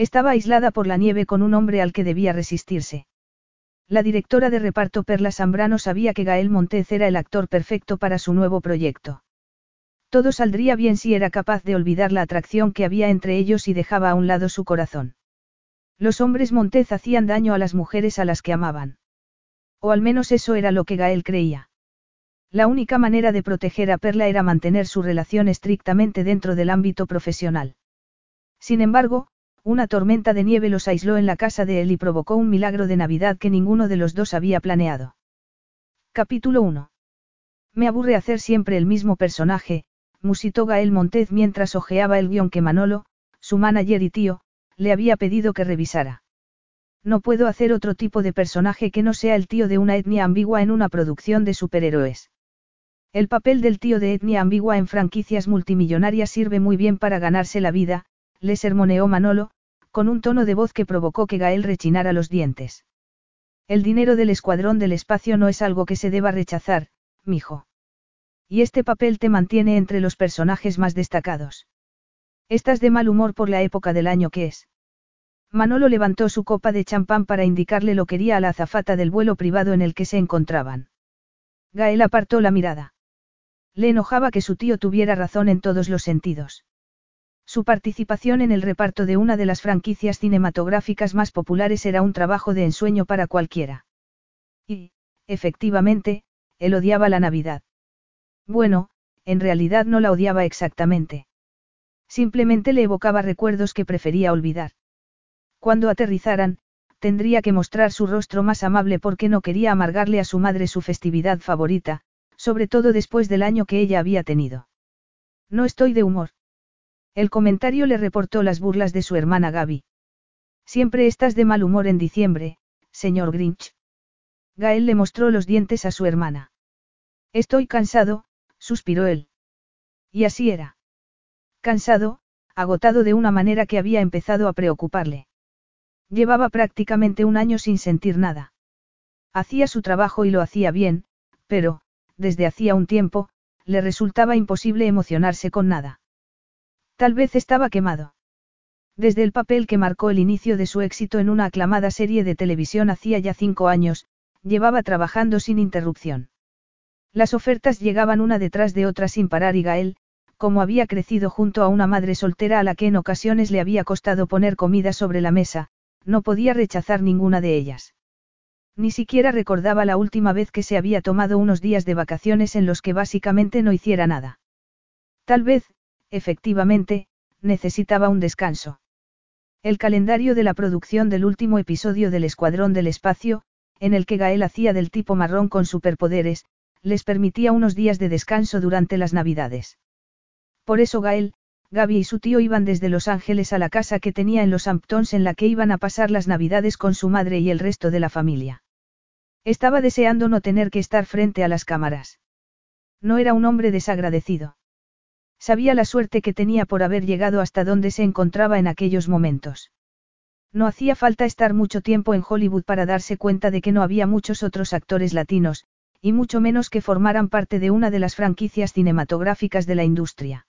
Estaba aislada por la nieve con un hombre al que debía resistirse. La directora de reparto Perla Zambrano sabía que Gael Montez era el actor perfecto para su nuevo proyecto. Todo saldría bien si era capaz de olvidar la atracción que había entre ellos y dejaba a un lado su corazón. Los hombres Montez hacían daño a las mujeres a las que amaban. O al menos eso era lo que Gael creía. La única manera de proteger a Perla era mantener su relación estrictamente dentro del ámbito profesional. Sin embargo, una tormenta de nieve los aisló en la casa de él y provocó un milagro de Navidad que ninguno de los dos había planeado. Capítulo 1. Me aburre hacer siempre el mismo personaje, musitó Gael Montez mientras hojeaba el guion que Manolo, su manager y tío, le había pedido que revisara. No puedo hacer otro tipo de personaje que no sea el tío de una etnia ambigua en una producción de superhéroes. El papel del tío de etnia ambigua en franquicias multimillonarias sirve muy bien para ganarse la vida, le sermoneó Manolo, con un tono de voz que provocó que Gael rechinara los dientes. El dinero del escuadrón del espacio no es algo que se deba rechazar, mijo. Y este papel te mantiene entre los personajes más destacados. Estás de mal humor por la época del año que es. Manolo levantó su copa de champán para indicarle lo quería a la azafata del vuelo privado en el que se encontraban. Gael apartó la mirada. Le enojaba que su tío tuviera razón en todos los sentidos. Su participación en el reparto de una de las franquicias cinematográficas más populares era un trabajo de ensueño para cualquiera. Y, efectivamente, él odiaba la Navidad. Bueno, en realidad no la odiaba exactamente. Simplemente le evocaba recuerdos que prefería olvidar. Cuando aterrizaran, tendría que mostrar su rostro más amable porque no quería amargarle a su madre su festividad favorita, sobre todo después del año que ella había tenido. No estoy de humor. El comentario le reportó las burlas de su hermana Gaby. Siempre estás de mal humor en diciembre, señor Grinch. Gael le mostró los dientes a su hermana. Estoy cansado, suspiró él. Y así era. Cansado, agotado de una manera que había empezado a preocuparle. Llevaba prácticamente un año sin sentir nada. Hacía su trabajo y lo hacía bien, pero, desde hacía un tiempo, le resultaba imposible emocionarse con nada. Tal vez estaba quemado. Desde el papel que marcó el inicio de su éxito en una aclamada serie de televisión hacía ya cinco años, llevaba trabajando sin interrupción. Las ofertas llegaban una detrás de otra sin parar y Gael, como había crecido junto a una madre soltera a la que en ocasiones le había costado poner comida sobre la mesa, no podía rechazar ninguna de ellas. Ni siquiera recordaba la última vez que se había tomado unos días de vacaciones en los que básicamente no hiciera nada. Tal vez, efectivamente, necesitaba un descanso. El calendario de la producción del último episodio del Escuadrón del Espacio, en el que Gael hacía del tipo marrón con superpoderes, les permitía unos días de descanso durante las Navidades. Por eso Gael, Gaby y su tío iban desde Los Ángeles a la casa que tenía en los Hamptons en la que iban a pasar las Navidades con su madre y el resto de la familia. Estaba deseando no tener que estar frente a las cámaras. No era un hombre desagradecido. Sabía la suerte que tenía por haber llegado hasta donde se encontraba en aquellos momentos. No hacía falta estar mucho tiempo en Hollywood para darse cuenta de que no había muchos otros actores latinos, y mucho menos que formaran parte de una de las franquicias cinematográficas de la industria.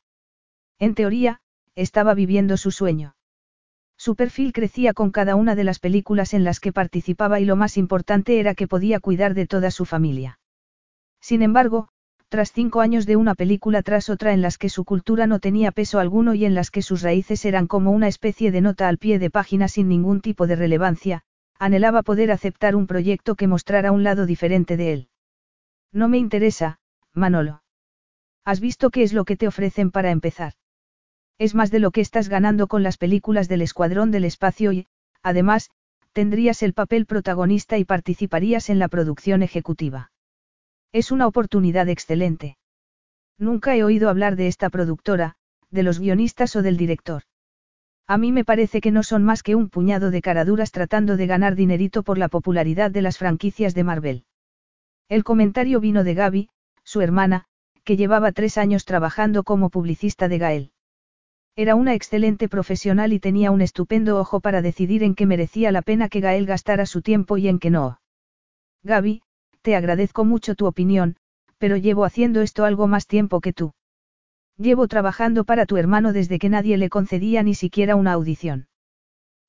En teoría, estaba viviendo su sueño. Su perfil crecía con cada una de las películas en las que participaba y lo más importante era que podía cuidar de toda su familia. Sin embargo, tras cinco años de una película tras otra en las que su cultura no tenía peso alguno y en las que sus raíces eran como una especie de nota al pie de página sin ningún tipo de relevancia, anhelaba poder aceptar un proyecto que mostrara un lado diferente de él. No me interesa, Manolo. ¿Has visto qué es lo que te ofrecen para empezar? Es más de lo que estás ganando con las películas del Escuadrón del Espacio y, además, tendrías el papel protagonista y participarías en la producción ejecutiva. Es una oportunidad excelente. Nunca he oído hablar de esta productora, de los guionistas o del director. A mí me parece que no son más que un puñado de caraduras tratando de ganar dinerito por la popularidad de las franquicias de Marvel. El comentario vino de Gaby, su hermana, que llevaba tres años trabajando como publicista de Gael. Era una excelente profesional y tenía un estupendo ojo para decidir en qué merecía la pena que Gael gastara su tiempo y en qué no. Gaby, te agradezco mucho tu opinión, pero llevo haciendo esto algo más tiempo que tú. Llevo trabajando para tu hermano desde que nadie le concedía ni siquiera una audición.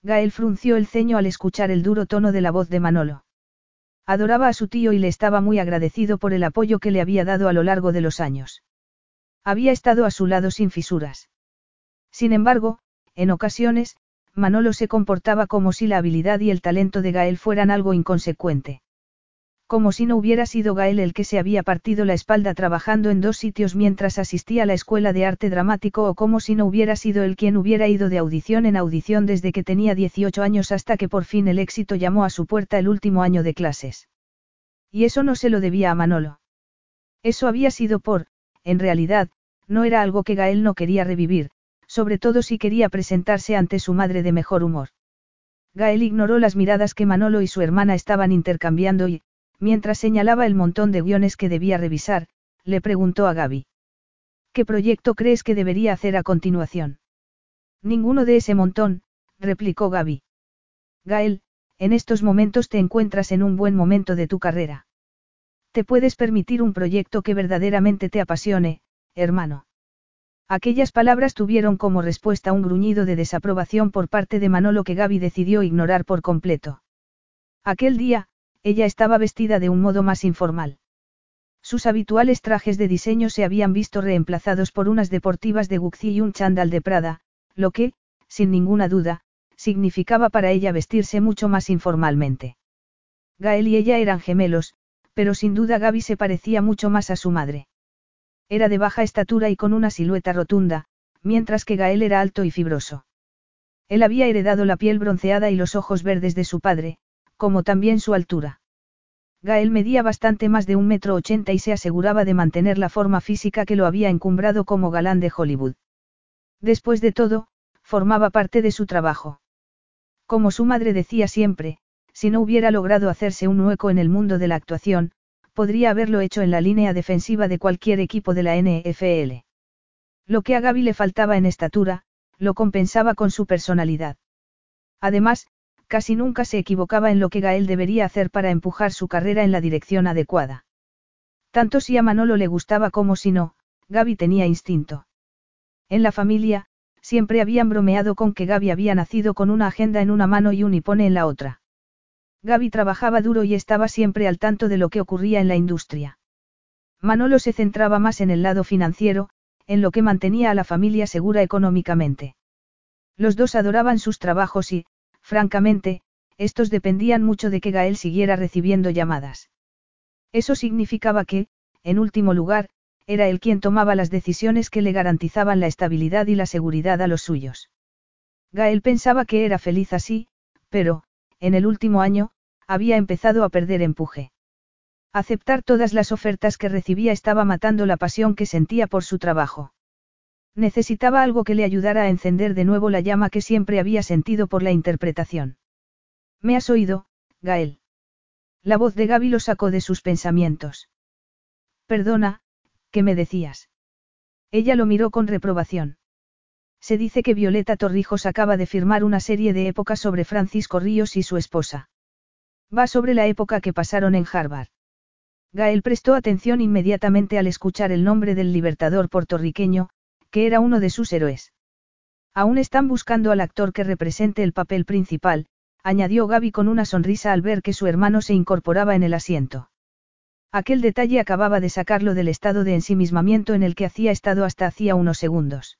Gael frunció el ceño al escuchar el duro tono de la voz de Manolo. Adoraba a su tío y le estaba muy agradecido por el apoyo que le había dado a lo largo de los años. Había estado a su lado sin fisuras. Sin embargo, en ocasiones, Manolo se comportaba como si la habilidad y el talento de Gael fueran algo inconsecuente. Como si no hubiera sido Gael el que se había partido la espalda trabajando en dos sitios mientras asistía a la escuela de arte dramático o como si no hubiera sido él quien hubiera ido de audición en audición desde que tenía 18 años hasta que por fin el éxito llamó a su puerta el último año de clases. Y eso no se lo debía a Manolo. Eso había sido por, en realidad, no era algo que Gael no quería revivir, sobre todo si quería presentarse ante su madre de mejor humor. Gael ignoró las miradas que Manolo y su hermana estaban intercambiando y, mientras señalaba el montón de guiones que debía revisar, le preguntó a Gaby. ¿Qué proyecto crees que debería hacer a continuación? Ninguno de ese montón, replicó Gaby. Gael, en estos momentos te encuentras en un buen momento de tu carrera. Te puedes permitir un proyecto que verdaderamente te apasione, hermano. Aquellas palabras tuvieron como respuesta un gruñido de desaprobación por parte de Manolo que Gaby decidió ignorar por completo. Aquel día, ella estaba vestida de un modo más informal. Sus habituales trajes de diseño se habían visto reemplazados por unas deportivas de Gucci y un chándal de Prada, lo que, sin ninguna duda, significaba para ella vestirse mucho más informalmente. Gael y ella eran gemelos, pero sin duda Gaby se parecía mucho más a su madre. Era de baja estatura y con una silueta rotunda, mientras que Gael era alto y fibroso. Él había heredado la piel bronceada y los ojos verdes de su padre, como también su altura. Gael medía bastante más de un metro ochenta y se aseguraba de mantener la forma física que lo había encumbrado como galán de Hollywood. Después de todo, formaba parte de su trabajo. Como su madre decía siempre, si no hubiera logrado hacerse un hueco en el mundo de la actuación, podría haberlo hecho en la línea defensiva de cualquier equipo de la NFL. Lo que a Gaby le faltaba en estatura, lo compensaba con su personalidad. Además, casi nunca se equivocaba en lo que Gael debería hacer para empujar su carrera en la dirección adecuada. Tanto si a Manolo le gustaba como si no, Gaby tenía instinto. En la familia, siempre habían bromeado con que Gaby había nacido con una agenda en una mano y un hipone en la otra. Gaby trabajaba duro y estaba siempre al tanto de lo que ocurría en la industria. Manolo se centraba más en el lado financiero, en lo que mantenía a la familia segura económicamente. Los dos adoraban sus trabajos y, francamente, estos dependían mucho de que Gael siguiera recibiendo llamadas. Eso significaba que, en último lugar, era él quien tomaba las decisiones que le garantizaban la estabilidad y la seguridad a los suyos. Gael pensaba que era feliz así, pero, en el último año, había empezado a perder empuje. Aceptar todas las ofertas que recibía estaba matando la pasión que sentía por su trabajo. Necesitaba algo que le ayudara a encender de nuevo la llama que siempre había sentido por la interpretación. ¿Me has oído, Gael? La voz de Gaby lo sacó de sus pensamientos. Perdona, ¿qué me decías? Ella lo miró con reprobación. Se dice que Violeta Torrijos acaba de firmar una serie de épocas sobre Francisco Ríos y su esposa. Va sobre la época que pasaron en Harvard. Gael prestó atención inmediatamente al escuchar el nombre del libertador puertorriqueño, que era uno de sus héroes. Aún están buscando al actor que represente el papel principal, añadió Gaby con una sonrisa al ver que su hermano se incorporaba en el asiento. Aquel detalle acababa de sacarlo del estado de ensimismamiento en el que hacía estado hasta hacía unos segundos.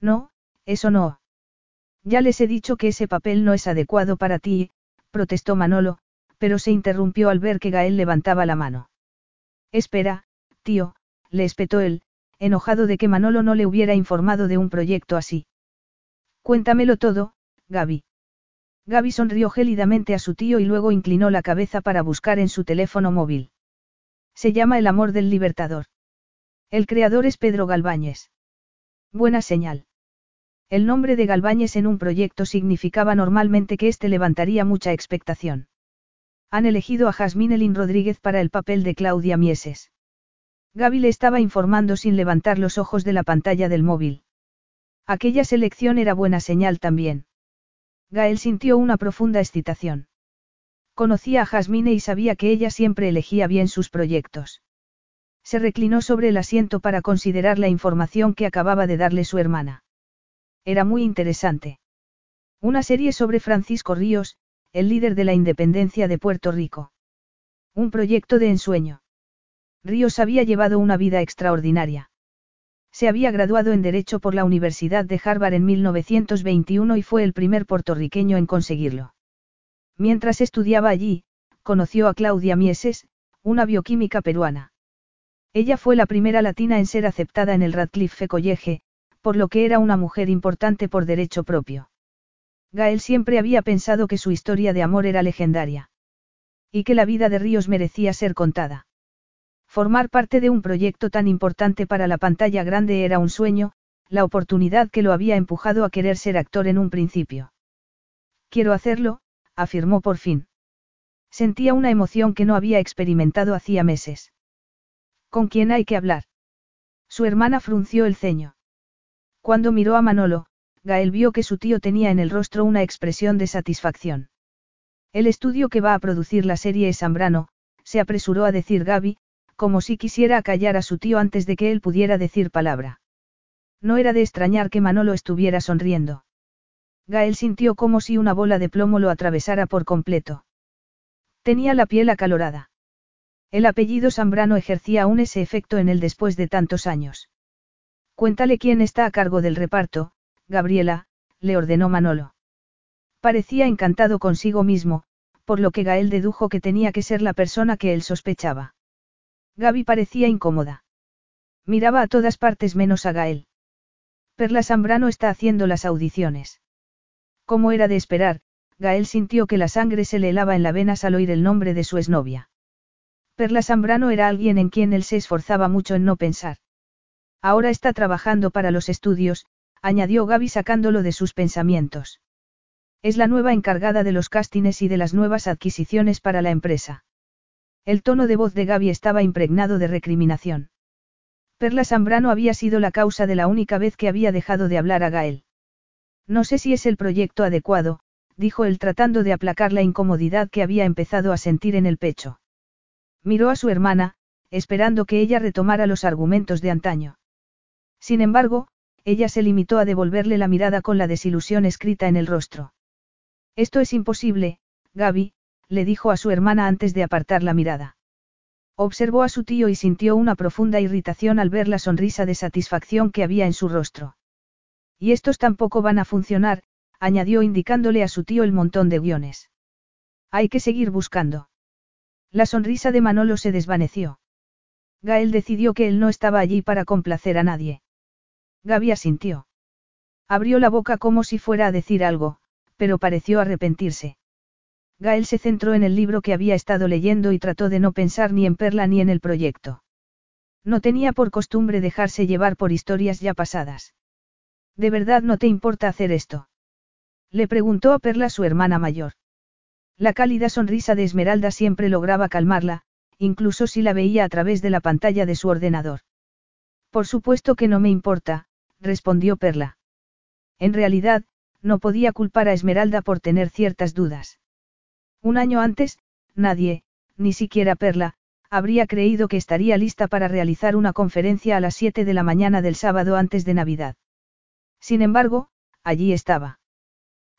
No, eso no. Ya les he dicho que ese papel no es adecuado para ti, protestó Manolo, pero se interrumpió al ver que Gael levantaba la mano. Espera, tío, le espetó él, enojado de que Manolo no le hubiera informado de un proyecto así. Cuéntamelo todo, Gaby. Gaby sonrió gélidamente a su tío y luego inclinó la cabeza para buscar en su teléfono móvil. Se llama El amor del libertador. El creador es Pedro Galbáñez. Buena señal. El nombre de Galbañes en un proyecto significaba normalmente que éste levantaría mucha expectación. Han elegido a Jasmine Elin Rodríguez para el papel de Claudia Mieses. Gaby le estaba informando sin levantar los ojos de la pantalla del móvil. Aquella selección era buena señal también. Gael sintió una profunda excitación. Conocía a Jasmine y sabía que ella siempre elegía bien sus proyectos. Se reclinó sobre el asiento para considerar la información que acababa de darle su hermana. Era muy interesante. Una serie sobre Francisco Ríos, el líder de la independencia de Puerto Rico. Un proyecto de ensueño. Ríos había llevado una vida extraordinaria. Se había graduado en Derecho por la Universidad de Harvard en 1921 y fue el primer puertorriqueño en conseguirlo. Mientras estudiaba allí, conoció a Claudia Mieses, una bioquímica peruana. Ella fue la primera latina en ser aceptada en el Radcliffe College, por lo que era una mujer importante por derecho propio. Gael siempre había pensado que su historia de amor era legendaria. Y que la vida de Ríos merecía ser contada. Formar parte de un proyecto tan importante para la pantalla grande era un sueño, la oportunidad que lo había empujado a querer ser actor en un principio. Quiero hacerlo, afirmó por fin. Sentía una emoción que no había experimentado hacía meses. ¿Con quién hay que hablar? Su hermana frunció el ceño. Cuando miró a Manolo, Gael vio que su tío tenía en el rostro una expresión de satisfacción. El estudio que va a producir la serie es Zambrano, se apresuró a decir Gaby, como si quisiera acallar a su tío antes de que él pudiera decir palabra. No era de extrañar que Manolo estuviera sonriendo. Gael sintió como si una bola de plomo lo atravesara por completo. Tenía la piel acalorada. El apellido Zambrano ejercía aún ese efecto en él después de tantos años. Cuéntale quién está a cargo del reparto, Gabriela, le ordenó Manolo. Parecía encantado consigo mismo, por lo que Gael dedujo que tenía que ser la persona que él sospechaba. Gaby parecía incómoda. Miraba a todas partes menos a Gael. Perla Zambrano está haciendo las audiciones. Como era de esperar, Gael sintió que la sangre se le helaba en la venas al oír el nombre de su exnovia. Perla Zambrano era alguien en quien él se esforzaba mucho en no pensar. Ahora está trabajando para los estudios, añadió Gaby sacándolo de sus pensamientos. Es la nueva encargada de los castines y de las nuevas adquisiciones para la empresa. El tono de voz de Gaby estaba impregnado de recriminación. Perla Zambrano había sido la causa de la única vez que había dejado de hablar a Gael. No sé si es el proyecto adecuado, dijo él tratando de aplacar la incomodidad que había empezado a sentir en el pecho. Miró a su hermana, esperando que ella retomara los argumentos de antaño. Sin embargo, ella se limitó a devolverle la mirada con la desilusión escrita en el rostro. Esto es imposible, Gaby, le dijo a su hermana antes de apartar la mirada. Observó a su tío y sintió una profunda irritación al ver la sonrisa de satisfacción que había en su rostro. Y estos tampoco van a funcionar, añadió indicándole a su tío el montón de guiones. Hay que seguir buscando. La sonrisa de Manolo se desvaneció. Gael decidió que él no estaba allí para complacer a nadie. Gaby asintió. Abrió la boca como si fuera a decir algo, pero pareció arrepentirse. Gael se centró en el libro que había estado leyendo y trató de no pensar ni en Perla ni en el proyecto. No tenía por costumbre dejarse llevar por historias ya pasadas. ¿De verdad no te importa hacer esto? Le preguntó a Perla su hermana mayor. La cálida sonrisa de Esmeralda siempre lograba calmarla, incluso si la veía a través de la pantalla de su ordenador. Por supuesto que no me importa, respondió Perla. En realidad, no podía culpar a Esmeralda por tener ciertas dudas. Un año antes, nadie, ni siquiera Perla, habría creído que estaría lista para realizar una conferencia a las 7 de la mañana del sábado antes de Navidad. Sin embargo, allí estaba.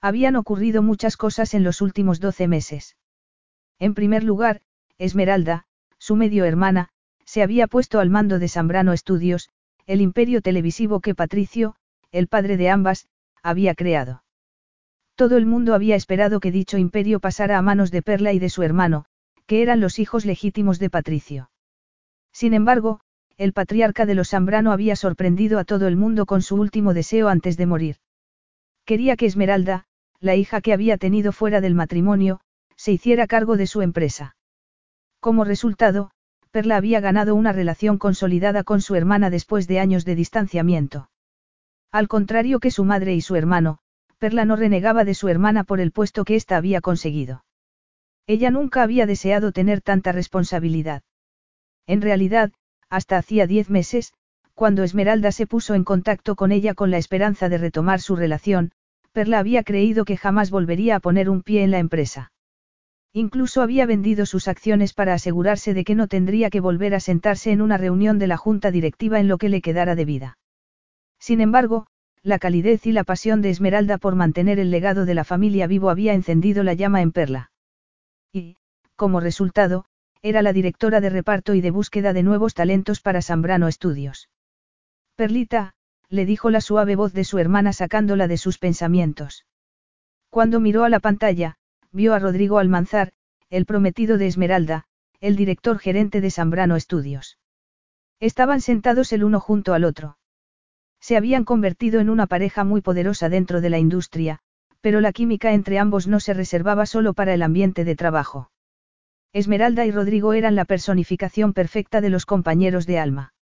Habían ocurrido muchas cosas en los últimos 12 meses. En primer lugar, Esmeralda, su medio hermana, se había puesto al mando de Zambrano Studios, el imperio televisivo que Patricio, el padre de ambas, había creado. Todo el mundo había esperado que dicho imperio pasara a manos de Perla y de su hermano, que eran los hijos legítimos de Patricio. Sin embargo, el patriarca de los Zambrano había sorprendido a todo el mundo con su último deseo antes de morir. Quería que Esmeralda, la hija que había tenido fuera del matrimonio, se hiciera cargo de su empresa. Como resultado, Perla había ganado una relación consolidada con su hermana después de años de distanciamiento. Al contrario que su madre y su hermano, Perla no renegaba de su hermana por el puesto que ésta había conseguido. Ella nunca había deseado tener tanta responsabilidad. En realidad, hasta hacía diez meses, cuando Esmeralda se puso en contacto con ella con la esperanza de retomar su relación, Perla había creído que jamás volvería a poner un pie en la empresa. Incluso había vendido sus acciones para asegurarse de que no tendría que volver a sentarse en una reunión de la junta directiva en lo que le quedara de vida. Sin embargo, la calidez y la pasión de Esmeralda por mantener el legado de la familia vivo había encendido la llama en Perla. Y, como resultado, era la directora de reparto y de búsqueda de nuevos talentos para Sambrano Estudios. Perlita, le dijo la suave voz de su hermana sacándola de sus pensamientos. Cuando miró a la pantalla, vio a Rodrigo Almanzar, el prometido de Esmeralda, el director gerente de Sambrano Estudios. Estaban sentados el uno junto al otro. Se habían convertido en una pareja muy poderosa dentro de la industria, pero la química entre ambos no se reservaba solo para el ambiente de trabajo. Esmeralda y Rodrigo eran la personificación perfecta de los compañeros de alma.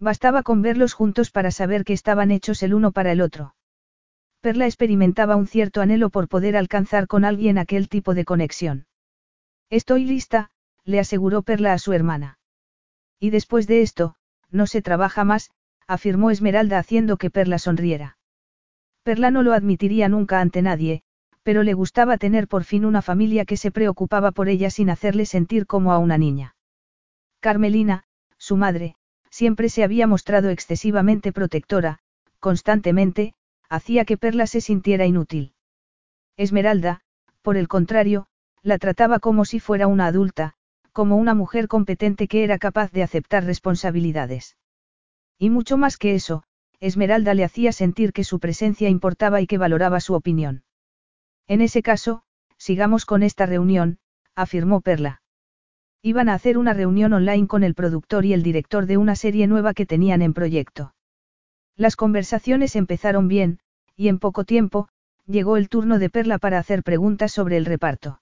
Bastaba con verlos juntos para saber que estaban hechos el uno para el otro. Perla experimentaba un cierto anhelo por poder alcanzar con alguien aquel tipo de conexión. Estoy lista, le aseguró Perla a su hermana. Y después de esto, no se trabaja más, afirmó Esmeralda haciendo que Perla sonriera. Perla no lo admitiría nunca ante nadie, pero le gustaba tener por fin una familia que se preocupaba por ella sin hacerle sentir como a una niña. Carmelina, su madre, siempre se había mostrado excesivamente protectora, constantemente, hacía que Perla se sintiera inútil. Esmeralda, por el contrario, la trataba como si fuera una adulta, como una mujer competente que era capaz de aceptar responsabilidades. Y mucho más que eso, Esmeralda le hacía sentir que su presencia importaba y que valoraba su opinión. En ese caso, sigamos con esta reunión, afirmó Perla. Iban a hacer una reunión online con el productor y el director de una serie nueva que tenían en proyecto. Las conversaciones empezaron bien, y en poco tiempo, llegó el turno de Perla para hacer preguntas sobre el reparto.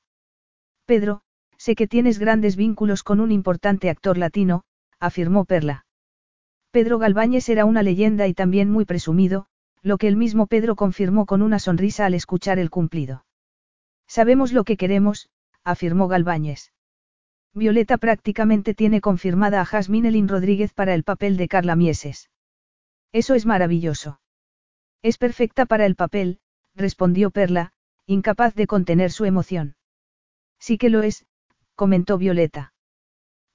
Pedro, sé que tienes grandes vínculos con un importante actor latino, afirmó Perla. Pedro Galváñez era una leyenda y también muy presumido, lo que el mismo Pedro confirmó con una sonrisa al escuchar el cumplido. Sabemos lo que queremos, afirmó Galváñez. Violeta prácticamente tiene confirmada a Jasmine Elin Rodríguez para el papel de Carla Mieses. Eso es maravilloso. Es perfecta para el papel, respondió Perla, incapaz de contener su emoción. Sí que lo es, comentó Violeta.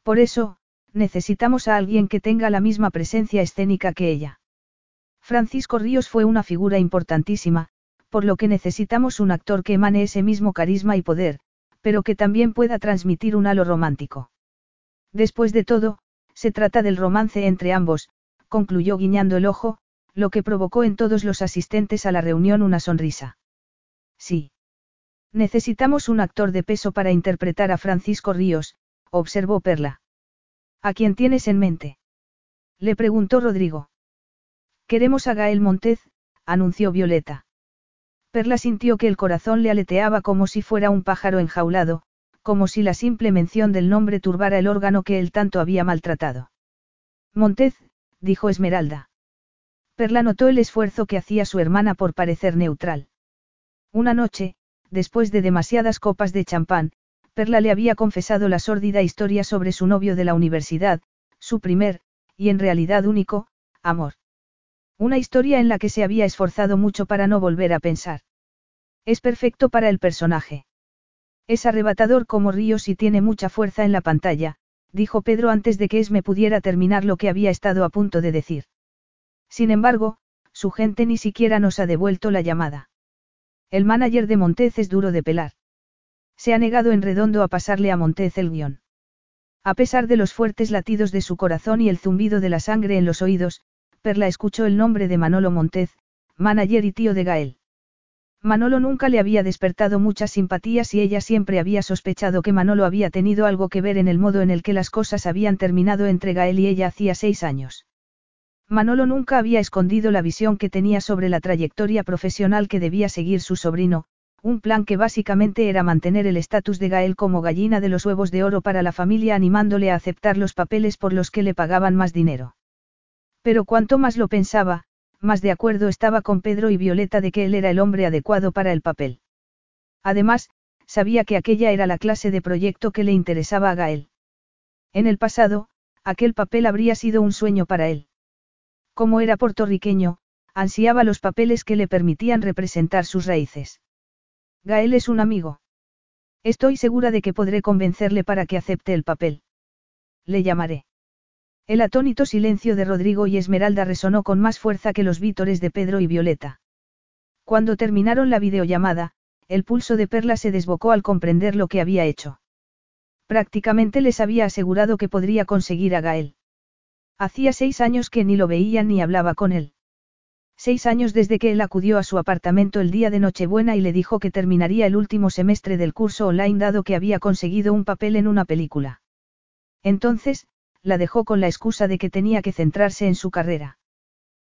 Por eso, necesitamos a alguien que tenga la misma presencia escénica que ella. Francisco Ríos fue una figura importantísima, por lo que necesitamos un actor que emane ese mismo carisma y poder, pero que también pueda transmitir un halo romántico. Después de todo, se trata del romance entre ambos, concluyó guiñando el ojo, lo que provocó en todos los asistentes a la reunión una sonrisa. Sí. Necesitamos un actor de peso para interpretar a Francisco Ríos, observó Perla. ¿A quién tienes en mente? Le preguntó Rodrigo. Queremos a Gael Montez, anunció Violeta. Perla sintió que el corazón le aleteaba como si fuera un pájaro enjaulado, como si la simple mención del nombre turbara el órgano que él tanto había maltratado. Montez, dijo Esmeralda. Perla notó el esfuerzo que hacía su hermana por parecer neutral. Una noche, después de demasiadas copas de champán, Perla le había confesado la sórdida historia sobre su novio de la universidad, su primer, y en realidad único, amor. Una historia en la que se había esforzado mucho para no volver a pensar. Es perfecto para el personaje. Es arrebatador como Ríos y tiene mucha fuerza en la pantalla, dijo Pedro antes de que Esme pudiera terminar lo que había estado a punto de decir. Sin embargo, su gente ni siquiera nos ha devuelto la llamada. El manager de Montez es duro de pelar. Se ha negado en redondo a pasarle a Montez el guion. A pesar de los fuertes latidos de su corazón y el zumbido de la sangre en los oídos, Perla escuchó el nombre de Manolo Montez, manager y tío de Gael. Manolo nunca le había despertado muchas simpatías y ella siempre había sospechado que Manolo había tenido algo que ver en el modo en el que las cosas habían terminado entre Gael y ella hacía seis años. Manolo nunca había escondido la visión que tenía sobre la trayectoria profesional que debía seguir su sobrino, un plan que básicamente era mantener el estatus de Gael como gallina de los huevos de oro para la familia animándole a aceptar los papeles por los que le pagaban más dinero. Pero cuanto más lo pensaba, más de acuerdo estaba con Pedro y Violeta de que él era el hombre adecuado para el papel. Además, sabía que aquella era la clase de proyecto que le interesaba a Gael. En el pasado, aquel papel habría sido un sueño para él. Como era puertorriqueño, ansiaba los papeles que le permitían representar sus raíces. Gael es un amigo. Estoy segura de que podré convencerle para que acepte el papel. Le llamaré. El atónito silencio de Rodrigo y Esmeralda resonó con más fuerza que los vítores de Pedro y Violeta. Cuando terminaron la videollamada, el pulso de Perla se desbocó al comprender lo que había hecho. Prácticamente les había asegurado que podría conseguir a Gael. Hacía seis años que ni lo veía ni hablaba con él. Seis años desde que él acudió a su apartamento el día de Nochebuena y le dijo que terminaría el último semestre del curso online dado que había conseguido un papel en una película. Entonces, la dejó con la excusa de que tenía que centrarse en su carrera.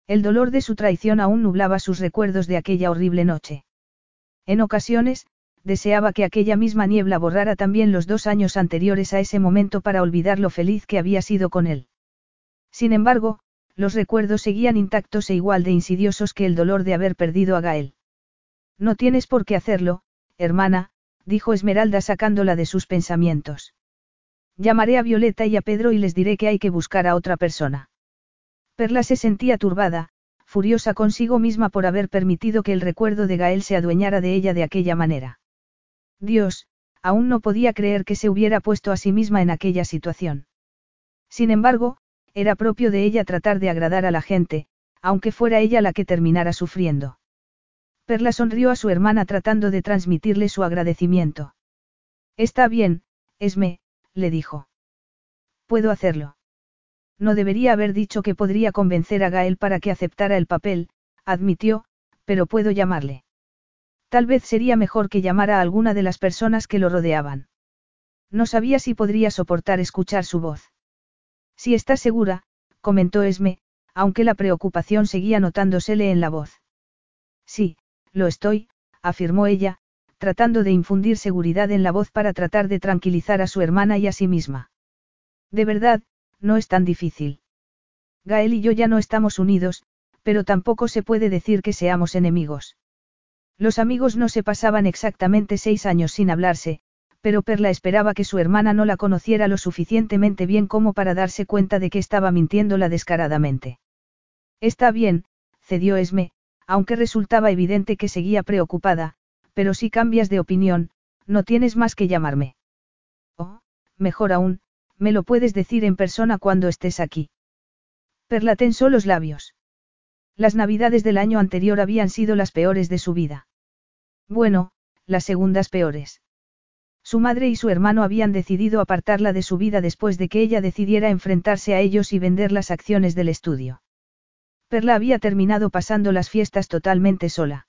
El dolor de su traición aún nublaba sus recuerdos de aquella horrible noche. En ocasiones, deseaba que aquella misma niebla borrara también los dos años anteriores a ese momento para olvidar lo feliz que había sido con él. Sin embargo, los recuerdos seguían intactos e igual de insidiosos que el dolor de haber perdido a Gael. No tienes por qué hacerlo, hermana, dijo Esmeralda sacándola de sus pensamientos. Llamaré a Violeta y a Pedro y les diré que hay que buscar a otra persona. Perla se sentía turbada, furiosa consigo misma por haber permitido que el recuerdo de Gael se adueñara de ella de aquella manera. Dios, aún no podía creer que se hubiera puesto a sí misma en aquella situación. Sin embargo, era propio de ella tratar de agradar a la gente, aunque fuera ella la que terminara sufriendo. Perla sonrió a su hermana tratando de transmitirle su agradecimiento. Está bien, Esme, le dijo. Puedo hacerlo. No debería haber dicho que podría convencer a Gael para que aceptara el papel, admitió, pero puedo llamarle. Tal vez sería mejor que llamara a alguna de las personas que lo rodeaban. No sabía si podría soportar escuchar su voz. Si estás segura, comentó Esme, aunque la preocupación seguía notándosele en la voz. Sí, lo estoy, afirmó ella, tratando de infundir seguridad en la voz para tratar de tranquilizar a su hermana y a sí misma. De verdad, no es tan difícil. Gael y yo ya no estamos unidos, pero tampoco se puede decir que seamos enemigos. Los amigos no se pasaban exactamente seis años sin hablarse, pero Perla esperaba que su hermana no la conociera lo suficientemente bien como para darse cuenta de que estaba mintiéndola descaradamente. Está bien, cedió Esme, aunque resultaba evidente que seguía preocupada, pero si cambias de opinión, no tienes más que llamarme. Oh, mejor aún, me lo puedes decir en persona cuando estés aquí. Perla tensó los labios. Las navidades del año anterior habían sido las peores de su vida. Bueno, las segundas peores. Su madre y su hermano habían decidido apartarla de su vida después de que ella decidiera enfrentarse a ellos y vender las acciones del estudio. Perla había terminado pasando las fiestas totalmente sola.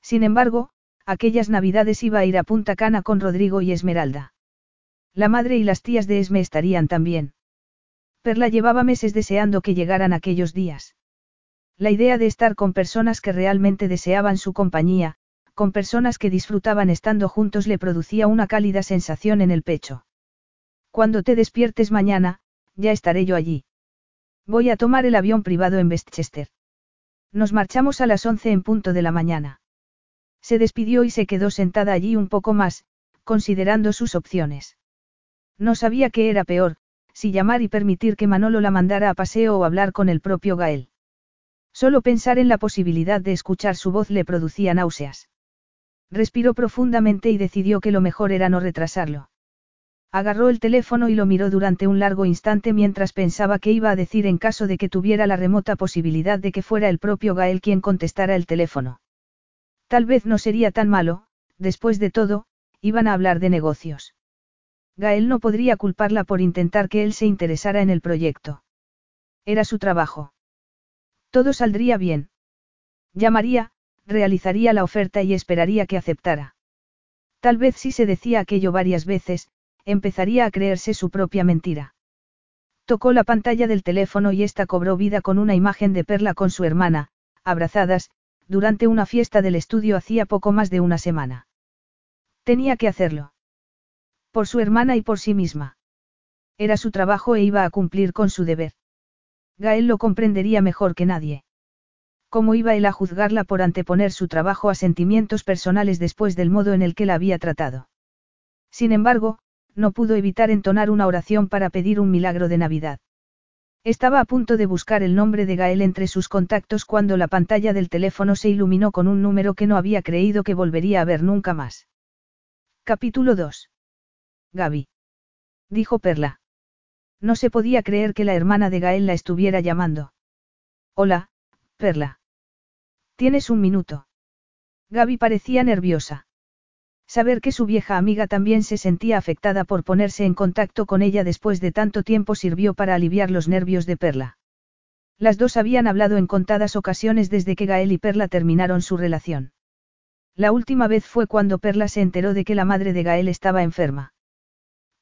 Sin embargo, aquellas navidades iba a ir a Punta Cana con Rodrigo y Esmeralda. La madre y las tías de Esme estarían también. Perla llevaba meses deseando que llegaran aquellos días. La idea de estar con personas que realmente deseaban su compañía, con personas que disfrutaban estando juntos le producía una cálida sensación en el pecho. Cuando te despiertes mañana, ya estaré yo allí. Voy a tomar el avión privado en Westchester. Nos marchamos a las once en punto de la mañana. Se despidió y se quedó sentada allí un poco más, considerando sus opciones. No sabía qué era peor, si llamar y permitir que Manolo la mandara a paseo o hablar con el propio Gael. Solo pensar en la posibilidad de escuchar su voz le producía náuseas. Respiró profundamente y decidió que lo mejor era no retrasarlo. Agarró el teléfono y lo miró durante un largo instante mientras pensaba qué iba a decir en caso de que tuviera la remota posibilidad de que fuera el propio Gael quien contestara el teléfono. Tal vez no sería tan malo, después de todo, iban a hablar de negocios. Gael no podría culparla por intentar que él se interesara en el proyecto. Era su trabajo. Todo saldría bien. Llamaría, realizaría la oferta y esperaría que aceptara. Tal vez si se decía aquello varias veces, empezaría a creerse su propia mentira. Tocó la pantalla del teléfono y ésta cobró vida con una imagen de Perla con su hermana, abrazadas, durante una fiesta del estudio hacía poco más de una semana. Tenía que hacerlo. Por su hermana y por sí misma. Era su trabajo e iba a cumplir con su deber. Gael lo comprendería mejor que nadie. ¿Cómo iba él a juzgarla por anteponer su trabajo a sentimientos personales después del modo en el que la había tratado? Sin embargo, no pudo evitar entonar una oración para pedir un milagro de Navidad. Estaba a punto de buscar el nombre de Gael entre sus contactos cuando la pantalla del teléfono se iluminó con un número que no había creído que volvería a ver nunca más. Capítulo 2. Gaby. Dijo Perla. No se podía creer que la hermana de Gael la estuviera llamando. Hola, Perla. Tienes un minuto. Gaby parecía nerviosa. Saber que su vieja amiga también se sentía afectada por ponerse en contacto con ella después de tanto tiempo sirvió para aliviar los nervios de Perla. Las dos habían hablado en contadas ocasiones desde que Gael y Perla terminaron su relación. La última vez fue cuando Perla se enteró de que la madre de Gael estaba enferma.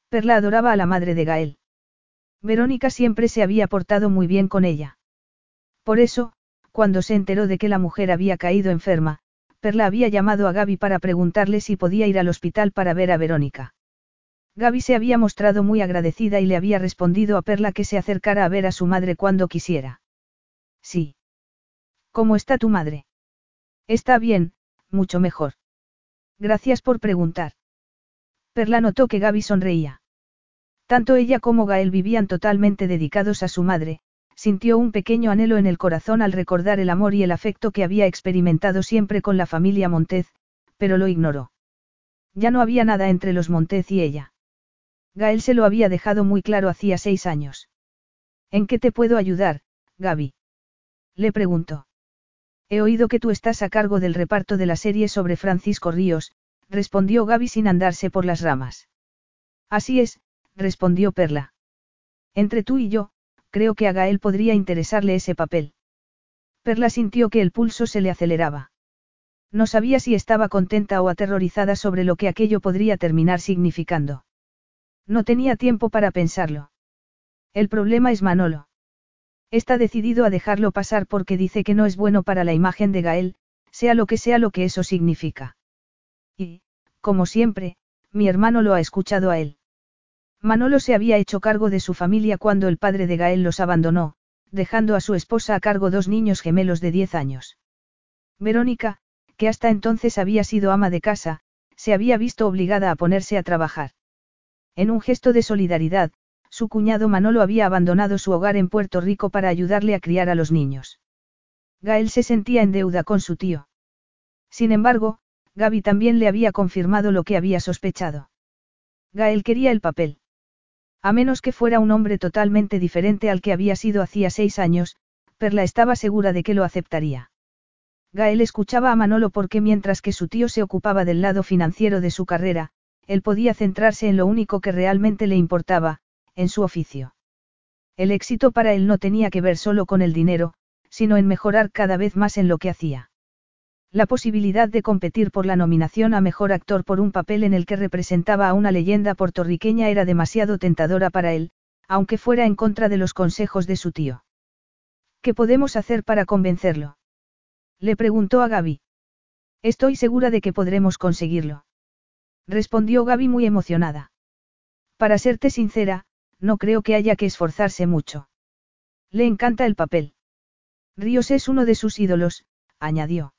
Perla adoraba a la madre de Gael. Verónica siempre se había portado muy bien con ella. Por eso, cuando se enteró de que la mujer había caído enferma, Perla había llamado a Gaby para preguntarle si podía ir al hospital para ver a Verónica. Gaby se había mostrado muy agradecida y le había respondido a Perla que se acercara a ver a su madre cuando quisiera. Sí. ¿Cómo está tu madre? Está bien, mucho mejor. Gracias por preguntar. Perla notó que Gaby sonreía. Tanto ella como Gael vivían totalmente dedicados a su madre, sintió un pequeño anhelo en el corazón al recordar el amor y el afecto que había experimentado siempre con la familia Montez, pero lo ignoró. Ya no había nada entre los Montez y ella. Gael se lo había dejado muy claro hacía seis años. ¿En qué te puedo ayudar, Gaby? Le preguntó. He oído que tú estás a cargo del reparto de la serie sobre Francisco Ríos, respondió Gaby sin andarse por las ramas. Así es, respondió Perla. Entre tú y yo, creo que a Gael podría interesarle ese papel. Perla sintió que el pulso se le aceleraba. No sabía si estaba contenta o aterrorizada sobre lo que aquello podría terminar significando. No tenía tiempo para pensarlo. El problema es Manolo. Está decidido a dejarlo pasar porque dice que no es bueno para la imagen de Gael, sea lo que sea lo que eso significa. Y, como siempre, mi hermano lo ha escuchado a él. Manolo se había hecho cargo de su familia cuando el padre de Gael los abandonó, dejando a su esposa a cargo dos niños gemelos de 10 años. Verónica, que hasta entonces había sido ama de casa, se había visto obligada a ponerse a trabajar. En un gesto de solidaridad, su cuñado Manolo había abandonado su hogar en Puerto Rico para ayudarle a criar a los niños. Gael se sentía en deuda con su tío. Sin embargo, Gaby también le había confirmado lo que había sospechado. Gael quería el papel. A menos que fuera un hombre totalmente diferente al que había sido hacía seis años, Perla estaba segura de que lo aceptaría. Gael escuchaba a Manolo porque mientras que su tío se ocupaba del lado financiero de su carrera, él podía centrarse en lo único que realmente le importaba, en su oficio. El éxito para él no tenía que ver solo con el dinero, sino en mejorar cada vez más en lo que hacía. La posibilidad de competir por la nominación a Mejor Actor por un papel en el que representaba a una leyenda puertorriqueña era demasiado tentadora para él, aunque fuera en contra de los consejos de su tío. ¿Qué podemos hacer para convencerlo? Le preguntó a Gaby. Estoy segura de que podremos conseguirlo. Respondió Gaby muy emocionada. Para serte sincera, no creo que haya que esforzarse mucho. Le encanta el papel. Ríos es uno de sus ídolos, añadió.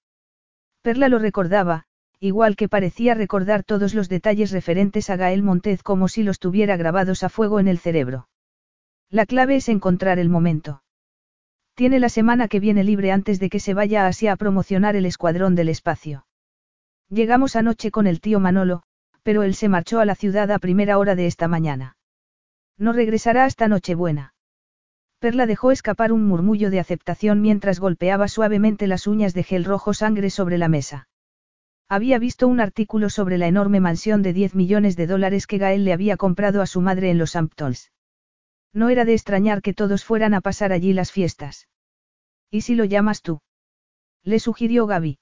Perla lo recordaba, igual que parecía recordar todos los detalles referentes a Gael Montez como si los tuviera grabados a fuego en el cerebro. La clave es encontrar el momento. Tiene la semana que viene libre antes de que se vaya a Asia a promocionar el Escuadrón del Espacio. Llegamos anoche con el tío Manolo, pero él se marchó a la ciudad a primera hora de esta mañana. No regresará hasta Nochebuena. Perla dejó escapar un murmullo de aceptación mientras golpeaba suavemente las uñas de gel rojo sangre sobre la mesa. Había visto un artículo sobre la enorme mansión de 10 millones de dólares que Gael le había comprado a su madre en los Hamptons. No era de extrañar que todos fueran a pasar allí las fiestas. ¿Y si lo llamas tú? Le sugirió Gaby.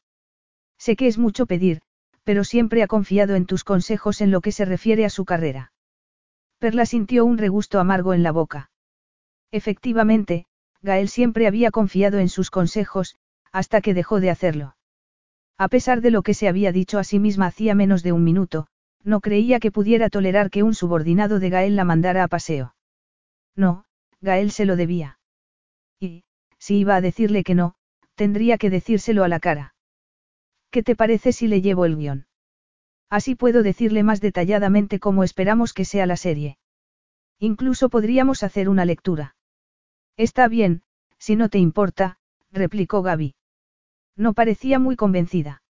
Sé que es mucho pedir, pero siempre ha confiado en tus consejos en lo que se refiere a su carrera. Perla sintió un regusto amargo en la boca. Efectivamente, Gael siempre había confiado en sus consejos, hasta que dejó de hacerlo. A pesar de lo que se había dicho a sí misma hacía menos de un minuto, no creía que pudiera tolerar que un subordinado de Gael la mandara a paseo. No, Gael se lo debía. Y, si iba a decirle que no, Tendría que decírselo a la cara. ¿Qué te parece si le llevo el guion? Así puedo decirle más detalladamente cómo esperamos que sea la serie. Incluso podríamos hacer una lectura. Está bien, si no te importa, replicó Gaby. No parecía muy convencida.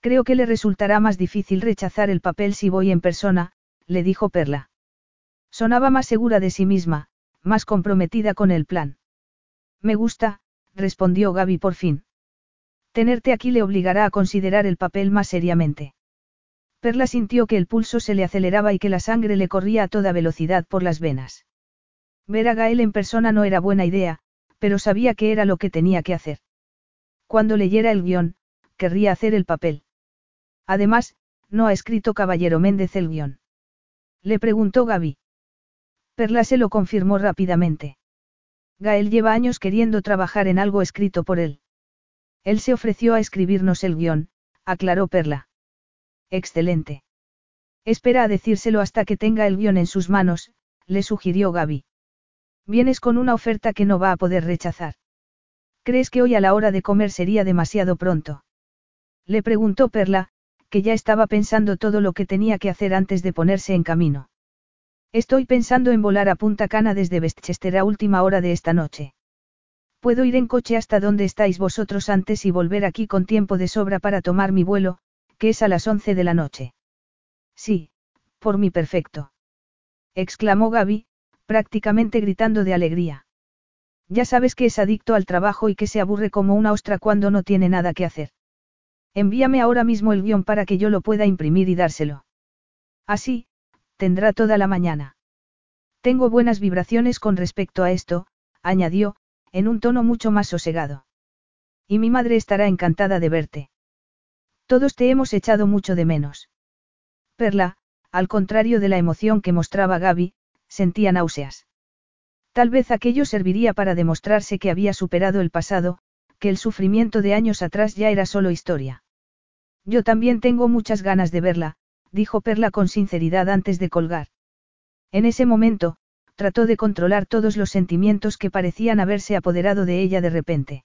Creo que le resultará más difícil rechazar el papel si voy en persona, le dijo Perla. Sonaba más segura de sí misma, más comprometida con el plan. Me gusta, respondió Gaby por fin. Tenerte aquí le obligará a considerar el papel más seriamente. Perla sintió que el pulso se le aceleraba y que la sangre le corría a toda velocidad por las venas. Ver a Gael en persona no era buena idea, pero sabía que era lo que tenía que hacer. Cuando leyera el guion, querría hacer el papel. Además, no ha escrito Caballero Méndez el guion. Le preguntó Gaby. Perla se lo confirmó rápidamente. Gael lleva años queriendo trabajar en algo escrito por él. Él se ofreció a escribirnos el guion, aclaró Perla. Excelente. Espera a decírselo hasta que tenga el guion en sus manos, le sugirió Gaby. Vienes con una oferta que no va a poder rechazar. ¿Crees que hoy a la hora de comer sería demasiado pronto? Le preguntó Perla, que ya estaba pensando todo lo que tenía que hacer antes de ponerse en camino. Estoy pensando en volar a Punta Cana desde Westchester a última hora de esta noche. Puedo ir en coche hasta donde estáis vosotros antes y volver aquí con tiempo de sobra para tomar mi vuelo, que es a las once de la noche. Sí, por mi perfecto. exclamó Gaby, prácticamente gritando de alegría. Ya sabes que es adicto al trabajo y que se aburre como una ostra cuando no tiene nada que hacer. Envíame ahora mismo el guion para que yo lo pueda imprimir y dárselo. Así, tendrá toda la mañana. Tengo buenas vibraciones con respecto a esto, añadió, en un tono mucho más sosegado. Y mi madre estará encantada de verte. Todos te hemos echado mucho de menos. Perla, al contrario de la emoción que mostraba Gaby, sentía náuseas. Tal vez aquello serviría para demostrarse que había superado el pasado, que el sufrimiento de años atrás ya era solo historia. Yo también tengo muchas ganas de verla, dijo Perla con sinceridad antes de colgar. En ese momento, trató de controlar todos los sentimientos que parecían haberse apoderado de ella de repente.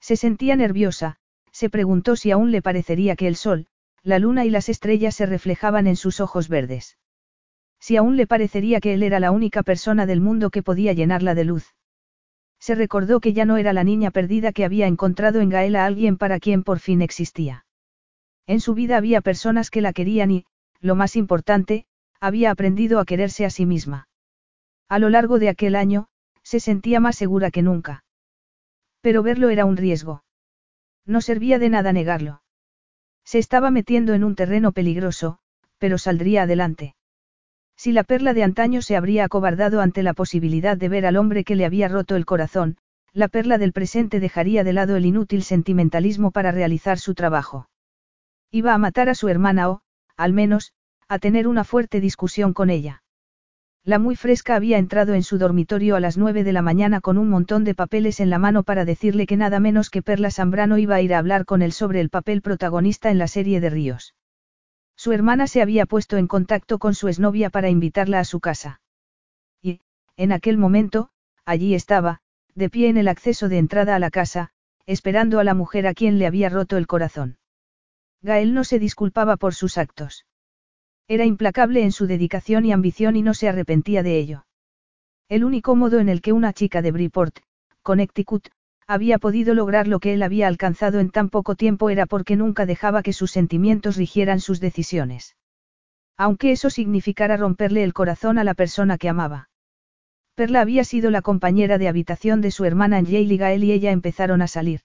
Se sentía nerviosa, se preguntó si aún le parecería que el sol, la luna y las estrellas se reflejaban en sus ojos verdes. Si aún le parecería que él era la única persona del mundo que podía llenarla de luz. Se recordó que ya no era la niña perdida que había encontrado en Gaela alguien para quien por fin existía. En su vida había personas que la querían y, lo más importante, había aprendido a quererse a sí misma. A lo largo de aquel año, se sentía más segura que nunca. Pero verlo era un riesgo. No servía de nada negarlo. Se estaba metiendo en un terreno peligroso, pero saldría adelante. Si la perla de antaño se habría acobardado ante la posibilidad de ver al hombre que le había roto el corazón, la perla del presente dejaría de lado el inútil sentimentalismo para realizar su trabajo. Iba a matar a su hermana o, al menos, a tener una fuerte discusión con ella. La muy fresca había entrado en su dormitorio a las nueve de la mañana con un montón de papeles en la mano para decirle que nada menos que Perla Zambrano iba a ir a hablar con él sobre el papel protagonista en la serie de Ríos. Su hermana se había puesto en contacto con su exnovia para invitarla a su casa. Y, en aquel momento, allí estaba, de pie en el acceso de entrada a la casa, esperando a la mujer a quien le había roto el corazón. Gael no se disculpaba por sus actos. Era implacable en su dedicación y ambición y no se arrepentía de ello. El único modo en el que una chica de Briport, Connecticut, había podido lograr lo que él había alcanzado en tan poco tiempo era porque nunca dejaba que sus sentimientos rigieran sus decisiones. Aunque eso significara romperle el corazón a la persona que amaba. Perla había sido la compañera de habitación de su hermana Yale y Gael y ella empezaron a salir.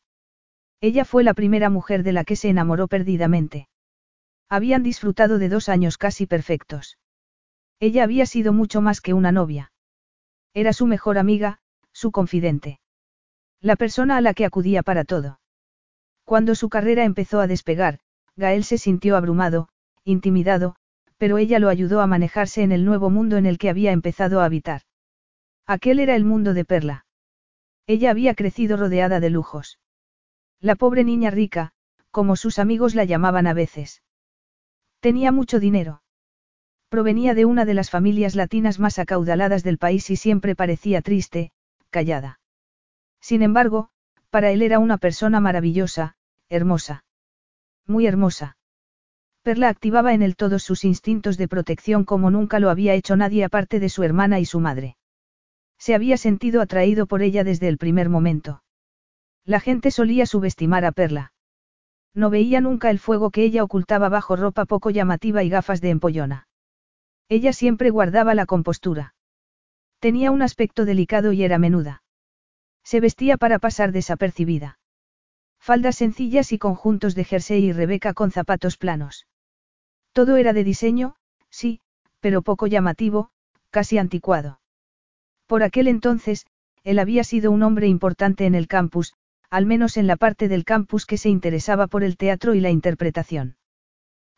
Ella fue la primera mujer de la que se enamoró perdidamente. Habían disfrutado de dos años casi perfectos. Ella había sido mucho más que una novia. Era su mejor amiga, su confidente. La persona a la que acudía para todo. Cuando su carrera empezó a despegar, Gael se sintió abrumado, intimidado, pero ella lo ayudó a manejarse en el nuevo mundo en el que había empezado a habitar. Aquel era el mundo de Perla. Ella había crecido rodeada de lujos. La pobre niña rica, como sus amigos la llamaban a veces. Tenía mucho dinero. Provenía de una de las familias latinas más acaudaladas del país y siempre parecía triste, callada. Sin embargo, Para él era una persona maravillosa, hermosa. Muy hermosa. Perla activaba en él todos sus instintos de protección como nunca lo había hecho nadie aparte de su hermana y su madre. Se había sentido atraído por ella desde el primer momento. La gente solía subestimar a Perla. No veía nunca el fuego que ella ocultaba bajo ropa poco llamativa y gafas de empollona. Ella siempre guardaba la compostura. Tenía un aspecto delicado y era menuda. Se vestía para pasar desapercibida. Faldas sencillas y conjuntos de jersey y Rebeca con zapatos planos. Todo era de diseño, sí, pero poco llamativo, casi anticuado. Por aquel entonces, él había sido un hombre importante en el campus, al menos en la parte del campus que se interesaba por el teatro y la interpretación.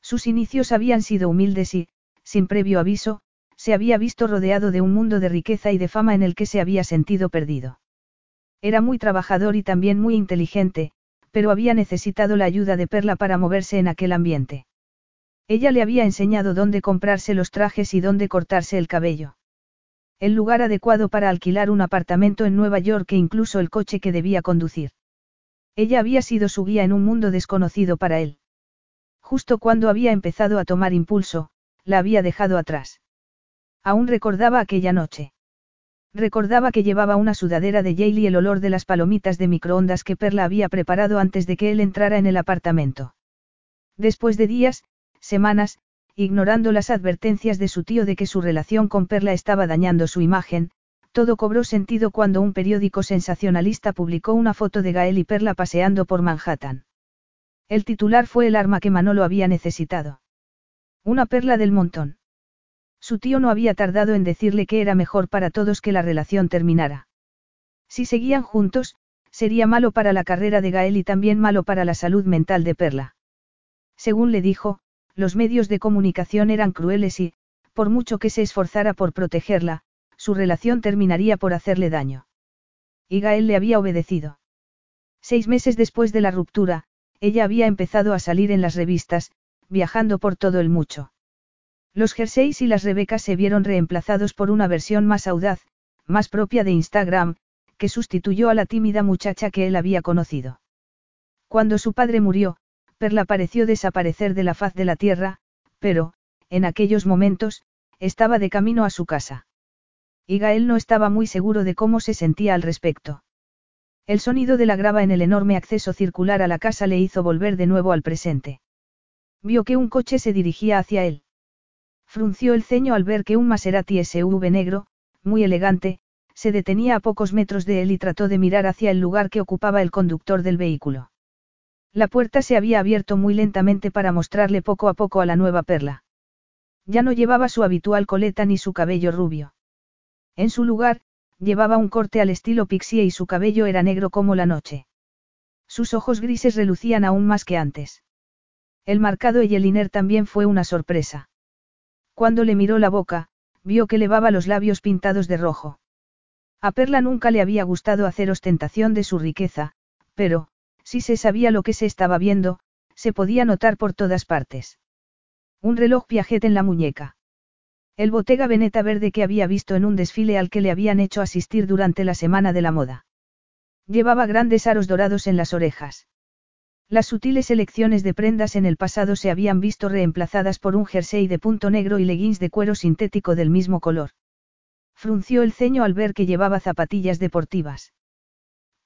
Sus inicios habían sido humildes y, sin previo aviso, se había visto rodeado de un mundo de riqueza y de fama en el que se había sentido perdido. Era muy trabajador y también muy inteligente, pero había necesitado la ayuda de Perla para moverse en aquel ambiente. Ella le había enseñado dónde comprarse los trajes y dónde cortarse el cabello. El lugar adecuado para alquilar un apartamento en Nueva York e incluso el coche que debía conducir. Ella había sido su guía en un mundo desconocido para él. Justo cuando había empezado a tomar impulso, la había dejado atrás. Aún recordaba aquella noche. Recordaba que llevaba una sudadera de Yale y el olor de las palomitas de microondas que Perla había preparado antes de que él entrara en el apartamento. Después de días, semanas, ignorando las advertencias de su tío de que su relación con Perla estaba dañando su imagen, todo cobró sentido cuando un periódico sensacionalista publicó una foto de Gael y Perla paseando por Manhattan. El titular fue el arma que Manolo había necesitado. Una perla del montón. Su tío no había tardado en decirle que era mejor para todos que la relación terminara. Si seguían juntos, sería malo para la carrera de Gael y también malo para la salud mental de Perla. Según le dijo, los medios de comunicación eran crueles y, por mucho que se esforzara por protegerla, su relación terminaría por hacerle daño. Y Gael le había obedecido. Seis meses después de la ruptura, ella había empezado a salir en las revistas, viajando por todo el mucho. Los jerseys y las rebecas se vieron reemplazados por una versión más audaz, más propia de Instagram, que sustituyó a la tímida muchacha que él había conocido. Cuando su padre murió, Perla pareció desaparecer de la faz de la tierra, pero, en aquellos momentos, estaba de camino a su casa. Y Gael no estaba muy seguro de cómo se sentía al respecto. El sonido de la grava en el enorme acceso circular a la casa le hizo volver de nuevo al presente. Vio que un coche se dirigía hacia él. Frunció el ceño al ver que un Maserati SUV negro, muy elegante, se detenía a pocos metros de él y trató de mirar hacia el lugar que ocupaba el conductor del vehículo. La puerta se había abierto muy lentamente para mostrarle poco a poco a la nueva perla. Ya no llevaba su habitual coleta ni su cabello rubio. En su lugar, llevaba un corte al estilo pixie y su cabello era negro como la noche. Sus ojos grises relucían aún más que antes. El marcado Eyeliner también fue una sorpresa. Cuando le miró la boca, vio que levaba los labios pintados de rojo. A Perla nunca le había gustado hacer ostentación de su riqueza, pero, si se sabía lo que se estaba viendo, se podía notar por todas partes. Un reloj Piaget en la muñeca. El Bottega Veneta verde que había visto en un desfile al que le habían hecho asistir durante la semana de la moda. Llevaba grandes aros dorados en las orejas. Las sutiles elecciones de prendas en el pasado se habían visto reemplazadas por un jersey de punto negro y leggings de cuero sintético del mismo color. Frunció el ceño al ver que llevaba zapatillas deportivas.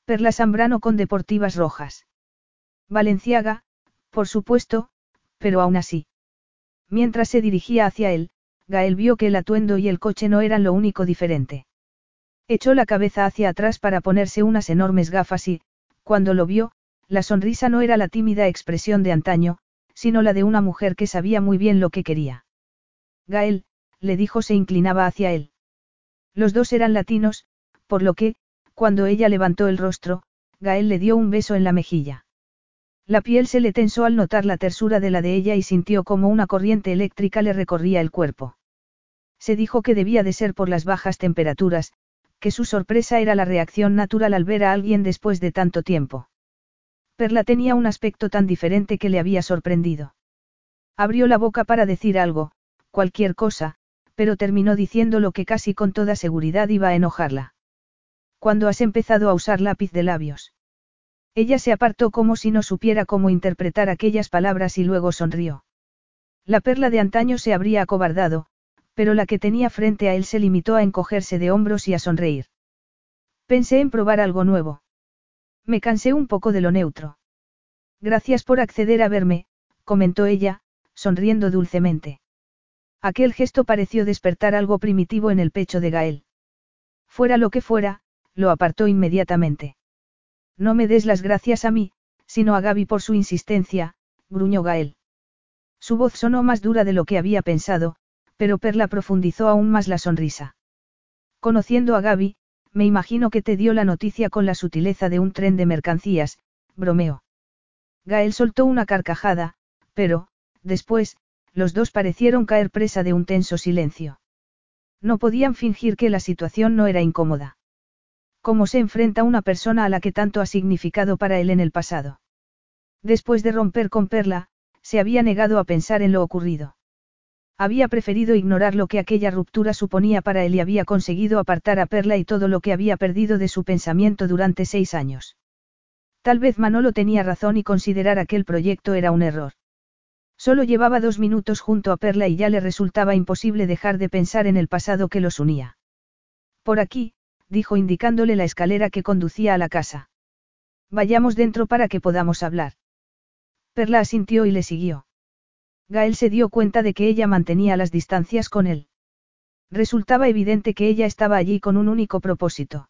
Perla Zambrano con deportivas rojas. Valenciaga, por supuesto, pero aún así. Mientras se dirigía hacia él, Gael vio que el atuendo y el coche no eran lo único diferente. Echó la cabeza hacia atrás para ponerse unas enormes gafas y, cuando lo vio, la sonrisa no era la tímida expresión de antaño, sino la de una mujer que sabía muy bien lo que quería. Gael, le dijo, se inclinaba hacia él. Los dos eran latinos, por lo que, cuando ella levantó el rostro, Gael le dio un beso en la mejilla. La piel se le tensó al notar la tersura de la de ella y sintió como una corriente eléctrica le recorría el cuerpo. Se dijo que debía de ser por las bajas temperaturas, que su sorpresa era la reacción natural al ver a alguien después de tanto tiempo. Perla tenía un aspecto tan diferente que le había sorprendido. Abrió la boca para decir algo, cualquier cosa, pero terminó diciendo lo que casi con toda seguridad iba a enojarla. ¿Cuándo has empezado a usar lápiz de labios? Ella se apartó como si no supiera cómo interpretar aquellas palabras y luego sonrió. La perla de antaño se habría acobardado, pero la que tenía frente a él se limitó a encogerse de hombros y a sonreír. Pensé en probar algo nuevo. Me cansé un poco de lo neutro. Gracias por acceder a verme, comentó ella, sonriendo dulcemente. Aquel gesto pareció despertar algo primitivo en el pecho de Gael. Fuera lo que fuera, lo apartó inmediatamente. No me des las gracias a mí, sino a Gaby por su insistencia, gruñó Gael. Su voz sonó más dura de lo que había pensado, pero Perla profundizó aún más la sonrisa. Conociendo a Gaby, me imagino que te dio la noticia con la sutileza de un tren de mercancías, bromeó. Gael soltó una carcajada, pero, después, los dos parecieron caer presa de un tenso silencio. No podían fingir que la situación no era incómoda. ¿Cómo se enfrenta una persona a la que tanto ha significado para él en el pasado? Después de romper con Perla, se había negado a pensar en lo ocurrido. Había preferido ignorar lo que aquella ruptura suponía para él y había conseguido apartar a Perla y todo lo que había perdido de su pensamiento durante seis años. Tal vez Manolo tenía razón y considerar aquel proyecto era un error. Solo llevaba dos minutos junto a Perla y ya le resultaba imposible dejar de pensar en el pasado que los unía. Por aquí, dijo indicándole la escalera que conducía a la casa. Vayamos dentro para que podamos hablar. Perla asintió y le siguió. Gael se dio cuenta de que ella mantenía las distancias con él. Resultaba evidente que ella estaba allí con un único propósito.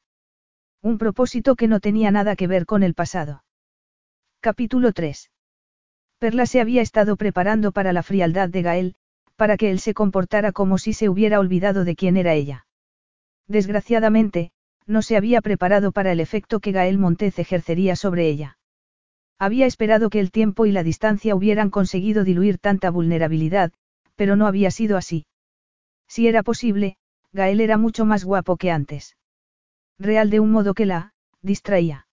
Un propósito que no tenía nada que ver con el pasado. Capítulo 3. Perla se había estado preparando para la frialdad de Gael, para que él se comportara como si se hubiera olvidado de quién era ella. Desgraciadamente, no se había preparado para el efecto que Gael Montez ejercería sobre ella. Había esperado que el tiempo y la distancia hubieran conseguido diluir tanta vulnerabilidad, pero no había sido así. Si era posible, Gael era mucho más guapo que antes. Real de un modo que la, distraía.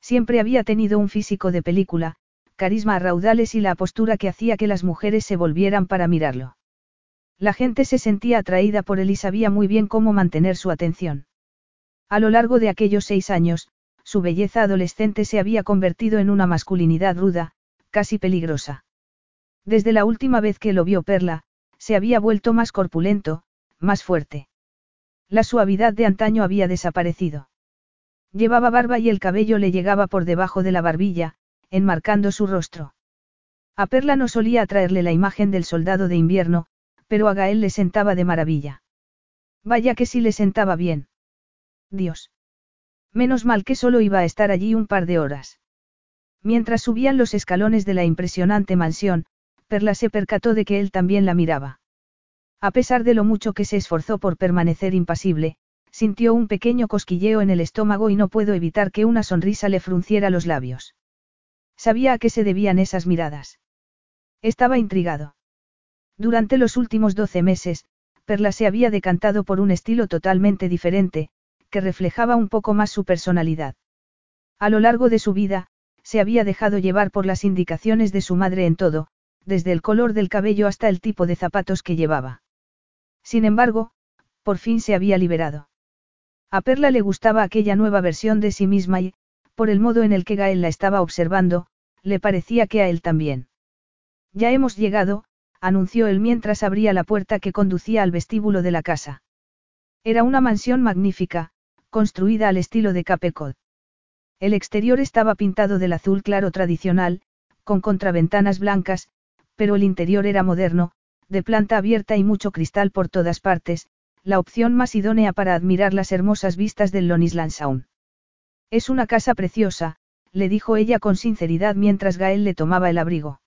Siempre había tenido un físico de película, carisma a raudales y la postura que hacía que las mujeres se volvieran para mirarlo. La gente se sentía atraída por él y sabía muy bien cómo mantener su atención. A lo largo de aquellos seis años, su belleza adolescente se había convertido en una masculinidad ruda, casi peligrosa. Desde la última vez que lo vio Perla, se había vuelto más corpulento, más fuerte. La suavidad de antaño había desaparecido. Llevaba barba y el cabello le llegaba por debajo de la barbilla, enmarcando su rostro. A Perla no solía atraerle la imagen del soldado de invierno, pero a Gael le sentaba de maravilla. Vaya que sí le sentaba bien. Dios. Menos mal que solo iba a estar allí un par de horas. Mientras subían los escalones de la impresionante mansión, Perla se percató de que él también la miraba. A pesar de lo mucho que se esforzó por permanecer impasible, sintió un pequeño cosquilleo en el estómago y no pudo evitar que una sonrisa le frunciera los labios. Sabía a qué se debían esas miradas. Estaba intrigado. Durante los últimos doce meses, Perla se había decantado por un estilo totalmente diferente, que reflejaba un poco más su personalidad. A lo largo de su vida, se había dejado llevar por las indicaciones de su madre en todo, desde el color del cabello hasta el tipo de zapatos que llevaba. Sin embargo, por fin se había liberado. A Perla le gustaba aquella nueva versión de sí misma y, por el modo en el que Gael la estaba observando, le parecía que a él también. Ya hemos llegado, anunció él mientras abría la puerta que conducía al vestíbulo de la casa. Era una mansión magnífica, construida al estilo de Capecot. El exterior estaba pintado del azul claro tradicional, con contraventanas blancas, pero el interior era moderno, de planta abierta y mucho cristal por todas partes, la opción más idónea para admirar las hermosas vistas del Lonisland Sound. Es una casa preciosa, le dijo ella con sinceridad mientras Gael le tomaba el abrigo.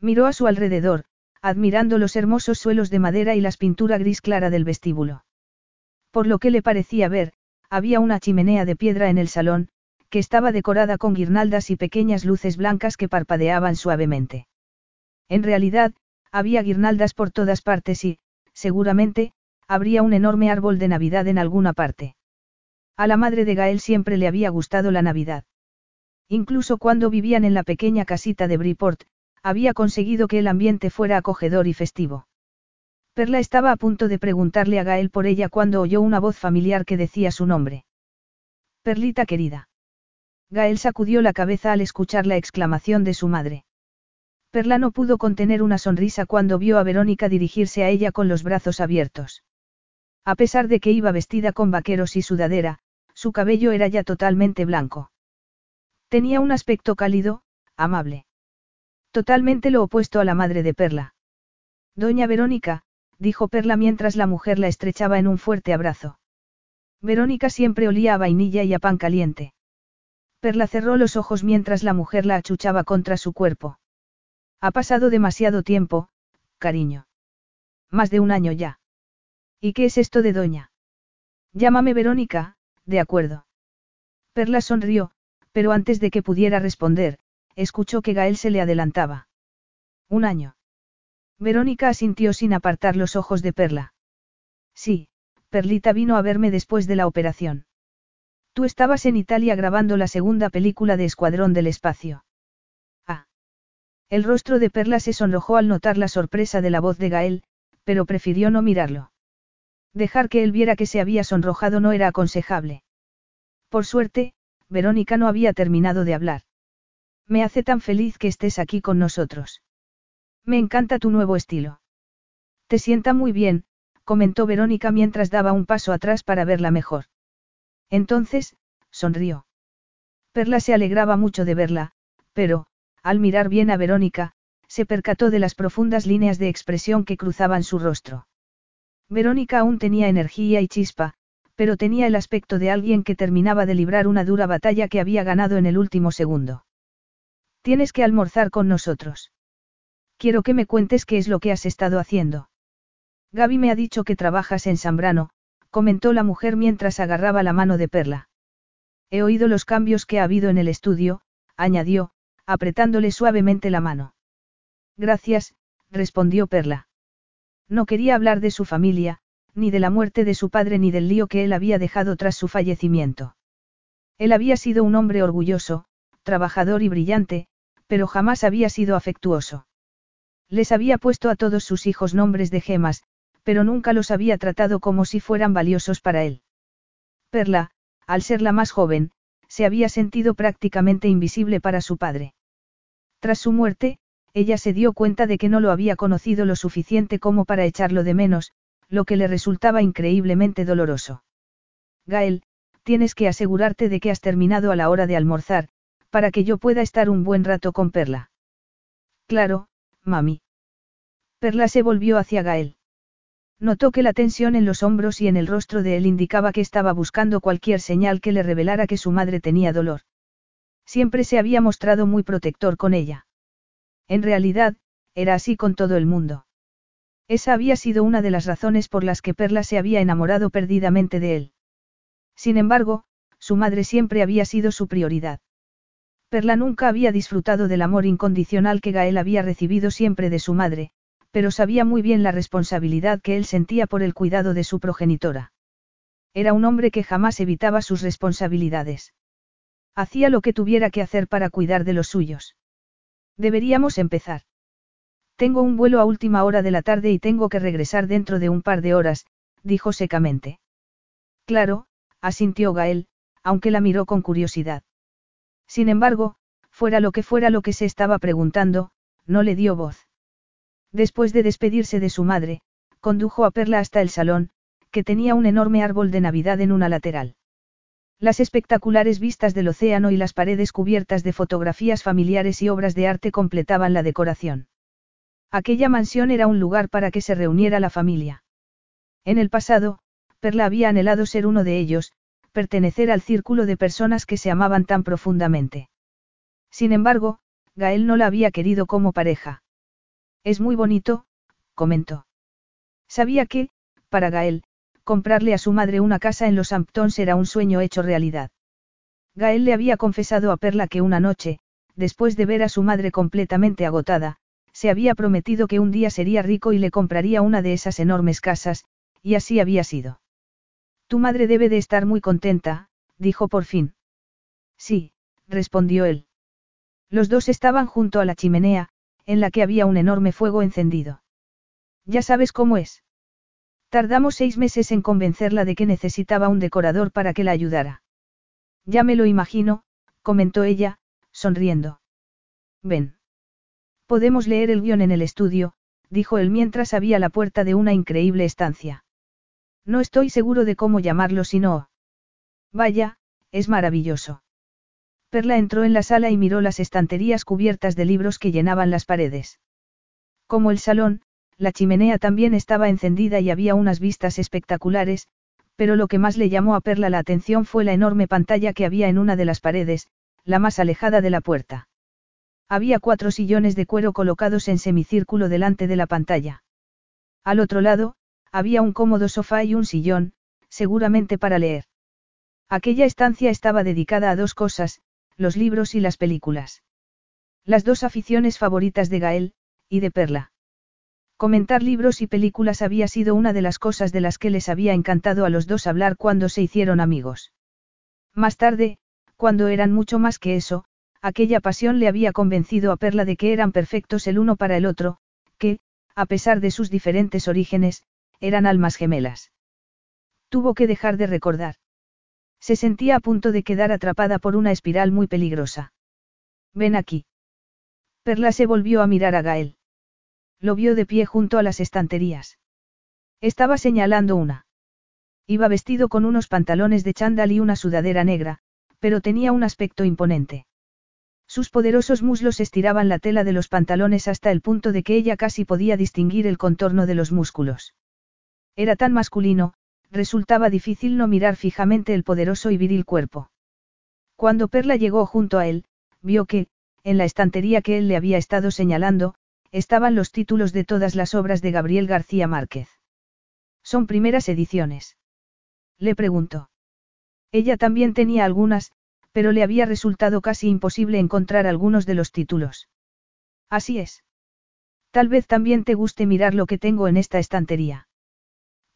Miró a su alrededor, admirando los hermosos suelos de madera y las pintura gris clara del vestíbulo. Por lo que le parecía ver, había una chimenea de piedra en el salón, que estaba decorada con guirnaldas y pequeñas luces blancas que parpadeaban suavemente. En realidad, había guirnaldas por todas partes y, seguramente, habría un enorme árbol de Navidad en alguna parte. A la madre de Gael siempre le había gustado la Navidad. Incluso cuando vivían en la pequeña casita de Briport, había conseguido que el ambiente fuera acogedor y festivo. Perla estaba a punto de preguntarle a Gael por ella cuando oyó una voz familiar que decía su nombre. Perlita querida. Gael sacudió la cabeza al escuchar la exclamación de su madre. Perla no pudo contener una sonrisa cuando vio a Verónica dirigirse a ella con los brazos abiertos. A pesar de que iba vestida con vaqueros y sudadera, su cabello era ya totalmente blanco. Tenía un aspecto cálido, amable. Totalmente lo opuesto a la madre de Perla. Doña Verónica, dijo Perla mientras la mujer la estrechaba en un fuerte abrazo. Verónica siempre olía a vainilla y a pan caliente. Perla cerró los ojos mientras la mujer la achuchaba contra su cuerpo. Ha pasado demasiado tiempo, cariño. Más de un año ya. ¿Y qué es esto de doña? Llámame Verónica, de acuerdo. Perla sonrió, pero antes de que pudiera responder, escuchó que Gael se le adelantaba. Un año. Verónica asintió sin apartar los ojos de Perla. Sí, Perlita vino a verme después de la operación. Tú estabas en Italia grabando la segunda película de Escuadrón del Espacio. Ah. El rostro de Perla se sonrojó al notar la sorpresa de la voz de Gael, pero prefirió no mirarlo. Dejar que él viera que se había sonrojado no era aconsejable. Por suerte, Verónica no había terminado de hablar. Me hace tan feliz que estés aquí con nosotros. Me encanta tu nuevo estilo. Te sienta muy bien, comentó Verónica mientras daba un paso atrás para verla mejor. Entonces, sonrió. Perla se alegraba mucho de verla, pero, al mirar bien a Verónica, se percató de las profundas líneas de expresión que cruzaban su rostro. Verónica aún tenía energía y chispa, pero tenía el aspecto de alguien que terminaba de librar una dura batalla que había ganado en el último segundo. Tienes que almorzar con nosotros. Quiero que me cuentes qué es lo que has estado haciendo. Gaby me ha dicho que trabajas en Zambrano, comentó la mujer mientras agarraba la mano de Perla. He oído los cambios que ha habido en el estudio, añadió, apretándole suavemente la mano. Gracias, respondió Perla. No quería hablar de su familia, ni de la muerte de su padre ni del lío que él había dejado tras su fallecimiento. Él había sido un hombre orgulloso, trabajador y brillante, pero jamás había sido afectuoso. Les había puesto a todos sus hijos nombres de gemas, pero nunca los había tratado como si fueran valiosos para él. Perla, al ser la más joven, se había sentido prácticamente invisible para su padre. Tras su muerte, ella se dio cuenta de que no lo había conocido lo suficiente como para echarlo de menos, lo que le resultaba increíblemente doloroso. Gael, tienes que asegurarte de que has terminado a la hora de almorzar, para que yo pueda estar un buen rato con Perla. Claro, mami. Perla se volvió hacia Gael. Notó que la tensión en los hombros y en el rostro de él indicaba que estaba buscando cualquier señal que le revelara que su madre tenía dolor. Siempre se había mostrado muy protector con ella. En realidad, era así con todo el mundo. Esa había sido una de las razones por las que Perla se había enamorado perdidamente de él. Sin embargo, su madre siempre había sido su prioridad. Perla nunca había disfrutado del amor incondicional que Gael había recibido siempre de su madre, pero sabía muy bien la responsabilidad que él sentía por el cuidado de su progenitora. Era un hombre que jamás evitaba sus responsabilidades. Hacía lo que tuviera que hacer para cuidar de los suyos. Deberíamos empezar. Tengo un vuelo a última hora de la tarde y tengo que regresar dentro de un par de horas, dijo secamente. Claro, asintió Gael, aunque la miró con curiosidad. Sin embargo, fuera lo que fuera lo que se estaba preguntando, no le dio voz. Después de despedirse de su madre, condujo a Perla hasta el salón, que tenía un enorme árbol de Navidad en una lateral. Las espectaculares vistas del océano y las paredes cubiertas de fotografías familiares y obras de arte completaban la decoración. Aquella mansión era un lugar para que se reuniera la familia. En el pasado, Perla había anhelado ser uno de ellos, pertenecer al círculo de personas que se amaban tan profundamente. Sin embargo, Gael no la había querido como pareja. Es muy bonito, comentó. Sabía que, para Gael, comprarle a su madre una casa en los Hamptons era un sueño hecho realidad. Gael le había confesado a Perla que una noche, después de ver a su madre completamente agotada, se había prometido que un día sería rico y le compraría una de esas enormes casas, y así había sido. Tu madre debe de estar muy contenta, dijo por fin. Sí, respondió él. Los dos estaban junto a la chimenea, en la que había un enorme fuego encendido. Ya sabes cómo es. Tardamos seis meses en convencerla de que necesitaba un decorador para que la ayudara. Ya me lo imagino, comentó ella, sonriendo. Ven. Podemos leer el guion en el estudio, dijo él mientras había la puerta de una increíble estancia. No estoy seguro de cómo llamarlo si no. Vaya, es maravilloso. Perla entró en la sala y miró las estanterías cubiertas de libros que llenaban las paredes. Como el salón, la chimenea también estaba encendida y había unas vistas espectaculares, pero lo que más le llamó a Perla la atención fue la enorme pantalla que había en una de las paredes, la más alejada de la puerta. Había cuatro sillones de cuero colocados en semicírculo delante de la pantalla. Al otro lado, había un cómodo sofá y un sillón, seguramente para leer. Aquella estancia estaba dedicada a dos cosas, los libros y las películas. Las dos aficiones favoritas de Gael, y de Perla. Comentar libros y películas había sido una de las cosas de las que les había encantado a los dos hablar cuando se hicieron amigos. Más tarde, cuando eran mucho más que eso, aquella pasión le había convencido a Perla de que eran perfectos el uno para el otro, que, a pesar de sus diferentes orígenes, eran almas gemelas. Tuvo que dejar de recordar. Se sentía a punto de quedar atrapada por una espiral muy peligrosa. Ven aquí. Perla se volvió a mirar a Gael. Lo vio de pie junto a las estanterías. Estaba señalando una. Iba vestido con unos pantalones de chándal y una sudadera negra, pero tenía un aspecto imponente. Sus poderosos muslos estiraban la tela de los pantalones hasta el punto de que ella casi podía distinguir el contorno de los músculos. Era tan masculino, resultaba difícil no mirar fijamente el poderoso y viril cuerpo. Cuando Perla llegó junto a él, vio que, en la estantería que él le había estado señalando, estaban los títulos de todas las obras de Gabriel García Márquez. Son primeras ediciones. Le preguntó. Ella también tenía algunas, pero le había resultado casi imposible encontrar algunos de los títulos. Así es. Tal vez también te guste mirar lo que tengo en esta estantería.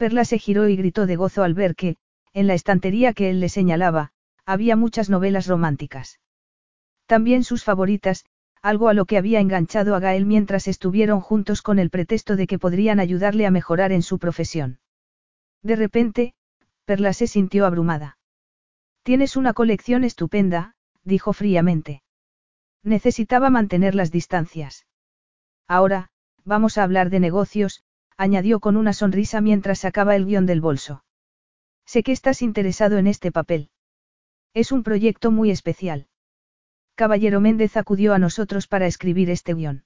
Perla se giró y gritó de gozo al ver que, en la estantería que él le señalaba, había muchas novelas románticas. También sus favoritas, algo a lo que había enganchado a Gael mientras estuvieron juntos con el pretexto de que podrían ayudarle a mejorar en su profesión. De repente, Perla se sintió abrumada. Tienes una colección estupenda, dijo fríamente. Necesitaba mantener las distancias. Ahora, vamos a hablar de negocios, añadió con una sonrisa mientras sacaba el guion del bolso. Sé que estás interesado en este papel. Es un proyecto muy especial. Caballero Méndez acudió a nosotros para escribir este guion.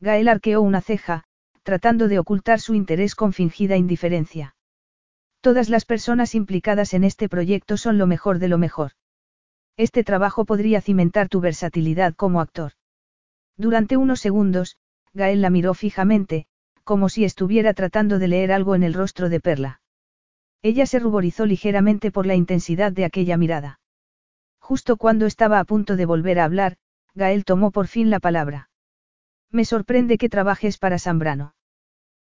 Gael arqueó una ceja, tratando de ocultar su interés con fingida indiferencia. Todas las personas implicadas en este proyecto son lo mejor de lo mejor. Este trabajo podría cimentar tu versatilidad como actor. Durante unos segundos, Gael la miró fijamente, como si estuviera tratando de leer algo en el rostro de Perla. Ella se ruborizó ligeramente por la intensidad de aquella mirada. Justo cuando estaba a punto de volver a hablar, Gael tomó por fin la palabra. Me sorprende que trabajes para Zambrano.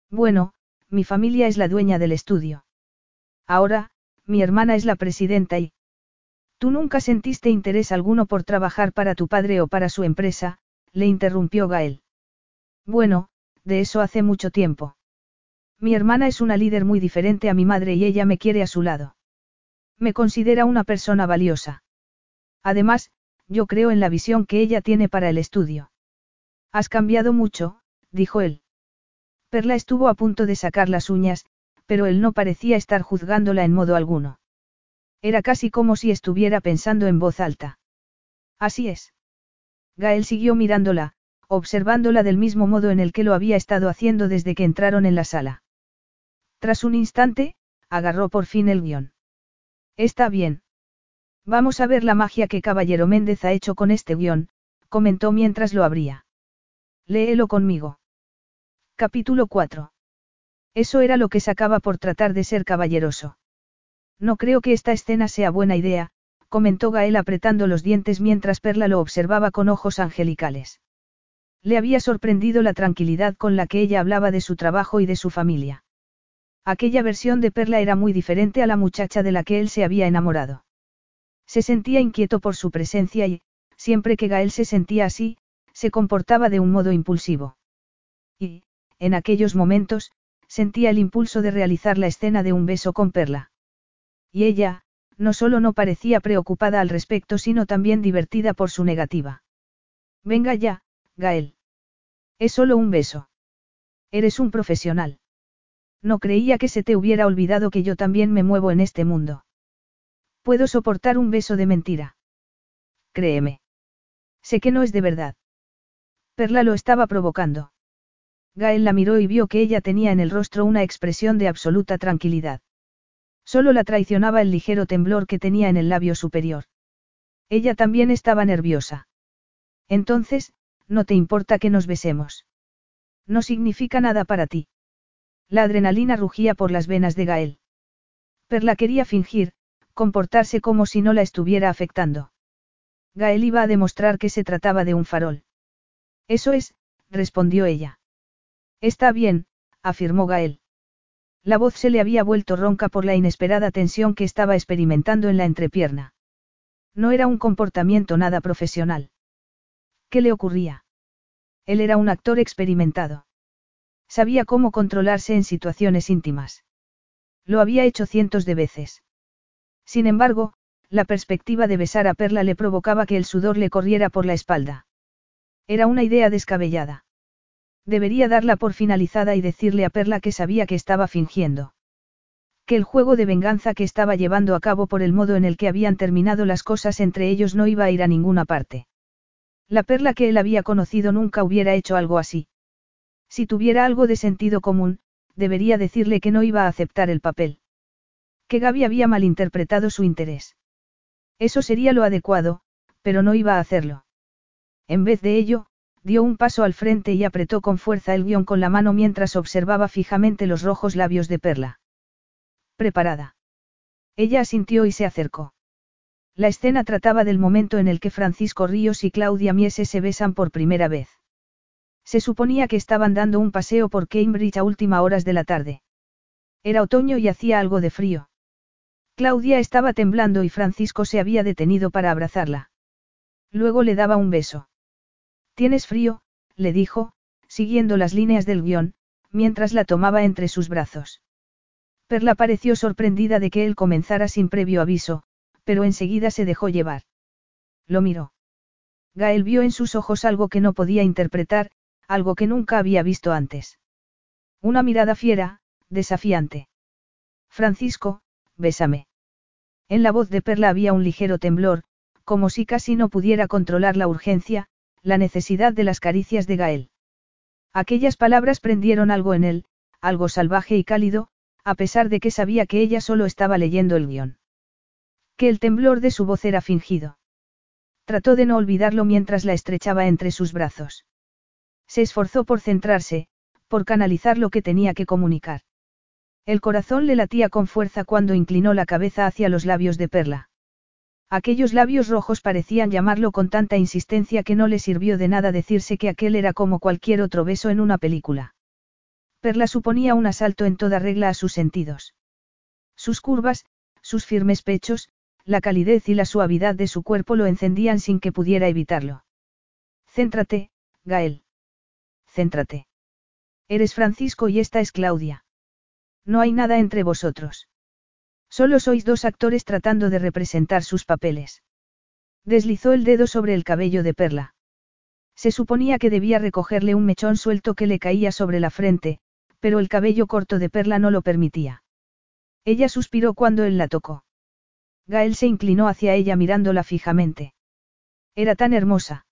Bueno, mi familia es la dueña del estudio. Ahora, mi hermana es la presidenta y... Tú nunca sentiste interés alguno por trabajar para tu padre o para su empresa, le interrumpió Gael. Bueno, de eso hace mucho tiempo. Mi hermana es una líder muy diferente a mi madre y ella me quiere a su lado. Me considera una persona valiosa. Además, yo creo en la visión que ella tiene para el estudio. Has cambiado mucho, dijo él. Perla estuvo a punto de sacar las uñas, pero él no parecía estar juzgándola en modo alguno. Era casi como si estuviera pensando en voz alta. Así es. Gael siguió mirándola, observándola del mismo modo en el que lo había estado haciendo desde que entraron en la sala. Tras un instante, agarró por fin el guion. Está bien. Vamos a ver la magia que Caballero Méndez ha hecho con este guion, comentó mientras lo abría. Léelo conmigo. Capítulo 4. Eso era lo que sacaba por tratar de ser caballeroso. No creo que esta escena sea buena idea, comentó Gael apretando los dientes mientras Perla lo observaba con ojos angelicales. Le había sorprendido la tranquilidad con la que ella hablaba de su trabajo y de su familia. Aquella versión de Perla era muy diferente a la muchacha de la que él se había enamorado. Se sentía inquieto por su presencia y, siempre que Gael se sentía así, se comportaba de un modo impulsivo. Y, en aquellos momentos, sentía el impulso de realizar la escena de un beso con Perla. Y ella, no solo no parecía preocupada al respecto, sino también divertida por su negativa. Venga ya, Gael. Es solo un beso. Eres un profesional. No creía que se te hubiera olvidado que yo también me muevo en este mundo. Puedo soportar un beso de mentira. Créeme. Sé que no es de verdad. Perla lo estaba provocando. Gael la miró y vio que ella tenía en el rostro una expresión de absoluta tranquilidad. Solo la traicionaba el ligero temblor que tenía en el labio superior. Ella también estaba nerviosa. Entonces, no te importa que nos besemos. No significa nada para ti. La adrenalina rugía por las venas de Gael. Perla quería fingir, comportarse como si no la estuviera afectando. Gael iba a demostrar que se trataba de un farol. Eso es, respondió ella. Está bien, afirmó Gael. La voz se le había vuelto ronca por la inesperada tensión que estaba experimentando en la entrepierna. No era un comportamiento nada profesional. ¿Qué le ocurría? Él era un actor experimentado. Sabía cómo controlarse en situaciones íntimas. Lo había hecho cientos de veces. Sin embargo, la perspectiva de besar a Perla le provocaba que el sudor le corriera por la espalda. Era una idea descabellada. Debería darla por finalizada y decirle a Perla que sabía que estaba fingiendo. Que el juego de venganza que estaba llevando a cabo por el modo en el que habían terminado las cosas entre ellos no iba a ir a ninguna parte. La Perla que él había conocido nunca hubiera hecho algo así. Si tuviera algo de sentido común, debería decirle que no iba a aceptar el papel. Que Gaby había malinterpretado su interés. Eso sería lo adecuado, pero no iba a hacerlo. En vez de ello, dio un paso al frente y apretó con fuerza el guion con la mano mientras observaba fijamente los rojos labios de Perla. ¿Preparada? Ella asintió y se acercó. La escena trataba del momento en el que Francisco Ríos y Claudia Miese se besan por primera vez. Se suponía que estaban dando un paseo por Cambridge a última horas de la tarde. Era otoño y hacía algo de frío. Claudia estaba temblando y Francisco se había detenido para abrazarla. Luego le daba un beso. Tienes frío, le dijo, siguiendo las líneas del guion, mientras la tomaba entre sus brazos. Perla pareció sorprendida de que él comenzara sin previo aviso, pero enseguida se dejó llevar. Lo miró. Gael vio en sus ojos algo que no podía interpretar, algo que nunca había visto antes. Una mirada fiera, desafiante. Francisco, bésame. En la voz de Perla había un ligero temblor, como si casi no pudiera controlar la urgencia, la necesidad de las caricias de Gael. Aquellas palabras prendieron algo en él, algo salvaje y cálido, a pesar de que sabía que ella solo estaba leyendo el guion. Que el temblor de su voz era fingido. Trató de no olvidarlo mientras la estrechaba entre sus brazos. Se esforzó por centrarse, por canalizar lo que tenía que comunicar. El corazón le latía con fuerza cuando inclinó la cabeza hacia los labios de Perla. Aquellos labios rojos parecían llamarlo con tanta insistencia que no le sirvió de nada decirse que aquel era como cualquier otro beso en una película. Perla suponía un asalto en toda regla a sus sentidos. Sus curvas, sus firmes pechos, la calidez y la suavidad de su cuerpo lo encendían sin que pudiera evitarlo. Céntrate, Gael. Céntrate. Eres Francisco y esta es Claudia. No hay nada entre vosotros. Solo sois dos actores tratando de representar sus papeles. Deslizó el dedo sobre el cabello de Perla. Se suponía que debía recogerle un mechón suelto que le caía sobre la frente, pero el cabello corto de Perla no lo permitía. Ella suspiró cuando él la tocó. Gael se inclinó hacia ella mirándola fijamente. Era tan hermosa.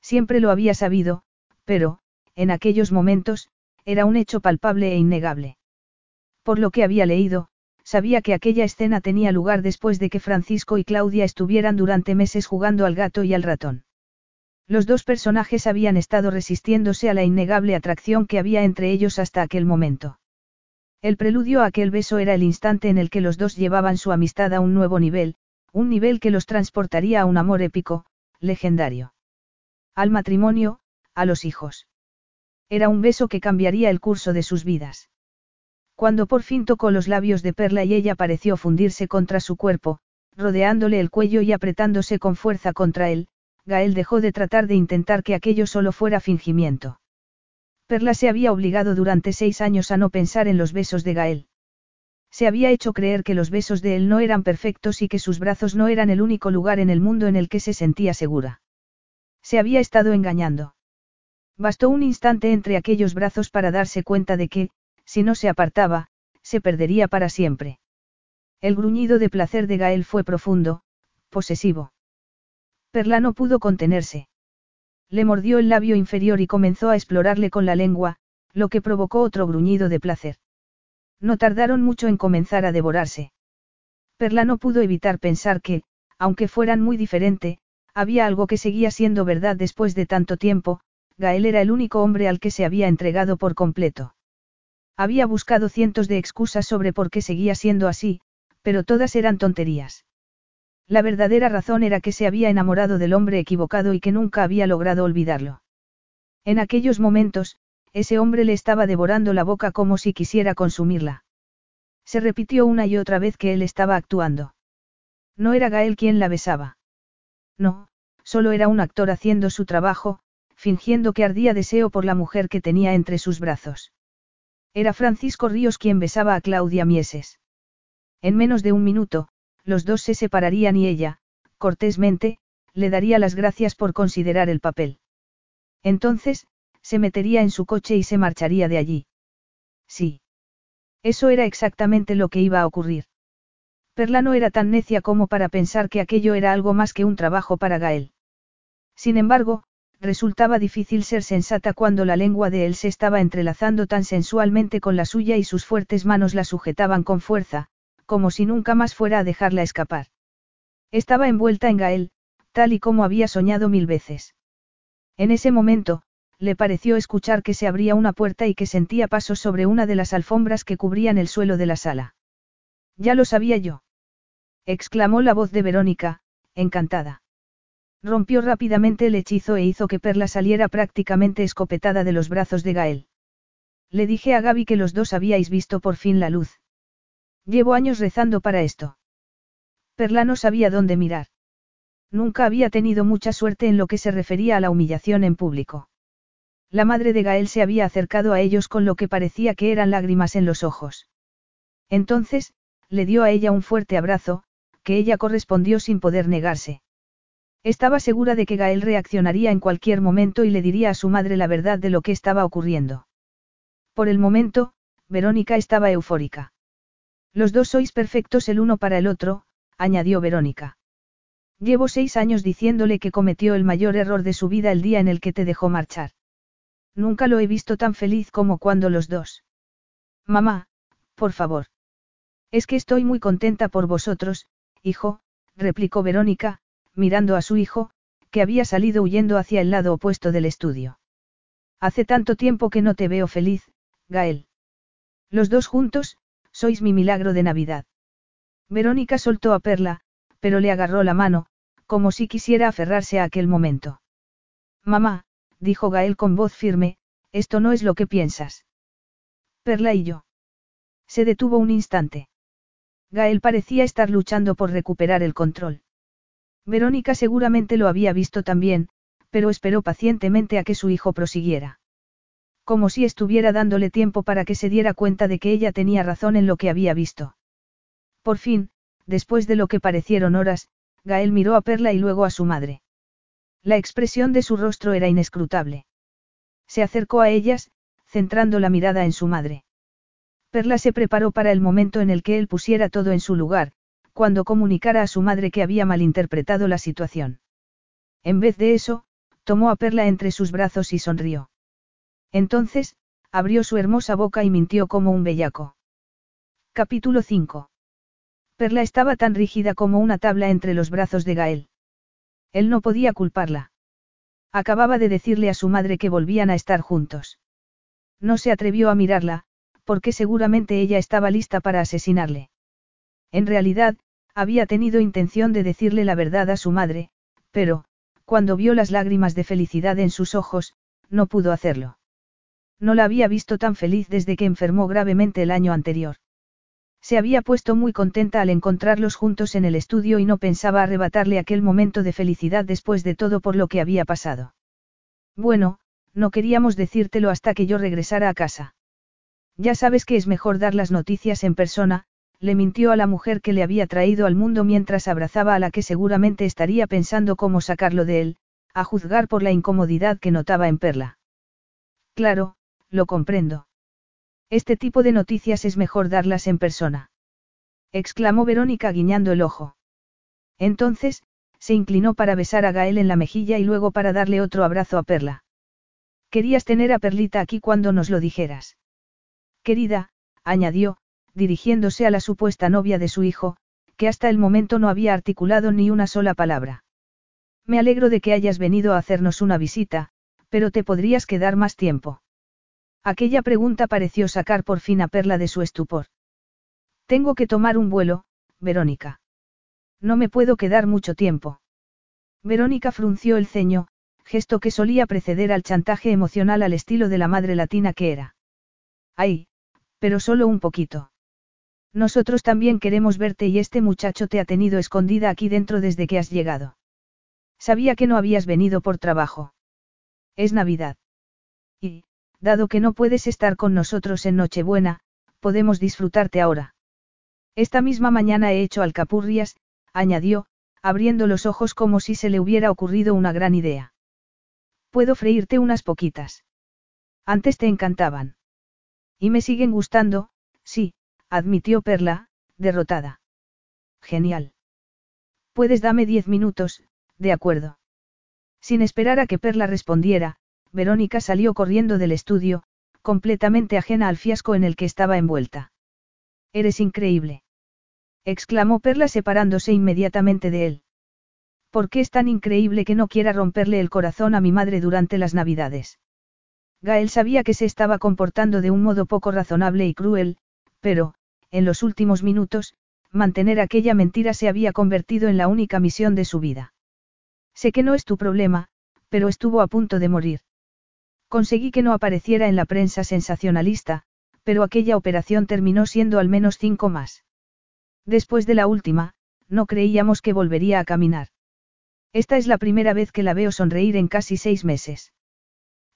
Siempre lo había sabido, pero, en aquellos momentos, era un hecho palpable e innegable. Por lo que había leído, sabía que aquella escena tenía lugar después de que Francisco y Claudia estuvieran durante meses jugando al gato y al ratón. Los dos personajes habían estado resistiéndose a la innegable atracción que había entre ellos hasta aquel momento. El preludio a aquel beso era el instante en el que los dos llevaban su amistad a un nuevo nivel, un nivel que los transportaría a un amor épico, legendario. Al matrimonio, a los hijos. Era un beso que cambiaría el curso de sus vidas. Cuando por fin tocó los labios de Perla y ella pareció fundirse contra su cuerpo, rodeándole el cuello y apretándose con fuerza contra él, Gael dejó de tratar de intentar que aquello solo fuera fingimiento. Perla se había obligado durante seis años a no pensar en los besos de Gael. Se había hecho creer que los besos de él no eran perfectos y que sus brazos no eran el único lugar en el mundo en el que se sentía segura. Se había estado engañando. Bastó un instante entre aquellos brazos para darse cuenta de que, si no se apartaba, se perdería para siempre. El gruñido de placer de Gael fue profundo, posesivo. Perla no pudo contenerse. Le mordió el labio inferior y comenzó a explorarle con la lengua, lo que provocó otro gruñido de placer. No tardaron mucho en comenzar a devorarse. Perla no pudo evitar pensar que, aunque fueran muy diferente, había algo que seguía siendo verdad después de tanto tiempo, Gael era el único hombre al que se había entregado por completo. Había buscado cientos de excusas sobre por qué seguía siendo así, pero todas eran tonterías. La verdadera razón era que se había enamorado del hombre equivocado y que nunca había logrado olvidarlo. En aquellos momentos, ese hombre le estaba devorando la boca como si quisiera consumirla. Se repitió una y otra vez que él estaba actuando. No era Gael quien la besaba. No, solo era un actor haciendo su trabajo, fingiendo que ardía deseo por la mujer que tenía entre sus brazos. Era Francisco Ríos quien besaba a Claudia Mieses. En menos de un minuto, los dos se separarían y ella, cortésmente, le daría las gracias por considerar el papel. Entonces, se metería en su coche y se marcharía de allí. Sí. Eso era exactamente lo que iba a ocurrir. Perla no era tan necia como para pensar que aquello era algo más que un trabajo para Gael. Sin embargo, resultaba difícil ser sensata cuando la lengua de él se estaba entrelazando tan sensualmente con la suya y sus fuertes manos la sujetaban con fuerza, como si nunca más fuera a dejarla escapar. Estaba envuelta en Gael, tal y como había soñado mil veces. En ese momento, le pareció escuchar que se abría una puerta y que sentía pasos sobre una de las alfombras que cubrían el suelo de la sala. Ya lo sabía yo. exclamó la voz de Verónica, encantada. Rompió rápidamente el hechizo e hizo que Perla saliera prácticamente escopetada de los brazos de Gael. Le dije a Gaby que los dos habíais visto por fin la luz. Llevo años rezando para esto. Perla no sabía dónde mirar. Nunca había tenido mucha suerte en lo que se refería a la humillación en público. La madre de Gael se había acercado a ellos con lo que parecía que eran lágrimas en los ojos. Entonces, le dio a ella un fuerte abrazo, que ella correspondió sin poder negarse. Estaba segura de que Gael reaccionaría en cualquier momento y le diría a su madre la verdad de lo que estaba ocurriendo. Por el momento, Verónica estaba eufórica. Los dos sois perfectos el uno para el otro, añadió Verónica. Llevo seis años diciéndole que cometió el mayor error de su vida el día en el que te dejó marchar. Nunca lo he visto tan feliz como cuando los dos. Mamá, por favor. Es que estoy muy contenta por vosotros, hijo, replicó Verónica, mirando a su hijo, que había salido huyendo hacia el lado opuesto del estudio. Hace tanto tiempo que no te veo feliz, Gael. Los dos juntos, sois mi milagro de Navidad. Verónica soltó a Perla, pero le agarró la mano, como si quisiera aferrarse a aquel momento. Mamá, dijo Gael con voz firme, esto no es lo que piensas. Perla y yo. Se detuvo un instante. Gael parecía estar luchando por recuperar el control. Verónica seguramente lo había visto también, pero esperó pacientemente a que su hijo prosiguiera como si estuviera dándole tiempo para que se diera cuenta de que ella tenía razón en lo que había visto. Por fin, después de lo que parecieron horas, Gael miró a Perla y luego a su madre. La expresión de su rostro era inescrutable. Se acercó a ellas, centrando la mirada en su madre. Perla se preparó para el momento en el que él pusiera todo en su lugar, cuando comunicara a su madre que había malinterpretado la situación. En vez de eso, tomó a Perla entre sus brazos y sonrió. Entonces, abrió su hermosa boca y mintió como un bellaco. Capítulo 5. Perla estaba tan rígida como una tabla entre los brazos de Gael. Él no podía culparla. Acababa de decirle a su madre que volvían a estar juntos. No se atrevió a mirarla, porque seguramente ella estaba lista para asesinarle. En realidad, había tenido intención de decirle la verdad a su madre, pero, cuando vio las lágrimas de felicidad en sus ojos, no pudo hacerlo. No la había visto tan feliz desde que enfermó gravemente el año anterior. Se había puesto muy contenta al encontrarlos juntos en el estudio y no pensaba arrebatarle aquel momento de felicidad después de todo por lo que había pasado. Bueno, no queríamos decírtelo hasta que yo regresara a casa. Ya sabes que es mejor dar las noticias en persona, le mintió a la mujer que le había traído al mundo mientras abrazaba a la que seguramente estaría pensando cómo sacarlo de él, a juzgar por la incomodidad que notaba en Perla. Claro, lo comprendo. Este tipo de noticias es mejor darlas en persona. exclamó Verónica guiñando el ojo. Entonces, se inclinó para besar a Gael en la mejilla y luego para darle otro abrazo a Perla. Querías tener a Perlita aquí cuando nos lo dijeras. Querida, añadió, dirigiéndose a la supuesta novia de su hijo, que hasta el momento no había articulado ni una sola palabra. Me alegro de que hayas venido a hacernos una visita, pero te podrías quedar más tiempo. Aquella pregunta pareció sacar por fin a Perla de su estupor. Tengo que tomar un vuelo, Verónica. No me puedo quedar mucho tiempo. Verónica frunció el ceño, gesto que solía preceder al chantaje emocional al estilo de la madre latina que era. Ay, pero solo un poquito. Nosotros también queremos verte y este muchacho te ha tenido escondida aquí dentro desde que has llegado. Sabía que no habías venido por trabajo. Es Navidad. Dado que no puedes estar con nosotros en Nochebuena, podemos disfrutarte ahora. Esta misma mañana he hecho alcapurrias, añadió, abriendo los ojos como si se le hubiera ocurrido una gran idea. Puedo freírte unas poquitas. Antes te encantaban. Y me siguen gustando, sí, admitió Perla, derrotada. Genial. Puedes darme diez minutos, de acuerdo. Sin esperar a que Perla respondiera, Verónica salió corriendo del estudio, completamente ajena al fiasco en el que estaba envuelta. Eres increíble. exclamó Perla separándose inmediatamente de él. ¿Por qué es tan increíble que no quiera romperle el corazón a mi madre durante las Navidades? Gael sabía que se estaba comportando de un modo poco razonable y cruel, pero, en los últimos minutos, mantener aquella mentira se había convertido en la única misión de su vida. Sé que no es tu problema, pero estuvo a punto de morir. Conseguí que no apareciera en la prensa sensacionalista, pero aquella operación terminó siendo al menos cinco más. Después de la última, no creíamos que volvería a caminar. Esta es la primera vez que la veo sonreír en casi seis meses.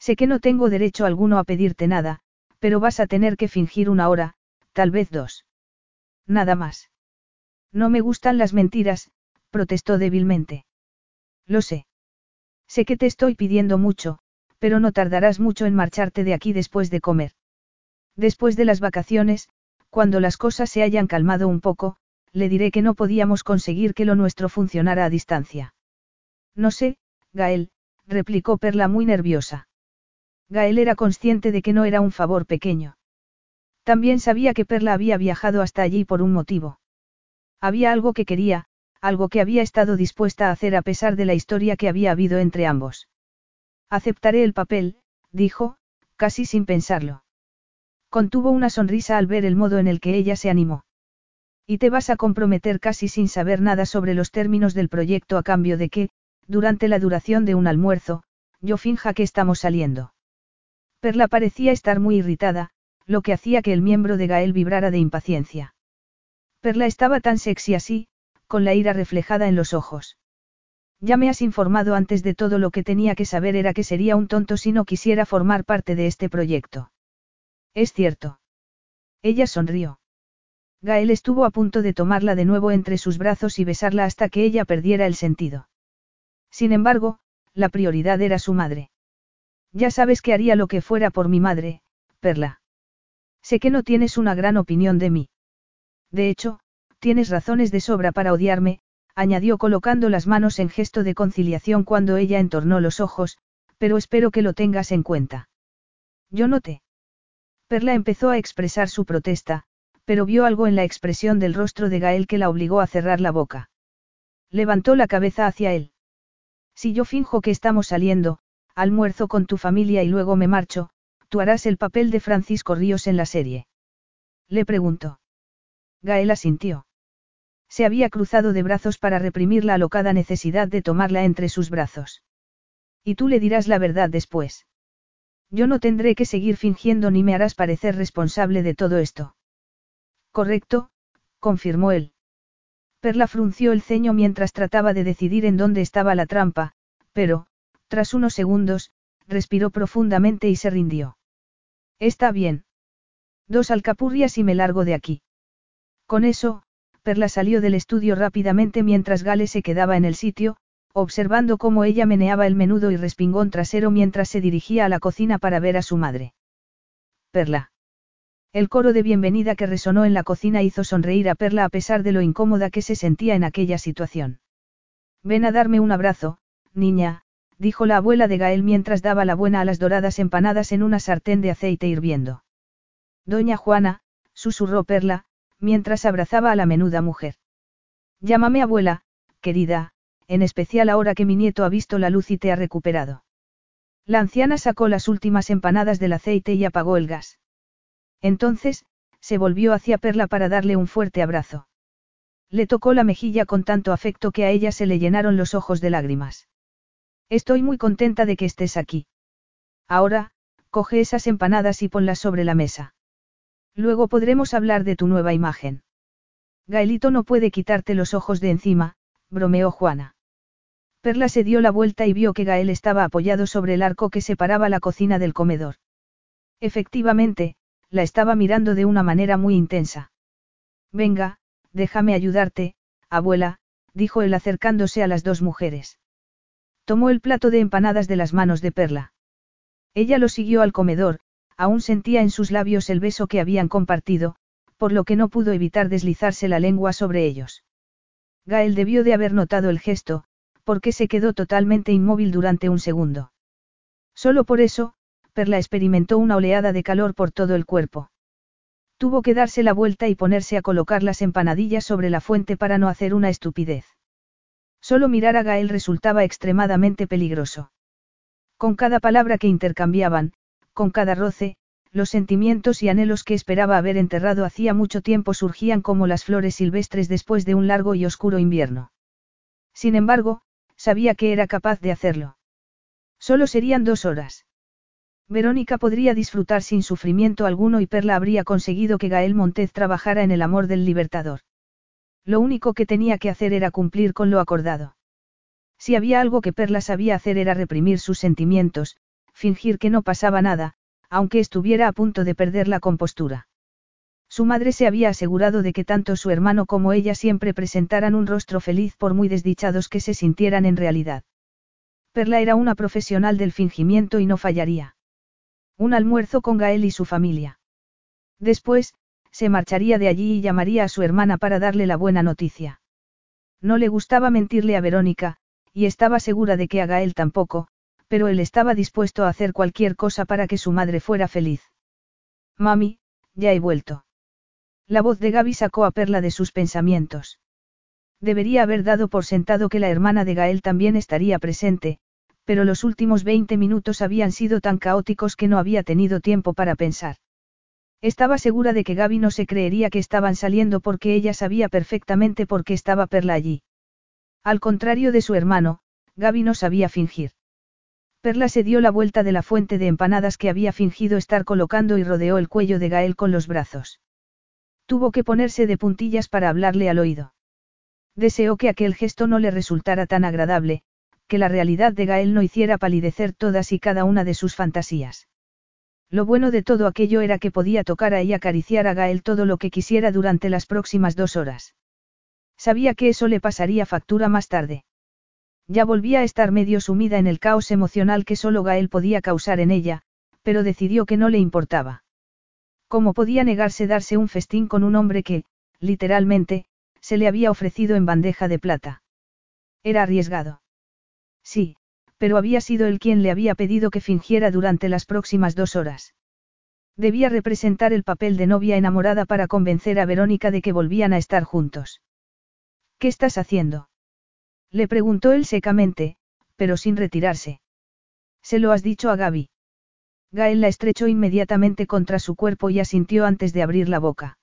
Sé que no tengo derecho alguno a pedirte nada, pero vas a tener que fingir una hora, tal vez dos. Nada más. No me gustan las mentiras, protestó débilmente. Lo sé. Sé que te estoy pidiendo mucho, pero no tardarás mucho en marcharte de aquí después de comer. Después de las vacaciones, cuando las cosas se hayan calmado un poco, le diré que no podíamos conseguir que lo nuestro funcionara a distancia. No sé, Gael, replicó Perla muy nerviosa. Gael era consciente de que no era un favor pequeño. También sabía que Perla había viajado hasta allí por un motivo. Había algo que quería, algo que había estado dispuesta a hacer a pesar de la historia que había habido entre ambos. Aceptaré el papel, dijo, casi sin pensarlo. Contuvo una sonrisa al ver el modo en el que ella se animó. Y te vas a comprometer casi sin saber nada sobre los términos del proyecto a cambio de que, durante la duración de un almuerzo, yo finja que estamos saliendo. Perla parecía estar muy irritada, lo que hacía que el miembro de Gael vibrara de impaciencia. Perla estaba tan sexy así, con la ira reflejada en los ojos. Ya me has informado antes de todo lo que tenía que saber era que sería un tonto si no quisiera formar parte de este proyecto. Es cierto. Ella sonrió. Gael estuvo a punto de tomarla de nuevo entre sus brazos y besarla hasta que ella perdiera el sentido. Sin embargo, la prioridad era su madre. Ya sabes que haría lo que fuera por mi madre, Perla. Sé que no tienes una gran opinión de mí. De hecho, tienes razones de sobra para odiarme, añadió colocando las manos en gesto de conciliación cuando ella entornó los ojos, pero espero que lo tengas en cuenta. Yo noté. Perla empezó a expresar su protesta, pero vio algo en la expresión del rostro de Gael que la obligó a cerrar la boca. Levantó la cabeza hacia él. Si yo finjo que estamos saliendo, almuerzo con tu familia y luego me marcho, tú harás el papel de Francisco Ríos en la serie. Le preguntó. Gael asintió. Se había cruzado de brazos para reprimir la alocada necesidad de tomarla entre sus brazos. Y tú le dirás la verdad después. Yo no tendré que seguir fingiendo ni me harás parecer responsable de todo esto. Correcto, confirmó él. Perla frunció el ceño mientras trataba de decidir en dónde estaba la trampa, pero, tras unos segundos, respiró profundamente y se rindió. Está bien. Dos alcapurrias y me largo de aquí. Con eso, Perla salió del estudio rápidamente mientras Gale se quedaba en el sitio, observando cómo ella meneaba el menudo y respingón trasero mientras se dirigía a la cocina para ver a su madre. Perla. El coro de bienvenida que resonó en la cocina hizo sonreír a Perla a pesar de lo incómoda que se sentía en aquella situación. Ven a darme un abrazo, niña, dijo la abuela de Gael mientras daba la buena a las doradas empanadas en una sartén de aceite hirviendo. Doña Juana, susurró Perla, mientras abrazaba a la menuda mujer. Llámame abuela, querida, en especial ahora que mi nieto ha visto la luz y te ha recuperado. La anciana sacó las últimas empanadas del aceite y apagó el gas. Entonces, se volvió hacia Perla para darle un fuerte abrazo. Le tocó la mejilla con tanto afecto que a ella se le llenaron los ojos de lágrimas. Estoy muy contenta de que estés aquí. Ahora, coge esas empanadas y ponlas sobre la mesa. Luego podremos hablar de tu nueva imagen. Gaelito no puede quitarte los ojos de encima, bromeó Juana. Perla se dio la vuelta y vio que Gael estaba apoyado sobre el arco que separaba la cocina del comedor. Efectivamente, la estaba mirando de una manera muy intensa. Venga, déjame ayudarte, abuela, dijo él acercándose a las dos mujeres. Tomó el plato de empanadas de las manos de Perla. Ella lo siguió al comedor, aún sentía en sus labios el beso que habían compartido, por lo que no pudo evitar deslizarse la lengua sobre ellos. Gael debió de haber notado el gesto, porque se quedó totalmente inmóvil durante un segundo. Solo por eso, Perla experimentó una oleada de calor por todo el cuerpo. Tuvo que darse la vuelta y ponerse a colocar las empanadillas sobre la fuente para no hacer una estupidez. Solo mirar a Gael resultaba extremadamente peligroso. Con cada palabra que intercambiaban, con cada roce, los sentimientos y anhelos que esperaba haber enterrado hacía mucho tiempo surgían como las flores silvestres después de un largo y oscuro invierno. Sin embargo, sabía que era capaz de hacerlo. Solo serían dos horas. Verónica podría disfrutar sin sufrimiento alguno y Perla habría conseguido que Gael Montez trabajara en el amor del libertador. Lo único que tenía que hacer era cumplir con lo acordado. Si había algo que Perla sabía hacer era reprimir sus sentimientos, fingir que no pasaba nada, aunque estuviera a punto de perder la compostura. Su madre se había asegurado de que tanto su hermano como ella siempre presentaran un rostro feliz por muy desdichados que se sintieran en realidad. Perla era una profesional del fingimiento y no fallaría. Un almuerzo con Gael y su familia. Después, se marcharía de allí y llamaría a su hermana para darle la buena noticia. No le gustaba mentirle a Verónica, y estaba segura de que a Gael tampoco, pero él estaba dispuesto a hacer cualquier cosa para que su madre fuera feliz. Mami, ya he vuelto. La voz de Gaby sacó a Perla de sus pensamientos. Debería haber dado por sentado que la hermana de Gael también estaría presente, pero los últimos 20 minutos habían sido tan caóticos que no había tenido tiempo para pensar. Estaba segura de que Gaby no se creería que estaban saliendo porque ella sabía perfectamente por qué estaba Perla allí. Al contrario de su hermano, Gaby no sabía fingir. Perla se dio la vuelta de la fuente de empanadas que había fingido estar colocando y rodeó el cuello de Gael con los brazos. Tuvo que ponerse de puntillas para hablarle al oído. Deseó que aquel gesto no le resultara tan agradable, que la realidad de Gael no hiciera palidecer todas y cada una de sus fantasías. Lo bueno de todo aquello era que podía tocar a y acariciar a Gael todo lo que quisiera durante las próximas dos horas. Sabía que eso le pasaría factura más tarde. Ya volvía a estar medio sumida en el caos emocional que solo Gael podía causar en ella, pero decidió que no le importaba. ¿Cómo podía negarse darse un festín con un hombre que, literalmente, se le había ofrecido en bandeja de plata? Era arriesgado. Sí, pero había sido él quien le había pedido que fingiera durante las próximas dos horas. Debía representar el papel de novia enamorada para convencer a Verónica de que volvían a estar juntos. ¿Qué estás haciendo? Le preguntó él secamente, pero sin retirarse. Se lo has dicho a Gaby. Gael la estrechó inmediatamente contra su cuerpo y asintió antes de abrir la boca.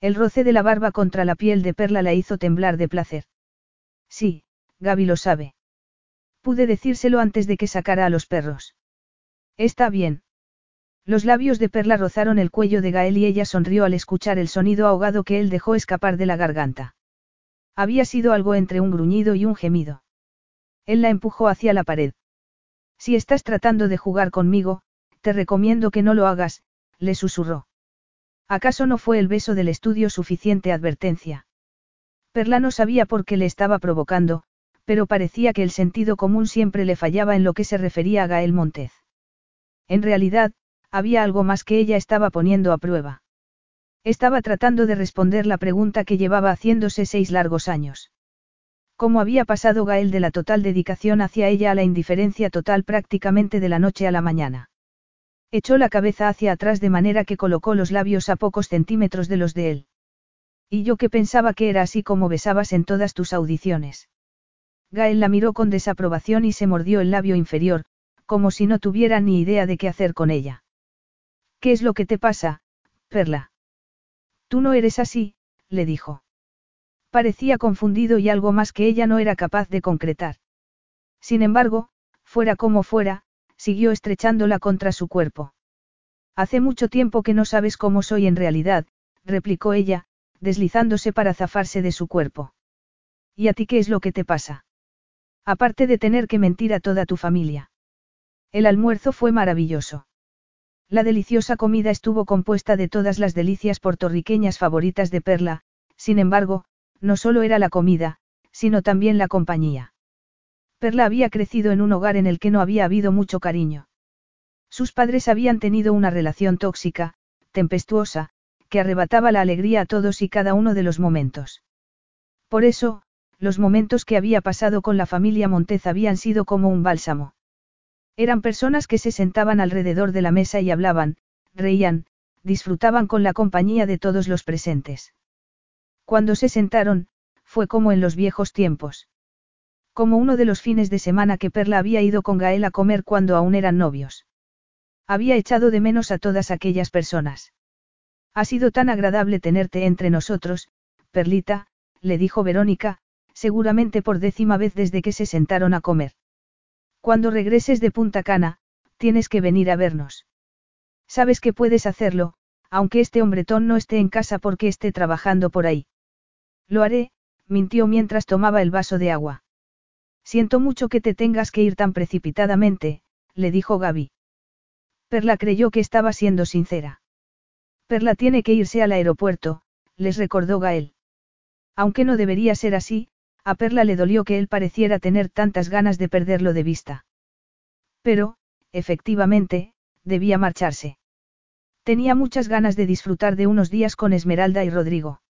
El roce de la barba contra la piel de perla la hizo temblar de placer. Sí, Gaby lo sabe. Pude decírselo antes de que sacara a los perros. Está bien. Los labios de Perla rozaron el cuello de Gael y ella sonrió al escuchar el sonido ahogado que él dejó escapar de la garganta. Había sido algo entre un gruñido y un gemido. Él la empujó hacia la pared. Si estás tratando de jugar conmigo, te recomiendo que no lo hagas, le susurró. ¿Acaso no fue el beso del estudio suficiente advertencia? Perla no sabía por qué le estaba provocando, pero parecía que el sentido común siempre le fallaba en lo que se refería a Gael Montez. En realidad, había algo más que ella estaba poniendo a prueba. Estaba tratando de responder la pregunta que llevaba haciéndose seis largos años. ¿Cómo había pasado Gael de la total dedicación hacia ella a la indiferencia total prácticamente de la noche a la mañana? Echó la cabeza hacia atrás de manera que colocó los labios a pocos centímetros de los de él. Y yo que pensaba que era así como besabas en todas tus audiciones. Gael la miró con desaprobación y se mordió el labio inferior, como si no tuviera ni idea de qué hacer con ella. ¿Qué es lo que te pasa, Perla? Tú no eres así, le dijo. Parecía confundido y algo más que ella no era capaz de concretar. Sin embargo, fuera como fuera, siguió estrechándola contra su cuerpo. Hace mucho tiempo que no sabes cómo soy en realidad, replicó ella, deslizándose para zafarse de su cuerpo. ¿Y a ti qué es lo que te pasa? Aparte de tener que mentir a toda tu familia. El almuerzo fue maravilloso. La deliciosa comida estuvo compuesta de todas las delicias puertorriqueñas favoritas de Perla, sin embargo, no solo era la comida, sino también la compañía. Perla había crecido en un hogar en el que no había habido mucho cariño. Sus padres habían tenido una relación tóxica, tempestuosa, que arrebataba la alegría a todos y cada uno de los momentos. Por eso, los momentos que había pasado con la familia Montez habían sido como un bálsamo. Eran personas que se sentaban alrededor de la mesa y hablaban, reían, disfrutaban con la compañía de todos los presentes. Cuando se sentaron, fue como en los viejos tiempos. Como uno de los fines de semana que Perla había ido con Gael a comer cuando aún eran novios. Había echado de menos a todas aquellas personas. Ha sido tan agradable tenerte entre nosotros, Perlita, le dijo Verónica, seguramente por décima vez desde que se sentaron a comer. Cuando regreses de Punta Cana, tienes que venir a vernos. Sabes que puedes hacerlo, aunque este hombretón no esté en casa porque esté trabajando por ahí. Lo haré, mintió mientras tomaba el vaso de agua. Siento mucho que te tengas que ir tan precipitadamente, le dijo Gaby. Perla creyó que estaba siendo sincera. Perla tiene que irse al aeropuerto, les recordó Gael. Aunque no debería ser así, a Perla le dolió que él pareciera tener tantas ganas de perderlo de vista. Pero, efectivamente, debía marcharse. Tenía muchas ganas de disfrutar de unos días con Esmeralda y Rodrigo.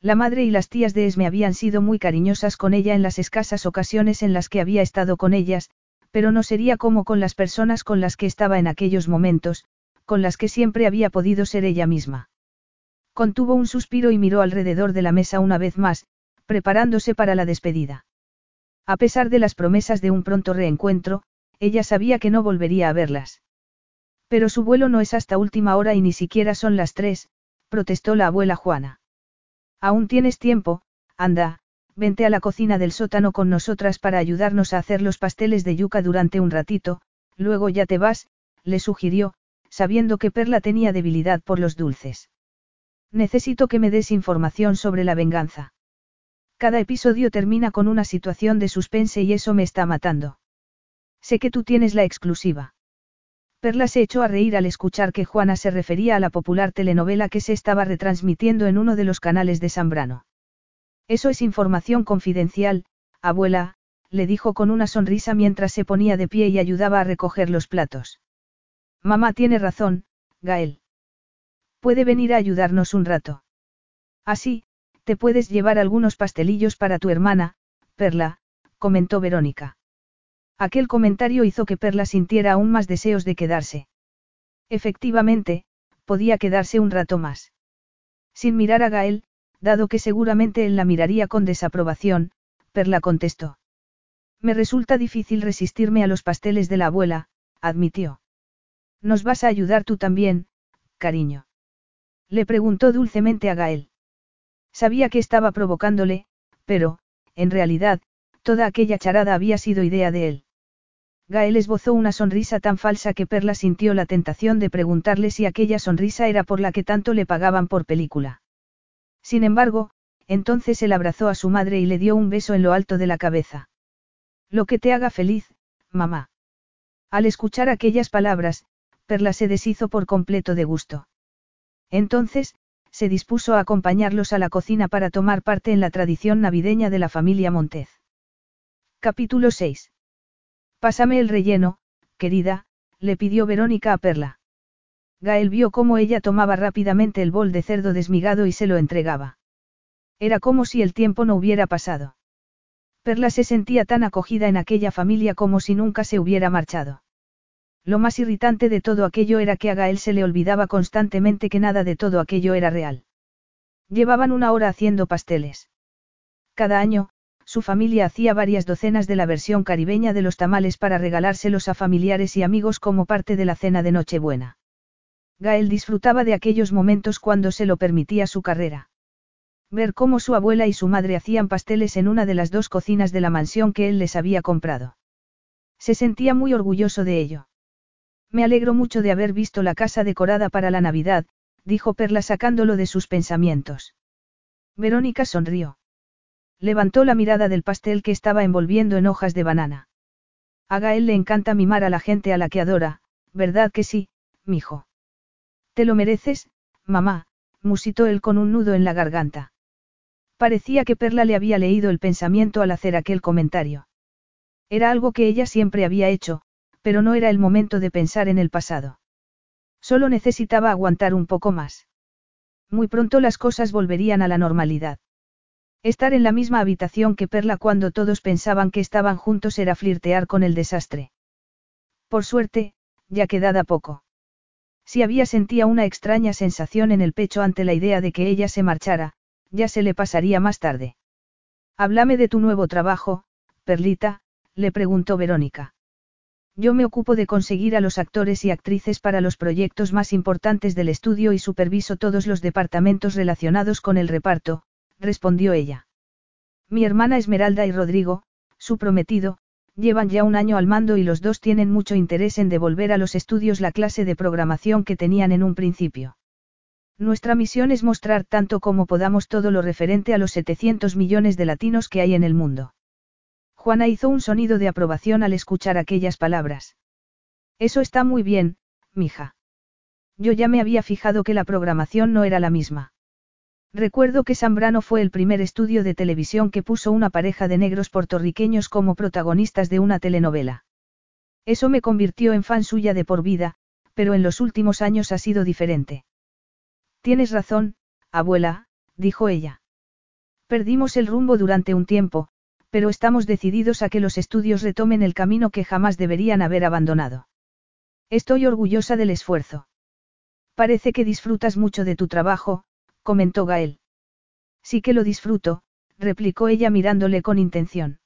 La madre y las tías de Esme habían sido muy cariñosas con ella en las escasas ocasiones en las que había estado con ellas, pero no sería como con las personas con las que estaba en aquellos momentos, con las que siempre había podido ser ella misma. Contuvo un suspiro y miró alrededor de la mesa una vez más, preparándose para la despedida. A pesar de las promesas de un pronto reencuentro, ella sabía que no volvería a verlas. Pero su vuelo no es hasta última hora y ni siquiera son las tres, protestó la abuela Juana. Aún tienes tiempo, anda, vente a la cocina del sótano con nosotras para ayudarnos a hacer los pasteles de yuca durante un ratito, luego ya te vas, le sugirió, sabiendo que Perla tenía debilidad por los dulces. Necesito que me des información sobre la venganza. Cada episodio termina con una situación de suspense y eso me está matando. Sé que tú tienes la exclusiva. Perla se echó a reír al escuchar que Juana se refería a la popular telenovela que se estaba retransmitiendo en uno de los canales de Zambrano. Eso es información confidencial, abuela, le dijo con una sonrisa mientras se ponía de pie y ayudaba a recoger los platos. Mamá tiene razón, Gael. Puede venir a ayudarnos un rato. Así, te puedes llevar algunos pastelillos para tu hermana, Perla, comentó Verónica. Aquel comentario hizo que Perla sintiera aún más deseos de quedarse. Efectivamente, podía quedarse un rato más. Sin mirar a Gael, dado que seguramente él la miraría con desaprobación, Perla contestó. Me resulta difícil resistirme a los pasteles de la abuela, admitió. ¿Nos vas a ayudar tú también, cariño? Le preguntó dulcemente a Gael. Sabía que estaba provocándole, pero, en realidad, toda aquella charada había sido idea de él. Gael esbozó una sonrisa tan falsa que Perla sintió la tentación de preguntarle si aquella sonrisa era por la que tanto le pagaban por película. Sin embargo, entonces él abrazó a su madre y le dio un beso en lo alto de la cabeza. Lo que te haga feliz, mamá. Al escuchar aquellas palabras, Perla se deshizo por completo de gusto. Entonces, se dispuso a acompañarlos a la cocina para tomar parte en la tradición navideña de la familia Montez. Capítulo 6. Pásame el relleno, querida, le pidió Verónica a Perla. Gael vio cómo ella tomaba rápidamente el bol de cerdo desmigado y se lo entregaba. Era como si el tiempo no hubiera pasado. Perla se sentía tan acogida en aquella familia como si nunca se hubiera marchado. Lo más irritante de todo aquello era que a Gael se le olvidaba constantemente que nada de todo aquello era real. Llevaban una hora haciendo pasteles. Cada año, su familia hacía varias docenas de la versión caribeña de los tamales para regalárselos a familiares y amigos como parte de la cena de Nochebuena. Gael disfrutaba de aquellos momentos cuando se lo permitía su carrera. Ver cómo su abuela y su madre hacían pasteles en una de las dos cocinas de la mansión que él les había comprado. Se sentía muy orgulloso de ello. Me alegro mucho de haber visto la casa decorada para la Navidad, dijo Perla sacándolo de sus pensamientos. Verónica sonrió. Levantó la mirada del pastel que estaba envolviendo en hojas de banana. A Gael le encanta mimar a la gente a la que adora, ¿verdad que sí, mijo? Te lo mereces, mamá, musitó él con un nudo en la garganta. Parecía que Perla le había leído el pensamiento al hacer aquel comentario. Era algo que ella siempre había hecho, pero no era el momento de pensar en el pasado. Solo necesitaba aguantar un poco más. Muy pronto las cosas volverían a la normalidad. Estar en la misma habitación que Perla cuando todos pensaban que estaban juntos era flirtear con el desastre. Por suerte, ya quedaba poco. Si había sentía una extraña sensación en el pecho ante la idea de que ella se marchara, ya se le pasaría más tarde. Háblame de tu nuevo trabajo, Perlita, le preguntó Verónica. Yo me ocupo de conseguir a los actores y actrices para los proyectos más importantes del estudio y superviso todos los departamentos relacionados con el reparto, respondió ella. Mi hermana Esmeralda y Rodrigo, su prometido, llevan ya un año al mando y los dos tienen mucho interés en devolver a los estudios la clase de programación que tenían en un principio. Nuestra misión es mostrar tanto como podamos todo lo referente a los 700 millones de latinos que hay en el mundo. Juana hizo un sonido de aprobación al escuchar aquellas palabras. Eso está muy bien, mija. Yo ya me había fijado que la programación no era la misma. Recuerdo que Zambrano fue el primer estudio de televisión que puso una pareja de negros puertorriqueños como protagonistas de una telenovela. Eso me convirtió en fan suya de por vida, pero en los últimos años ha sido diferente. Tienes razón, abuela, dijo ella. Perdimos el rumbo durante un tiempo, pero estamos decididos a que los estudios retomen el camino que jamás deberían haber abandonado. Estoy orgullosa del esfuerzo. Parece que disfrutas mucho de tu trabajo, comentó Gael. Sí que lo disfruto, replicó ella mirándole con intención.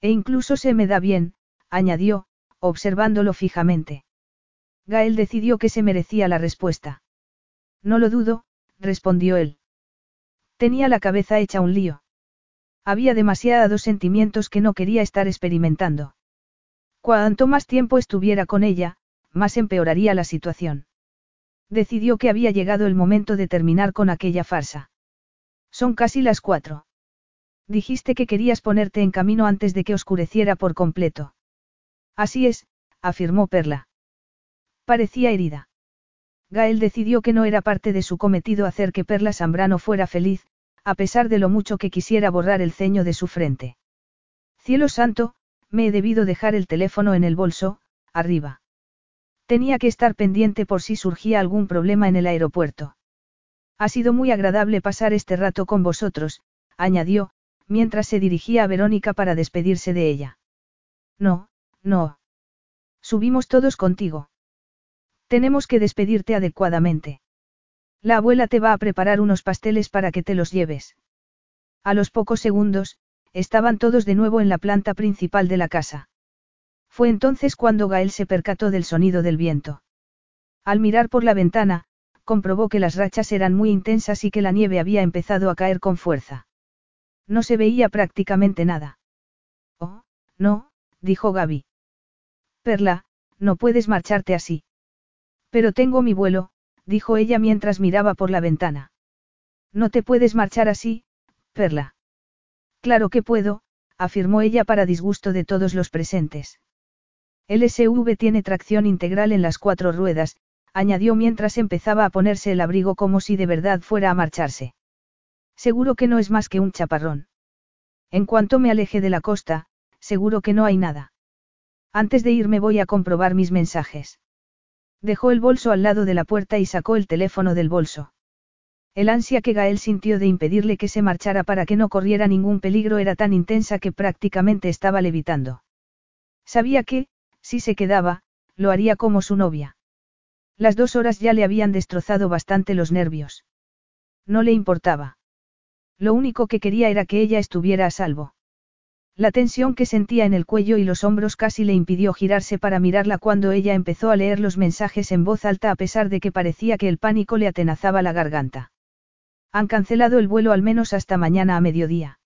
E incluso se me da bien, añadió, observándolo fijamente. Gael decidió que se merecía la respuesta. No lo dudo, respondió él. Tenía la cabeza hecha un lío. Había demasiados sentimientos que no quería estar experimentando. Cuanto más tiempo estuviera con ella, más empeoraría la situación. Decidió que había llegado el momento de terminar con aquella farsa. Son casi las cuatro. Dijiste que querías ponerte en camino antes de que oscureciera por completo. Así es, afirmó Perla. Parecía herida. Gael decidió que no era parte de su cometido hacer que Perla Zambrano fuera feliz, a pesar de lo mucho que quisiera borrar el ceño de su frente. Cielo santo, me he debido dejar el teléfono en el bolso, arriba. Tenía que estar pendiente por si surgía algún problema en el aeropuerto. Ha sido muy agradable pasar este rato con vosotros, añadió, mientras se dirigía a Verónica para despedirse de ella. No, no. Subimos todos contigo. Tenemos que despedirte adecuadamente. La abuela te va a preparar unos pasteles para que te los lleves. A los pocos segundos, estaban todos de nuevo en la planta principal de la casa. Fue entonces cuando Gael se percató del sonido del viento. Al mirar por la ventana, comprobó que las rachas eran muy intensas y que la nieve había empezado a caer con fuerza. No se veía prácticamente nada. Oh, no, dijo Gaby. Perla, no puedes marcharte así. Pero tengo mi vuelo, dijo ella mientras miraba por la ventana. No te puedes marchar así, Perla. Claro que puedo, afirmó ella para disgusto de todos los presentes. El SUV tiene tracción integral en las cuatro ruedas, añadió mientras empezaba a ponerse el abrigo como si de verdad fuera a marcharse. Seguro que no es más que un chaparrón. En cuanto me aleje de la costa, seguro que no hay nada. Antes de irme voy a comprobar mis mensajes. Dejó el bolso al lado de la puerta y sacó el teléfono del bolso. El ansia que Gael sintió de impedirle que se marchara para que no corriera ningún peligro era tan intensa que prácticamente estaba levitando. Sabía que, si se quedaba, lo haría como su novia. Las dos horas ya le habían destrozado bastante los nervios. No le importaba. Lo único que quería era que ella estuviera a salvo. La tensión que sentía en el cuello y los hombros casi le impidió girarse para mirarla cuando ella empezó a leer los mensajes en voz alta a pesar de que parecía que el pánico le atenazaba la garganta. Han cancelado el vuelo al menos hasta mañana a mediodía.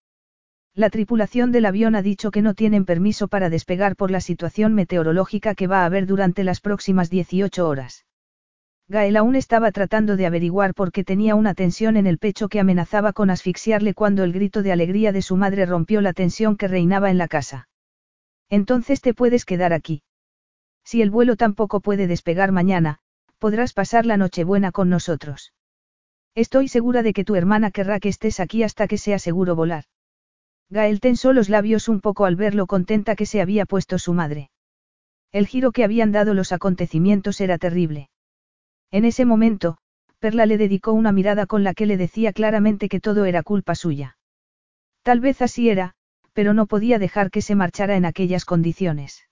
La tripulación del avión ha dicho que no tienen permiso para despegar por la situación meteorológica que va a haber durante las próximas 18 horas. Gael aún estaba tratando de averiguar por qué tenía una tensión en el pecho que amenazaba con asfixiarle cuando el grito de alegría de su madre rompió la tensión que reinaba en la casa. Entonces te puedes quedar aquí. Si el vuelo tampoco puede despegar mañana, podrás pasar la Nochebuena con nosotros. Estoy segura de que tu hermana querrá que estés aquí hasta que sea seguro volar. Gael tensó los labios un poco al ver lo contenta que se había puesto su madre. El giro que habían dado los acontecimientos era terrible. En ese momento, Perla le dedicó una mirada con la que le decía claramente que todo era culpa suya. Tal vez así era, pero no podía dejar que se marchara en aquellas condiciones.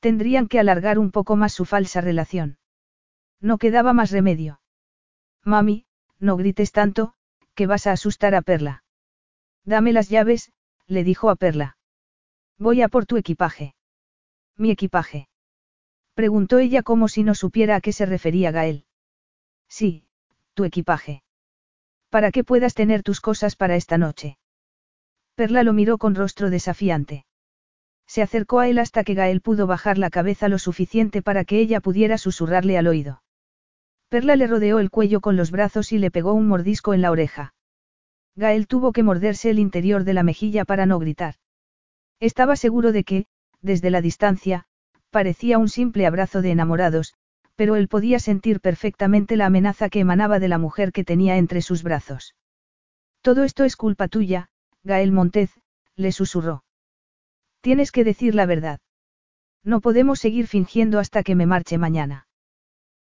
Tendrían que alargar un poco más su falsa relación. No quedaba más remedio. Mami, no grites tanto, que vas a asustar a Perla. Dame las llaves, le dijo a Perla. Voy a por tu equipaje. Mi equipaje. Preguntó ella como si no supiera a qué se refería Gael. Sí, tu equipaje. Para que puedas tener tus cosas para esta noche. Perla lo miró con rostro desafiante. Se acercó a él hasta que Gael pudo bajar la cabeza lo suficiente para que ella pudiera susurrarle al oído. Perla le rodeó el cuello con los brazos y le pegó un mordisco en la oreja. Gael tuvo que morderse el interior de la mejilla para no gritar. Estaba seguro de que, desde la distancia, parecía un simple abrazo de enamorados, pero él podía sentir perfectamente la amenaza que emanaba de la mujer que tenía entre sus brazos. Todo esto es culpa tuya, Gael Montez, le susurró. Tienes que decir la verdad. No podemos seguir fingiendo hasta que me marche mañana.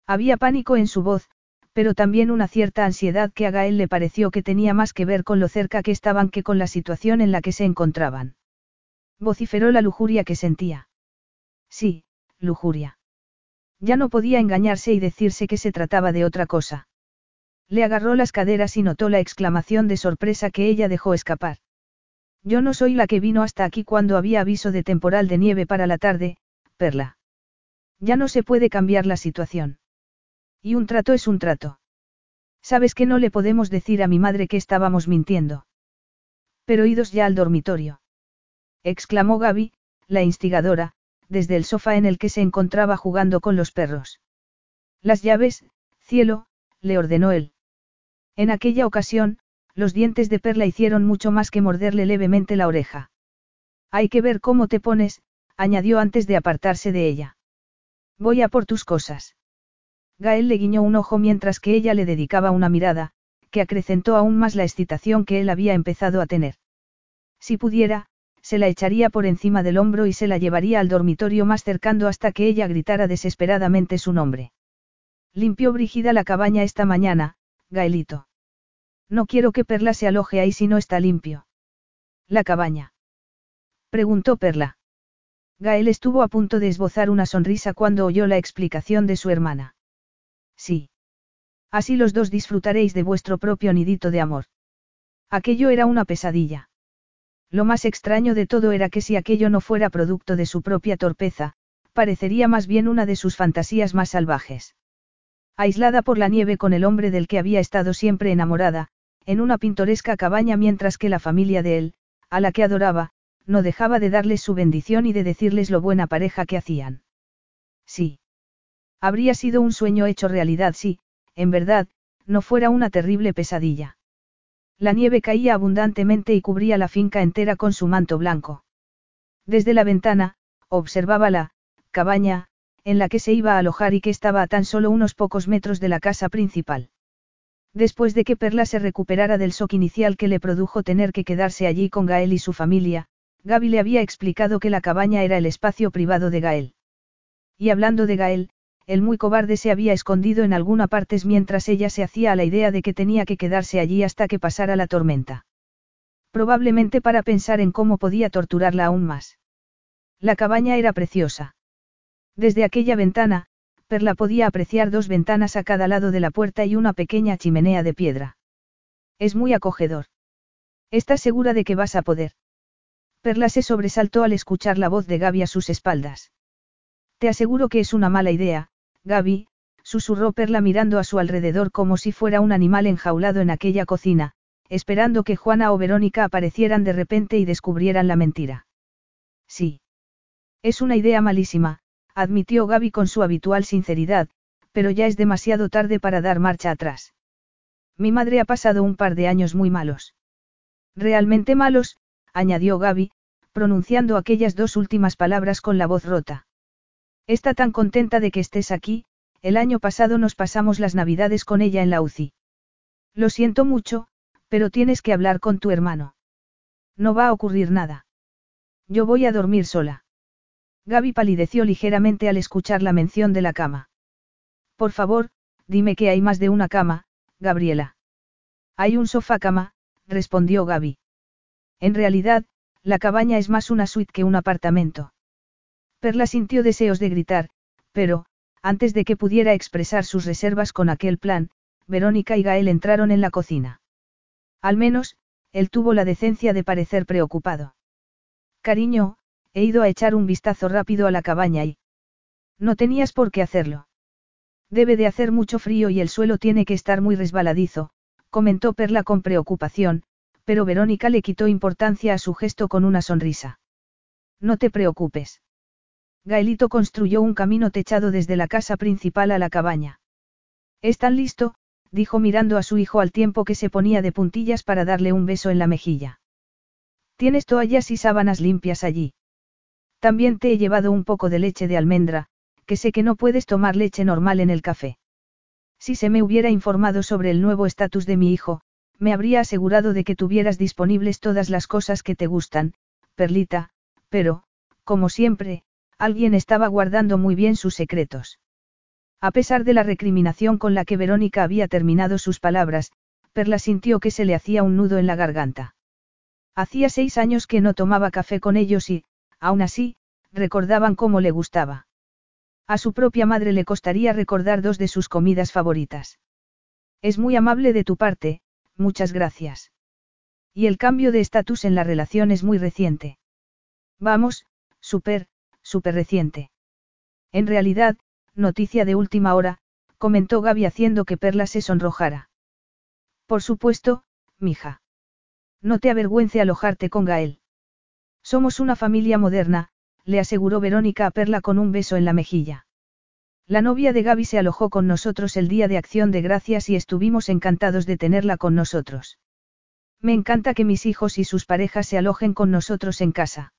Había pánico en su voz, pero también una cierta ansiedad que a Gael le pareció que tenía más que ver con lo cerca que estaban que con la situación en la que se encontraban. Vociferó la lujuria que sentía. Sí, lujuria. Ya no podía engañarse y decirse que se trataba de otra cosa. Le agarró las caderas y notó la exclamación de sorpresa que ella dejó escapar. Yo no soy la que vino hasta aquí cuando había aviso de temporal de nieve para la tarde, Perla. Ya no se puede cambiar la situación. Y un trato es un trato. Sabes que no le podemos decir a mi madre que estábamos mintiendo. Pero idos ya al dormitorio. Exclamó Gaby, la instigadora, desde el sofá en el que se encontraba jugando con los perros. Las llaves, cielo, le ordenó él. En aquella ocasión, los dientes de Perla hicieron mucho más que morderle levemente la oreja. Hay que ver cómo te pones, añadió antes de apartarse de ella. Voy a por tus cosas. Gael le guiñó un ojo mientras que ella le dedicaba una mirada, que acrecentó aún más la excitación que él había empezado a tener. Si pudiera, se la echaría por encima del hombro y se la llevaría al dormitorio más cercano hasta que ella gritara desesperadamente su nombre. Limpió Brígida la cabaña esta mañana, Gaelito. No quiero que Perla se aloje ahí si no está limpio. ¿La cabaña? Preguntó Perla. Gael estuvo a punto de esbozar una sonrisa cuando oyó la explicación de su hermana. Sí. Así los dos disfrutaréis de vuestro propio nidito de amor. Aquello era una pesadilla. Lo más extraño de todo era que si aquello no fuera producto de su propia torpeza, parecería más bien una de sus fantasías más salvajes. Aislada por la nieve con el hombre del que había estado siempre enamorada, en una pintoresca cabaña mientras que la familia de él, a la que adoraba, no dejaba de darles su bendición y de decirles lo buena pareja que hacían. Sí. Habría sido un sueño hecho realidad si, en verdad, no fuera una terrible pesadilla. La nieve caía abundantemente y cubría la finca entera con su manto blanco. Desde la ventana, observaba la cabaña, en la que se iba a alojar y que estaba a tan solo unos pocos metros de la casa principal. Después de que Perla se recuperara del shock inicial que le produjo tener que quedarse allí con Gael y su familia, Gaby le había explicado que la cabaña era el espacio privado de Gael. Y hablando de Gael, el muy cobarde se había escondido en alguna parte mientras ella se hacía a la idea de que tenía que quedarse allí hasta que pasara la tormenta. Probablemente para pensar en cómo podía torturarla aún más. La cabaña era preciosa. Desde aquella ventana, Perla podía apreciar dos ventanas a cada lado de la puerta y una pequeña chimenea de piedra. Es muy acogedor. ¿Estás segura de que vas a poder? Perla se sobresaltó al escuchar la voz de Gaby a sus espaldas. Te aseguro que es una mala idea, Gaby, susurró Perla mirando a su alrededor como si fuera un animal enjaulado en aquella cocina, esperando que Juana o Verónica aparecieran de repente y descubrieran la mentira. Sí. Es una idea malísima, admitió Gaby con su habitual sinceridad, pero ya es demasiado tarde para dar marcha atrás. Mi madre ha pasado un par de años muy malos. Realmente malos, añadió Gaby, pronunciando aquellas dos últimas palabras con la voz rota. Está tan contenta de que estés aquí, el año pasado nos pasamos las navidades con ella en la UCI. Lo siento mucho, pero tienes que hablar con tu hermano. No va a ocurrir nada. Yo voy a dormir sola. Gaby palideció ligeramente al escuchar la mención de la cama. Por favor, dime que hay más de una cama, Gabriela. Hay un sofá cama, respondió Gaby. En realidad, la cabaña es más una suite que un apartamento. Perla sintió deseos de gritar, pero, antes de que pudiera expresar sus reservas con aquel plan, Verónica y Gael entraron en la cocina. Al menos, él tuvo la decencia de parecer preocupado. Cariño, he ido a echar un vistazo rápido a la cabaña y... No tenías por qué hacerlo. Debe de hacer mucho frío y el suelo tiene que estar muy resbaladizo, comentó Perla con preocupación, pero Verónica le quitó importancia a su gesto con una sonrisa. No te preocupes. Gaelito construyó un camino techado desde la casa principal a la cabaña. ¿Están listo? dijo mirando a su hijo al tiempo que se ponía de puntillas para darle un beso en la mejilla. Tienes toallas y sábanas limpias allí. También te he llevado un poco de leche de almendra, que sé que no puedes tomar leche normal en el café. Si se me hubiera informado sobre el nuevo estatus de mi hijo, me habría asegurado de que tuvieras disponibles todas las cosas que te gustan, Perlita, pero, como siempre, alguien estaba guardando muy bien sus secretos. A pesar de la recriminación con la que Verónica había terminado sus palabras, Perla sintió que se le hacía un nudo en la garganta. Hacía seis años que no tomaba café con ellos y, Aún así, recordaban cómo le gustaba. A su propia madre le costaría recordar dos de sus comidas favoritas. Es muy amable de tu parte, muchas gracias. Y el cambio de estatus en la relación es muy reciente. Vamos, súper, súper reciente. En realidad, noticia de última hora, comentó Gaby haciendo que Perla se sonrojara. Por supuesto, mija. No te avergüence alojarte con Gael. Somos una familia moderna, le aseguró Verónica a Perla con un beso en la mejilla. La novia de Gaby se alojó con nosotros el día de acción de gracias y estuvimos encantados de tenerla con nosotros. Me encanta que mis hijos y sus parejas se alojen con nosotros en casa.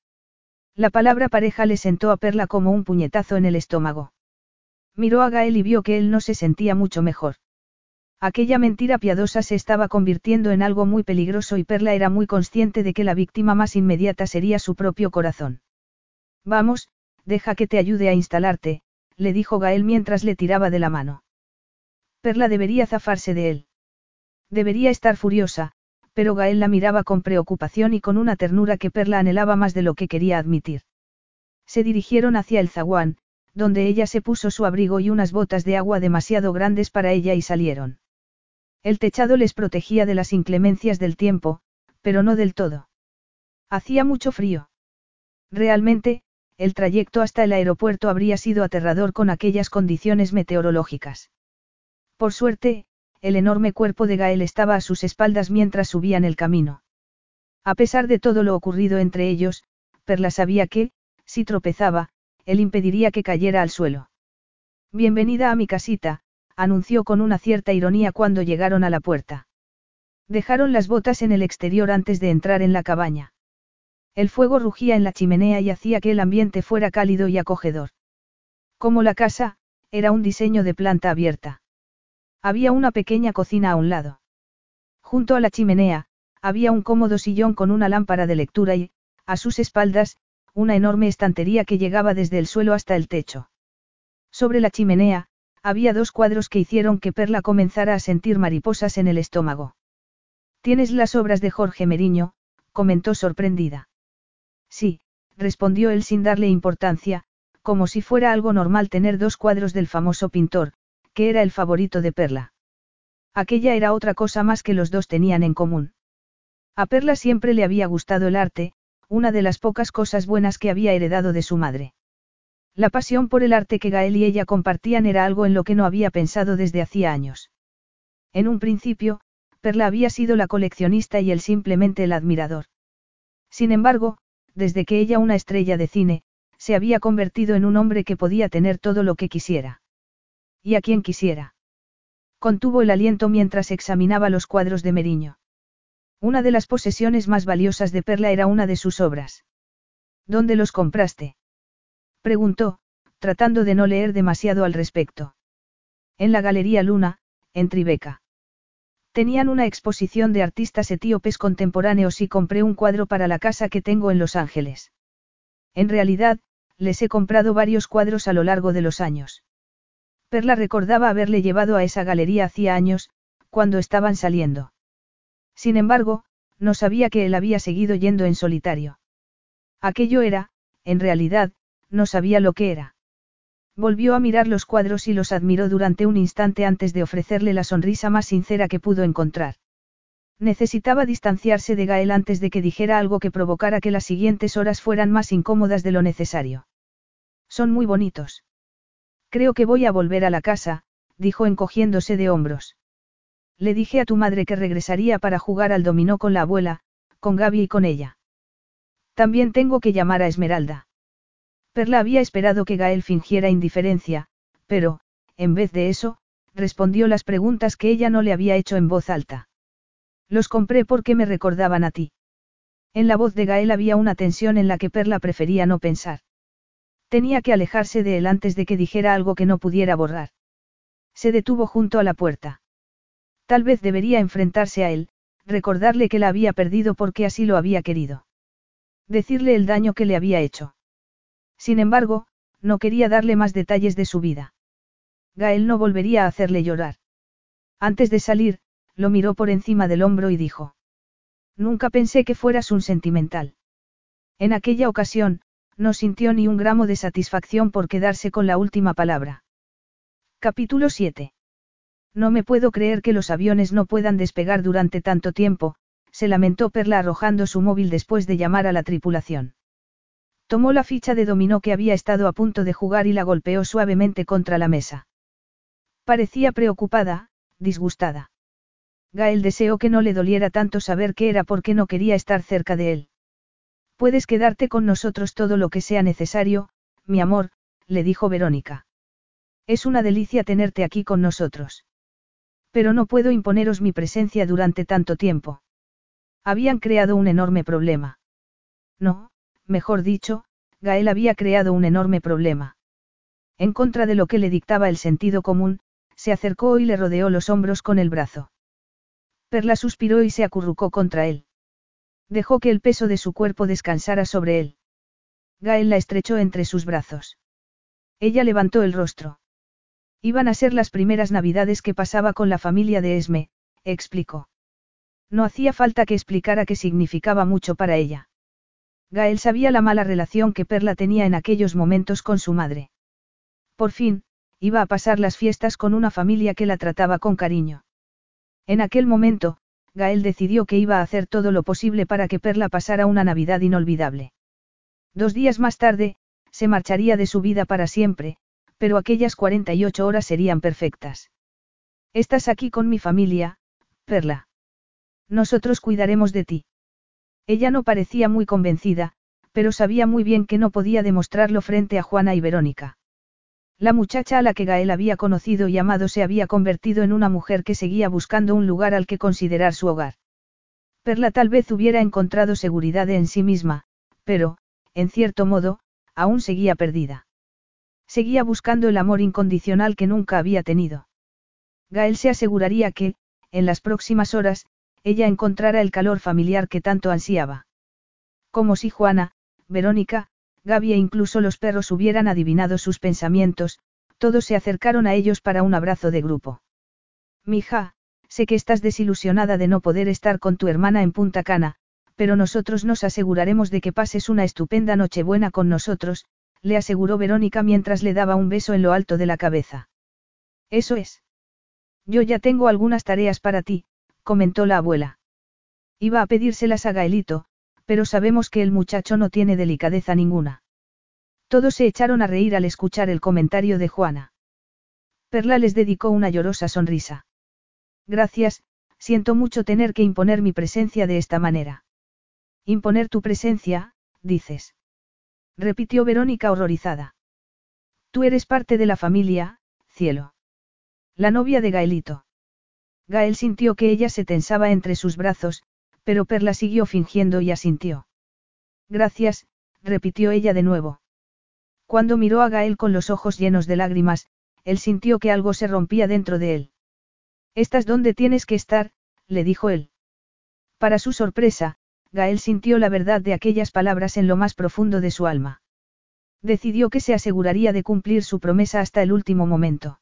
La palabra pareja le sentó a Perla como un puñetazo en el estómago. Miró a Gael y vio que él no se sentía mucho mejor. Aquella mentira piadosa se estaba convirtiendo en algo muy peligroso y Perla era muy consciente de que la víctima más inmediata sería su propio corazón. Vamos, deja que te ayude a instalarte, le dijo Gael mientras le tiraba de la mano. Perla debería zafarse de él. Debería estar furiosa, pero Gael la miraba con preocupación y con una ternura que Perla anhelaba más de lo que quería admitir. Se dirigieron hacia el zaguán, donde ella se puso su abrigo y unas botas de agua demasiado grandes para ella y salieron. El techado les protegía de las inclemencias del tiempo, pero no del todo. Hacía mucho frío. Realmente, el trayecto hasta el aeropuerto habría sido aterrador con aquellas condiciones meteorológicas. Por suerte, el enorme cuerpo de Gael estaba a sus espaldas mientras subían el camino. A pesar de todo lo ocurrido entre ellos, Perla sabía que, si tropezaba, él impediría que cayera al suelo. Bienvenida a mi casita, anunció con una cierta ironía cuando llegaron a la puerta. Dejaron las botas en el exterior antes de entrar en la cabaña. El fuego rugía en la chimenea y hacía que el ambiente fuera cálido y acogedor. Como la casa, era un diseño de planta abierta. Había una pequeña cocina a un lado. Junto a la chimenea, había un cómodo sillón con una lámpara de lectura y, a sus espaldas, una enorme estantería que llegaba desde el suelo hasta el techo. Sobre la chimenea, había dos cuadros que hicieron que Perla comenzara a sentir mariposas en el estómago. Tienes las obras de Jorge Meriño, comentó sorprendida. Sí, respondió él sin darle importancia, como si fuera algo normal tener dos cuadros del famoso pintor, que era el favorito de Perla. Aquella era otra cosa más que los dos tenían en común. A Perla siempre le había gustado el arte, una de las pocas cosas buenas que había heredado de su madre. La pasión por el arte que Gael y ella compartían era algo en lo que no había pensado desde hacía años. En un principio, Perla había sido la coleccionista y él simplemente el admirador. Sin embargo, desde que ella una estrella de cine, se había convertido en un hombre que podía tener todo lo que quisiera. Y a quien quisiera. Contuvo el aliento mientras examinaba los cuadros de Meriño. Una de las posesiones más valiosas de Perla era una de sus obras. ¿Dónde los compraste? Preguntó, tratando de no leer demasiado al respecto. En la Galería Luna, en Tribeca. Tenían una exposición de artistas etíopes contemporáneos y compré un cuadro para la casa que tengo en Los Ángeles. En realidad, les he comprado varios cuadros a lo largo de los años. Perla recordaba haberle llevado a esa galería hacía años, cuando estaban saliendo. Sin embargo, no sabía que él había seguido yendo en solitario. Aquello era, en realidad, no sabía lo que era. Volvió a mirar los cuadros y los admiró durante un instante antes de ofrecerle la sonrisa más sincera que pudo encontrar. Necesitaba distanciarse de Gael antes de que dijera algo que provocara que las siguientes horas fueran más incómodas de lo necesario. Son muy bonitos. Creo que voy a volver a la casa, dijo encogiéndose de hombros. Le dije a tu madre que regresaría para jugar al dominó con la abuela, con Gaby y con ella. También tengo que llamar a Esmeralda. Perla había esperado que Gael fingiera indiferencia, pero, en vez de eso, respondió las preguntas que ella no le había hecho en voz alta. Los compré porque me recordaban a ti. En la voz de Gael había una tensión en la que Perla prefería no pensar. Tenía que alejarse de él antes de que dijera algo que no pudiera borrar. Se detuvo junto a la puerta. Tal vez debería enfrentarse a él, recordarle que la había perdido porque así lo había querido. Decirle el daño que le había hecho. Sin embargo, no quería darle más detalles de su vida. Gael no volvería a hacerle llorar. Antes de salir, lo miró por encima del hombro y dijo. Nunca pensé que fueras un sentimental. En aquella ocasión, no sintió ni un gramo de satisfacción por quedarse con la última palabra. Capítulo 7. No me puedo creer que los aviones no puedan despegar durante tanto tiempo, se lamentó Perla arrojando su móvil después de llamar a la tripulación. Tomó la ficha de dominó que había estado a punto de jugar y la golpeó suavemente contra la mesa. Parecía preocupada, disgustada. Gael deseó que no le doliera tanto saber qué era porque no quería estar cerca de él. Puedes quedarte con nosotros todo lo que sea necesario, mi amor, le dijo Verónica. Es una delicia tenerte aquí con nosotros. Pero no puedo imponeros mi presencia durante tanto tiempo. Habían creado un enorme problema. No, mejor dicho, Gael había creado un enorme problema. En contra de lo que le dictaba el sentido común, se acercó y le rodeó los hombros con el brazo. Perla suspiró y se acurrucó contra él. Dejó que el peso de su cuerpo descansara sobre él. Gael la estrechó entre sus brazos. Ella levantó el rostro. Iban a ser las primeras navidades que pasaba con la familia de Esme, explicó. No hacía falta que explicara qué significaba mucho para ella. Gael sabía la mala relación que Perla tenía en aquellos momentos con su madre. Por fin, iba a pasar las fiestas con una familia que la trataba con cariño. En aquel momento, Gael decidió que iba a hacer todo lo posible para que Perla pasara una Navidad inolvidable. Dos días más tarde, se marcharía de su vida para siempre, pero aquellas 48 horas serían perfectas. Estás aquí con mi familia, Perla. Nosotros cuidaremos de ti. Ella no parecía muy convencida, pero sabía muy bien que no podía demostrarlo frente a Juana y Verónica. La muchacha a la que Gael había conocido y amado se había convertido en una mujer que seguía buscando un lugar al que considerar su hogar. Perla tal vez hubiera encontrado seguridad en sí misma, pero, en cierto modo, aún seguía perdida. Seguía buscando el amor incondicional que nunca había tenido. Gael se aseguraría que, en las próximas horas, ella encontrara el calor familiar que tanto ansiaba. Como si Juana, Verónica, Gaby e incluso los perros hubieran adivinado sus pensamientos, todos se acercaron a ellos para un abrazo de grupo. Mija, sé que estás desilusionada de no poder estar con tu hermana en Punta Cana, pero nosotros nos aseguraremos de que pases una estupenda Nochebuena con nosotros, le aseguró Verónica mientras le daba un beso en lo alto de la cabeza. Eso es. Yo ya tengo algunas tareas para ti, comentó la abuela. Iba a pedírselas a Gaelito, pero sabemos que el muchacho no tiene delicadeza ninguna. Todos se echaron a reír al escuchar el comentario de Juana. Perla les dedicó una llorosa sonrisa. Gracias, siento mucho tener que imponer mi presencia de esta manera. Imponer tu presencia, dices. Repitió Verónica horrorizada. Tú eres parte de la familia, cielo. La novia de Gaelito. Gael sintió que ella se tensaba entre sus brazos, pero Perla siguió fingiendo y asintió. Gracias, repitió ella de nuevo. Cuando miró a Gael con los ojos llenos de lágrimas, él sintió que algo se rompía dentro de él. Estás donde tienes que estar, le dijo él. Para su sorpresa, Gael sintió la verdad de aquellas palabras en lo más profundo de su alma. Decidió que se aseguraría de cumplir su promesa hasta el último momento.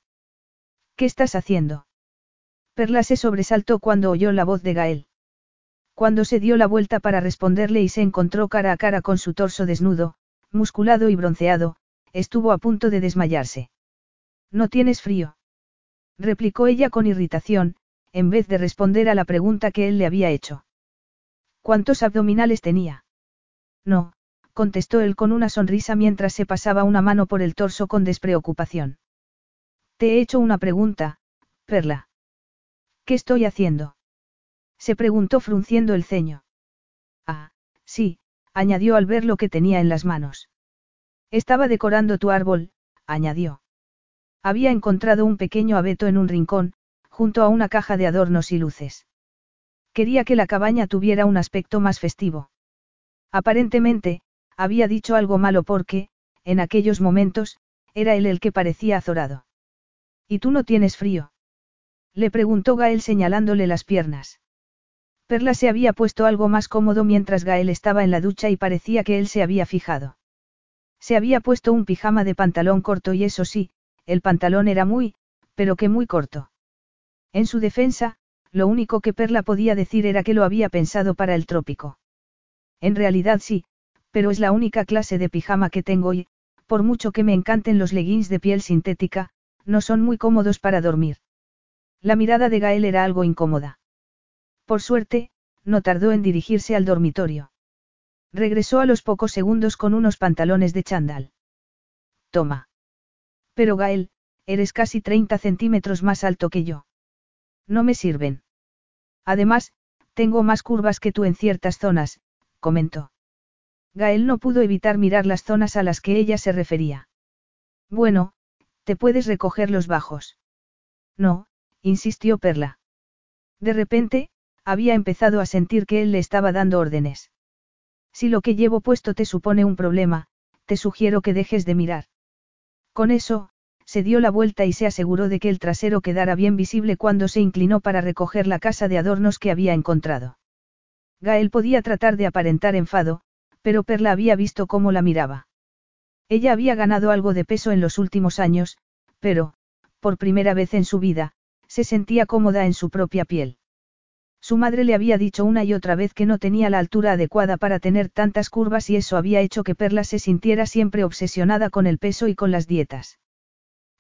¿Qué estás haciendo? Perla se sobresaltó cuando oyó la voz de Gael. Cuando se dio la vuelta para responderle y se encontró cara a cara con su torso desnudo, musculado y bronceado, estuvo a punto de desmayarse. ¿No tienes frío? replicó ella con irritación, en vez de responder a la pregunta que él le había hecho. ¿Cuántos abdominales tenía? No, contestó él con una sonrisa mientras se pasaba una mano por el torso con despreocupación. Te he hecho una pregunta, Perla. ¿Qué estoy haciendo? Se preguntó frunciendo el ceño. Ah, sí, añadió al ver lo que tenía en las manos. Estaba decorando tu árbol, añadió. Había encontrado un pequeño abeto en un rincón, junto a una caja de adornos y luces. Quería que la cabaña tuviera un aspecto más festivo. Aparentemente, había dicho algo malo porque, en aquellos momentos, era él el que parecía azorado. ¿Y tú no tienes frío? Le preguntó Gael señalándole las piernas. Perla se había puesto algo más cómodo mientras Gael estaba en la ducha y parecía que él se había fijado. Se había puesto un pijama de pantalón corto y eso sí, el pantalón era muy, pero que muy corto. En su defensa, lo único que Perla podía decir era que lo había pensado para el trópico. En realidad sí, pero es la única clase de pijama que tengo y, por mucho que me encanten los leggings de piel sintética, no son muy cómodos para dormir. La mirada de Gael era algo incómoda. Por suerte, no tardó en dirigirse al dormitorio. Regresó a los pocos segundos con unos pantalones de chándal. Toma. Pero Gael, eres casi 30 centímetros más alto que yo. No me sirven. Además, tengo más curvas que tú en ciertas zonas, comentó. Gael no pudo evitar mirar las zonas a las que ella se refería. Bueno, te puedes recoger los bajos. No, insistió Perla. De repente, había empezado a sentir que él le estaba dando órdenes. Si lo que llevo puesto te supone un problema, te sugiero que dejes de mirar. Con eso, se dio la vuelta y se aseguró de que el trasero quedara bien visible cuando se inclinó para recoger la casa de adornos que había encontrado. Gael podía tratar de aparentar enfado, pero Perla había visto cómo la miraba. Ella había ganado algo de peso en los últimos años, pero, por primera vez en su vida, se sentía cómoda en su propia piel. Su madre le había dicho una y otra vez que no tenía la altura adecuada para tener tantas curvas y eso había hecho que Perla se sintiera siempre obsesionada con el peso y con las dietas.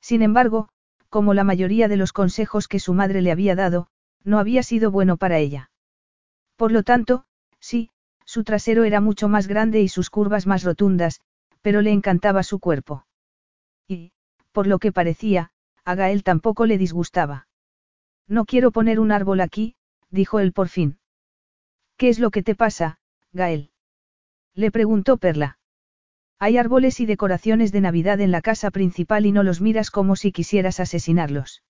Sin embargo, como la mayoría de los consejos que su madre le había dado, no había sido bueno para ella. Por lo tanto, sí, su trasero era mucho más grande y sus curvas más rotundas, pero le encantaba su cuerpo. Y, por lo que parecía, a Gael tampoco le disgustaba. No quiero poner un árbol aquí, dijo él por fin. ¿Qué es lo que te pasa, Gael? Le preguntó Perla. Hay árboles y decoraciones de Navidad en la casa principal y no los miras como si quisieras asesinarlos.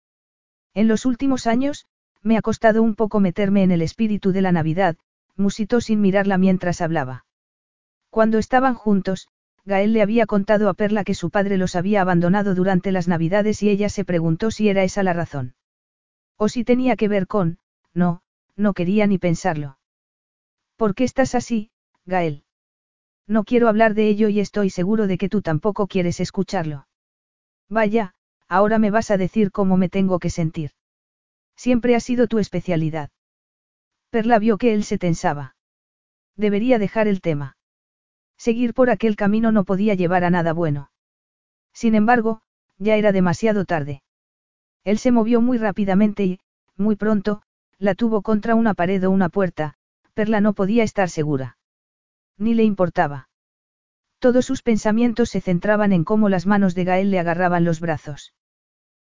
En los últimos años, me ha costado un poco meterme en el espíritu de la Navidad, musitó sin mirarla mientras hablaba. Cuando estaban juntos, Gael le había contado a Perla que su padre los había abandonado durante las Navidades y ella se preguntó si era esa la razón. O si tenía que ver con, no, no quería ni pensarlo. ¿Por qué estás así, Gael? No quiero hablar de ello y estoy seguro de que tú tampoco quieres escucharlo. Vaya, ahora me vas a decir cómo me tengo que sentir. Siempre ha sido tu especialidad. Perla vio que él se tensaba. Debería dejar el tema. Seguir por aquel camino no podía llevar a nada bueno. Sin embargo, ya era demasiado tarde. Él se movió muy rápidamente y, muy pronto, la tuvo contra una pared o una puerta, Perla no podía estar segura. Ni le importaba. Todos sus pensamientos se centraban en cómo las manos de Gael le agarraban los brazos.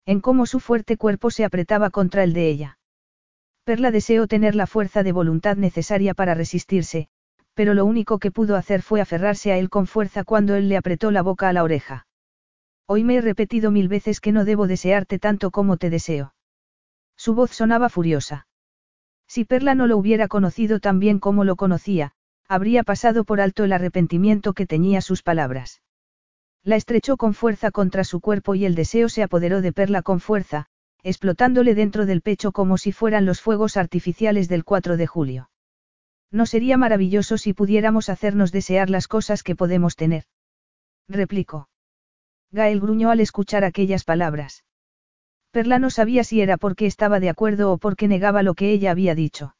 En cómo su fuerte cuerpo se apretaba contra el de ella. Perla deseó tener la fuerza de voluntad necesaria para resistirse, pero lo único que pudo hacer fue aferrarse a él con fuerza cuando él le apretó la boca a la oreja. Hoy me he repetido mil veces que no debo desearte tanto como te deseo. Su voz sonaba furiosa. Si Perla no lo hubiera conocido tan bien como lo conocía, habría pasado por alto el arrepentimiento que teñía sus palabras. La estrechó con fuerza contra su cuerpo y el deseo se apoderó de Perla con fuerza, explotándole dentro del pecho como si fueran los fuegos artificiales del 4 de julio. ¿No sería maravilloso si pudiéramos hacernos desear las cosas que podemos tener? replicó. Gael gruñó al escuchar aquellas palabras. Perla no sabía si era porque estaba de acuerdo o porque negaba lo que ella había dicho.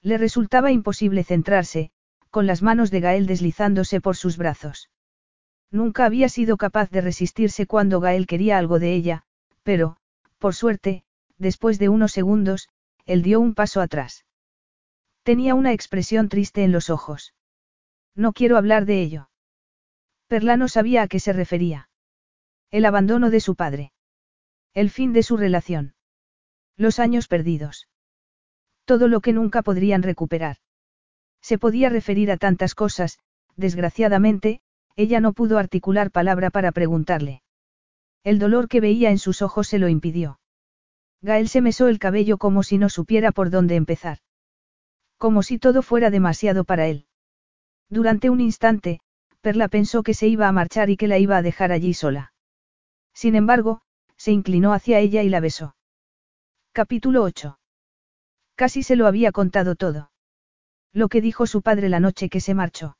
Le resultaba imposible centrarse, con las manos de Gael deslizándose por sus brazos. Nunca había sido capaz de resistirse cuando Gael quería algo de ella, pero, por suerte, después de unos segundos, él dio un paso atrás. Tenía una expresión triste en los ojos. No quiero hablar de ello. Perla no sabía a qué se refería. El abandono de su padre. El fin de su relación. Los años perdidos. Todo lo que nunca podrían recuperar. Se podía referir a tantas cosas, desgraciadamente, ella no pudo articular palabra para preguntarle. El dolor que veía en sus ojos se lo impidió. Gael se mesó el cabello como si no supiera por dónde empezar. Como si todo fuera demasiado para él. Durante un instante, Perla pensó que se iba a marchar y que la iba a dejar allí sola. Sin embargo, se inclinó hacia ella y la besó. Capítulo 8. Casi se lo había contado todo. Lo que dijo su padre la noche que se marchó.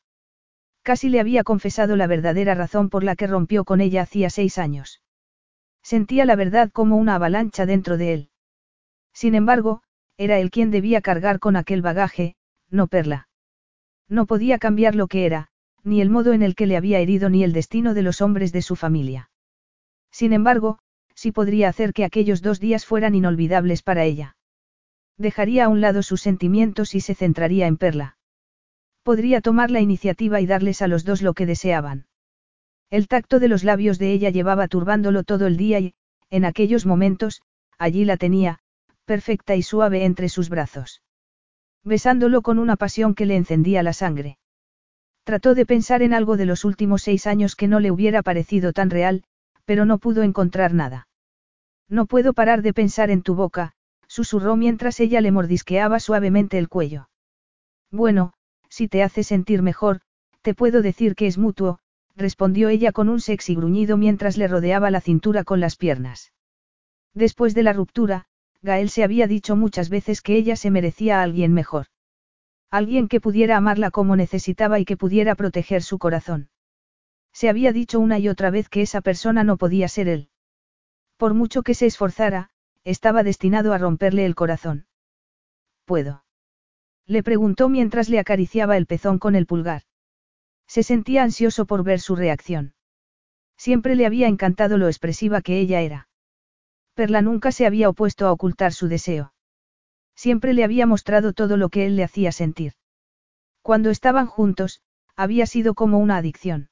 Casi le había confesado la verdadera razón por la que rompió con ella hacía seis años. Sentía la verdad como una avalancha dentro de él. Sin embargo, era él quien debía cargar con aquel bagaje, no Perla. No podía cambiar lo que era, ni el modo en el que le había herido ni el destino de los hombres de su familia. Sin embargo, sí podría hacer que aquellos dos días fueran inolvidables para ella. Dejaría a un lado sus sentimientos y se centraría en Perla. Podría tomar la iniciativa y darles a los dos lo que deseaban. El tacto de los labios de ella llevaba turbándolo todo el día y, en aquellos momentos, allí la tenía, perfecta y suave entre sus brazos. Besándolo con una pasión que le encendía la sangre. Trató de pensar en algo de los últimos seis años que no le hubiera parecido tan real, pero no pudo encontrar nada. No puedo parar de pensar en tu boca, susurró mientras ella le mordisqueaba suavemente el cuello. Bueno, si te hace sentir mejor, te puedo decir que es mutuo, respondió ella con un sexy gruñido mientras le rodeaba la cintura con las piernas. Después de la ruptura, Gael se había dicho muchas veces que ella se merecía a alguien mejor. Alguien que pudiera amarla como necesitaba y que pudiera proteger su corazón. Se había dicho una y otra vez que esa persona no podía ser él. Por mucho que se esforzara, estaba destinado a romperle el corazón. ¿Puedo? Le preguntó mientras le acariciaba el pezón con el pulgar. Se sentía ansioso por ver su reacción. Siempre le había encantado lo expresiva que ella era. Perla nunca se había opuesto a ocultar su deseo. Siempre le había mostrado todo lo que él le hacía sentir. Cuando estaban juntos, había sido como una adicción.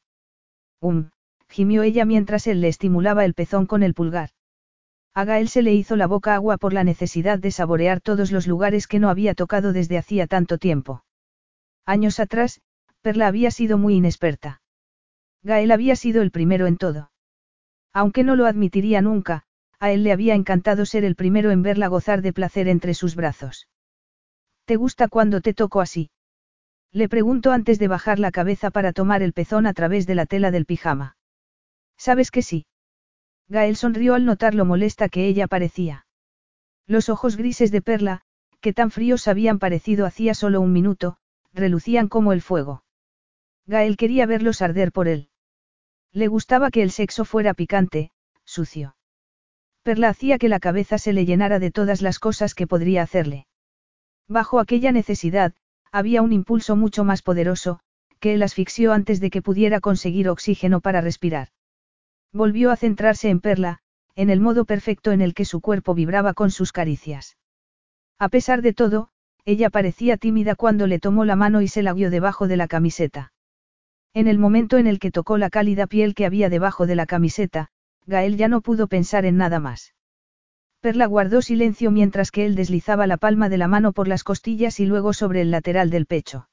Um, gimió ella mientras él le estimulaba el pezón con el pulgar. A Gael se le hizo la boca agua por la necesidad de saborear todos los lugares que no había tocado desde hacía tanto tiempo. Años atrás, Perla había sido muy inexperta. Gael había sido el primero en todo. Aunque no lo admitiría nunca, a él le había encantado ser el primero en verla gozar de placer entre sus brazos. ¿Te gusta cuando te toco así? Le preguntó antes de bajar la cabeza para tomar el pezón a través de la tela del pijama. ¿Sabes que sí? Gael sonrió al notar lo molesta que ella parecía. Los ojos grises de Perla, que tan fríos habían parecido hacía solo un minuto, relucían como el fuego. Gael quería verlos arder por él. Le gustaba que el sexo fuera picante, sucio. Perla hacía que la cabeza se le llenara de todas las cosas que podría hacerle. Bajo aquella necesidad, había un impulso mucho más poderoso, que él asfixió antes de que pudiera conseguir oxígeno para respirar. Volvió a centrarse en Perla, en el modo perfecto en el que su cuerpo vibraba con sus caricias. A pesar de todo, ella parecía tímida cuando le tomó la mano y se la guió debajo de la camiseta. En el momento en el que tocó la cálida piel que había debajo de la camiseta, Gael ya no pudo pensar en nada más. Perla guardó silencio mientras que él deslizaba la palma de la mano por las costillas y luego sobre el lateral del pecho.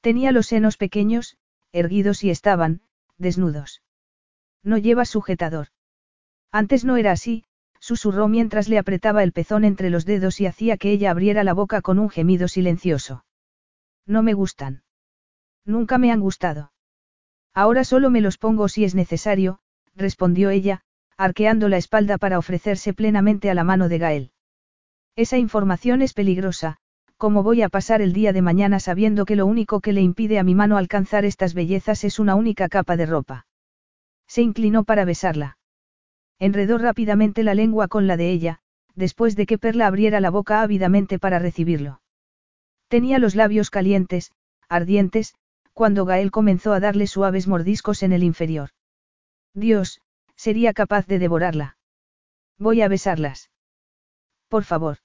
Tenía los senos pequeños, erguidos y estaban, desnudos. No lleva sujetador. Antes no era así, susurró mientras le apretaba el pezón entre los dedos y hacía que ella abriera la boca con un gemido silencioso. No me gustan. Nunca me han gustado. Ahora solo me los pongo si es necesario, respondió ella, arqueando la espalda para ofrecerse plenamente a la mano de Gael. Esa información es peligrosa, ¿cómo voy a pasar el día de mañana sabiendo que lo único que le impide a mi mano alcanzar estas bellezas es una única capa de ropa? Se inclinó para besarla. Enredó rápidamente la lengua con la de ella, después de que Perla abriera la boca ávidamente para recibirlo. Tenía los labios calientes, ardientes, cuando Gael comenzó a darle suaves mordiscos en el inferior. Dios, sería capaz de devorarla. Voy a besarlas. Por favor.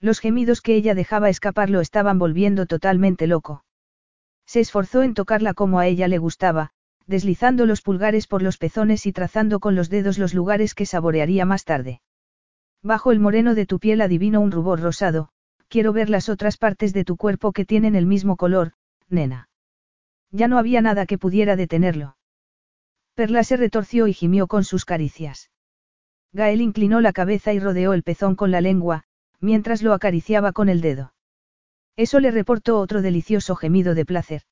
Los gemidos que ella dejaba escapar lo estaban volviendo totalmente loco. Se esforzó en tocarla como a ella le gustaba, deslizando los pulgares por los pezones y trazando con los dedos los lugares que saborearía más tarde. Bajo el moreno de tu piel adivino un rubor rosado, quiero ver las otras partes de tu cuerpo que tienen el mismo color, nena. Ya no había nada que pudiera detenerlo. Perla se retorció y gimió con sus caricias. Gael inclinó la cabeza y rodeó el pezón con la lengua, mientras lo acariciaba con el dedo. Eso le reportó otro delicioso gemido de placer.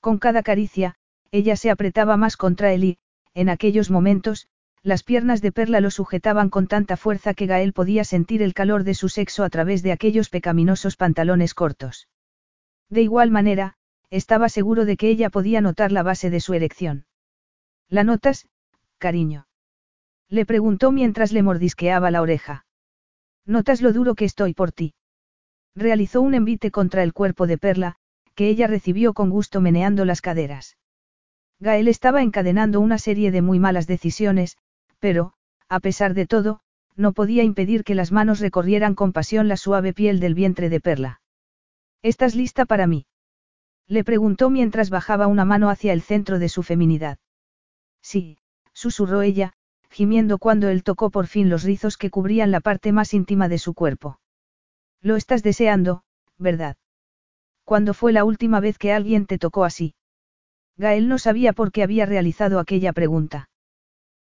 Con cada caricia, ella se apretaba más contra él y, en aquellos momentos, las piernas de Perla lo sujetaban con tanta fuerza que Gael podía sentir el calor de su sexo a través de aquellos pecaminosos pantalones cortos. De igual manera, estaba seguro de que ella podía notar la base de su erección. ¿La notas, cariño? Le preguntó mientras le mordisqueaba la oreja. ¿Notas lo duro que estoy por ti? Realizó un envite contra el cuerpo de Perla, que ella recibió con gusto meneando las caderas. Gael estaba encadenando una serie de muy malas decisiones, pero, a pesar de todo, no podía impedir que las manos recorrieran con pasión la suave piel del vientre de Perla. ¿Estás lista para mí? Le preguntó mientras bajaba una mano hacia el centro de su feminidad. Sí, susurró ella, gimiendo cuando él tocó por fin los rizos que cubrían la parte más íntima de su cuerpo. Lo estás deseando, ¿verdad? ¿Cuándo fue la última vez que alguien te tocó así? Gael no sabía por qué había realizado aquella pregunta.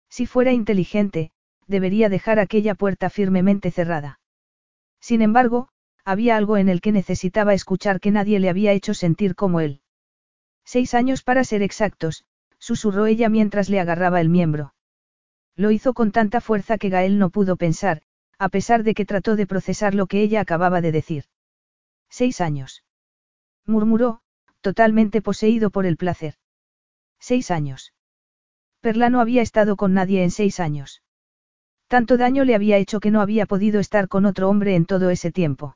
Si fuera inteligente, debería dejar aquella puerta firmemente cerrada. Sin embargo, había algo en el que necesitaba escuchar que nadie le había hecho sentir como él. Seis años para ser exactos, susurró ella mientras le agarraba el miembro. Lo hizo con tanta fuerza que Gael no pudo pensar, a pesar de que trató de procesar lo que ella acababa de decir. Seis años. Murmuró, totalmente poseído por el placer. Seis años. Perla no había estado con nadie en seis años. Tanto daño le había hecho que no había podido estar con otro hombre en todo ese tiempo.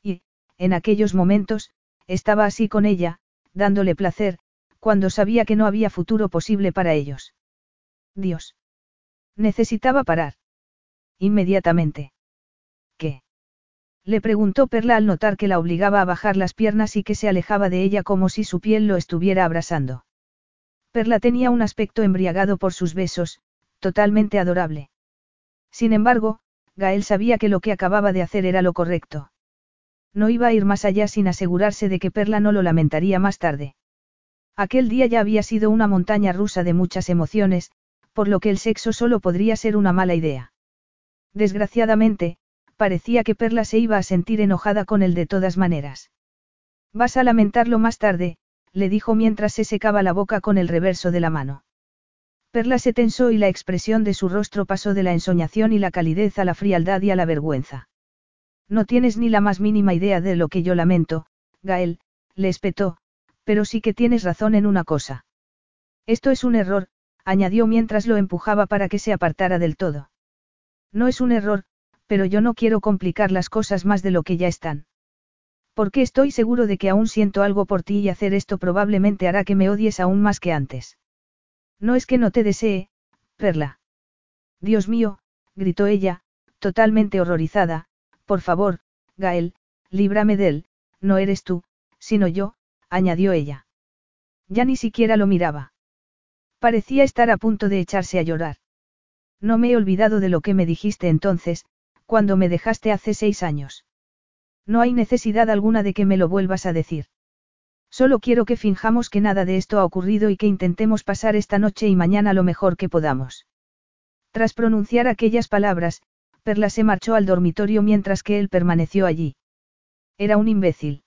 Y, en aquellos momentos, estaba así con ella, dándole placer, cuando sabía que no había futuro posible para ellos. Dios. Necesitaba parar. Inmediatamente. ¿Qué? Le preguntó Perla al notar que la obligaba a bajar las piernas y que se alejaba de ella como si su piel lo estuviera abrasando. Perla tenía un aspecto embriagado por sus besos, totalmente adorable. Sin embargo, Gael sabía que lo que acababa de hacer era lo correcto. No iba a ir más allá sin asegurarse de que Perla no lo lamentaría más tarde. Aquel día ya había sido una montaña rusa de muchas emociones, por lo que el sexo solo podría ser una mala idea. Desgraciadamente, parecía que Perla se iba a sentir enojada con él de todas maneras. Vas a lamentarlo más tarde, le dijo mientras se secaba la boca con el reverso de la mano. Perla se tensó y la expresión de su rostro pasó de la ensoñación y la calidez a la frialdad y a la vergüenza. No tienes ni la más mínima idea de lo que yo lamento, Gael, le espetó, pero sí que tienes razón en una cosa. Esto es un error, añadió mientras lo empujaba para que se apartara del todo. No es un error, pero yo no quiero complicar las cosas más de lo que ya están. Porque estoy seguro de que aún siento algo por ti y hacer esto probablemente hará que me odies aún más que antes. No es que no te desee, Perla. Dios mío, gritó ella, totalmente horrorizada, por favor, Gael, líbrame de él, no eres tú, sino yo, añadió ella. Ya ni siquiera lo miraba. Parecía estar a punto de echarse a llorar. No me he olvidado de lo que me dijiste entonces, cuando me dejaste hace seis años. No hay necesidad alguna de que me lo vuelvas a decir. Solo quiero que finjamos que nada de esto ha ocurrido y que intentemos pasar esta noche y mañana lo mejor que podamos. Tras pronunciar aquellas palabras, Perla se marchó al dormitorio mientras que él permaneció allí. Era un imbécil.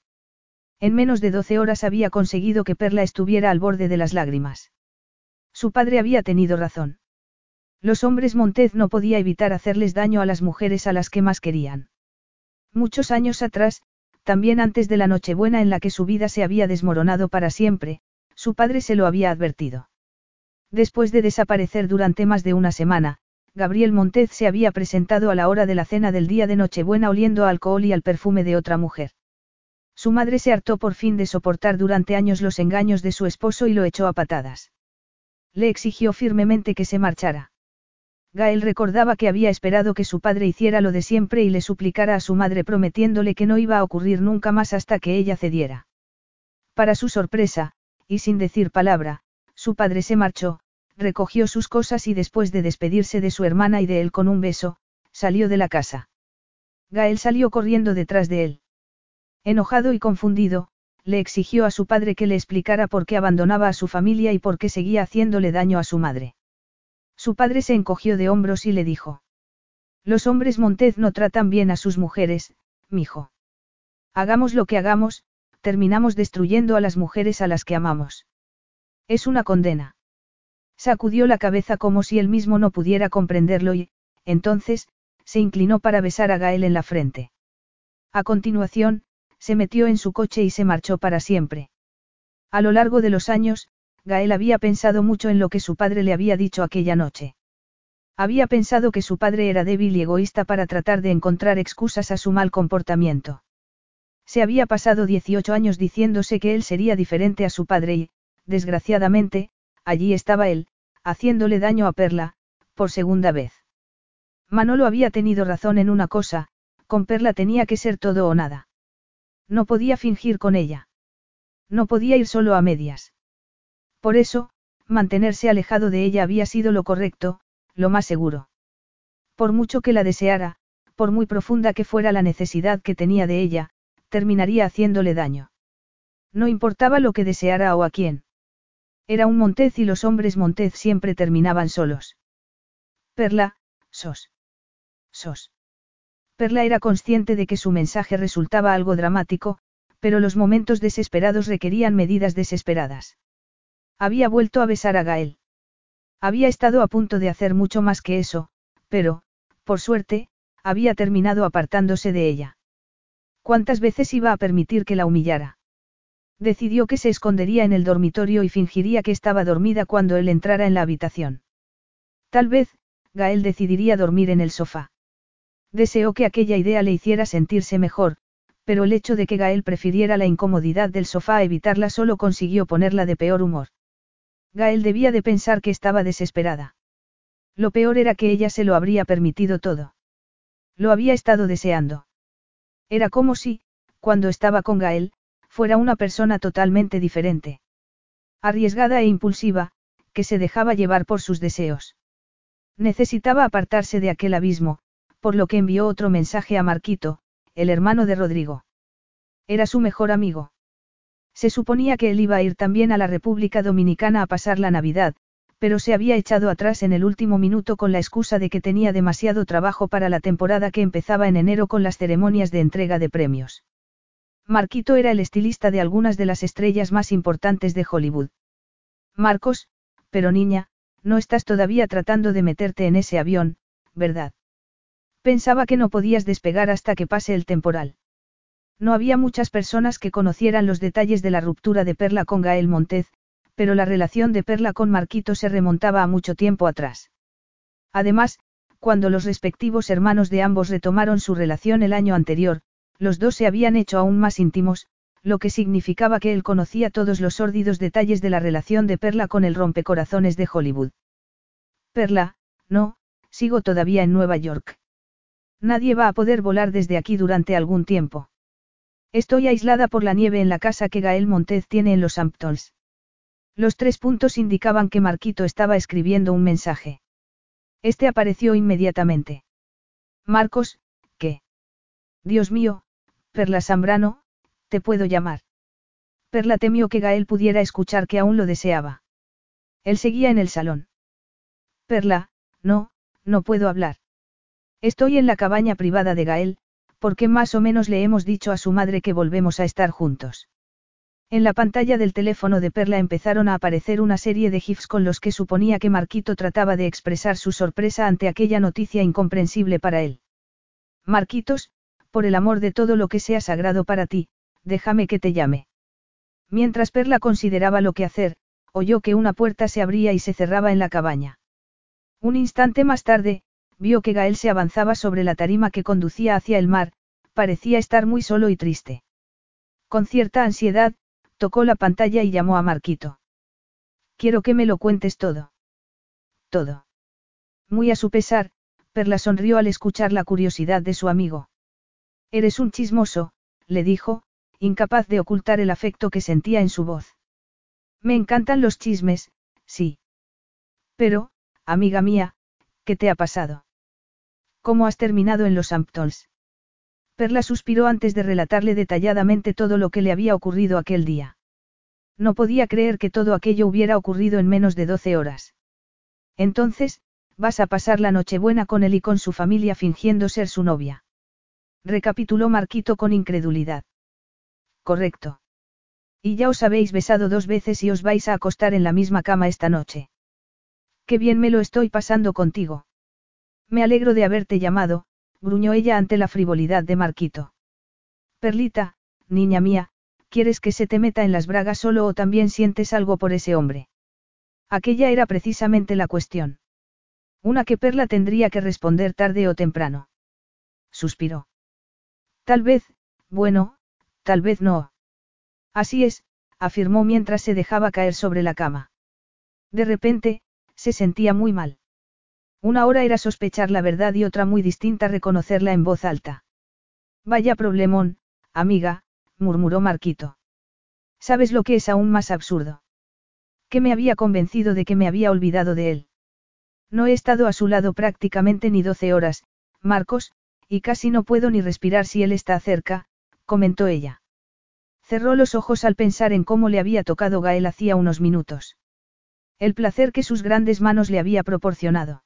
En menos de doce horas había conseguido que Perla estuviera al borde de las lágrimas. Su padre había tenido razón. Los hombres Montez no podía evitar hacerles daño a las mujeres a las que más querían. Muchos años atrás, también antes de la Nochebuena en la que su vida se había desmoronado para siempre, su padre se lo había advertido. Después de desaparecer durante más de una semana, Gabriel Montez se había presentado a la hora de la cena del día de Nochebuena oliendo alcohol y al perfume de otra mujer. Su madre se hartó por fin de soportar durante años los engaños de su esposo y lo echó a patadas. Le exigió firmemente que se marchara. Gael recordaba que había esperado que su padre hiciera lo de siempre y le suplicara a su madre prometiéndole que no iba a ocurrir nunca más hasta que ella cediera. Para su sorpresa, y sin decir palabra, su padre se marchó, recogió sus cosas y después de despedirse de su hermana y de él con un beso, salió de la casa. Gael salió corriendo detrás de él. Enojado y confundido, le exigió a su padre que le explicara por qué abandonaba a su familia y por qué seguía haciéndole daño a su madre. Su padre se encogió de hombros y le dijo. Los hombres Montez no tratan bien a sus mujeres, mijo. Hagamos lo que hagamos, terminamos destruyendo a las mujeres a las que amamos. Es una condena. Sacudió la cabeza como si él mismo no pudiera comprenderlo y, entonces, se inclinó para besar a Gael en la frente. A continuación, se metió en su coche y se marchó para siempre. A lo largo de los años, Gael había pensado mucho en lo que su padre le había dicho aquella noche. Había pensado que su padre era débil y egoísta para tratar de encontrar excusas a su mal comportamiento. Se había pasado 18 años diciéndose que él sería diferente a su padre y, desgraciadamente, allí estaba él, haciéndole daño a Perla, por segunda vez. Manolo había tenido razón en una cosa, con Perla tenía que ser todo o nada. No podía fingir con ella. No podía ir solo a medias. Por eso, mantenerse alejado de ella había sido lo correcto, lo más seguro. Por mucho que la deseara, por muy profunda que fuera la necesidad que tenía de ella, terminaría haciéndole daño. No importaba lo que deseara o a quién. Era un Montez y los hombres Montez siempre terminaban solos. Perla, sos. Sos. Perla era consciente de que su mensaje resultaba algo dramático, pero los momentos desesperados requerían medidas desesperadas. Había vuelto a besar a Gael. Había estado a punto de hacer mucho más que eso, pero, por suerte, había terminado apartándose de ella. ¿Cuántas veces iba a permitir que la humillara? Decidió que se escondería en el dormitorio y fingiría que estaba dormida cuando él entrara en la habitación. Tal vez, Gael decidiría dormir en el sofá. Deseó que aquella idea le hiciera sentirse mejor, pero el hecho de que Gael prefiriera la incomodidad del sofá a evitarla solo consiguió ponerla de peor humor. Gael debía de pensar que estaba desesperada. Lo peor era que ella se lo habría permitido todo. Lo había estado deseando. Era como si, cuando estaba con Gael, fuera una persona totalmente diferente. Arriesgada e impulsiva, que se dejaba llevar por sus deseos. Necesitaba apartarse de aquel abismo, por lo que envió otro mensaje a Marquito, el hermano de Rodrigo. Era su mejor amigo. Se suponía que él iba a ir también a la República Dominicana a pasar la Navidad, pero se había echado atrás en el último minuto con la excusa de que tenía demasiado trabajo para la temporada que empezaba en enero con las ceremonias de entrega de premios. Marquito era el estilista de algunas de las estrellas más importantes de Hollywood. Marcos, pero niña, no estás todavía tratando de meterte en ese avión, ¿verdad? Pensaba que no podías despegar hasta que pase el temporal. No había muchas personas que conocieran los detalles de la ruptura de Perla con Gael Montez, pero la relación de Perla con Marquito se remontaba a mucho tiempo atrás. Además, cuando los respectivos hermanos de ambos retomaron su relación el año anterior, los dos se habían hecho aún más íntimos, lo que significaba que él conocía todos los sórdidos detalles de la relación de Perla con el rompecorazones de Hollywood. Perla, no, sigo todavía en Nueva York. Nadie va a poder volar desde aquí durante algún tiempo. Estoy aislada por la nieve en la casa que Gael Montez tiene en los Hamptons. Los tres puntos indicaban que Marquito estaba escribiendo un mensaje. Este apareció inmediatamente. Marcos, ¿qué? Dios mío, Perla Zambrano, te puedo llamar. Perla temió que Gael pudiera escuchar que aún lo deseaba. Él seguía en el salón. Perla, no, no puedo hablar. Estoy en la cabaña privada de Gael, porque más o menos le hemos dicho a su madre que volvemos a estar juntos. En la pantalla del teléfono de Perla empezaron a aparecer una serie de GIFs con los que suponía que Marquito trataba de expresar su sorpresa ante aquella noticia incomprensible para él. Marquitos, por el amor de todo lo que sea sagrado para ti, déjame que te llame. Mientras Perla consideraba lo que hacer, oyó que una puerta se abría y se cerraba en la cabaña. Un instante más tarde, vio que Gael se avanzaba sobre la tarima que conducía hacia el mar, parecía estar muy solo y triste. Con cierta ansiedad, tocó la pantalla y llamó a Marquito. Quiero que me lo cuentes todo. Todo. Muy a su pesar, Perla sonrió al escuchar la curiosidad de su amigo. Eres un chismoso, le dijo, incapaz de ocultar el afecto que sentía en su voz. Me encantan los chismes, sí. Pero, amiga mía, ¿qué te ha pasado? ¿Cómo has terminado en los Hamptons? Perla suspiró antes de relatarle detalladamente todo lo que le había ocurrido aquel día. No podía creer que todo aquello hubiera ocurrido en menos de doce horas. Entonces, vas a pasar la Nochebuena con él y con su familia fingiendo ser su novia. Recapituló Marquito con incredulidad. Correcto. Y ya os habéis besado dos veces y os vais a acostar en la misma cama esta noche. Qué bien me lo estoy pasando contigo. Me alegro de haberte llamado, gruñó ella ante la frivolidad de Marquito. Perlita, niña mía, ¿quieres que se te meta en las bragas solo o también sientes algo por ese hombre? Aquella era precisamente la cuestión. Una que Perla tendría que responder tarde o temprano. Suspiró. Tal vez, bueno, tal vez no. Así es, afirmó mientras se dejaba caer sobre la cama. De repente, se sentía muy mal. Una hora era sospechar la verdad y otra muy distinta reconocerla en voz alta. Vaya problemón, amiga, murmuró Marquito. ¿Sabes lo que es aún más absurdo? Que me había convencido de que me había olvidado de él. No he estado a su lado prácticamente ni doce horas, Marcos, y casi no puedo ni respirar si él está cerca, comentó ella. Cerró los ojos al pensar en cómo le había tocado Gael hacía unos minutos. El placer que sus grandes manos le había proporcionado.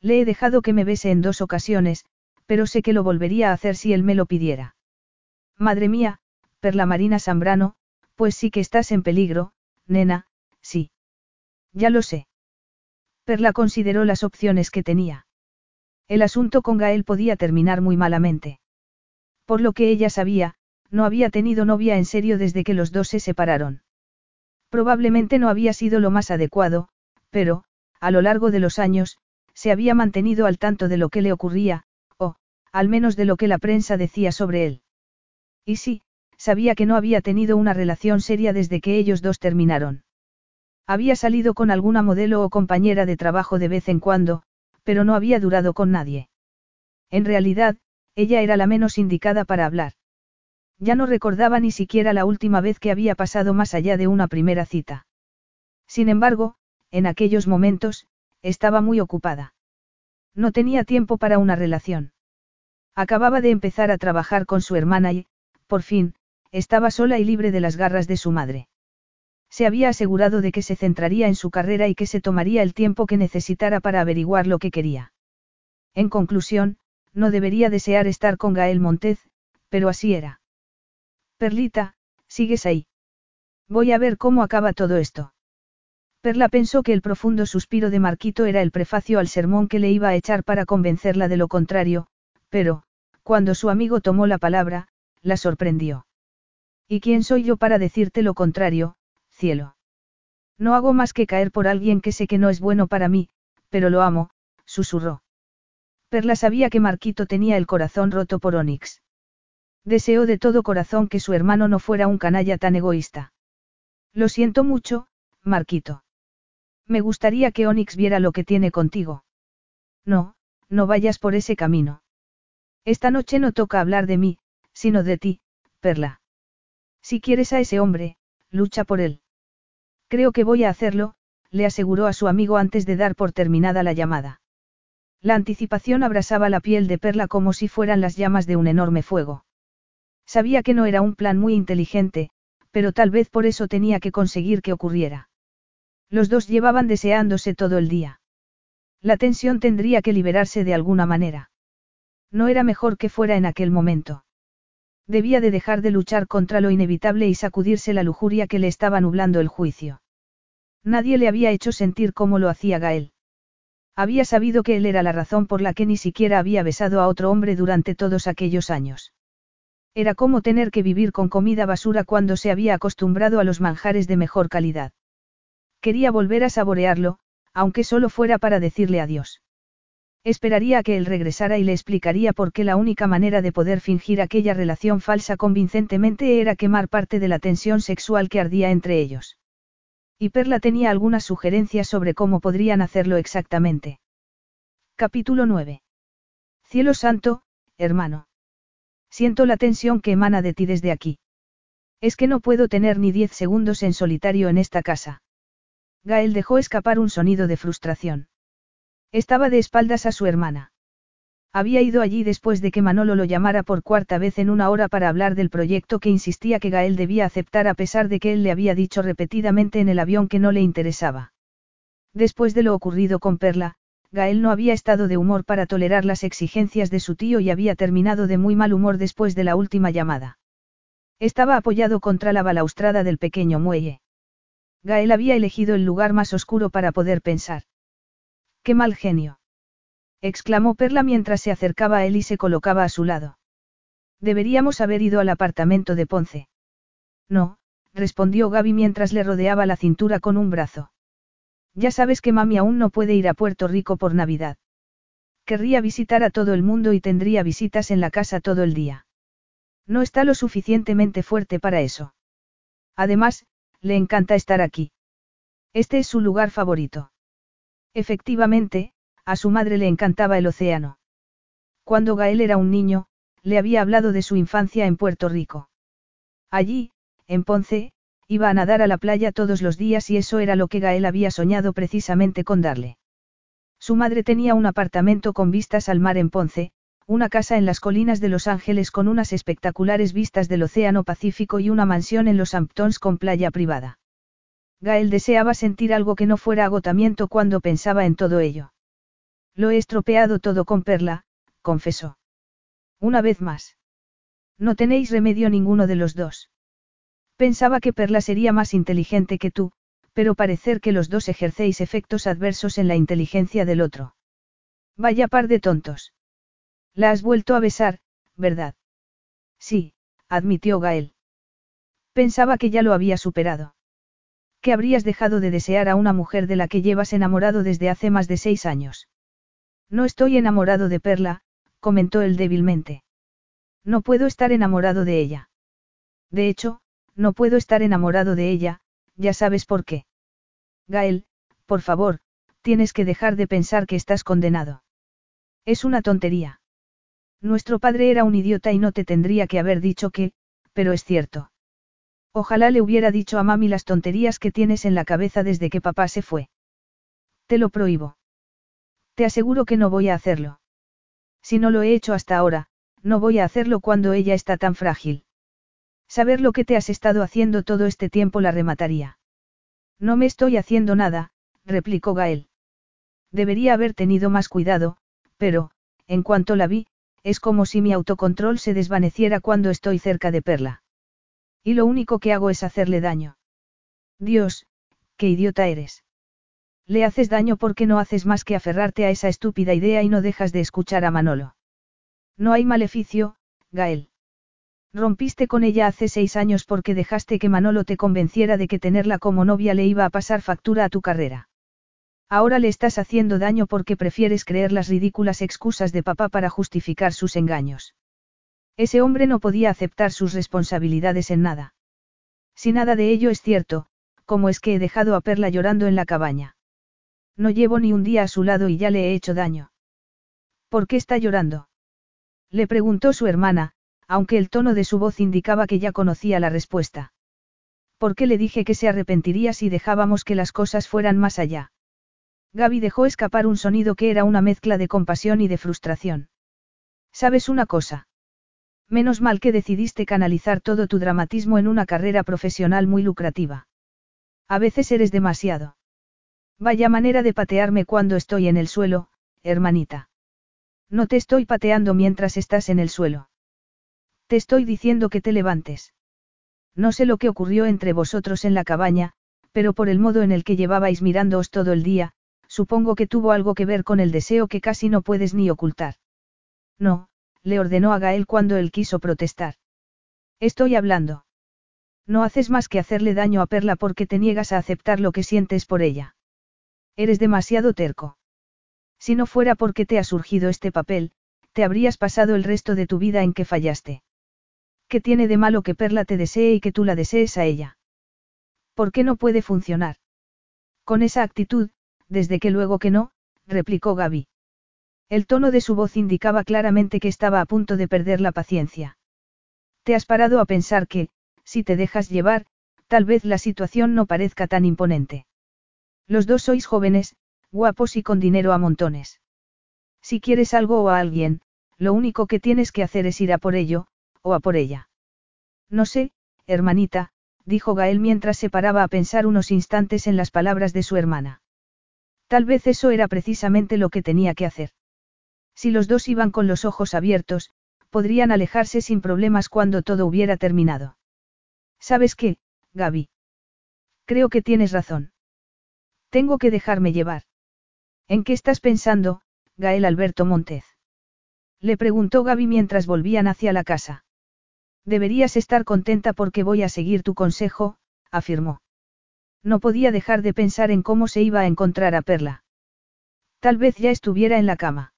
Le he dejado que me bese en dos ocasiones, pero sé que lo volvería a hacer si él me lo pidiera. Madre mía, Perla Marina Zambrano, pues sí que estás en peligro, nena, sí. Ya lo sé. Perla consideró las opciones que tenía. El asunto con Gael podía terminar muy malamente. Por lo que ella sabía, no había tenido novia en serio desde que los dos se separaron. Probablemente no había sido lo más adecuado, pero, a lo largo de los años, se había mantenido al tanto de lo que le ocurría, o, al menos de lo que la prensa decía sobre él. Y sí, sabía que no había tenido una relación seria desde que ellos dos terminaron. Había salido con alguna modelo o compañera de trabajo de vez en cuando, pero no había durado con nadie. En realidad, ella era la menos indicada para hablar. Ya no recordaba ni siquiera la última vez que había pasado más allá de una primera cita. Sin embargo, en aquellos momentos, estaba muy ocupada. No tenía tiempo para una relación. Acababa de empezar a trabajar con su hermana y, por fin, estaba sola y libre de las garras de su madre. Se había asegurado de que se centraría en su carrera y que se tomaría el tiempo que necesitara para averiguar lo que quería. En conclusión, no debería desear estar con Gael Montez, pero así era. Perlita, sigues ahí. Voy a ver cómo acaba todo esto. Perla pensó que el profundo suspiro de Marquito era el prefacio al sermón que le iba a echar para convencerla de lo contrario, pero, cuando su amigo tomó la palabra, la sorprendió. ¿Y quién soy yo para decirte lo contrario, cielo? No hago más que caer por alguien que sé que no es bueno para mí, pero lo amo, susurró. Perla sabía que Marquito tenía el corazón roto por Onix. Deseó de todo corazón que su hermano no fuera un canalla tan egoísta. Lo siento mucho, Marquito. Me gustaría que Onix viera lo que tiene contigo. No, no vayas por ese camino. Esta noche no toca hablar de mí, sino de ti, Perla. Si quieres a ese hombre, lucha por él. Creo que voy a hacerlo, le aseguró a su amigo antes de dar por terminada la llamada. La anticipación abrasaba la piel de Perla como si fueran las llamas de un enorme fuego. Sabía que no era un plan muy inteligente, pero tal vez por eso tenía que conseguir que ocurriera. Los dos llevaban deseándose todo el día. La tensión tendría que liberarse de alguna manera. No era mejor que fuera en aquel momento. Debía de dejar de luchar contra lo inevitable y sacudirse la lujuria que le estaba nublando el juicio. Nadie le había hecho sentir como lo hacía Gael. Había sabido que él era la razón por la que ni siquiera había besado a otro hombre durante todos aquellos años. Era como tener que vivir con comida basura cuando se había acostumbrado a los manjares de mejor calidad. Quería volver a saborearlo, aunque solo fuera para decirle adiós. Esperaría a que él regresara y le explicaría por qué la única manera de poder fingir aquella relación falsa convincentemente era quemar parte de la tensión sexual que ardía entre ellos. Y Perla tenía algunas sugerencias sobre cómo podrían hacerlo exactamente. Capítulo 9. Cielo santo, hermano. Siento la tensión que emana de ti desde aquí. Es que no puedo tener ni diez segundos en solitario en esta casa. Gael dejó escapar un sonido de frustración. Estaba de espaldas a su hermana. Había ido allí después de que Manolo lo llamara por cuarta vez en una hora para hablar del proyecto que insistía que Gael debía aceptar a pesar de que él le había dicho repetidamente en el avión que no le interesaba. Después de lo ocurrido con Perla, Gael no había estado de humor para tolerar las exigencias de su tío y había terminado de muy mal humor después de la última llamada. Estaba apoyado contra la balaustrada del pequeño muelle. Gael había elegido el lugar más oscuro para poder pensar. ¡Qué mal genio! exclamó Perla mientras se acercaba a él y se colocaba a su lado. Deberíamos haber ido al apartamento de Ponce. No, respondió Gaby mientras le rodeaba la cintura con un brazo. Ya sabes que mami aún no puede ir a Puerto Rico por Navidad. Querría visitar a todo el mundo y tendría visitas en la casa todo el día. No está lo suficientemente fuerte para eso. Además, le encanta estar aquí. Este es su lugar favorito. Efectivamente, a su madre le encantaba el océano. Cuando Gael era un niño, le había hablado de su infancia en Puerto Rico. Allí, en Ponce, iba a nadar a la playa todos los días y eso era lo que Gael había soñado precisamente con darle. Su madre tenía un apartamento con vistas al mar en Ponce, una casa en las colinas de Los Ángeles con unas espectaculares vistas del Océano Pacífico y una mansión en los Hamptons con playa privada. Gael deseaba sentir algo que no fuera agotamiento cuando pensaba en todo ello. Lo he estropeado todo con Perla, confesó. Una vez más. No tenéis remedio ninguno de los dos. Pensaba que Perla sería más inteligente que tú, pero parecer que los dos ejercéis efectos adversos en la inteligencia del otro. Vaya par de tontos. La has vuelto a besar, ¿verdad? Sí, admitió Gael. Pensaba que ya lo había superado. Que habrías dejado de desear a una mujer de la que llevas enamorado desde hace más de seis años. No estoy enamorado de Perla, comentó él débilmente. No puedo estar enamorado de ella. De hecho, no puedo estar enamorado de ella, ya sabes por qué. Gael, por favor, tienes que dejar de pensar que estás condenado. Es una tontería. Nuestro padre era un idiota y no te tendría que haber dicho que, pero es cierto. Ojalá le hubiera dicho a mami las tonterías que tienes en la cabeza desde que papá se fue. Te lo prohíbo. Te aseguro que no voy a hacerlo. Si no lo he hecho hasta ahora, no voy a hacerlo cuando ella está tan frágil. Saber lo que te has estado haciendo todo este tiempo la remataría. No me estoy haciendo nada, replicó Gael. Debería haber tenido más cuidado, pero, en cuanto la vi, es como si mi autocontrol se desvaneciera cuando estoy cerca de Perla. Y lo único que hago es hacerle daño. Dios, qué idiota eres. Le haces daño porque no haces más que aferrarte a esa estúpida idea y no dejas de escuchar a Manolo. No hay maleficio, Gael. Rompiste con ella hace seis años porque dejaste que Manolo te convenciera de que tenerla como novia le iba a pasar factura a tu carrera. Ahora le estás haciendo daño porque prefieres creer las ridículas excusas de papá para justificar sus engaños. Ese hombre no podía aceptar sus responsabilidades en nada. Si nada de ello es cierto, ¿cómo es que he dejado a Perla llorando en la cabaña? No llevo ni un día a su lado y ya le he hecho daño. ¿Por qué está llorando? Le preguntó su hermana, aunque el tono de su voz indicaba que ya conocía la respuesta. ¿Por qué le dije que se arrepentiría si dejábamos que las cosas fueran más allá? Gaby dejó escapar un sonido que era una mezcla de compasión y de frustración. ¿Sabes una cosa? Menos mal que decidiste canalizar todo tu dramatismo en una carrera profesional muy lucrativa. A veces eres demasiado. Vaya manera de patearme cuando estoy en el suelo, hermanita. No te estoy pateando mientras estás en el suelo. Te estoy diciendo que te levantes. No sé lo que ocurrió entre vosotros en la cabaña, pero por el modo en el que llevabais mirándoos todo el día, supongo que tuvo algo que ver con el deseo que casi no puedes ni ocultar. No, le ordenó a Gael cuando él quiso protestar. Estoy hablando. No haces más que hacerle daño a Perla porque te niegas a aceptar lo que sientes por ella. Eres demasiado terco. Si no fuera porque te ha surgido este papel, te habrías pasado el resto de tu vida en que fallaste. ¿Qué tiene de malo que Perla te desee y que tú la desees a ella? ¿Por qué no puede funcionar? Con esa actitud, desde que luego que no, replicó Gaby. El tono de su voz indicaba claramente que estaba a punto de perder la paciencia. Te has parado a pensar que, si te dejas llevar, tal vez la situación no parezca tan imponente. Los dos sois jóvenes, guapos y con dinero a montones. Si quieres algo o a alguien, lo único que tienes que hacer es ir a por ello, o a por ella. No sé, hermanita, dijo Gael mientras se paraba a pensar unos instantes en las palabras de su hermana. Tal vez eso era precisamente lo que tenía que hacer. Si los dos iban con los ojos abiertos, podrían alejarse sin problemas cuando todo hubiera terminado. ¿Sabes qué, Gaby? Creo que tienes razón. Tengo que dejarme llevar. ¿En qué estás pensando, Gael Alberto Montez? Le preguntó Gaby mientras volvían hacia la casa. Deberías estar contenta porque voy a seguir tu consejo, afirmó. No podía dejar de pensar en cómo se iba a encontrar a Perla. Tal vez ya estuviera en la cama.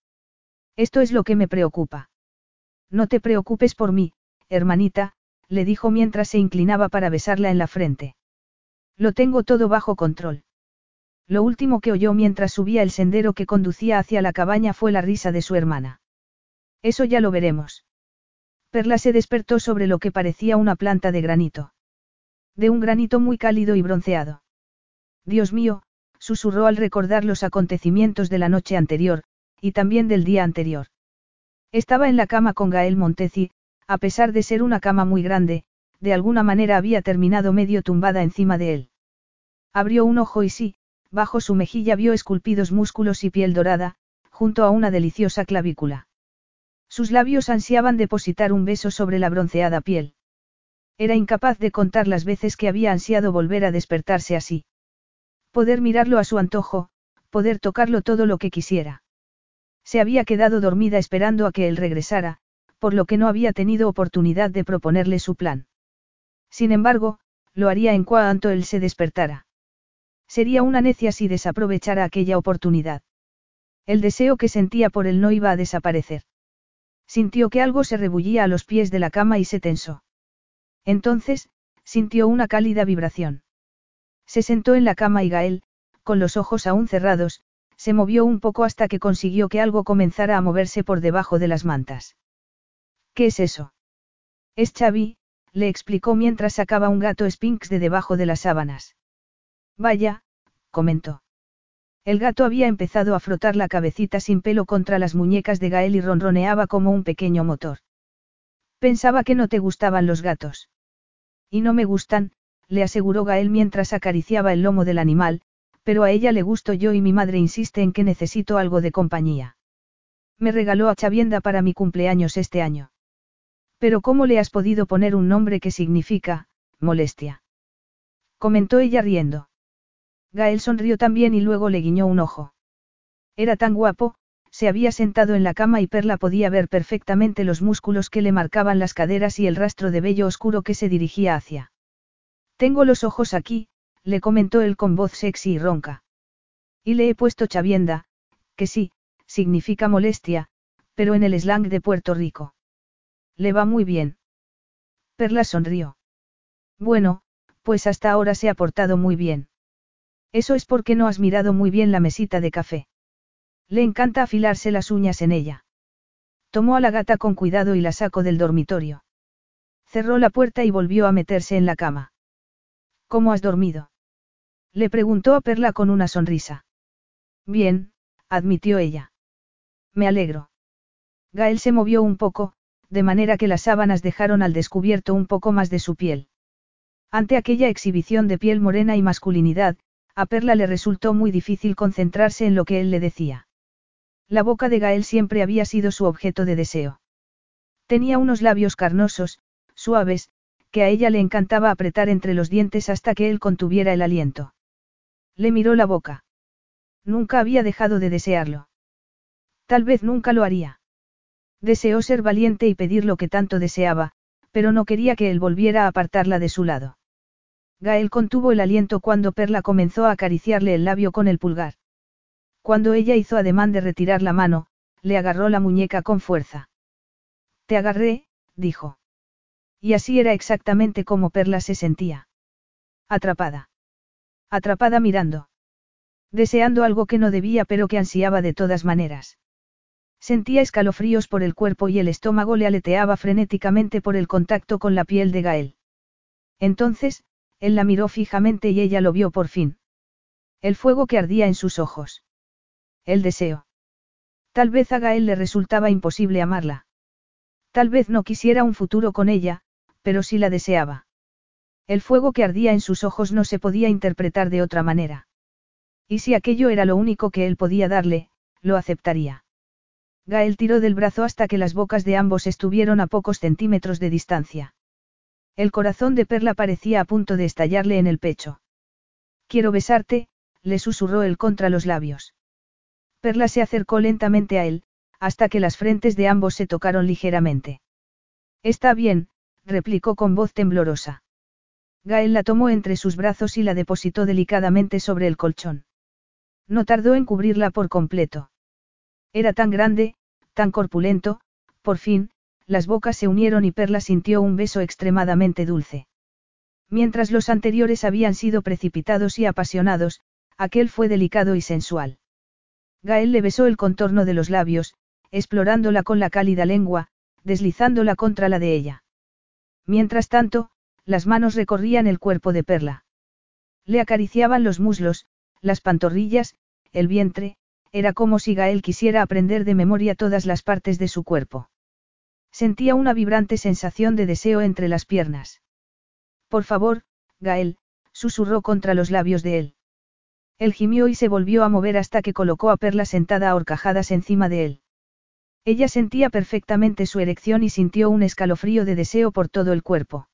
Esto es lo que me preocupa. No te preocupes por mí, hermanita, le dijo mientras se inclinaba para besarla en la frente. Lo tengo todo bajo control. Lo último que oyó mientras subía el sendero que conducía hacia la cabaña fue la risa de su hermana. Eso ya lo veremos. Perla se despertó sobre lo que parecía una planta de granito. De un granito muy cálido y bronceado. Dios mío, susurró al recordar los acontecimientos de la noche anterior, y también del día anterior. Estaba en la cama con Gael Montezi, a pesar de ser una cama muy grande, de alguna manera había terminado medio tumbada encima de él. Abrió un ojo y sí, bajo su mejilla vio esculpidos músculos y piel dorada, junto a una deliciosa clavícula. Sus labios ansiaban depositar un beso sobre la bronceada piel. Era incapaz de contar las veces que había ansiado volver a despertarse así. Poder mirarlo a su antojo, poder tocarlo todo lo que quisiera. Se había quedado dormida esperando a que él regresara, por lo que no había tenido oportunidad de proponerle su plan. Sin embargo, lo haría en cuanto él se despertara. Sería una necia si desaprovechara aquella oportunidad. El deseo que sentía por él no iba a desaparecer. Sintió que algo se rebullía a los pies de la cama y se tensó. Entonces, sintió una cálida vibración. Se sentó en la cama y Gael, con los ojos aún cerrados, se movió un poco hasta que consiguió que algo comenzara a moverse por debajo de las mantas. ¿Qué es eso? Es Xavi, le explicó mientras sacaba un gato Sphinx de debajo de las sábanas. Vaya, comentó. El gato había empezado a frotar la cabecita sin pelo contra las muñecas de Gael y ronroneaba como un pequeño motor. Pensaba que no te gustaban los gatos. Y no me gustan, le aseguró Gael mientras acariciaba el lomo del animal, pero a ella le gusto yo y mi madre insiste en que necesito algo de compañía. Me regaló a Chavienda para mi cumpleaños este año. Pero ¿cómo le has podido poner un nombre que significa, molestia. Comentó ella riendo. Gael sonrió también y luego le guiñó un ojo. Era tan guapo, se había sentado en la cama y Perla podía ver perfectamente los músculos que le marcaban las caderas y el rastro de vello oscuro que se dirigía hacia. Tengo los ojos aquí, le comentó él con voz sexy y ronca. Y le he puesto chavienda, que sí, significa molestia, pero en el slang de Puerto Rico. Le va muy bien. Perla sonrió. Bueno, pues hasta ahora se ha portado muy bien. Eso es porque no has mirado muy bien la mesita de café. Le encanta afilarse las uñas en ella. Tomó a la gata con cuidado y la sacó del dormitorio. Cerró la puerta y volvió a meterse en la cama. ¿Cómo has dormido? Le preguntó a Perla con una sonrisa. Bien, admitió ella. Me alegro. Gael se movió un poco, de manera que las sábanas dejaron al descubierto un poco más de su piel. Ante aquella exhibición de piel morena y masculinidad, a Perla le resultó muy difícil concentrarse en lo que él le decía. La boca de Gael siempre había sido su objeto de deseo. Tenía unos labios carnosos, suaves, que a ella le encantaba apretar entre los dientes hasta que él contuviera el aliento. Le miró la boca. Nunca había dejado de desearlo. Tal vez nunca lo haría. Deseó ser valiente y pedir lo que tanto deseaba, pero no quería que él volviera a apartarla de su lado. Gael contuvo el aliento cuando Perla comenzó a acariciarle el labio con el pulgar. Cuando ella hizo ademán de retirar la mano, le agarró la muñeca con fuerza. Te agarré, dijo. Y así era exactamente como Perla se sentía. Atrapada. Atrapada mirando. Deseando algo que no debía pero que ansiaba de todas maneras. Sentía escalofríos por el cuerpo y el estómago le aleteaba frenéticamente por el contacto con la piel de Gael. Entonces, él la miró fijamente y ella lo vio por fin. El fuego que ardía en sus ojos el deseo. Tal vez a Gael le resultaba imposible amarla. Tal vez no quisiera un futuro con ella, pero sí la deseaba. El fuego que ardía en sus ojos no se podía interpretar de otra manera. Y si aquello era lo único que él podía darle, lo aceptaría. Gael tiró del brazo hasta que las bocas de ambos estuvieron a pocos centímetros de distancia. El corazón de Perla parecía a punto de estallarle en el pecho. Quiero besarte, le susurró él contra los labios. Perla se acercó lentamente a él, hasta que las frentes de ambos se tocaron ligeramente. Está bien, replicó con voz temblorosa. Gael la tomó entre sus brazos y la depositó delicadamente sobre el colchón. No tardó en cubrirla por completo. Era tan grande, tan corpulento, por fin, las bocas se unieron y Perla sintió un beso extremadamente dulce. Mientras los anteriores habían sido precipitados y apasionados, aquel fue delicado y sensual. Gael le besó el contorno de los labios, explorándola con la cálida lengua, deslizándola contra la de ella. Mientras tanto, las manos recorrían el cuerpo de Perla. Le acariciaban los muslos, las pantorrillas, el vientre, era como si Gael quisiera aprender de memoria todas las partes de su cuerpo. Sentía una vibrante sensación de deseo entre las piernas. Por favor, Gael, susurró contra los labios de él. Él gimió y se volvió a mover hasta que colocó a Perla sentada a horcajadas encima de él. Ella sentía perfectamente su erección y sintió un escalofrío de deseo por todo el cuerpo.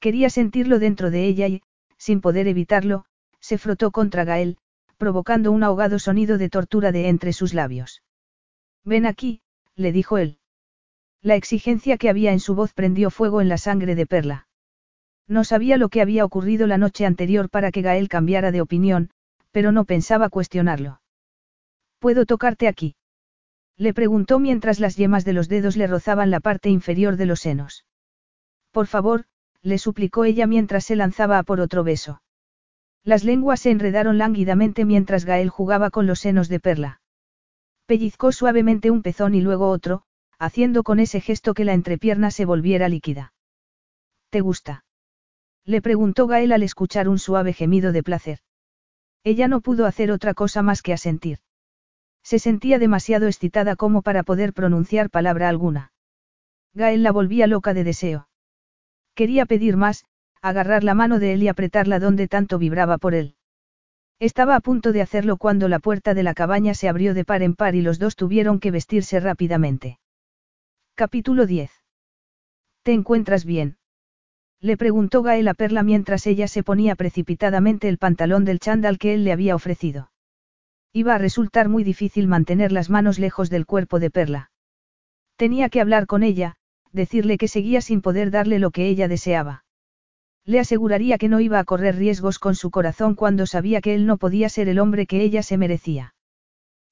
Quería sentirlo dentro de ella y, sin poder evitarlo, se frotó contra Gael, provocando un ahogado sonido de tortura de entre sus labios. Ven aquí, le dijo él. La exigencia que había en su voz prendió fuego en la sangre de Perla. No sabía lo que había ocurrido la noche anterior para que Gael cambiara de opinión, pero no pensaba cuestionarlo. ¿Puedo tocarte aquí? Le preguntó mientras las yemas de los dedos le rozaban la parte inferior de los senos. Por favor, le suplicó ella mientras se lanzaba a por otro beso. Las lenguas se enredaron lánguidamente mientras Gael jugaba con los senos de Perla. Pellizcó suavemente un pezón y luego otro, haciendo con ese gesto que la entrepierna se volviera líquida. ¿Te gusta? Le preguntó Gael al escuchar un suave gemido de placer. Ella no pudo hacer otra cosa más que asentir. Se sentía demasiado excitada como para poder pronunciar palabra alguna. Gael la volvía loca de deseo. Quería pedir más, agarrar la mano de él y apretarla donde tanto vibraba por él. Estaba a punto de hacerlo cuando la puerta de la cabaña se abrió de par en par y los dos tuvieron que vestirse rápidamente. Capítulo 10. ¿Te encuentras bien? Le preguntó Gael a Perla mientras ella se ponía precipitadamente el pantalón del chándal que él le había ofrecido. Iba a resultar muy difícil mantener las manos lejos del cuerpo de Perla. Tenía que hablar con ella, decirle que seguía sin poder darle lo que ella deseaba. Le aseguraría que no iba a correr riesgos con su corazón cuando sabía que él no podía ser el hombre que ella se merecía.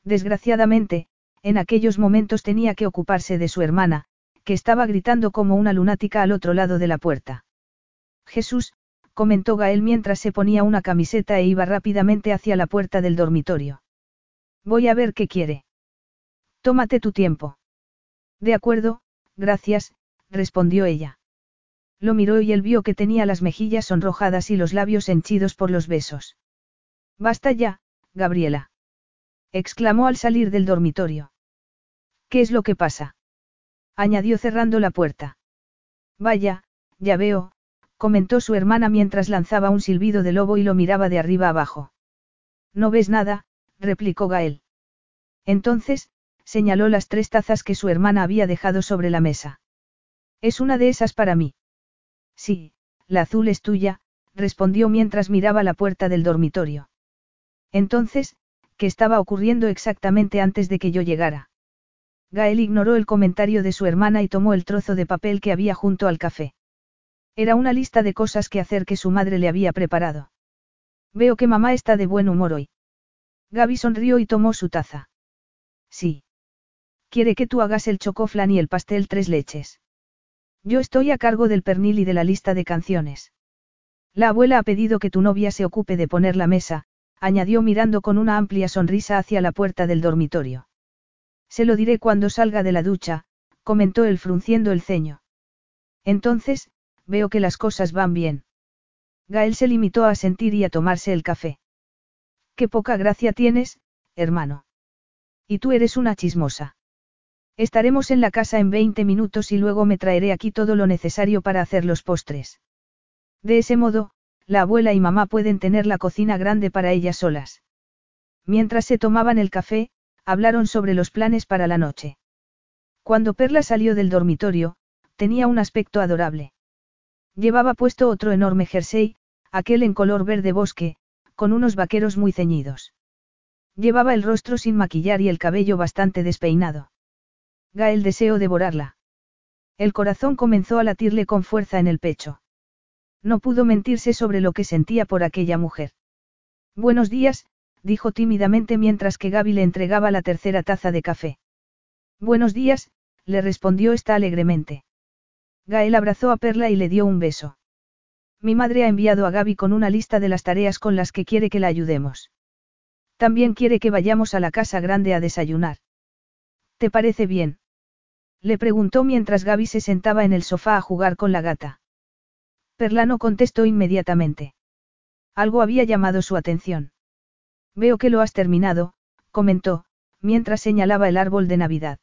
Desgraciadamente, en aquellos momentos tenía que ocuparse de su hermana, que estaba gritando como una lunática al otro lado de la puerta. Jesús, comentó Gael mientras se ponía una camiseta e iba rápidamente hacia la puerta del dormitorio. Voy a ver qué quiere. Tómate tu tiempo. De acuerdo, gracias, respondió ella. Lo miró y él vio que tenía las mejillas sonrojadas y los labios henchidos por los besos. Basta ya, Gabriela. exclamó al salir del dormitorio. ¿Qué es lo que pasa? añadió cerrando la puerta. Vaya, ya veo, comentó su hermana mientras lanzaba un silbido de lobo y lo miraba de arriba abajo. No ves nada, replicó Gael. Entonces, señaló las tres tazas que su hermana había dejado sobre la mesa. Es una de esas para mí. Sí, la azul es tuya, respondió mientras miraba la puerta del dormitorio. Entonces, ¿qué estaba ocurriendo exactamente antes de que yo llegara? Gael ignoró el comentario de su hermana y tomó el trozo de papel que había junto al café. Era una lista de cosas que hacer que su madre le había preparado. Veo que mamá está de buen humor hoy. Gaby sonrió y tomó su taza. Sí. Quiere que tú hagas el chocoflan y el pastel tres leches. Yo estoy a cargo del pernil y de la lista de canciones. La abuela ha pedido que tu novia se ocupe de poner la mesa, añadió mirando con una amplia sonrisa hacia la puerta del dormitorio. Se lo diré cuando salga de la ducha, comentó él frunciendo el ceño. Entonces, veo que las cosas van bien. Gael se limitó a sentir y a tomarse el café. Qué poca gracia tienes, hermano. Y tú eres una chismosa. Estaremos en la casa en 20 minutos y luego me traeré aquí todo lo necesario para hacer los postres. De ese modo, la abuela y mamá pueden tener la cocina grande para ellas solas. Mientras se tomaban el café, hablaron sobre los planes para la noche. Cuando Perla salió del dormitorio, tenía un aspecto adorable. Llevaba puesto otro enorme jersey, aquel en color verde bosque, con unos vaqueros muy ceñidos. Llevaba el rostro sin maquillar y el cabello bastante despeinado. Gael deseó devorarla. El corazón comenzó a latirle con fuerza en el pecho. No pudo mentirse sobre lo que sentía por aquella mujer. Buenos días, dijo tímidamente mientras que Gaby le entregaba la tercera taza de café. Buenos días, le respondió esta alegremente. Gael abrazó a Perla y le dio un beso. Mi madre ha enviado a Gaby con una lista de las tareas con las que quiere que la ayudemos. También quiere que vayamos a la casa grande a desayunar. ¿Te parece bien? Le preguntó mientras Gaby se sentaba en el sofá a jugar con la gata. Perla no contestó inmediatamente. Algo había llamado su atención. Veo que lo has terminado, comentó, mientras señalaba el árbol de Navidad.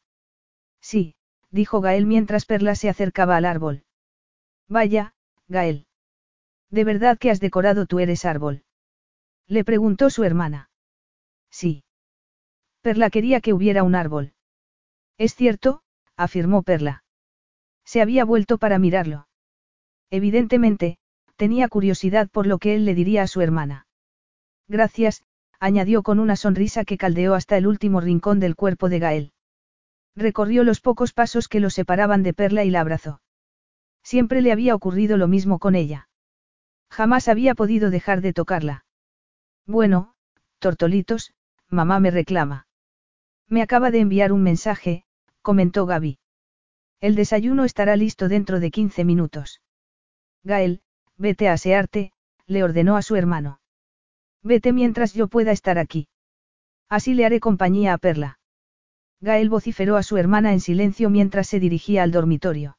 Sí, dijo Gael mientras Perla se acercaba al árbol. Vaya, Gael. ¿De verdad que has decorado tú eres árbol? Le preguntó su hermana. Sí. Perla quería que hubiera un árbol. Es cierto, afirmó Perla. Se había vuelto para mirarlo. Evidentemente, tenía curiosidad por lo que él le diría a su hermana. Gracias, añadió con una sonrisa que caldeó hasta el último rincón del cuerpo de Gael. Recorrió los pocos pasos que lo separaban de Perla y la abrazó. Siempre le había ocurrido lo mismo con ella. Jamás había podido dejar de tocarla. Bueno, tortolitos, mamá me reclama. Me acaba de enviar un mensaje, comentó Gaby. El desayuno estará listo dentro de 15 minutos. Gael, vete a asearte, le ordenó a su hermano. Vete mientras yo pueda estar aquí. Así le haré compañía a Perla. Gael vociferó a su hermana en silencio mientras se dirigía al dormitorio.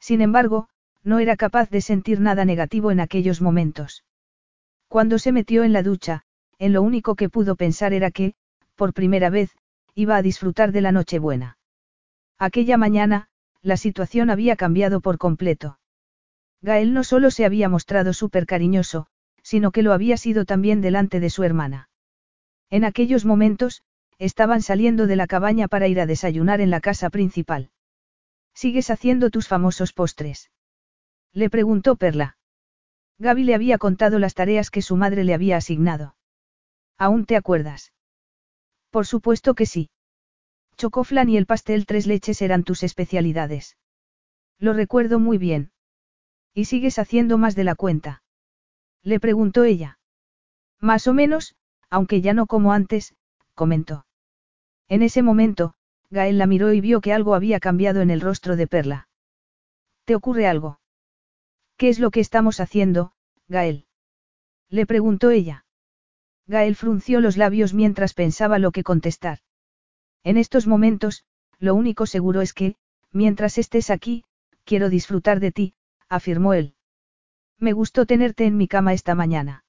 Sin embargo, no era capaz de sentir nada negativo en aquellos momentos. Cuando se metió en la ducha, en lo único que pudo pensar era que, por primera vez, iba a disfrutar de la Nochebuena. Aquella mañana, la situación había cambiado por completo. Gael no solo se había mostrado súper cariñoso, sino que lo había sido también delante de su hermana. En aquellos momentos, estaban saliendo de la cabaña para ir a desayunar en la casa principal. ¿Sigues haciendo tus famosos postres? Le preguntó Perla. Gaby le había contado las tareas que su madre le había asignado. ¿Aún te acuerdas? Por supuesto que sí. Chocoflan y el pastel tres leches eran tus especialidades. Lo recuerdo muy bien. ¿Y sigues haciendo más de la cuenta? Le preguntó ella. Más o menos, aunque ya no como antes, comentó. En ese momento, Gael la miró y vio que algo había cambiado en el rostro de Perla. ¿Te ocurre algo? ¿Qué es lo que estamos haciendo, Gael? Le preguntó ella. Gael frunció los labios mientras pensaba lo que contestar. En estos momentos, lo único seguro es que, mientras estés aquí, quiero disfrutar de ti, afirmó él. Me gustó tenerte en mi cama esta mañana.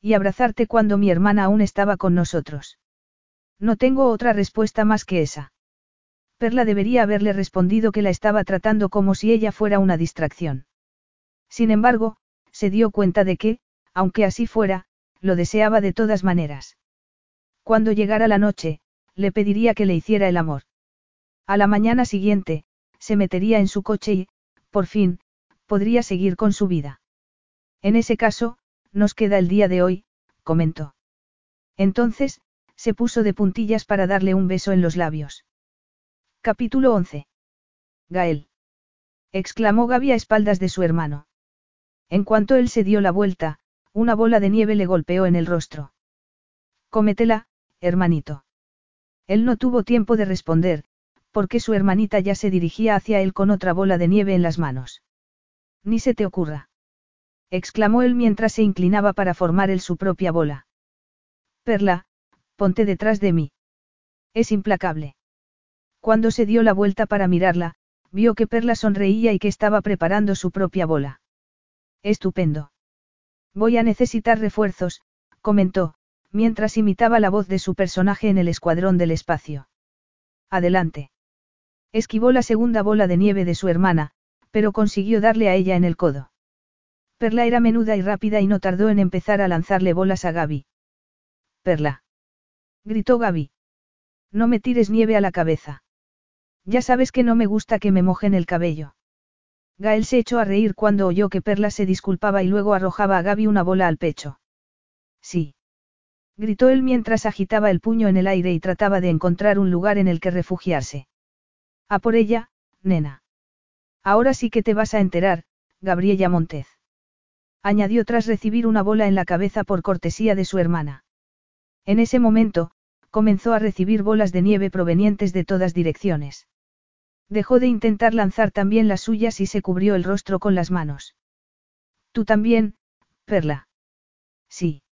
Y abrazarte cuando mi hermana aún estaba con nosotros. No tengo otra respuesta más que esa. Perla debería haberle respondido que la estaba tratando como si ella fuera una distracción. Sin embargo, se dio cuenta de que, aunque así fuera, lo deseaba de todas maneras. Cuando llegara la noche, le pediría que le hiciera el amor. A la mañana siguiente, se metería en su coche y, por fin, podría seguir con su vida. En ese caso, nos queda el día de hoy, comentó. Entonces, se puso de puntillas para darle un beso en los labios. Capítulo 11. Gael. exclamó Gaby a espaldas de su hermano. En cuanto él se dio la vuelta, una bola de nieve le golpeó en el rostro. Cómetela, hermanito. Él no tuvo tiempo de responder, porque su hermanita ya se dirigía hacia él con otra bola de nieve en las manos. Ni se te ocurra. exclamó él mientras se inclinaba para formar él su propia bola. Perla, ponte detrás de mí. Es implacable. Cuando se dio la vuelta para mirarla, vio que Perla sonreía y que estaba preparando su propia bola. Estupendo. Voy a necesitar refuerzos, comentó, mientras imitaba la voz de su personaje en el escuadrón del espacio. Adelante. Esquivó la segunda bola de nieve de su hermana, pero consiguió darle a ella en el codo. Perla era menuda y rápida y no tardó en empezar a lanzarle bolas a Gaby. Perla. Gritó Gaby. No me tires nieve a la cabeza. Ya sabes que no me gusta que me mojen el cabello. Gael se echó a reír cuando oyó que Perla se disculpaba y luego arrojaba a Gaby una bola al pecho. Sí gritó él mientras agitaba el puño en el aire y trataba de encontrar un lugar en el que refugiarse. A por ella, nena. Ahora sí que te vas a enterar, Gabriela Montez. Añadió tras recibir una bola en la cabeza por cortesía de su hermana. En ese momento, comenzó a recibir bolas de nieve provenientes de todas direcciones. Dejó de intentar lanzar también las suyas y se cubrió el rostro con las manos. Tú también, Perla. Sí.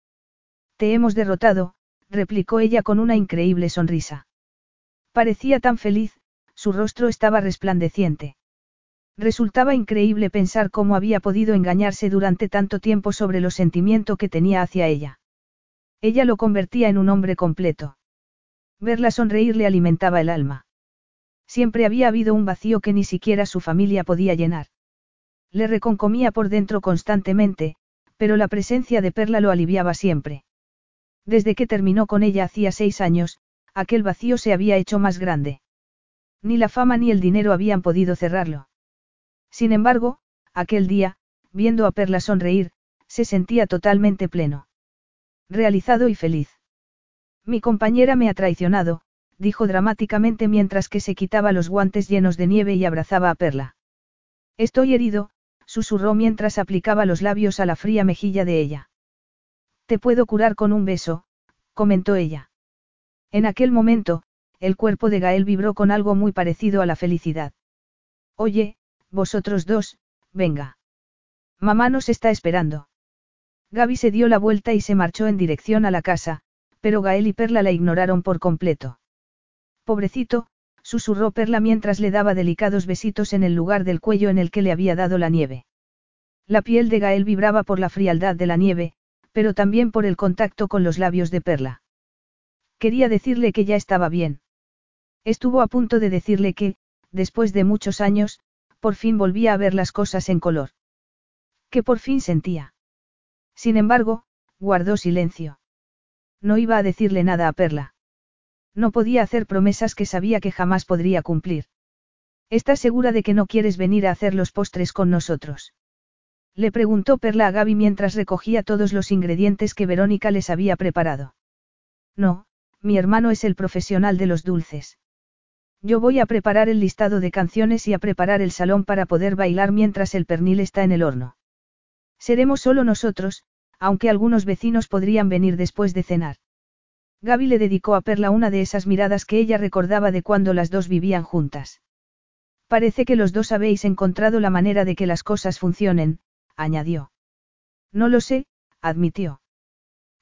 Te hemos derrotado, replicó ella con una increíble sonrisa. Parecía tan feliz, su rostro estaba resplandeciente. Resultaba increíble pensar cómo había podido engañarse durante tanto tiempo sobre los sentimientos que tenía hacia ella. Ella lo convertía en un hombre completo. Verla sonreír le alimentaba el alma. Siempre había habido un vacío que ni siquiera su familia podía llenar. Le reconcomía por dentro constantemente, pero la presencia de Perla lo aliviaba siempre. Desde que terminó con ella hacía seis años, aquel vacío se había hecho más grande. Ni la fama ni el dinero habían podido cerrarlo. Sin embargo, aquel día, viendo a Perla sonreír, se sentía totalmente pleno. Realizado y feliz. Mi compañera me ha traicionado, dijo dramáticamente mientras que se quitaba los guantes llenos de nieve y abrazaba a Perla. Estoy herido, susurró mientras aplicaba los labios a la fría mejilla de ella. Te puedo curar con un beso, comentó ella. En aquel momento, el cuerpo de Gael vibró con algo muy parecido a la felicidad. Oye, vosotros dos, venga. Mamá nos está esperando. Gaby se dio la vuelta y se marchó en dirección a la casa, pero Gael y Perla la ignoraron por completo. Pobrecito, susurró Perla mientras le daba delicados besitos en el lugar del cuello en el que le había dado la nieve. La piel de Gael vibraba por la frialdad de la nieve, pero también por el contacto con los labios de Perla. Quería decirle que ya estaba bien. Estuvo a punto de decirle que, después de muchos años, por fin volvía a ver las cosas en color. Que por fin sentía. Sin embargo, guardó silencio. No iba a decirle nada a Perla. No podía hacer promesas que sabía que jamás podría cumplir. ¿Estás segura de que no quieres venir a hacer los postres con nosotros? Le preguntó Perla a Gaby mientras recogía todos los ingredientes que Verónica les había preparado. No, mi hermano es el profesional de los dulces. Yo voy a preparar el listado de canciones y a preparar el salón para poder bailar mientras el pernil está en el horno. Seremos solo nosotros, aunque algunos vecinos podrían venir después de cenar. Gaby le dedicó a Perla una de esas miradas que ella recordaba de cuando las dos vivían juntas. Parece que los dos habéis encontrado la manera de que las cosas funcionen, añadió. No lo sé, admitió.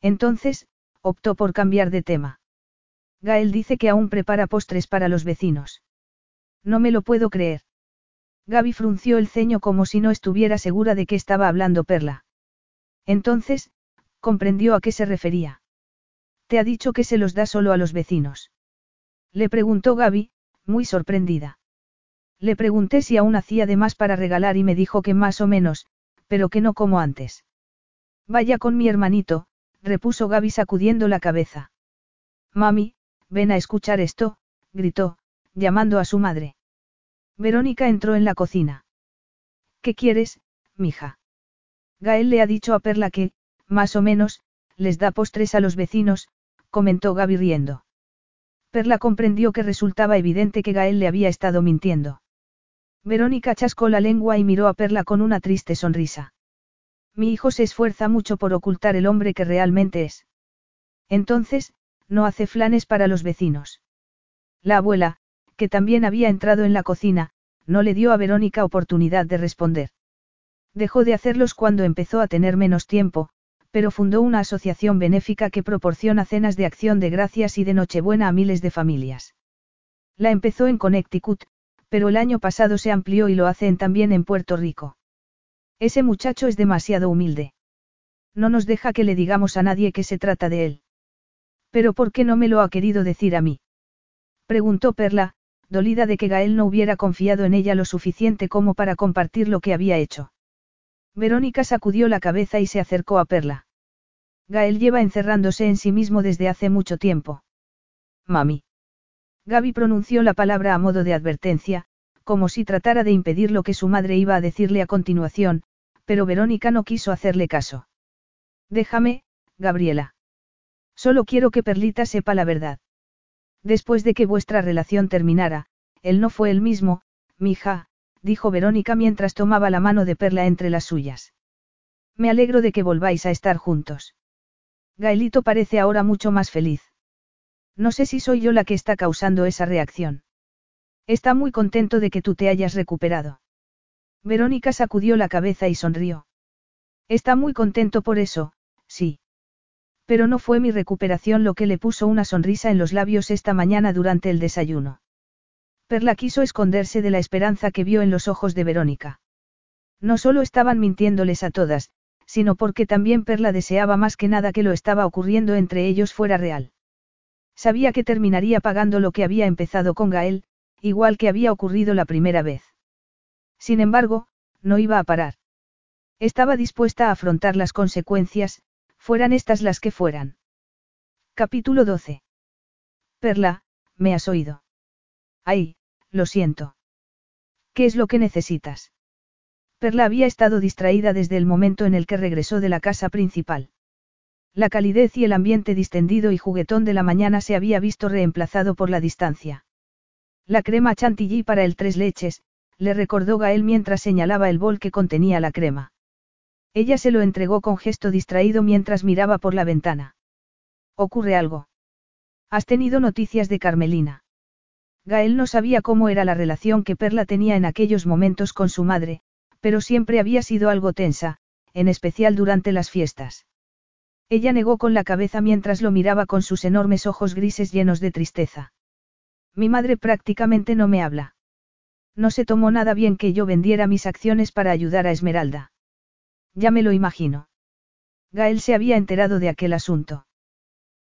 Entonces, optó por cambiar de tema. Gael dice que aún prepara postres para los vecinos. No me lo puedo creer. Gaby frunció el ceño como si no estuviera segura de que estaba hablando Perla. Entonces, comprendió a qué se refería. Te ha dicho que se los da solo a los vecinos. Le preguntó Gaby, muy sorprendida. Le pregunté si aún hacía de más para regalar y me dijo que más o menos, pero que no como antes. Vaya con mi hermanito, repuso Gaby sacudiendo la cabeza. Mami, ven a escuchar esto, gritó, llamando a su madre. Verónica entró en la cocina. ¿Qué quieres, mija? Gael le ha dicho a Perla que, más o menos, les da postres a los vecinos, comentó Gaby riendo. Perla comprendió que resultaba evidente que Gael le había estado mintiendo. Verónica chascó la lengua y miró a Perla con una triste sonrisa. Mi hijo se esfuerza mucho por ocultar el hombre que realmente es. Entonces, no hace flanes para los vecinos. La abuela, que también había entrado en la cocina, no le dio a Verónica oportunidad de responder. Dejó de hacerlos cuando empezó a tener menos tiempo, pero fundó una asociación benéfica que proporciona cenas de acción de gracias y de Nochebuena a miles de familias. La empezó en Connecticut, pero el año pasado se amplió y lo hacen también en Puerto Rico. Ese muchacho es demasiado humilde. No nos deja que le digamos a nadie que se trata de él. Pero ¿por qué no me lo ha querido decir a mí? Preguntó Perla, dolida de que Gael no hubiera confiado en ella lo suficiente como para compartir lo que había hecho. Verónica sacudió la cabeza y se acercó a Perla. Gael lleva encerrándose en sí mismo desde hace mucho tiempo. Mami. Gaby pronunció la palabra a modo de advertencia, como si tratara de impedir lo que su madre iba a decirle a continuación, pero Verónica no quiso hacerle caso. Déjame, Gabriela. Solo quiero que Perlita sepa la verdad. Después de que vuestra relación terminara, él no fue el mismo, mija, dijo Verónica mientras tomaba la mano de Perla entre las suyas. Me alegro de que volváis a estar juntos. Gaelito parece ahora mucho más feliz. No sé si soy yo la que está causando esa reacción. Está muy contento de que tú te hayas recuperado. Verónica sacudió la cabeza y sonrió. Está muy contento por eso, sí. Pero no fue mi recuperación lo que le puso una sonrisa en los labios esta mañana durante el desayuno. Perla quiso esconderse de la esperanza que vio en los ojos de Verónica. No solo estaban mintiéndoles a todas, sino porque también Perla deseaba más que nada que lo estaba ocurriendo entre ellos fuera real. Sabía que terminaría pagando lo que había empezado con Gael, igual que había ocurrido la primera vez. Sin embargo, no iba a parar. Estaba dispuesta a afrontar las consecuencias, fueran estas las que fueran. Capítulo 12. Perla, me has oído. Ay, lo siento. ¿Qué es lo que necesitas? Perla había estado distraída desde el momento en el que regresó de la casa principal. La calidez y el ambiente distendido y juguetón de la mañana se había visto reemplazado por la distancia. La crema chantilly para el tres leches, le recordó Gael mientras señalaba el bol que contenía la crema. Ella se lo entregó con gesto distraído mientras miraba por la ventana. ¿Ocurre algo? ¿Has tenido noticias de Carmelina? Gael no sabía cómo era la relación que Perla tenía en aquellos momentos con su madre, pero siempre había sido algo tensa, en especial durante las fiestas. Ella negó con la cabeza mientras lo miraba con sus enormes ojos grises llenos de tristeza. Mi madre prácticamente no me habla. No se tomó nada bien que yo vendiera mis acciones para ayudar a Esmeralda. Ya me lo imagino. Gael se había enterado de aquel asunto.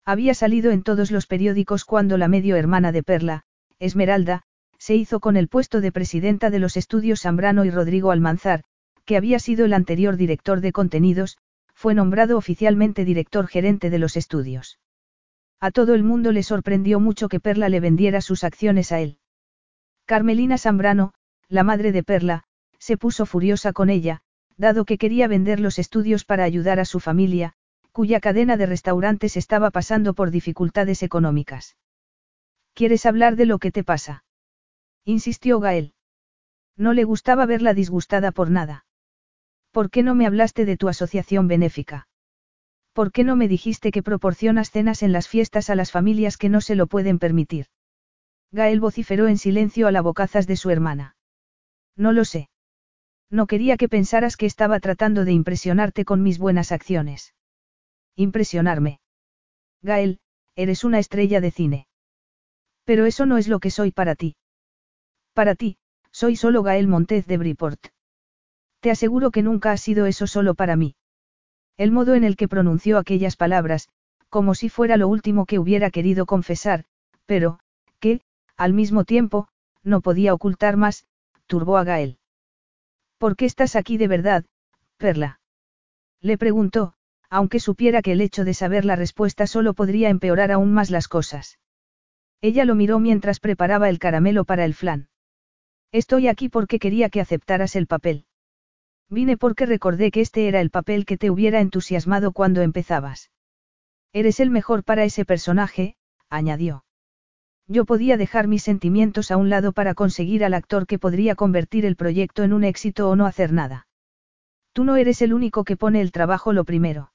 Había salido en todos los periódicos cuando la medio hermana de Perla, Esmeralda, se hizo con el puesto de presidenta de los estudios Zambrano y Rodrigo Almanzar, que había sido el anterior director de contenidos, fue nombrado oficialmente director gerente de los estudios. A todo el mundo le sorprendió mucho que Perla le vendiera sus acciones a él. Carmelina Zambrano, la madre de Perla, se puso furiosa con ella, dado que quería vender los estudios para ayudar a su familia, cuya cadena de restaurantes estaba pasando por dificultades económicas. ¿Quieres hablar de lo que te pasa? insistió Gael. No le gustaba verla disgustada por nada. ¿Por qué no me hablaste de tu asociación benéfica? ¿Por qué no me dijiste que proporcionas cenas en las fiestas a las familias que no se lo pueden permitir? Gael vociferó en silencio a la bocazas de su hermana. No lo sé. No quería que pensaras que estaba tratando de impresionarte con mis buenas acciones. Impresionarme. Gael, eres una estrella de cine. Pero eso no es lo que soy para ti. Para ti, soy solo Gael Montez de Briport. Te aseguro que nunca ha sido eso solo para mí. El modo en el que pronunció aquellas palabras, como si fuera lo último que hubiera querido confesar, pero, que, al mismo tiempo, no podía ocultar más, turbó a Gael. ¿Por qué estás aquí de verdad, Perla? Le preguntó, aunque supiera que el hecho de saber la respuesta solo podría empeorar aún más las cosas. Ella lo miró mientras preparaba el caramelo para el flan. Estoy aquí porque quería que aceptaras el papel. Vine porque recordé que este era el papel que te hubiera entusiasmado cuando empezabas. Eres el mejor para ese personaje, añadió. Yo podía dejar mis sentimientos a un lado para conseguir al actor que podría convertir el proyecto en un éxito o no hacer nada. Tú no eres el único que pone el trabajo lo primero.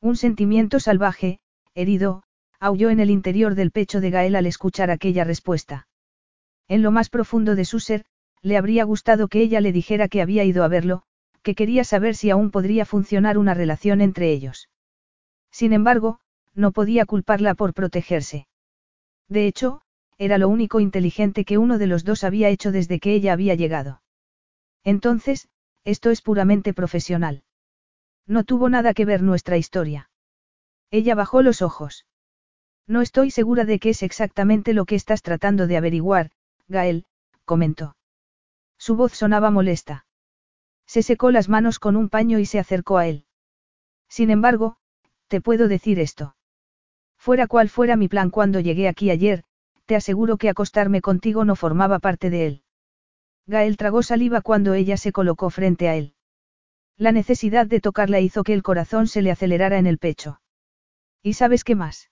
Un sentimiento salvaje, herido, aulló en el interior del pecho de Gael al escuchar aquella respuesta. En lo más profundo de su ser, le habría gustado que ella le dijera que había ido a verlo, que quería saber si aún podría funcionar una relación entre ellos. Sin embargo, no podía culparla por protegerse. De hecho, era lo único inteligente que uno de los dos había hecho desde que ella había llegado. Entonces, esto es puramente profesional. No tuvo nada que ver nuestra historia. Ella bajó los ojos. No estoy segura de qué es exactamente lo que estás tratando de averiguar, Gael, comentó. Su voz sonaba molesta. Se secó las manos con un paño y se acercó a él. Sin embargo, te puedo decir esto. Fuera cual fuera mi plan cuando llegué aquí ayer, te aseguro que acostarme contigo no formaba parte de él. Gael tragó saliva cuando ella se colocó frente a él. La necesidad de tocarla hizo que el corazón se le acelerara en el pecho. ¿Y sabes qué más?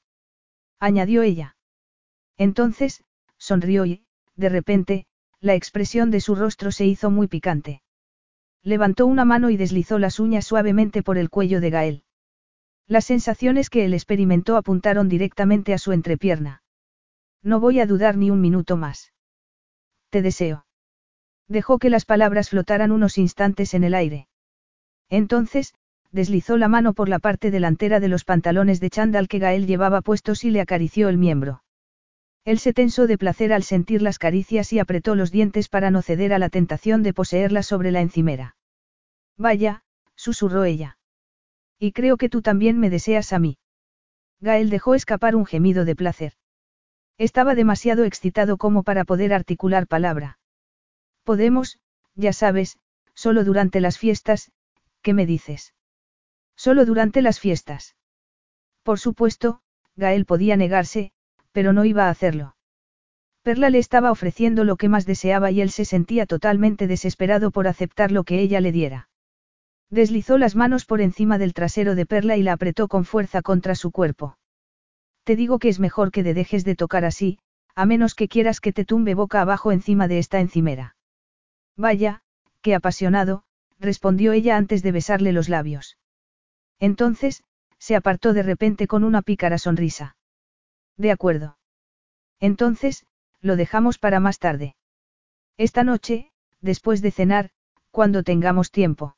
añadió ella. Entonces, sonrió y, de repente, la expresión de su rostro se hizo muy picante. Levantó una mano y deslizó las uñas suavemente por el cuello de Gael. Las sensaciones que él experimentó apuntaron directamente a su entrepierna. No voy a dudar ni un minuto más. Te deseo. Dejó que las palabras flotaran unos instantes en el aire. Entonces, deslizó la mano por la parte delantera de los pantalones de chándal que Gael llevaba puestos y le acarició el miembro. Él se tensó de placer al sentir las caricias y apretó los dientes para no ceder a la tentación de poseerla sobre la encimera. Vaya, susurró ella. Y creo que tú también me deseas a mí. Gael dejó escapar un gemido de placer. Estaba demasiado excitado como para poder articular palabra. Podemos, ya sabes, solo durante las fiestas, ¿qué me dices? Solo durante las fiestas. Por supuesto, Gael podía negarse, pero no iba a hacerlo. Perla le estaba ofreciendo lo que más deseaba y él se sentía totalmente desesperado por aceptar lo que ella le diera. Deslizó las manos por encima del trasero de Perla y la apretó con fuerza contra su cuerpo. Te digo que es mejor que te dejes de tocar así, a menos que quieras que te tumbe boca abajo encima de esta encimera. Vaya, qué apasionado, respondió ella antes de besarle los labios. Entonces, se apartó de repente con una pícara sonrisa. De acuerdo. Entonces, lo dejamos para más tarde. Esta noche, después de cenar, cuando tengamos tiempo.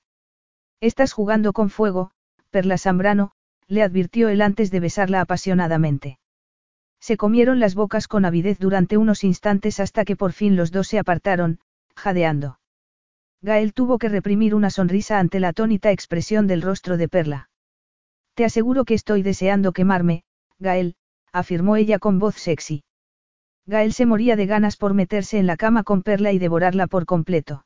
Estás jugando con fuego, Perla Zambrano, le advirtió él antes de besarla apasionadamente. Se comieron las bocas con avidez durante unos instantes hasta que por fin los dos se apartaron, jadeando. Gael tuvo que reprimir una sonrisa ante la atónita expresión del rostro de Perla. Te aseguro que estoy deseando quemarme, Gael, afirmó ella con voz sexy. Gael se moría de ganas por meterse en la cama con Perla y devorarla por completo.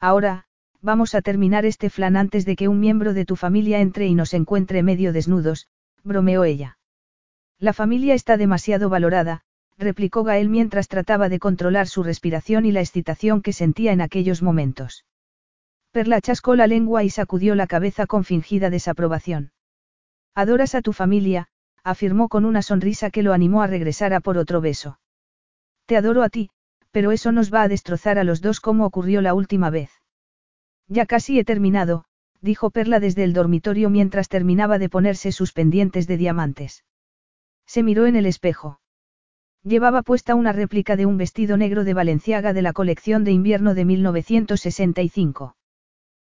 Ahora, vamos a terminar este flan antes de que un miembro de tu familia entre y nos encuentre medio desnudos, bromeó ella. La familia está demasiado valorada, replicó Gael mientras trataba de controlar su respiración y la excitación que sentía en aquellos momentos. Perla chascó la lengua y sacudió la cabeza con fingida desaprobación. Adoras a tu familia, afirmó con una sonrisa que lo animó a regresar a por otro beso. Te adoro a ti, pero eso nos va a destrozar a los dos como ocurrió la última vez. Ya casi he terminado, dijo Perla desde el dormitorio mientras terminaba de ponerse sus pendientes de diamantes. Se miró en el espejo. Llevaba puesta una réplica de un vestido negro de Valenciaga de la colección de invierno de 1965.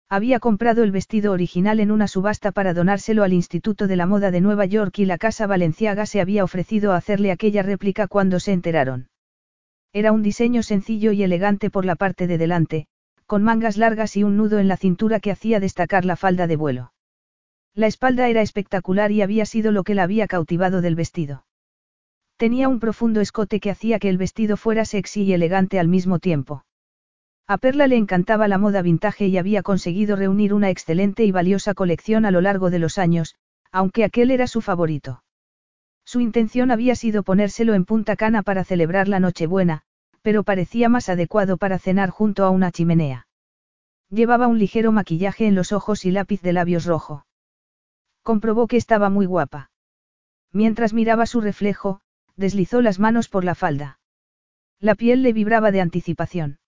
Había comprado el vestido original en una subasta para donárselo al Instituto de la Moda de Nueva York y la Casa Valenciaga se había ofrecido a hacerle aquella réplica cuando se enteraron. Era un diseño sencillo y elegante por la parte de delante, con mangas largas y un nudo en la cintura que hacía destacar la falda de vuelo. La espalda era espectacular y había sido lo que la había cautivado del vestido. Tenía un profundo escote que hacía que el vestido fuera sexy y elegante al mismo tiempo. A Perla le encantaba la moda vintage y había conseguido reunir una excelente y valiosa colección a lo largo de los años, aunque aquel era su favorito. Su intención había sido ponérselo en punta cana para celebrar la Nochebuena, pero parecía más adecuado para cenar junto a una chimenea. Llevaba un ligero maquillaje en los ojos y lápiz de labios rojo. Comprobó que estaba muy guapa. Mientras miraba su reflejo, deslizó las manos por la falda. La piel le vibraba de anticipación.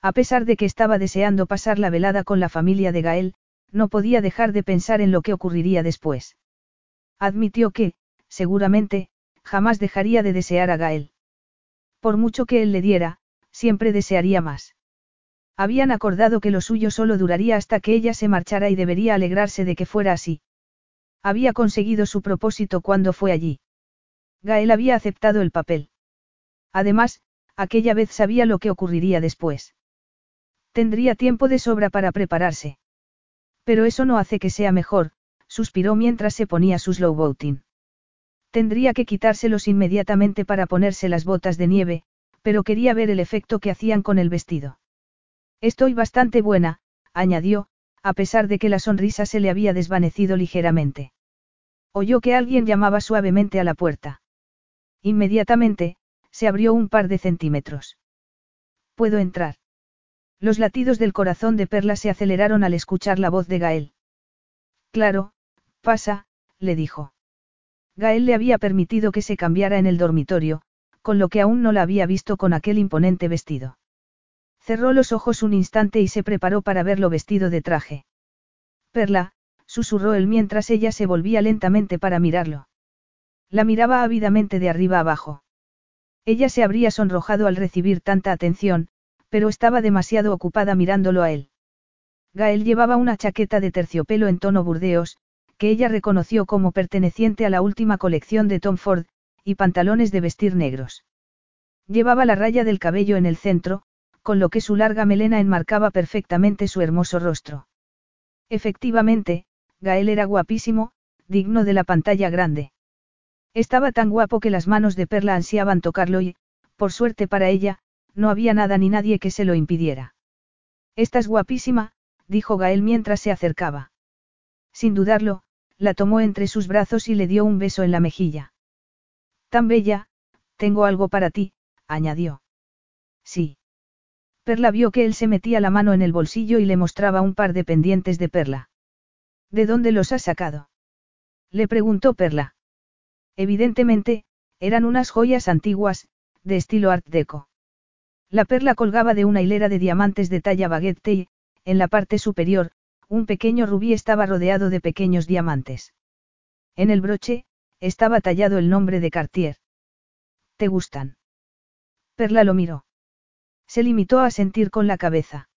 A pesar de que estaba deseando pasar la velada con la familia de Gael, no podía dejar de pensar en lo que ocurriría después. Admitió que, seguramente, jamás dejaría de desear a Gael. Por mucho que él le diera, siempre desearía más. Habían acordado que lo suyo solo duraría hasta que ella se marchara y debería alegrarse de que fuera así. Había conseguido su propósito cuando fue allí. Gael había aceptado el papel. Además, aquella vez sabía lo que ocurriría después. Tendría tiempo de sobra para prepararse. Pero eso no hace que sea mejor, suspiró mientras se ponía su boating. Tendría que quitárselos inmediatamente para ponerse las botas de nieve, pero quería ver el efecto que hacían con el vestido. Estoy bastante buena, añadió, a pesar de que la sonrisa se le había desvanecido ligeramente. Oyó que alguien llamaba suavemente a la puerta. Inmediatamente, se abrió un par de centímetros. ¿Puedo entrar? Los latidos del corazón de Perla se aceleraron al escuchar la voz de Gael. Claro, pasa, le dijo. Gael le había permitido que se cambiara en el dormitorio, con lo que aún no la había visto con aquel imponente vestido. Cerró los ojos un instante y se preparó para verlo vestido de traje. Perla, susurró él mientras ella se volvía lentamente para mirarlo. La miraba ávidamente de arriba abajo. Ella se habría sonrojado al recibir tanta atención, pero estaba demasiado ocupada mirándolo a él. Gael llevaba una chaqueta de terciopelo en tono burdeos, que ella reconoció como perteneciente a la última colección de Tom Ford, y pantalones de vestir negros. Llevaba la raya del cabello en el centro, con lo que su larga melena enmarcaba perfectamente su hermoso rostro. Efectivamente, Gael era guapísimo, digno de la pantalla grande. Estaba tan guapo que las manos de Perla ansiaban tocarlo y, por suerte para ella, no había nada ni nadie que se lo impidiera. Estás guapísima, dijo Gael mientras se acercaba. Sin dudarlo, la tomó entre sus brazos y le dio un beso en la mejilla. Tan bella, tengo algo para ti, añadió. Sí. Perla vio que él se metía la mano en el bolsillo y le mostraba un par de pendientes de perla. ¿De dónde los has sacado? Le preguntó Perla. Evidentemente, eran unas joyas antiguas, de estilo art deco. La perla colgaba de una hilera de diamantes de talla baguette y, en la parte superior, un pequeño rubí estaba rodeado de pequeños diamantes. En el broche, estaba tallado el nombre de Cartier. ¿Te gustan? Perla lo miró. Se limitó a sentir con la cabeza.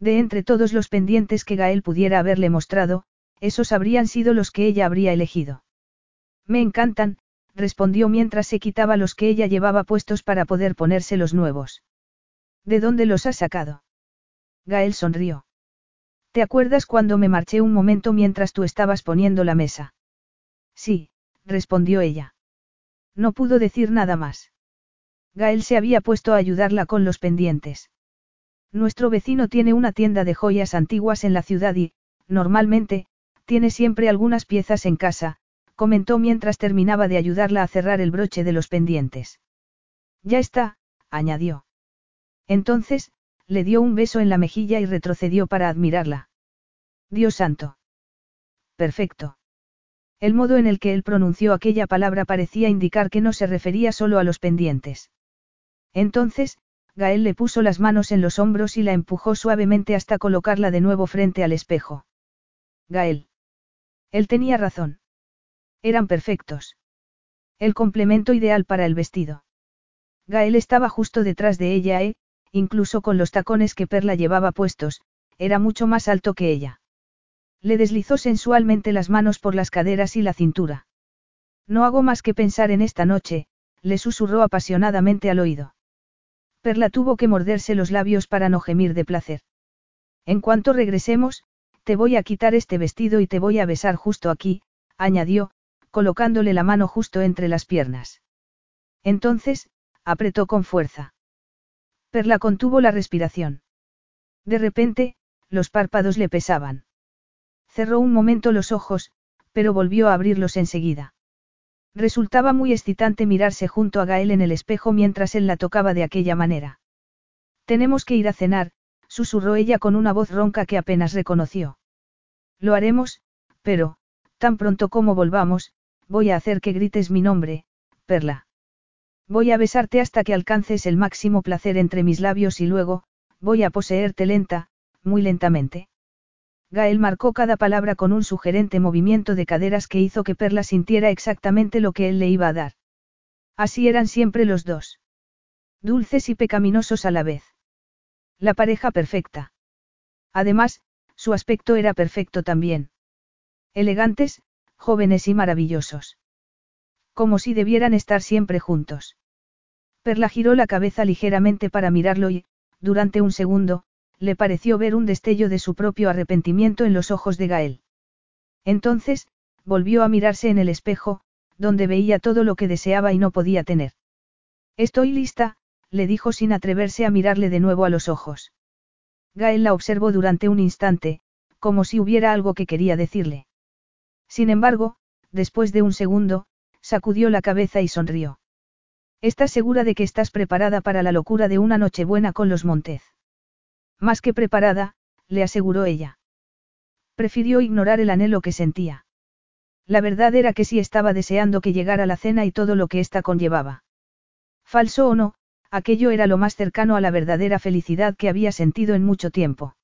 De entre todos los pendientes que Gael pudiera haberle mostrado, esos habrían sido los que ella habría elegido. Me encantan, respondió mientras se quitaba los que ella llevaba puestos para poder ponerse los nuevos. ¿De dónde los has sacado? Gael sonrió. ¿Te acuerdas cuando me marché un momento mientras tú estabas poniendo la mesa? Sí, respondió ella. No pudo decir nada más. Gael se había puesto a ayudarla con los pendientes. Nuestro vecino tiene una tienda de joyas antiguas en la ciudad y, normalmente, tiene siempre algunas piezas en casa, comentó mientras terminaba de ayudarla a cerrar el broche de los pendientes. Ya está, añadió. Entonces, le dio un beso en la mejilla y retrocedió para admirarla. Dios santo. Perfecto. El modo en el que él pronunció aquella palabra parecía indicar que no se refería solo a los pendientes. Entonces, Gael le puso las manos en los hombros y la empujó suavemente hasta colocarla de nuevo frente al espejo. Gael. Él tenía razón. Eran perfectos. El complemento ideal para el vestido. Gael estaba justo detrás de ella e, incluso con los tacones que Perla llevaba puestos, era mucho más alto que ella. Le deslizó sensualmente las manos por las caderas y la cintura. No hago más que pensar en esta noche, le susurró apasionadamente al oído. Perla tuvo que morderse los labios para no gemir de placer. En cuanto regresemos, te voy a quitar este vestido y te voy a besar justo aquí, añadió, colocándole la mano justo entre las piernas. Entonces, apretó con fuerza. Perla contuvo la respiración. De repente, los párpados le pesaban. Cerró un momento los ojos, pero volvió a abrirlos enseguida. Resultaba muy excitante mirarse junto a Gael en el espejo mientras él la tocaba de aquella manera. Tenemos que ir a cenar, susurró ella con una voz ronca que apenas reconoció. Lo haremos, pero, tan pronto como volvamos, voy a hacer que grites mi nombre, Perla. Voy a besarte hasta que alcances el máximo placer entre mis labios y luego, voy a poseerte lenta, muy lentamente. Gael marcó cada palabra con un sugerente movimiento de caderas que hizo que Perla sintiera exactamente lo que él le iba a dar. Así eran siempre los dos. Dulces y pecaminosos a la vez. La pareja perfecta. Además, su aspecto era perfecto también. Elegantes, jóvenes y maravillosos. Como si debieran estar siempre juntos. Perla giró la cabeza ligeramente para mirarlo y, durante un segundo, le pareció ver un destello de su propio arrepentimiento en los ojos de Gael. Entonces, volvió a mirarse en el espejo, donde veía todo lo que deseaba y no podía tener. Estoy lista, le dijo sin atreverse a mirarle de nuevo a los ojos. Gael la observó durante un instante, como si hubiera algo que quería decirle. Sin embargo, después de un segundo, sacudió la cabeza y sonrió. ¿Estás segura de que estás preparada para la locura de una Nochebuena con los Montez? Más que preparada, le aseguró ella. Prefirió ignorar el anhelo que sentía. La verdad era que sí estaba deseando que llegara la cena y todo lo que ésta conllevaba. Falso o no, aquello era lo más cercano a la verdadera felicidad que había sentido en mucho tiempo.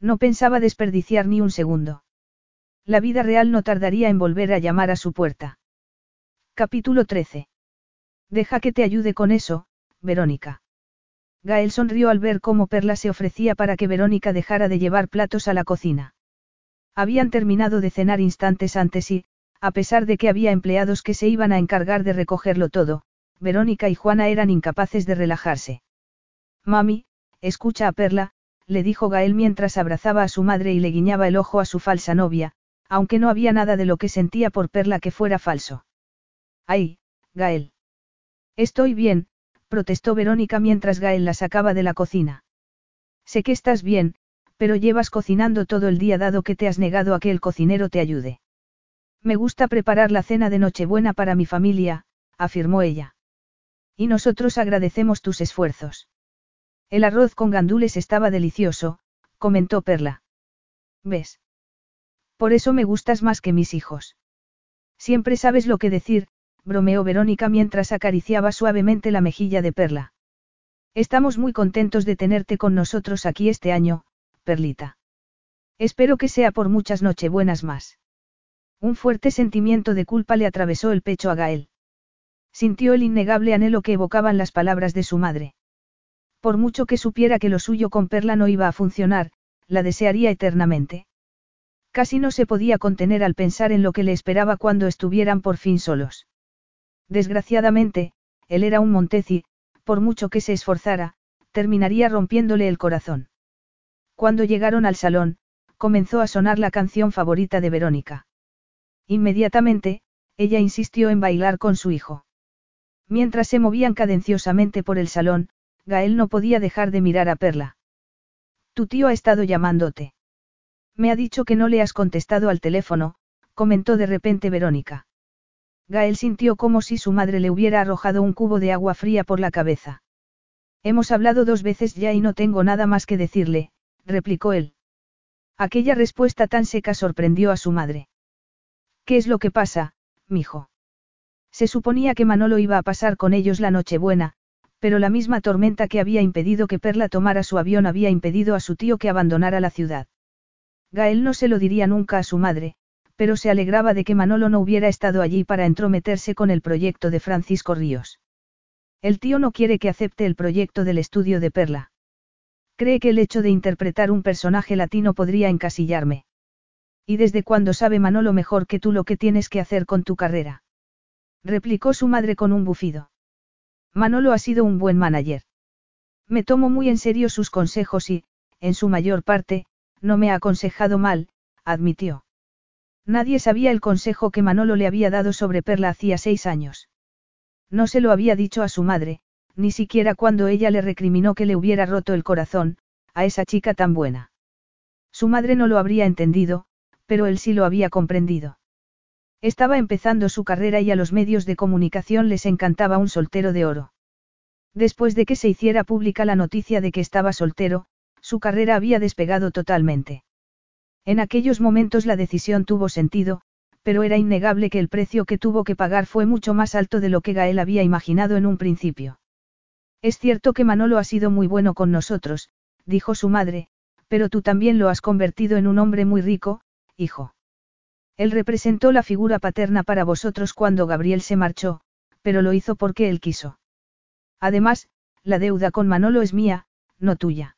No pensaba desperdiciar ni un segundo. La vida real no tardaría en volver a llamar a su puerta. Capítulo 13. Deja que te ayude con eso, Verónica. Gael sonrió al ver cómo Perla se ofrecía para que Verónica dejara de llevar platos a la cocina. Habían terminado de cenar instantes antes y, a pesar de que había empleados que se iban a encargar de recogerlo todo, Verónica y Juana eran incapaces de relajarse. Mami, escucha a Perla, le dijo Gael mientras abrazaba a su madre y le guiñaba el ojo a su falsa novia, aunque no había nada de lo que sentía por Perla que fuera falso. Ay, Gael. Estoy bien, protestó Verónica mientras Gael la sacaba de la cocina. Sé que estás bien, pero llevas cocinando todo el día dado que te has negado a que el cocinero te ayude. Me gusta preparar la cena de Nochebuena para mi familia, afirmó ella. Y nosotros agradecemos tus esfuerzos. El arroz con gandules estaba delicioso, comentó Perla. ¿Ves? Por eso me gustas más que mis hijos. Siempre sabes lo que decir, bromeó Verónica mientras acariciaba suavemente la mejilla de Perla. Estamos muy contentos de tenerte con nosotros aquí este año, Perlita. Espero que sea por muchas nochebuenas más. Un fuerte sentimiento de culpa le atravesó el pecho a Gael. Sintió el innegable anhelo que evocaban las palabras de su madre. Por mucho que supiera que lo suyo con Perla no iba a funcionar, la desearía eternamente. Casi no se podía contener al pensar en lo que le esperaba cuando estuvieran por fin solos. Desgraciadamente, él era un Montez y, por mucho que se esforzara, terminaría rompiéndole el corazón. Cuando llegaron al salón, comenzó a sonar la canción favorita de Verónica. Inmediatamente, ella insistió en bailar con su hijo. Mientras se movían cadenciosamente por el salón, Gael no podía dejar de mirar a Perla. Tu tío ha estado llamándote. Me ha dicho que no le has contestado al teléfono, comentó de repente Verónica. Gael sintió como si su madre le hubiera arrojado un cubo de agua fría por la cabeza. Hemos hablado dos veces ya y no tengo nada más que decirle, replicó él. Aquella respuesta tan seca sorprendió a su madre. ¿Qué es lo que pasa, mijo? Se suponía que Manolo iba a pasar con ellos la Nochebuena, pero la misma tormenta que había impedido que Perla tomara su avión había impedido a su tío que abandonara la ciudad. Gael no se lo diría nunca a su madre, pero se alegraba de que Manolo no hubiera estado allí para entrometerse con el proyecto de Francisco Ríos. El tío no quiere que acepte el proyecto del estudio de Perla. Cree que el hecho de interpretar un personaje latino podría encasillarme. ¿Y desde cuándo sabe Manolo mejor que tú lo que tienes que hacer con tu carrera? replicó su madre con un bufido. Manolo ha sido un buen manager. Me tomo muy en serio sus consejos y, en su mayor parte, no me ha aconsejado mal, admitió. Nadie sabía el consejo que Manolo le había dado sobre Perla hacía seis años. No se lo había dicho a su madre, ni siquiera cuando ella le recriminó que le hubiera roto el corazón, a esa chica tan buena. Su madre no lo habría entendido, pero él sí lo había comprendido. Estaba empezando su carrera y a los medios de comunicación les encantaba un soltero de oro. Después de que se hiciera pública la noticia de que estaba soltero, su carrera había despegado totalmente. En aquellos momentos la decisión tuvo sentido, pero era innegable que el precio que tuvo que pagar fue mucho más alto de lo que Gael había imaginado en un principio. Es cierto que Manolo ha sido muy bueno con nosotros, dijo su madre, pero tú también lo has convertido en un hombre muy rico, hijo. Él representó la figura paterna para vosotros cuando Gabriel se marchó, pero lo hizo porque él quiso. Además, la deuda con Manolo es mía, no tuya.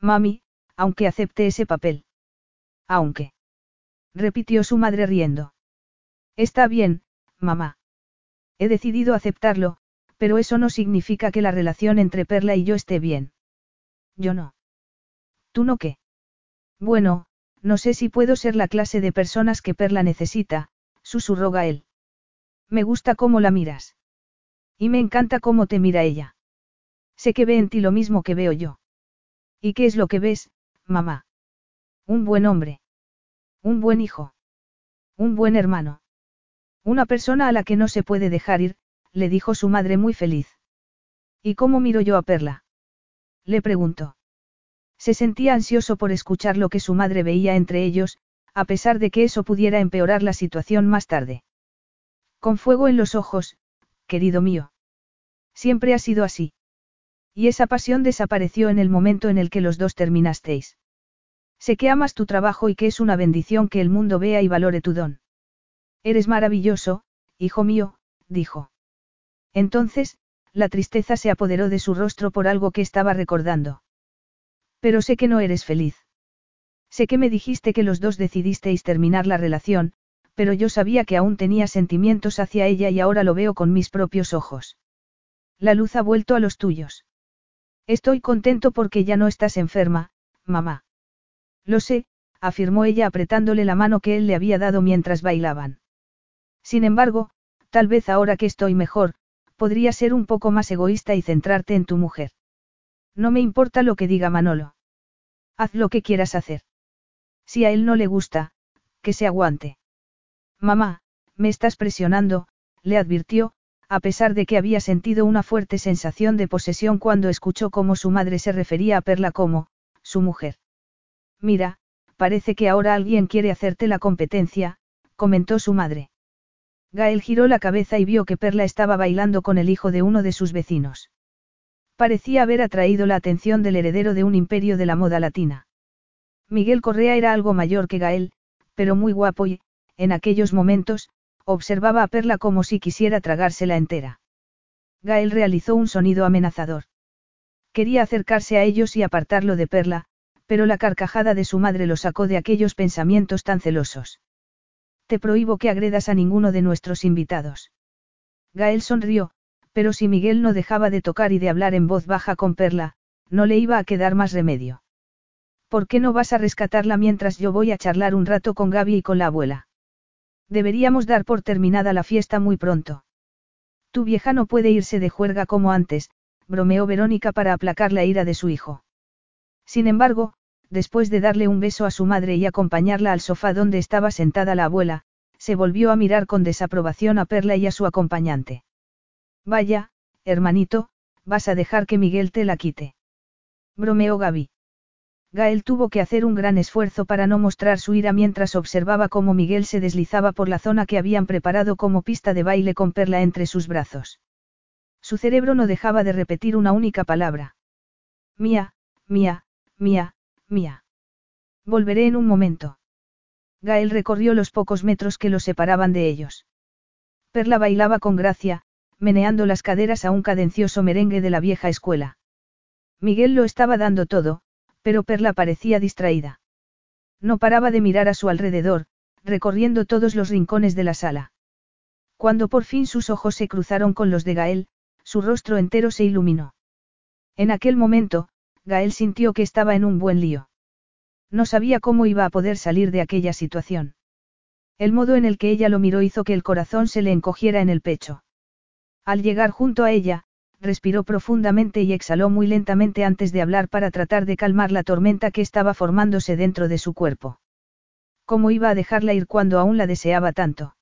Mami, aunque acepte ese papel. Aunque. Repitió su madre riendo. Está bien, mamá. He decidido aceptarlo, pero eso no significa que la relación entre Perla y yo esté bien. Yo no. ¿Tú no qué? Bueno, no sé si puedo ser la clase de personas que Perla necesita, susurró Gael. Me gusta cómo la miras. Y me encanta cómo te mira ella. Sé que ve en ti lo mismo que veo yo. ¿Y qué es lo que ves, mamá? Un buen hombre. Un buen hijo. Un buen hermano. Una persona a la que no se puede dejar ir, le dijo su madre muy feliz. ¿Y cómo miro yo a Perla? Le preguntó. Se sentía ansioso por escuchar lo que su madre veía entre ellos, a pesar de que eso pudiera empeorar la situación más tarde. Con fuego en los ojos, querido mío. Siempre ha sido así. Y esa pasión desapareció en el momento en el que los dos terminasteis. Sé que amas tu trabajo y que es una bendición que el mundo vea y valore tu don. Eres maravilloso, hijo mío, dijo. Entonces, la tristeza se apoderó de su rostro por algo que estaba recordando. Pero sé que no eres feliz. Sé que me dijiste que los dos decidisteis terminar la relación, pero yo sabía que aún tenía sentimientos hacia ella y ahora lo veo con mis propios ojos. La luz ha vuelto a los tuyos. Estoy contento porque ya no estás enferma, mamá. Lo sé, afirmó ella apretándole la mano que él le había dado mientras bailaban. Sin embargo, tal vez ahora que estoy mejor, podría ser un poco más egoísta y centrarte en tu mujer. No me importa lo que diga Manolo. Haz lo que quieras hacer. Si a él no le gusta, que se aguante. Mamá, me estás presionando, le advirtió, a pesar de que había sentido una fuerte sensación de posesión cuando escuchó cómo su madre se refería a Perla como, su mujer. Mira, parece que ahora alguien quiere hacerte la competencia, comentó su madre. Gael giró la cabeza y vio que Perla estaba bailando con el hijo de uno de sus vecinos. Parecía haber atraído la atención del heredero de un imperio de la moda latina. Miguel Correa era algo mayor que Gael, pero muy guapo y, en aquellos momentos, observaba a Perla como si quisiera tragársela entera. Gael realizó un sonido amenazador. Quería acercarse a ellos y apartarlo de Perla, pero la carcajada de su madre lo sacó de aquellos pensamientos tan celosos. Te prohíbo que agredas a ninguno de nuestros invitados. Gael sonrió, pero si Miguel no dejaba de tocar y de hablar en voz baja con Perla, no le iba a quedar más remedio. ¿Por qué no vas a rescatarla mientras yo voy a charlar un rato con Gaby y con la abuela? Deberíamos dar por terminada la fiesta muy pronto. Tu vieja no puede irse de juerga como antes, bromeó Verónica para aplacar la ira de su hijo. Sin embargo, después de darle un beso a su madre y acompañarla al sofá donde estaba sentada la abuela, se volvió a mirar con desaprobación a Perla y a su acompañante. Vaya, hermanito, vas a dejar que Miguel te la quite. Bromeó Gaby. Gael tuvo que hacer un gran esfuerzo para no mostrar su ira mientras observaba cómo Miguel se deslizaba por la zona que habían preparado como pista de baile con Perla entre sus brazos. Su cerebro no dejaba de repetir una única palabra. Mía, mía, mía, mía. Volveré en un momento. Gael recorrió los pocos metros que lo separaban de ellos. Perla bailaba con gracia, meneando las caderas a un cadencioso merengue de la vieja escuela. Miguel lo estaba dando todo, pero Perla parecía distraída. No paraba de mirar a su alrededor, recorriendo todos los rincones de la sala. Cuando por fin sus ojos se cruzaron con los de Gael, su rostro entero se iluminó. En aquel momento, Gael sintió que estaba en un buen lío. No sabía cómo iba a poder salir de aquella situación. El modo en el que ella lo miró hizo que el corazón se le encogiera en el pecho. Al llegar junto a ella, respiró profundamente y exhaló muy lentamente antes de hablar para tratar de calmar la tormenta que estaba formándose dentro de su cuerpo. ¿Cómo iba a dejarla ir cuando aún la deseaba tanto?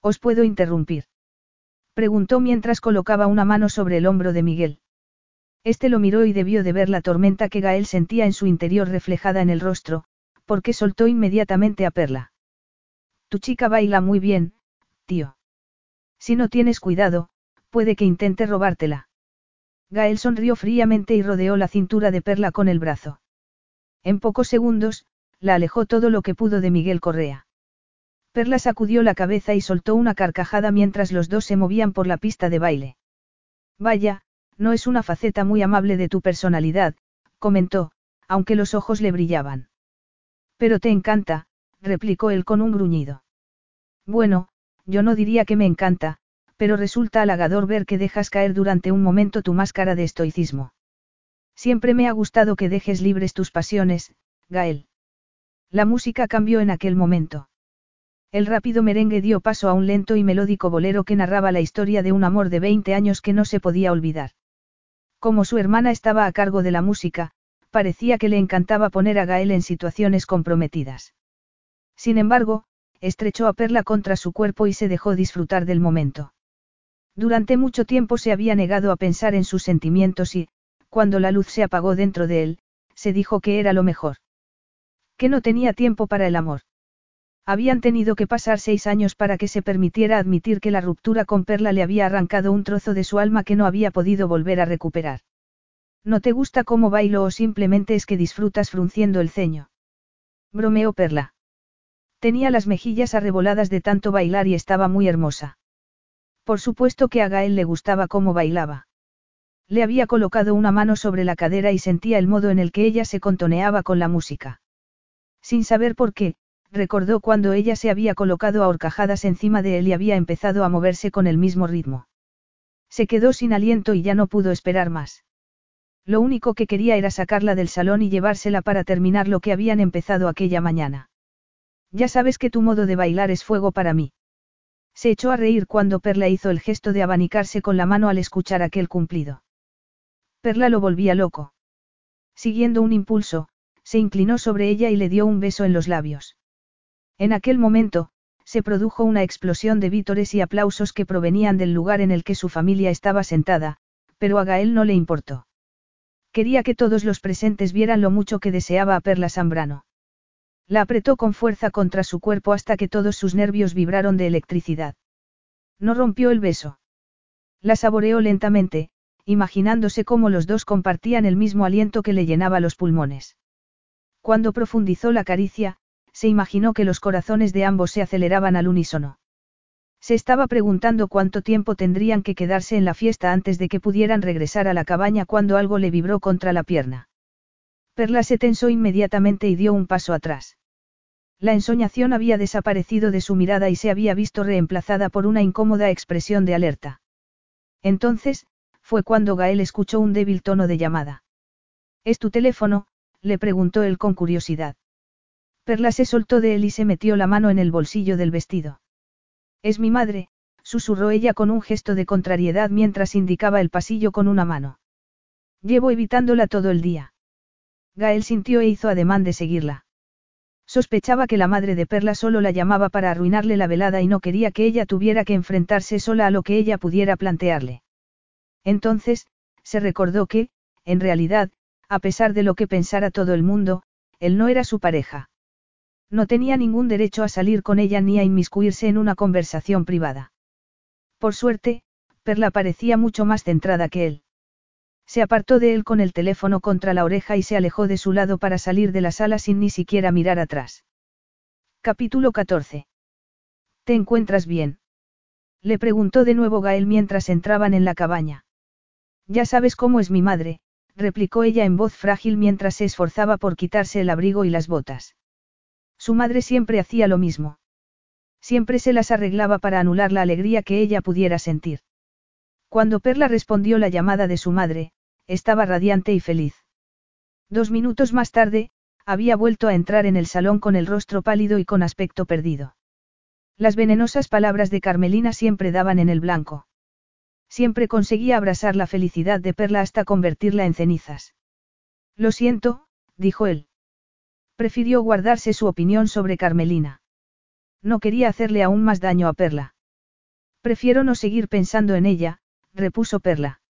¿Os puedo interrumpir? Preguntó mientras colocaba una mano sobre el hombro de Miguel. Este lo miró y debió de ver la tormenta que Gael sentía en su interior reflejada en el rostro, porque soltó inmediatamente a Perla. Tu chica baila muy bien, tío. Si no tienes cuidado, puede que intente robártela. Gael sonrió fríamente y rodeó la cintura de Perla con el brazo. En pocos segundos, la alejó todo lo que pudo de Miguel Correa. Perla sacudió la cabeza y soltó una carcajada mientras los dos se movían por la pista de baile. Vaya, no es una faceta muy amable de tu personalidad, comentó, aunque los ojos le brillaban. Pero te encanta, replicó él con un gruñido. Bueno, yo no diría que me encanta, pero resulta halagador ver que dejas caer durante un momento tu máscara de estoicismo. Siempre me ha gustado que dejes libres tus pasiones, Gael. La música cambió en aquel momento. El rápido merengue dio paso a un lento y melódico bolero que narraba la historia de un amor de 20 años que no se podía olvidar. Como su hermana estaba a cargo de la música, parecía que le encantaba poner a Gael en situaciones comprometidas. Sin embargo, estrechó a Perla contra su cuerpo y se dejó disfrutar del momento. Durante mucho tiempo se había negado a pensar en sus sentimientos y, cuando la luz se apagó dentro de él, se dijo que era lo mejor. Que no tenía tiempo para el amor. Habían tenido que pasar seis años para que se permitiera admitir que la ruptura con Perla le había arrancado un trozo de su alma que no había podido volver a recuperar. ¿No te gusta cómo bailo o simplemente es que disfrutas frunciendo el ceño? Bromeó Perla. Tenía las mejillas arreboladas de tanto bailar y estaba muy hermosa. Por supuesto que a Gael le gustaba cómo bailaba. Le había colocado una mano sobre la cadera y sentía el modo en el que ella se contoneaba con la música. Sin saber por qué, recordó cuando ella se había colocado a horcajadas encima de él y había empezado a moverse con el mismo ritmo. Se quedó sin aliento y ya no pudo esperar más. Lo único que quería era sacarla del salón y llevársela para terminar lo que habían empezado aquella mañana. Ya sabes que tu modo de bailar es fuego para mí. Se echó a reír cuando Perla hizo el gesto de abanicarse con la mano al escuchar aquel cumplido. Perla lo volvía loco. Siguiendo un impulso, se inclinó sobre ella y le dio un beso en los labios. En aquel momento, se produjo una explosión de vítores y aplausos que provenían del lugar en el que su familia estaba sentada, pero a Gael no le importó. Quería que todos los presentes vieran lo mucho que deseaba a Perla Zambrano. La apretó con fuerza contra su cuerpo hasta que todos sus nervios vibraron de electricidad. No rompió el beso. La saboreó lentamente, imaginándose cómo los dos compartían el mismo aliento que le llenaba los pulmones. Cuando profundizó la caricia, se imaginó que los corazones de ambos se aceleraban al unísono. Se estaba preguntando cuánto tiempo tendrían que quedarse en la fiesta antes de que pudieran regresar a la cabaña cuando algo le vibró contra la pierna. Perla se tensó inmediatamente y dio un paso atrás. La ensoñación había desaparecido de su mirada y se había visto reemplazada por una incómoda expresión de alerta. Entonces, fue cuando Gael escuchó un débil tono de llamada. ¿Es tu teléfono? le preguntó él con curiosidad. Perla se soltó de él y se metió la mano en el bolsillo del vestido. Es mi madre, susurró ella con un gesto de contrariedad mientras indicaba el pasillo con una mano. Llevo evitándola todo el día. Gael sintió e hizo ademán de seguirla. Sospechaba que la madre de Perla solo la llamaba para arruinarle la velada y no quería que ella tuviera que enfrentarse sola a lo que ella pudiera plantearle. Entonces, se recordó que, en realidad, a pesar de lo que pensara todo el mundo, él no era su pareja. No tenía ningún derecho a salir con ella ni a inmiscuirse en una conversación privada. Por suerte, Perla parecía mucho más centrada que él. Se apartó de él con el teléfono contra la oreja y se alejó de su lado para salir de la sala sin ni siquiera mirar atrás. Capítulo 14. ¿Te encuentras bien? Le preguntó de nuevo Gael mientras entraban en la cabaña. Ya sabes cómo es mi madre, replicó ella en voz frágil mientras se esforzaba por quitarse el abrigo y las botas. Su madre siempre hacía lo mismo. Siempre se las arreglaba para anular la alegría que ella pudiera sentir. Cuando Perla respondió la llamada de su madre, estaba radiante y feliz. Dos minutos más tarde, había vuelto a entrar en el salón con el rostro pálido y con aspecto perdido. Las venenosas palabras de Carmelina siempre daban en el blanco. Siempre conseguía abrasar la felicidad de Perla hasta convertirla en cenizas. Lo siento, dijo él. Prefirió guardarse su opinión sobre Carmelina. No quería hacerle aún más daño a Perla. Prefiero no seguir pensando en ella, repuso Perla.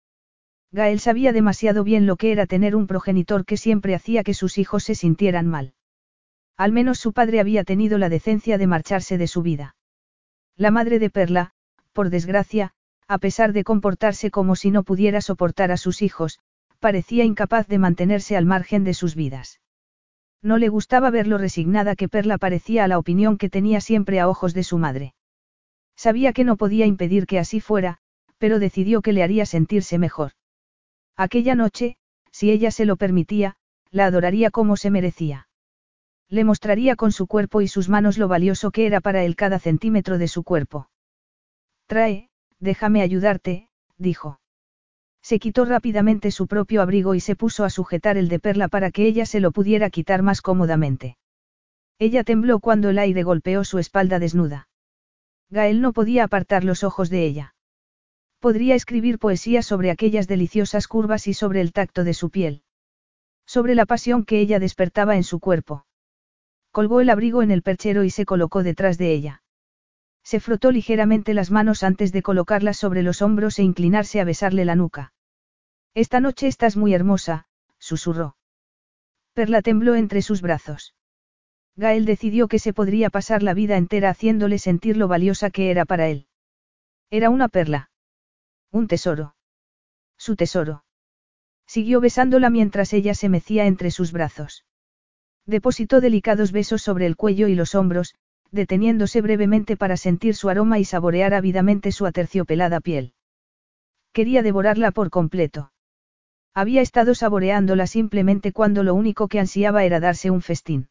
Gael sabía demasiado bien lo que era tener un progenitor que siempre hacía que sus hijos se sintieran mal. Al menos su padre había tenido la decencia de marcharse de su vida. La madre de Perla, por desgracia, a pesar de comportarse como si no pudiera soportar a sus hijos, parecía incapaz de mantenerse al margen de sus vidas. No le gustaba ver lo resignada que Perla parecía a la opinión que tenía siempre a ojos de su madre. Sabía que no podía impedir que así fuera, pero decidió que le haría sentirse mejor. Aquella noche, si ella se lo permitía, la adoraría como se merecía. Le mostraría con su cuerpo y sus manos lo valioso que era para él cada centímetro de su cuerpo. Trae, déjame ayudarte, dijo. Se quitó rápidamente su propio abrigo y se puso a sujetar el de Perla para que ella se lo pudiera quitar más cómodamente. Ella tembló cuando el aire golpeó su espalda desnuda. Gael no podía apartar los ojos de ella. Podría escribir poesía sobre aquellas deliciosas curvas y sobre el tacto de su piel. Sobre la pasión que ella despertaba en su cuerpo. Colgó el abrigo en el perchero y se colocó detrás de ella. Se frotó ligeramente las manos antes de colocarlas sobre los hombros e inclinarse a besarle la nuca. Esta noche estás muy hermosa, susurró. Perla tembló entre sus brazos. Gael decidió que se podría pasar la vida entera haciéndole sentir lo valiosa que era para él. Era una perla. Un tesoro. Su tesoro. Siguió besándola mientras ella se mecía entre sus brazos. Depositó delicados besos sobre el cuello y los hombros, deteniéndose brevemente para sentir su aroma y saborear ávidamente su aterciopelada piel. Quería devorarla por completo. Había estado saboreándola simplemente cuando lo único que ansiaba era darse un festín.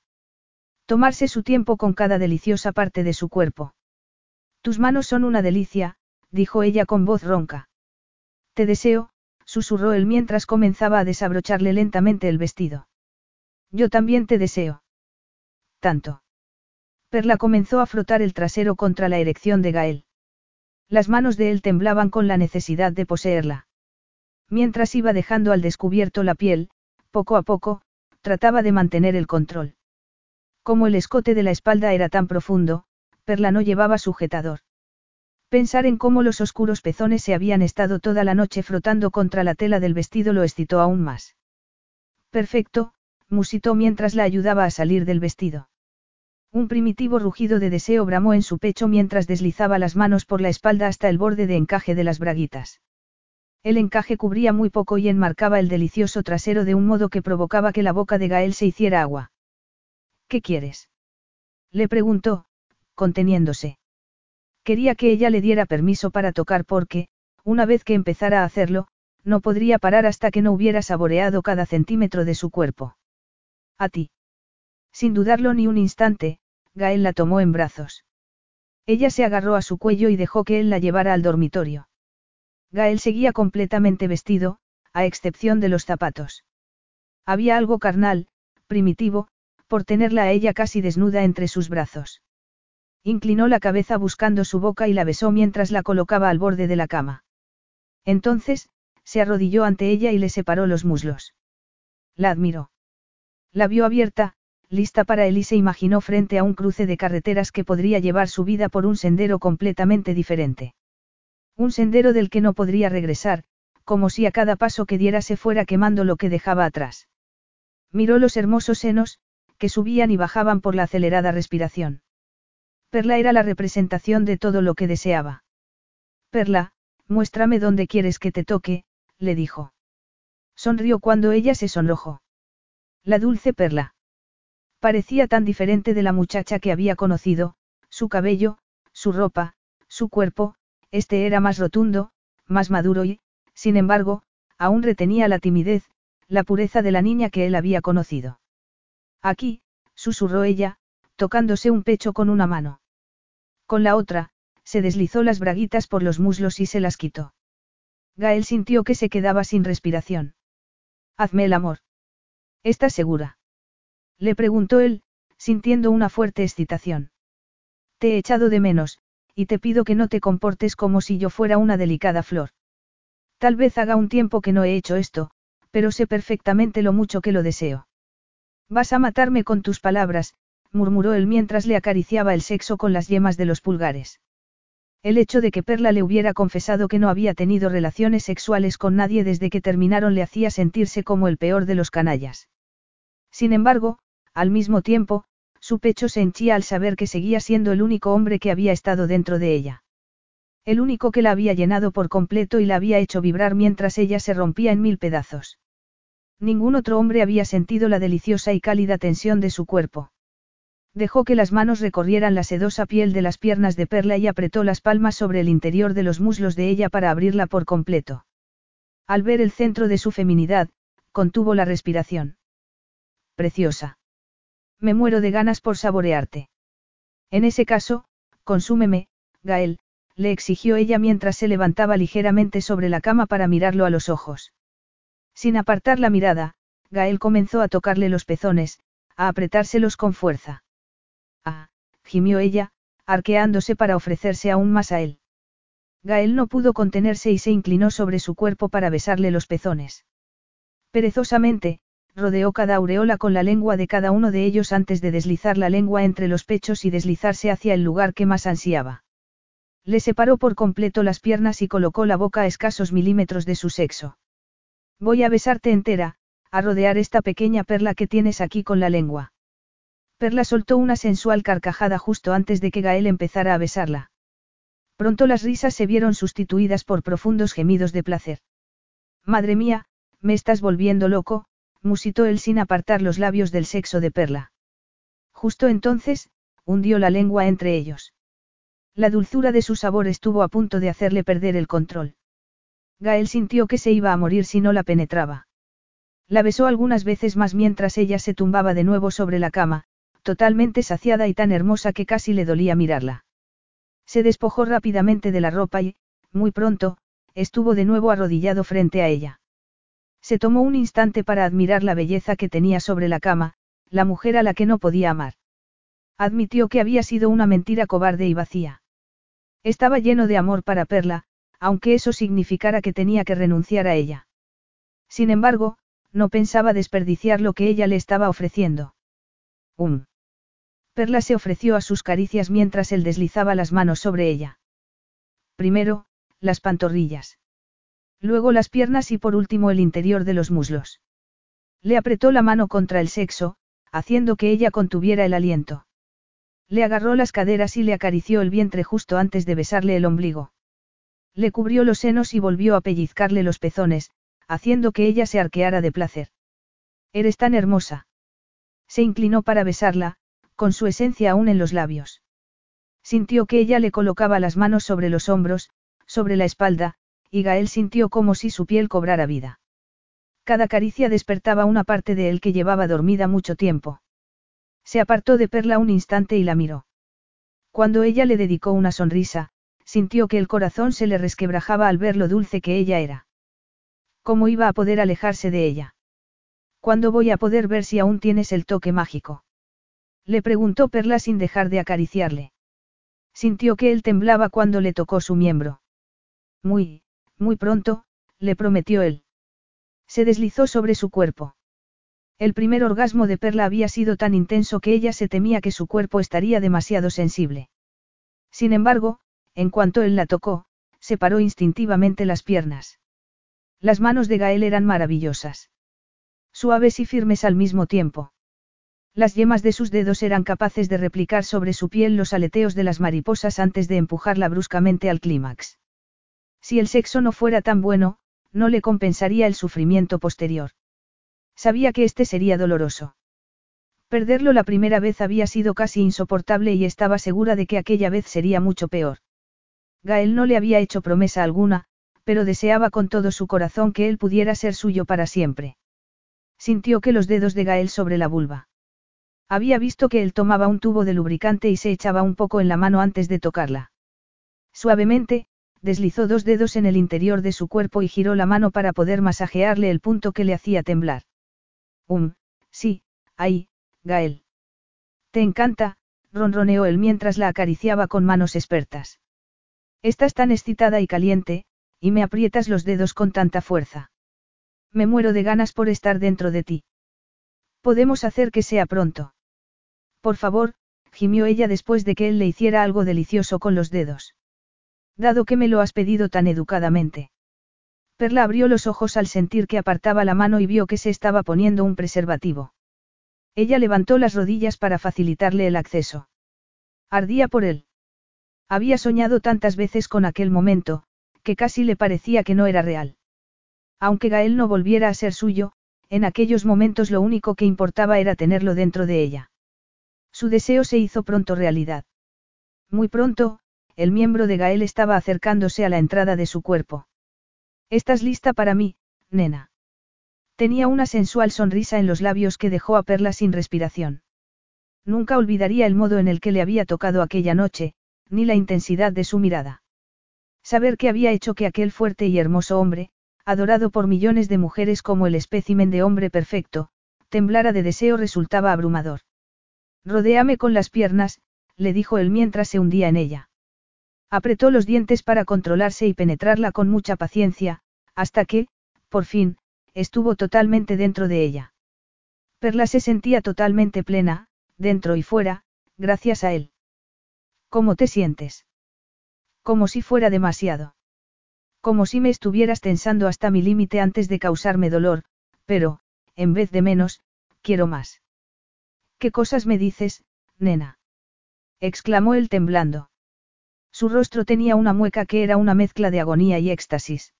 Tomarse su tiempo con cada deliciosa parte de su cuerpo. Tus manos son una delicia, dijo ella con voz ronca. Te deseo, susurró él mientras comenzaba a desabrocharle lentamente el vestido. Yo también te deseo. Tanto. Perla comenzó a frotar el trasero contra la erección de Gael. Las manos de él temblaban con la necesidad de poseerla. Mientras iba dejando al descubierto la piel, poco a poco, trataba de mantener el control. Como el escote de la espalda era tan profundo, Perla no llevaba sujetador. Pensar en cómo los oscuros pezones se habían estado toda la noche frotando contra la tela del vestido lo excitó aún más. Perfecto, musitó mientras la ayudaba a salir del vestido. Un primitivo rugido de deseo bramó en su pecho mientras deslizaba las manos por la espalda hasta el borde de encaje de las braguitas. El encaje cubría muy poco y enmarcaba el delicioso trasero de un modo que provocaba que la boca de Gael se hiciera agua. ¿Qué quieres? Le preguntó, conteniéndose. Quería que ella le diera permiso para tocar porque, una vez que empezara a hacerlo, no podría parar hasta que no hubiera saboreado cada centímetro de su cuerpo. A ti. Sin dudarlo ni un instante, Gael la tomó en brazos. Ella se agarró a su cuello y dejó que él la llevara al dormitorio. Gael seguía completamente vestido, a excepción de los zapatos. Había algo carnal, primitivo, por tenerla a ella casi desnuda entre sus brazos. Inclinó la cabeza buscando su boca y la besó mientras la colocaba al borde de la cama. Entonces, se arrodilló ante ella y le separó los muslos. La admiró. La vio abierta, lista para él y se imaginó frente a un cruce de carreteras que podría llevar su vida por un sendero completamente diferente. Un sendero del que no podría regresar, como si a cada paso que diera se fuera quemando lo que dejaba atrás. Miró los hermosos senos, que subían y bajaban por la acelerada respiración. Perla era la representación de todo lo que deseaba. Perla, muéstrame dónde quieres que te toque, le dijo. Sonrió cuando ella se sonrojó. La dulce Perla. Parecía tan diferente de la muchacha que había conocido, su cabello, su ropa, su cuerpo, este era más rotundo, más maduro y, sin embargo, aún retenía la timidez, la pureza de la niña que él había conocido. Aquí, susurró ella, tocándose un pecho con una mano. Con la otra, se deslizó las braguitas por los muslos y se las quitó. Gael sintió que se quedaba sin respiración. Hazme el amor. ¿Estás segura? Le preguntó él, sintiendo una fuerte excitación. Te he echado de menos, y te pido que no te comportes como si yo fuera una delicada flor. Tal vez haga un tiempo que no he hecho esto, pero sé perfectamente lo mucho que lo deseo. Vas a matarme con tus palabras, murmuró él mientras le acariciaba el sexo con las yemas de los pulgares. El hecho de que Perla le hubiera confesado que no había tenido relaciones sexuales con nadie desde que terminaron le hacía sentirse como el peor de los canallas. Sin embargo, al mismo tiempo, su pecho se henchía al saber que seguía siendo el único hombre que había estado dentro de ella. El único que la había llenado por completo y la había hecho vibrar mientras ella se rompía en mil pedazos. Ningún otro hombre había sentido la deliciosa y cálida tensión de su cuerpo. Dejó que las manos recorrieran la sedosa piel de las piernas de Perla y apretó las palmas sobre el interior de los muslos de ella para abrirla por completo. Al ver el centro de su feminidad, contuvo la respiración. Preciosa. Me muero de ganas por saborearte. En ese caso, consúmeme, Gael, le exigió ella mientras se levantaba ligeramente sobre la cama para mirarlo a los ojos. Sin apartar la mirada, Gael comenzó a tocarle los pezones, a apretárselos con fuerza. Ah, gimió ella, arqueándose para ofrecerse aún más a él. Gael no pudo contenerse y se inclinó sobre su cuerpo para besarle los pezones. Perezosamente, rodeó cada aureola con la lengua de cada uno de ellos antes de deslizar la lengua entre los pechos y deslizarse hacia el lugar que más ansiaba. Le separó por completo las piernas y colocó la boca a escasos milímetros de su sexo. Voy a besarte entera, a rodear esta pequeña perla que tienes aquí con la lengua. Perla soltó una sensual carcajada justo antes de que Gael empezara a besarla. Pronto las risas se vieron sustituidas por profundos gemidos de placer. Madre mía, me estás volviendo loco, musitó él sin apartar los labios del sexo de Perla. Justo entonces, hundió la lengua entre ellos. La dulzura de su sabor estuvo a punto de hacerle perder el control. Gael sintió que se iba a morir si no la penetraba. La besó algunas veces más mientras ella se tumbaba de nuevo sobre la cama, totalmente saciada y tan hermosa que casi le dolía mirarla. Se despojó rápidamente de la ropa y, muy pronto, estuvo de nuevo arrodillado frente a ella. Se tomó un instante para admirar la belleza que tenía sobre la cama, la mujer a la que no podía amar. Admitió que había sido una mentira cobarde y vacía. Estaba lleno de amor para Perla, aunque eso significara que tenía que renunciar a ella. Sin embargo, no pensaba desperdiciar lo que ella le estaba ofreciendo. Um. Perla se ofreció a sus caricias mientras él deslizaba las manos sobre ella. Primero, las pantorrillas. Luego las piernas y por último el interior de los muslos. Le apretó la mano contra el sexo, haciendo que ella contuviera el aliento. Le agarró las caderas y le acarició el vientre justo antes de besarle el ombligo. Le cubrió los senos y volvió a pellizcarle los pezones, haciendo que ella se arqueara de placer. Eres tan hermosa. Se inclinó para besarla, con su esencia aún en los labios. Sintió que ella le colocaba las manos sobre los hombros, sobre la espalda, y Gael sintió como si su piel cobrara vida. Cada caricia despertaba una parte de él que llevaba dormida mucho tiempo. Se apartó de Perla un instante y la miró. Cuando ella le dedicó una sonrisa, sintió que el corazón se le resquebrajaba al ver lo dulce que ella era. ¿Cómo iba a poder alejarse de ella? ¿Cuándo voy a poder ver si aún tienes el toque mágico? Le preguntó Perla sin dejar de acariciarle. Sintió que él temblaba cuando le tocó su miembro. Muy, muy pronto, le prometió él. Se deslizó sobre su cuerpo. El primer orgasmo de Perla había sido tan intenso que ella se temía que su cuerpo estaría demasiado sensible. Sin embargo, en cuanto él la tocó, separó instintivamente las piernas. Las manos de Gael eran maravillosas. Suaves y firmes al mismo tiempo. Las yemas de sus dedos eran capaces de replicar sobre su piel los aleteos de las mariposas antes de empujarla bruscamente al clímax. Si el sexo no fuera tan bueno, no le compensaría el sufrimiento posterior. Sabía que este sería doloroso. Perderlo la primera vez había sido casi insoportable y estaba segura de que aquella vez sería mucho peor. Gael no le había hecho promesa alguna, pero deseaba con todo su corazón que él pudiera ser suyo para siempre. Sintió que los dedos de Gael sobre la vulva. Había visto que él tomaba un tubo de lubricante y se echaba un poco en la mano antes de tocarla. Suavemente, deslizó dos dedos en el interior de su cuerpo y giró la mano para poder masajearle el punto que le hacía temblar. Um, sí, ahí, Gael. Te encanta, ronroneó él mientras la acariciaba con manos expertas. Estás tan excitada y caliente, y me aprietas los dedos con tanta fuerza. Me muero de ganas por estar dentro de ti. Podemos hacer que sea pronto. Por favor, gimió ella después de que él le hiciera algo delicioso con los dedos. Dado que me lo has pedido tan educadamente. Perla abrió los ojos al sentir que apartaba la mano y vio que se estaba poniendo un preservativo. Ella levantó las rodillas para facilitarle el acceso. Ardía por él. Había soñado tantas veces con aquel momento, que casi le parecía que no era real. Aunque Gael no volviera a ser suyo, en aquellos momentos lo único que importaba era tenerlo dentro de ella. Su deseo se hizo pronto realidad. Muy pronto, el miembro de Gael estaba acercándose a la entrada de su cuerpo. ¿Estás lista para mí, nena? Tenía una sensual sonrisa en los labios que dejó a Perla sin respiración. Nunca olvidaría el modo en el que le había tocado aquella noche, ni la intensidad de su mirada. Saber que había hecho que aquel fuerte y hermoso hombre, adorado por millones de mujeres como el espécimen de hombre perfecto, temblara de deseo resultaba abrumador. Rodéame con las piernas, le dijo él mientras se hundía en ella. Apretó los dientes para controlarse y penetrarla con mucha paciencia, hasta que, por fin, estuvo totalmente dentro de ella. Perla se sentía totalmente plena, dentro y fuera, gracias a él. ¿Cómo te sientes? Como si fuera demasiado. Como si me estuvieras tensando hasta mi límite antes de causarme dolor, pero, en vez de menos, quiero más. ¿Qué cosas me dices, nena? exclamó él temblando. Su rostro tenía una mueca que era una mezcla de agonía y éxtasis.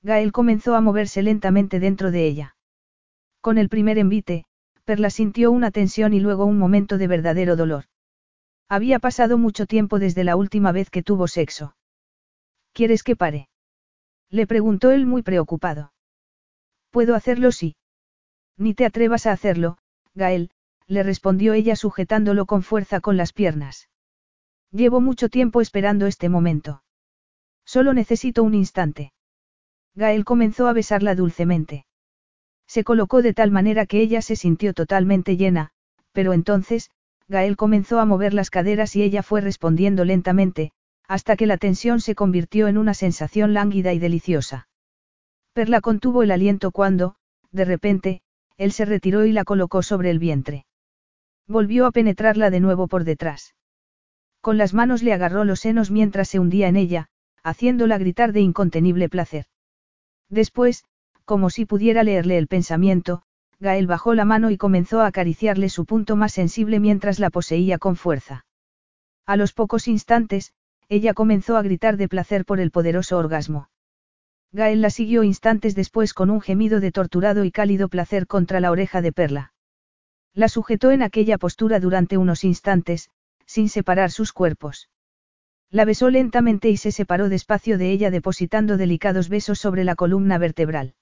Gael comenzó a moverse lentamente dentro de ella. Con el primer envite, Perla sintió una tensión y luego un momento de verdadero dolor. Había pasado mucho tiempo desde la última vez que tuvo sexo. ¿Quieres que pare? Le preguntó él muy preocupado. Puedo hacerlo sí. Ni te atrevas a hacerlo, Gael, le respondió ella sujetándolo con fuerza con las piernas. Llevo mucho tiempo esperando este momento. Solo necesito un instante. Gael comenzó a besarla dulcemente. Se colocó de tal manera que ella se sintió totalmente llena, pero entonces, Gael comenzó a mover las caderas y ella fue respondiendo lentamente, hasta que la tensión se convirtió en una sensación lánguida y deliciosa. Perla contuvo el aliento cuando, de repente, él se retiró y la colocó sobre el vientre. Volvió a penetrarla de nuevo por detrás. Con las manos le agarró los senos mientras se hundía en ella, haciéndola gritar de incontenible placer. Después, como si pudiera leerle el pensamiento, Gael bajó la mano y comenzó a acariciarle su punto más sensible mientras la poseía con fuerza. A los pocos instantes, ella comenzó a gritar de placer por el poderoso orgasmo. Gael la siguió instantes después con un gemido de torturado y cálido placer contra la oreja de Perla. La sujetó en aquella postura durante unos instantes, sin separar sus cuerpos. La besó lentamente y se separó despacio de ella depositando delicados besos sobre la columna vertebral.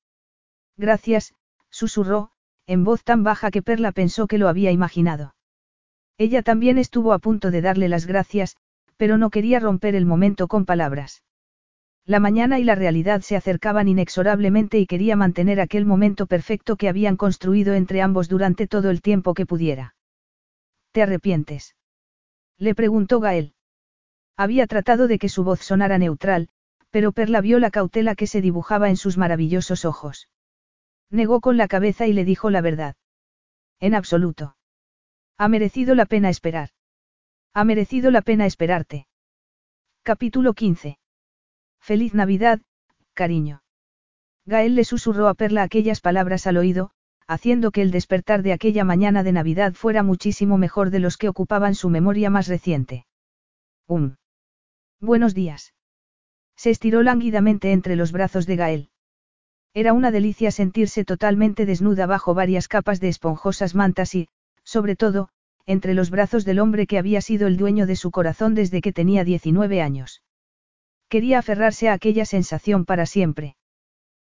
Gracias, susurró, en voz tan baja que Perla pensó que lo había imaginado. Ella también estuvo a punto de darle las gracias, pero no quería romper el momento con palabras. La mañana y la realidad se acercaban inexorablemente y quería mantener aquel momento perfecto que habían construido entre ambos durante todo el tiempo que pudiera. ¿Te arrepientes? Le preguntó Gael. Había tratado de que su voz sonara neutral, pero Perla vio la cautela que se dibujaba en sus maravillosos ojos. Negó con la cabeza y le dijo la verdad. En absoluto. Ha merecido la pena esperar. Ha merecido la pena esperarte. Capítulo 15. Feliz Navidad, cariño. Gael le susurró a Perla aquellas palabras al oído, haciendo que el despertar de aquella mañana de Navidad fuera muchísimo mejor de los que ocupaban su memoria más reciente. Um. Buenos días. Se estiró lánguidamente entre los brazos de Gael. Era una delicia sentirse totalmente desnuda bajo varias capas de esponjosas mantas y, sobre todo, entre los brazos del hombre que había sido el dueño de su corazón desde que tenía 19 años. Quería aferrarse a aquella sensación para siempre.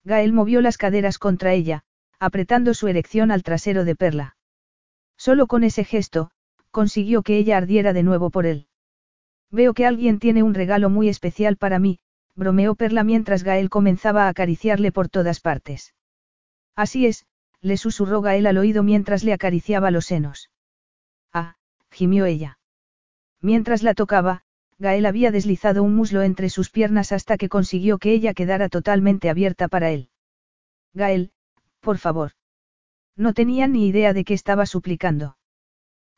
Gael movió las caderas contra ella, apretando su erección al trasero de Perla. Solo con ese gesto, consiguió que ella ardiera de nuevo por él. Veo que alguien tiene un regalo muy especial para mí, bromeó Perla mientras Gael comenzaba a acariciarle por todas partes. Así es, le susurró Gael al oído mientras le acariciaba los senos. Ah, gimió ella. Mientras la tocaba, Gael había deslizado un muslo entre sus piernas hasta que consiguió que ella quedara totalmente abierta para él. Gael, por favor. No tenía ni idea de qué estaba suplicando.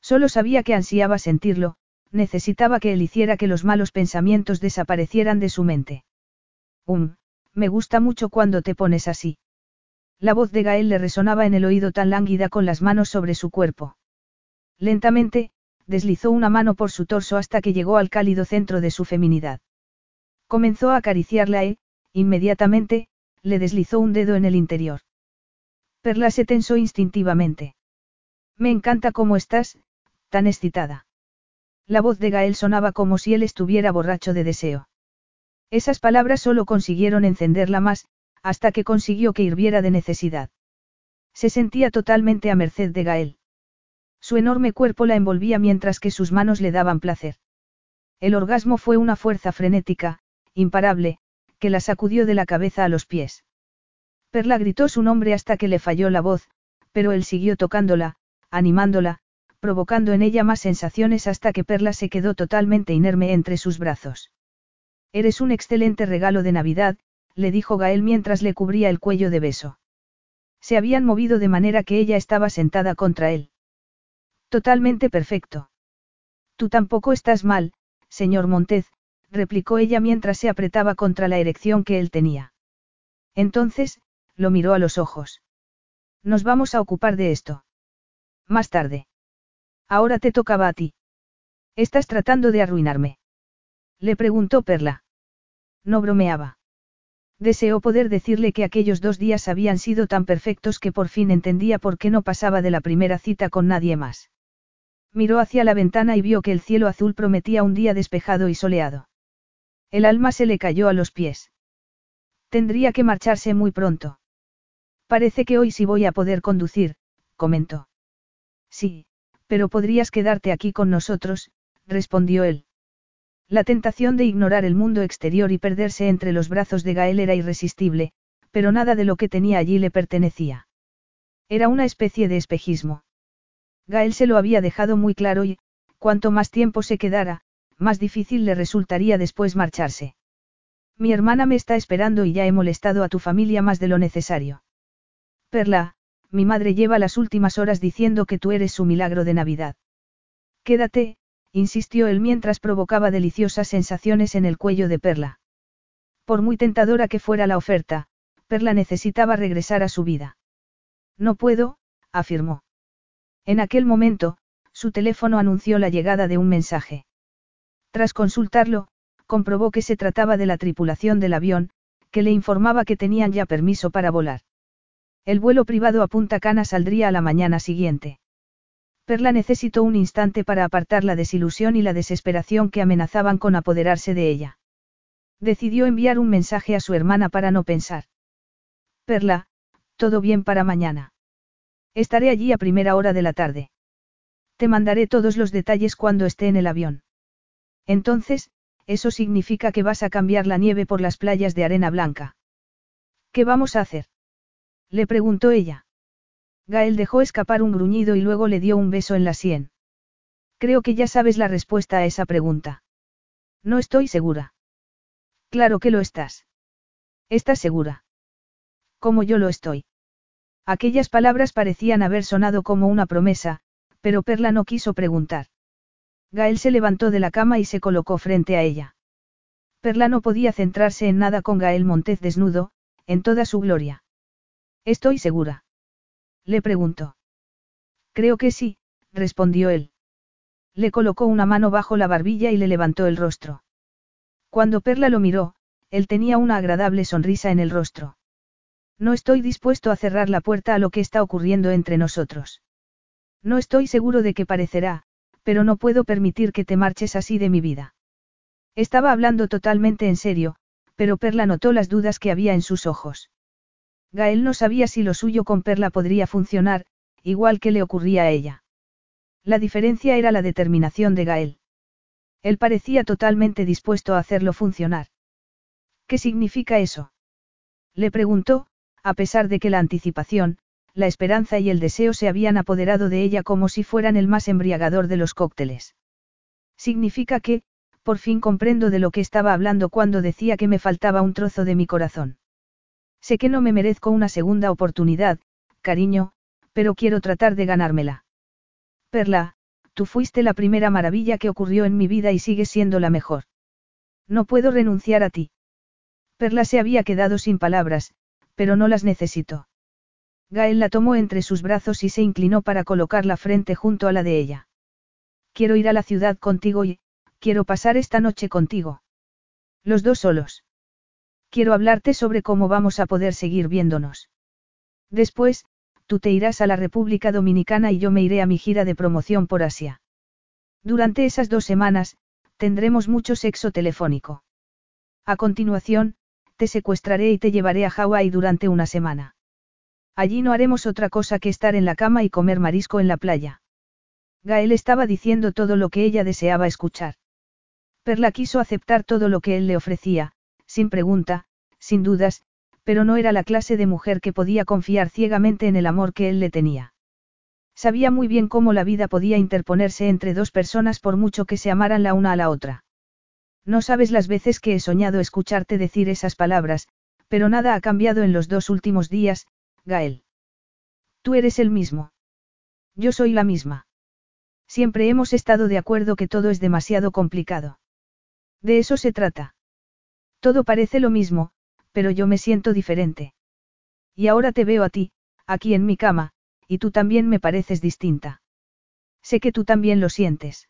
Solo sabía que ansiaba sentirlo, necesitaba que él hiciera que los malos pensamientos desaparecieran de su mente. Um, me gusta mucho cuando te pones así. La voz de Gael le resonaba en el oído tan lánguida con las manos sobre su cuerpo. Lentamente, deslizó una mano por su torso hasta que llegó al cálido centro de su feminidad. Comenzó a acariciarla e, inmediatamente, le deslizó un dedo en el interior. Perla se tensó instintivamente. Me encanta cómo estás, tan excitada. La voz de Gael sonaba como si él estuviera borracho de deseo. Esas palabras solo consiguieron encenderla más, hasta que consiguió que hirviera de necesidad. Se sentía totalmente a merced de Gael. Su enorme cuerpo la envolvía mientras que sus manos le daban placer. El orgasmo fue una fuerza frenética, imparable, que la sacudió de la cabeza a los pies. Perla gritó su nombre hasta que le falló la voz, pero él siguió tocándola, animándola, provocando en ella más sensaciones hasta que Perla se quedó totalmente inerme entre sus brazos. Eres un excelente regalo de Navidad, le dijo Gael mientras le cubría el cuello de beso. Se habían movido de manera que ella estaba sentada contra él. Totalmente perfecto. Tú tampoco estás mal, señor Montez, replicó ella mientras se apretaba contra la erección que él tenía. Entonces, lo miró a los ojos. Nos vamos a ocupar de esto. Más tarde. Ahora te tocaba a ti. Estás tratando de arruinarme. Le preguntó Perla. No bromeaba. Deseó poder decirle que aquellos dos días habían sido tan perfectos que por fin entendía por qué no pasaba de la primera cita con nadie más. Miró hacia la ventana y vio que el cielo azul prometía un día despejado y soleado. El alma se le cayó a los pies. Tendría que marcharse muy pronto. Parece que hoy sí voy a poder conducir, comentó. Sí, pero podrías quedarte aquí con nosotros, respondió él. La tentación de ignorar el mundo exterior y perderse entre los brazos de Gael era irresistible, pero nada de lo que tenía allí le pertenecía. Era una especie de espejismo. Gael se lo había dejado muy claro y, cuanto más tiempo se quedara, más difícil le resultaría después marcharse. Mi hermana me está esperando y ya he molestado a tu familia más de lo necesario. Perla, mi madre lleva las últimas horas diciendo que tú eres su milagro de Navidad. Quédate, insistió él mientras provocaba deliciosas sensaciones en el cuello de Perla. Por muy tentadora que fuera la oferta, Perla necesitaba regresar a su vida. No puedo, afirmó. En aquel momento, su teléfono anunció la llegada de un mensaje. Tras consultarlo, comprobó que se trataba de la tripulación del avión, que le informaba que tenían ya permiso para volar. El vuelo privado a Punta Cana saldría a la mañana siguiente. Perla necesitó un instante para apartar la desilusión y la desesperación que amenazaban con apoderarse de ella. Decidió enviar un mensaje a su hermana para no pensar. Perla, todo bien para mañana. Estaré allí a primera hora de la tarde. Te mandaré todos los detalles cuando esté en el avión. Entonces, eso significa que vas a cambiar la nieve por las playas de arena blanca. ¿Qué vamos a hacer? Le preguntó ella. Gael dejó escapar un gruñido y luego le dio un beso en la sien. Creo que ya sabes la respuesta a esa pregunta. No estoy segura. Claro que lo estás. ¿Estás segura? Como yo lo estoy. Aquellas palabras parecían haber sonado como una promesa, pero Perla no quiso preguntar. Gael se levantó de la cama y se colocó frente a ella. Perla no podía centrarse en nada con Gael Montez desnudo, en toda su gloria. Estoy segura. Le preguntó. Creo que sí, respondió él. Le colocó una mano bajo la barbilla y le levantó el rostro. Cuando Perla lo miró, él tenía una agradable sonrisa en el rostro. No estoy dispuesto a cerrar la puerta a lo que está ocurriendo entre nosotros. No estoy seguro de que parecerá, pero no puedo permitir que te marches así de mi vida. Estaba hablando totalmente en serio, pero Perla notó las dudas que había en sus ojos. Gael no sabía si lo suyo con Perla podría funcionar, igual que le ocurría a ella. La diferencia era la determinación de Gael. Él parecía totalmente dispuesto a hacerlo funcionar. ¿Qué significa eso? Le preguntó, a pesar de que la anticipación, la esperanza y el deseo se habían apoderado de ella como si fueran el más embriagador de los cócteles. Significa que, por fin comprendo de lo que estaba hablando cuando decía que me faltaba un trozo de mi corazón. Sé que no me merezco una segunda oportunidad, cariño, pero quiero tratar de ganármela. Perla, tú fuiste la primera maravilla que ocurrió en mi vida y sigues siendo la mejor. No puedo renunciar a ti. Perla se había quedado sin palabras, pero no las necesito. Gael la tomó entre sus brazos y se inclinó para colocar la frente junto a la de ella. Quiero ir a la ciudad contigo y, quiero pasar esta noche contigo. Los dos solos. Quiero hablarte sobre cómo vamos a poder seguir viéndonos. Después, tú te irás a la República Dominicana y yo me iré a mi gira de promoción por Asia. Durante esas dos semanas, tendremos mucho sexo telefónico. A continuación, te secuestraré y te llevaré a Hawái durante una semana. Allí no haremos otra cosa que estar en la cama y comer marisco en la playa. Gael estaba diciendo todo lo que ella deseaba escuchar. Perla quiso aceptar todo lo que él le ofrecía, sin pregunta, sin dudas, pero no era la clase de mujer que podía confiar ciegamente en el amor que él le tenía. Sabía muy bien cómo la vida podía interponerse entre dos personas por mucho que se amaran la una a la otra. No sabes las veces que he soñado escucharte decir esas palabras, pero nada ha cambiado en los dos últimos días, Gael. Tú eres el mismo. Yo soy la misma. Siempre hemos estado de acuerdo que todo es demasiado complicado. De eso se trata. Todo parece lo mismo, pero yo me siento diferente. Y ahora te veo a ti, aquí en mi cama, y tú también me pareces distinta. Sé que tú también lo sientes.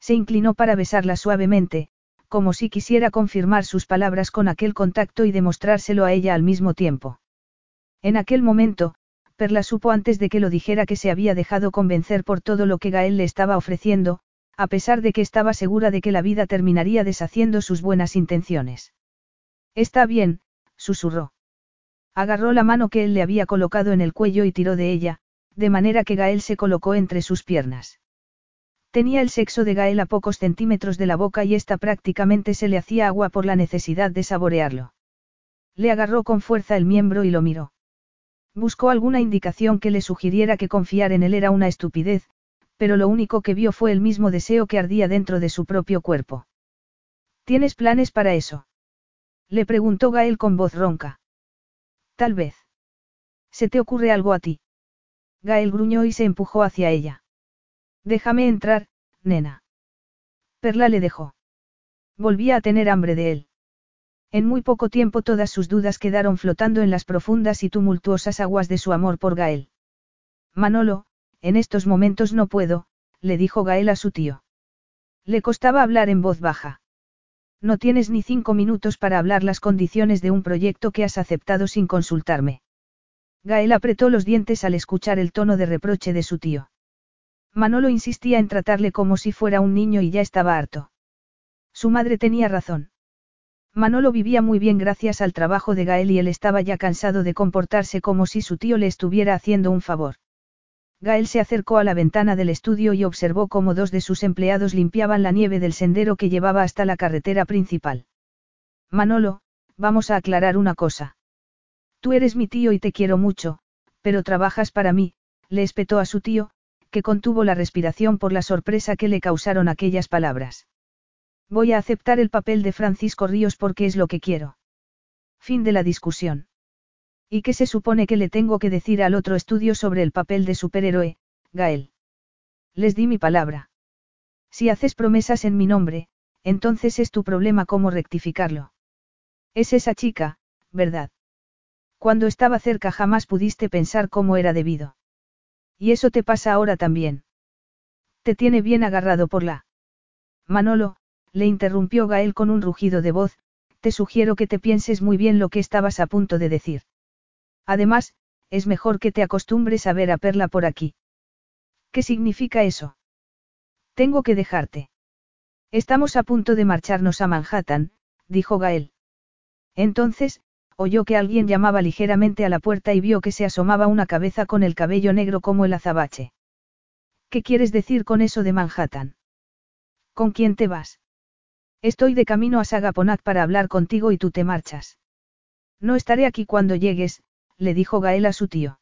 Se inclinó para besarla suavemente, como si quisiera confirmar sus palabras con aquel contacto y demostrárselo a ella al mismo tiempo. En aquel momento, Perla supo antes de que lo dijera que se había dejado convencer por todo lo que Gael le estaba ofreciendo, a pesar de que estaba segura de que la vida terminaría deshaciendo sus buenas intenciones. Está bien, susurró. Agarró la mano que él le había colocado en el cuello y tiró de ella, de manera que Gael se colocó entre sus piernas. Tenía el sexo de Gael a pocos centímetros de la boca y ésta prácticamente se le hacía agua por la necesidad de saborearlo. Le agarró con fuerza el miembro y lo miró. Buscó alguna indicación que le sugiriera que confiar en él era una estupidez, pero lo único que vio fue el mismo deseo que ardía dentro de su propio cuerpo. ¿Tienes planes para eso? Le preguntó Gael con voz ronca. Tal vez. ¿Se te ocurre algo a ti? Gael gruñó y se empujó hacia ella. Déjame entrar, nena. Perla le dejó. Volvía a tener hambre de él. En muy poco tiempo todas sus dudas quedaron flotando en las profundas y tumultuosas aguas de su amor por Gael. Manolo, en estos momentos no puedo, le dijo Gael a su tío. Le costaba hablar en voz baja. No tienes ni cinco minutos para hablar las condiciones de un proyecto que has aceptado sin consultarme. Gael apretó los dientes al escuchar el tono de reproche de su tío. Manolo insistía en tratarle como si fuera un niño y ya estaba harto. Su madre tenía razón. Manolo vivía muy bien gracias al trabajo de Gael y él estaba ya cansado de comportarse como si su tío le estuviera haciendo un favor. Gael se acercó a la ventana del estudio y observó cómo dos de sus empleados limpiaban la nieve del sendero que llevaba hasta la carretera principal. Manolo, vamos a aclarar una cosa. Tú eres mi tío y te quiero mucho, pero trabajas para mí, le espetó a su tío, que contuvo la respiración por la sorpresa que le causaron aquellas palabras. Voy a aceptar el papel de Francisco Ríos porque es lo que quiero. Fin de la discusión. ¿Y qué se supone que le tengo que decir al otro estudio sobre el papel de superhéroe, Gael? Les di mi palabra. Si haces promesas en mi nombre, entonces es tu problema cómo rectificarlo. Es esa chica, ¿verdad? Cuando estaba cerca jamás pudiste pensar cómo era debido. Y eso te pasa ahora también. Te tiene bien agarrado por la. Manolo, le interrumpió Gael con un rugido de voz, te sugiero que te pienses muy bien lo que estabas a punto de decir. Además, es mejor que te acostumbres a ver a Perla por aquí. ¿Qué significa eso? Tengo que dejarte. Estamos a punto de marcharnos a Manhattan, dijo Gael. Entonces, oyó que alguien llamaba ligeramente a la puerta y vio que se asomaba una cabeza con el cabello negro como el azabache. ¿Qué quieres decir con eso de Manhattan? ¿Con quién te vas? Estoy de camino a Sagaponac para hablar contigo y tú te marchas. No estaré aquí cuando llegues, le dijo Gael a su tío.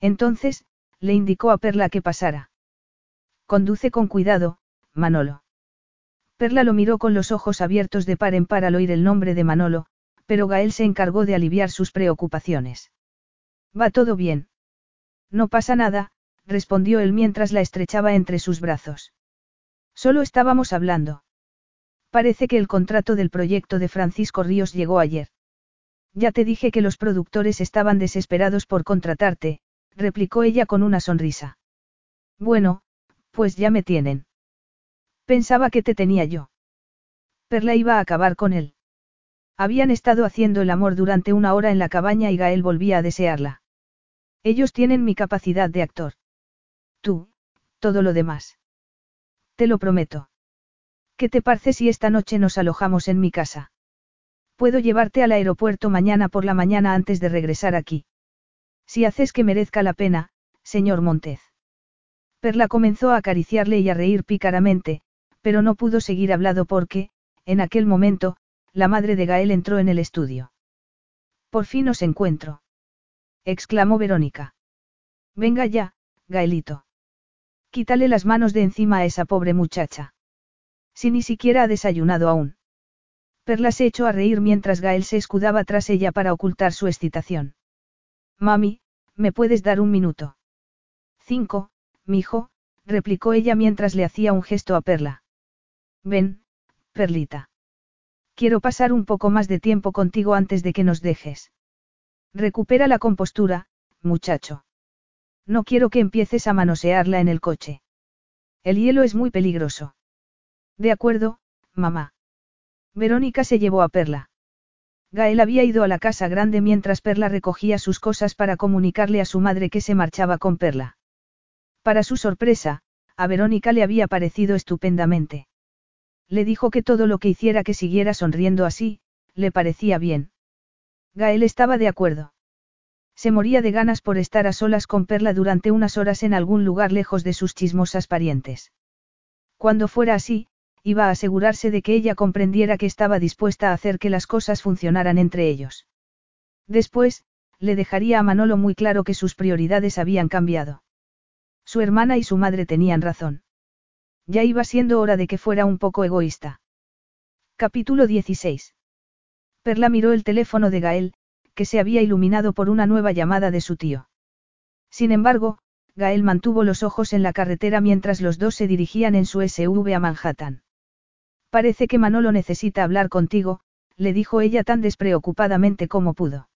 Entonces, le indicó a Perla que pasara. Conduce con cuidado, Manolo. Perla lo miró con los ojos abiertos de par en par al oír el nombre de Manolo, pero Gael se encargó de aliviar sus preocupaciones. Va todo bien. No pasa nada, respondió él mientras la estrechaba entre sus brazos. Solo estábamos hablando. Parece que el contrato del proyecto de Francisco Ríos llegó ayer. Ya te dije que los productores estaban desesperados por contratarte, replicó ella con una sonrisa. Bueno, pues ya me tienen. Pensaba que te tenía yo. Perla iba a acabar con él. Habían estado haciendo el amor durante una hora en la cabaña y Gael volvía a desearla. Ellos tienen mi capacidad de actor. Tú, todo lo demás. Te lo prometo. ¿Qué te parece si esta noche nos alojamos en mi casa? Puedo llevarte al aeropuerto mañana por la mañana antes de regresar aquí. Si haces que merezca la pena, señor Montez. Perla comenzó a acariciarle y a reír pícaramente, pero no pudo seguir hablado porque, en aquel momento, la madre de Gael entró en el estudio. Por fin os encuentro. exclamó Verónica. Venga ya, Gaelito. Quítale las manos de encima a esa pobre muchacha. Si ni siquiera ha desayunado aún. Perla se echó a reír mientras Gael se escudaba tras ella para ocultar su excitación. Mami, ¿me puedes dar un minuto? Cinco, mijo, replicó ella mientras le hacía un gesto a Perla. Ven, Perlita. Quiero pasar un poco más de tiempo contigo antes de que nos dejes. Recupera la compostura, muchacho. No quiero que empieces a manosearla en el coche. El hielo es muy peligroso. De acuerdo, mamá. Verónica se llevó a Perla. Gael había ido a la casa grande mientras Perla recogía sus cosas para comunicarle a su madre que se marchaba con Perla. Para su sorpresa, a Verónica le había parecido estupendamente. Le dijo que todo lo que hiciera que siguiera sonriendo así, le parecía bien. Gael estaba de acuerdo. Se moría de ganas por estar a solas con Perla durante unas horas en algún lugar lejos de sus chismosas parientes. Cuando fuera así, iba a asegurarse de que ella comprendiera que estaba dispuesta a hacer que las cosas funcionaran entre ellos. Después, le dejaría a Manolo muy claro que sus prioridades habían cambiado. Su hermana y su madre tenían razón. Ya iba siendo hora de que fuera un poco egoísta. Capítulo 16. Perla miró el teléfono de Gael, que se había iluminado por una nueva llamada de su tío. Sin embargo, Gael mantuvo los ojos en la carretera mientras los dos se dirigían en su SUV a Manhattan. Parece que Manolo necesita hablar contigo, le dijo ella tan despreocupadamente como pudo.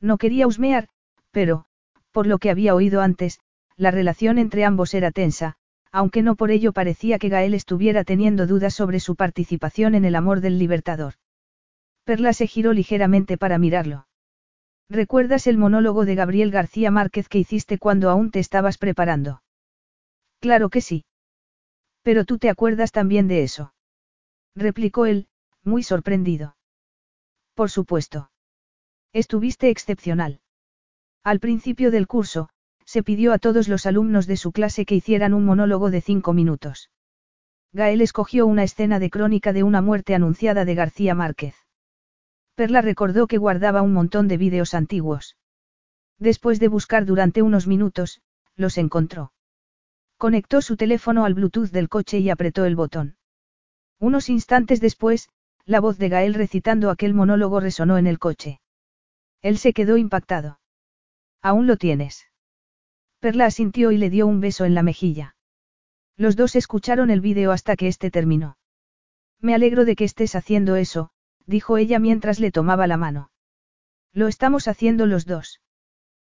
No quería husmear, pero, por lo que había oído antes, la relación entre ambos era tensa, aunque no por ello parecía que Gael estuviera teniendo dudas sobre su participación en el amor del libertador. Perla se giró ligeramente para mirarlo. ¿Recuerdas el monólogo de Gabriel García Márquez que hiciste cuando aún te estabas preparando? Claro que sí. Pero tú te acuerdas también de eso replicó él, muy sorprendido. Por supuesto. Estuviste excepcional. Al principio del curso, se pidió a todos los alumnos de su clase que hicieran un monólogo de cinco minutos. Gael escogió una escena de crónica de una muerte anunciada de García Márquez. Perla recordó que guardaba un montón de vídeos antiguos. Después de buscar durante unos minutos, los encontró. Conectó su teléfono al Bluetooth del coche y apretó el botón. Unos instantes después, la voz de Gael recitando aquel monólogo resonó en el coche. Él se quedó impactado. ¿Aún lo tienes? Perla asintió y le dio un beso en la mejilla. Los dos escucharon el vídeo hasta que este terminó. Me alegro de que estés haciendo eso, dijo ella mientras le tomaba la mano. Lo estamos haciendo los dos.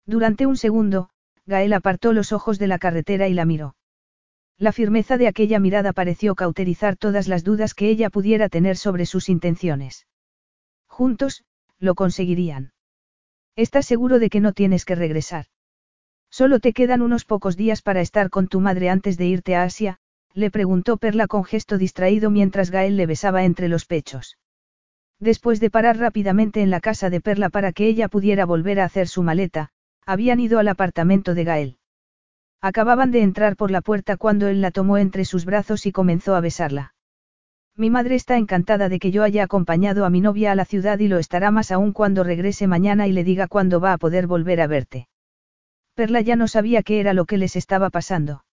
Durante un segundo, Gael apartó los ojos de la carretera y la miró. La firmeza de aquella mirada pareció cauterizar todas las dudas que ella pudiera tener sobre sus intenciones. Juntos, lo conseguirían. ¿Estás seguro de que no tienes que regresar? Solo te quedan unos pocos días para estar con tu madre antes de irte a Asia, le preguntó Perla con gesto distraído mientras Gael le besaba entre los pechos. Después de parar rápidamente en la casa de Perla para que ella pudiera volver a hacer su maleta, habían ido al apartamento de Gael. Acababan de entrar por la puerta cuando él la tomó entre sus brazos y comenzó a besarla. Mi madre está encantada de que yo haya acompañado a mi novia a la ciudad y lo estará más aún cuando regrese mañana y le diga cuándo va a poder volver a verte. Perla ya no sabía qué era lo que les estaba pasando.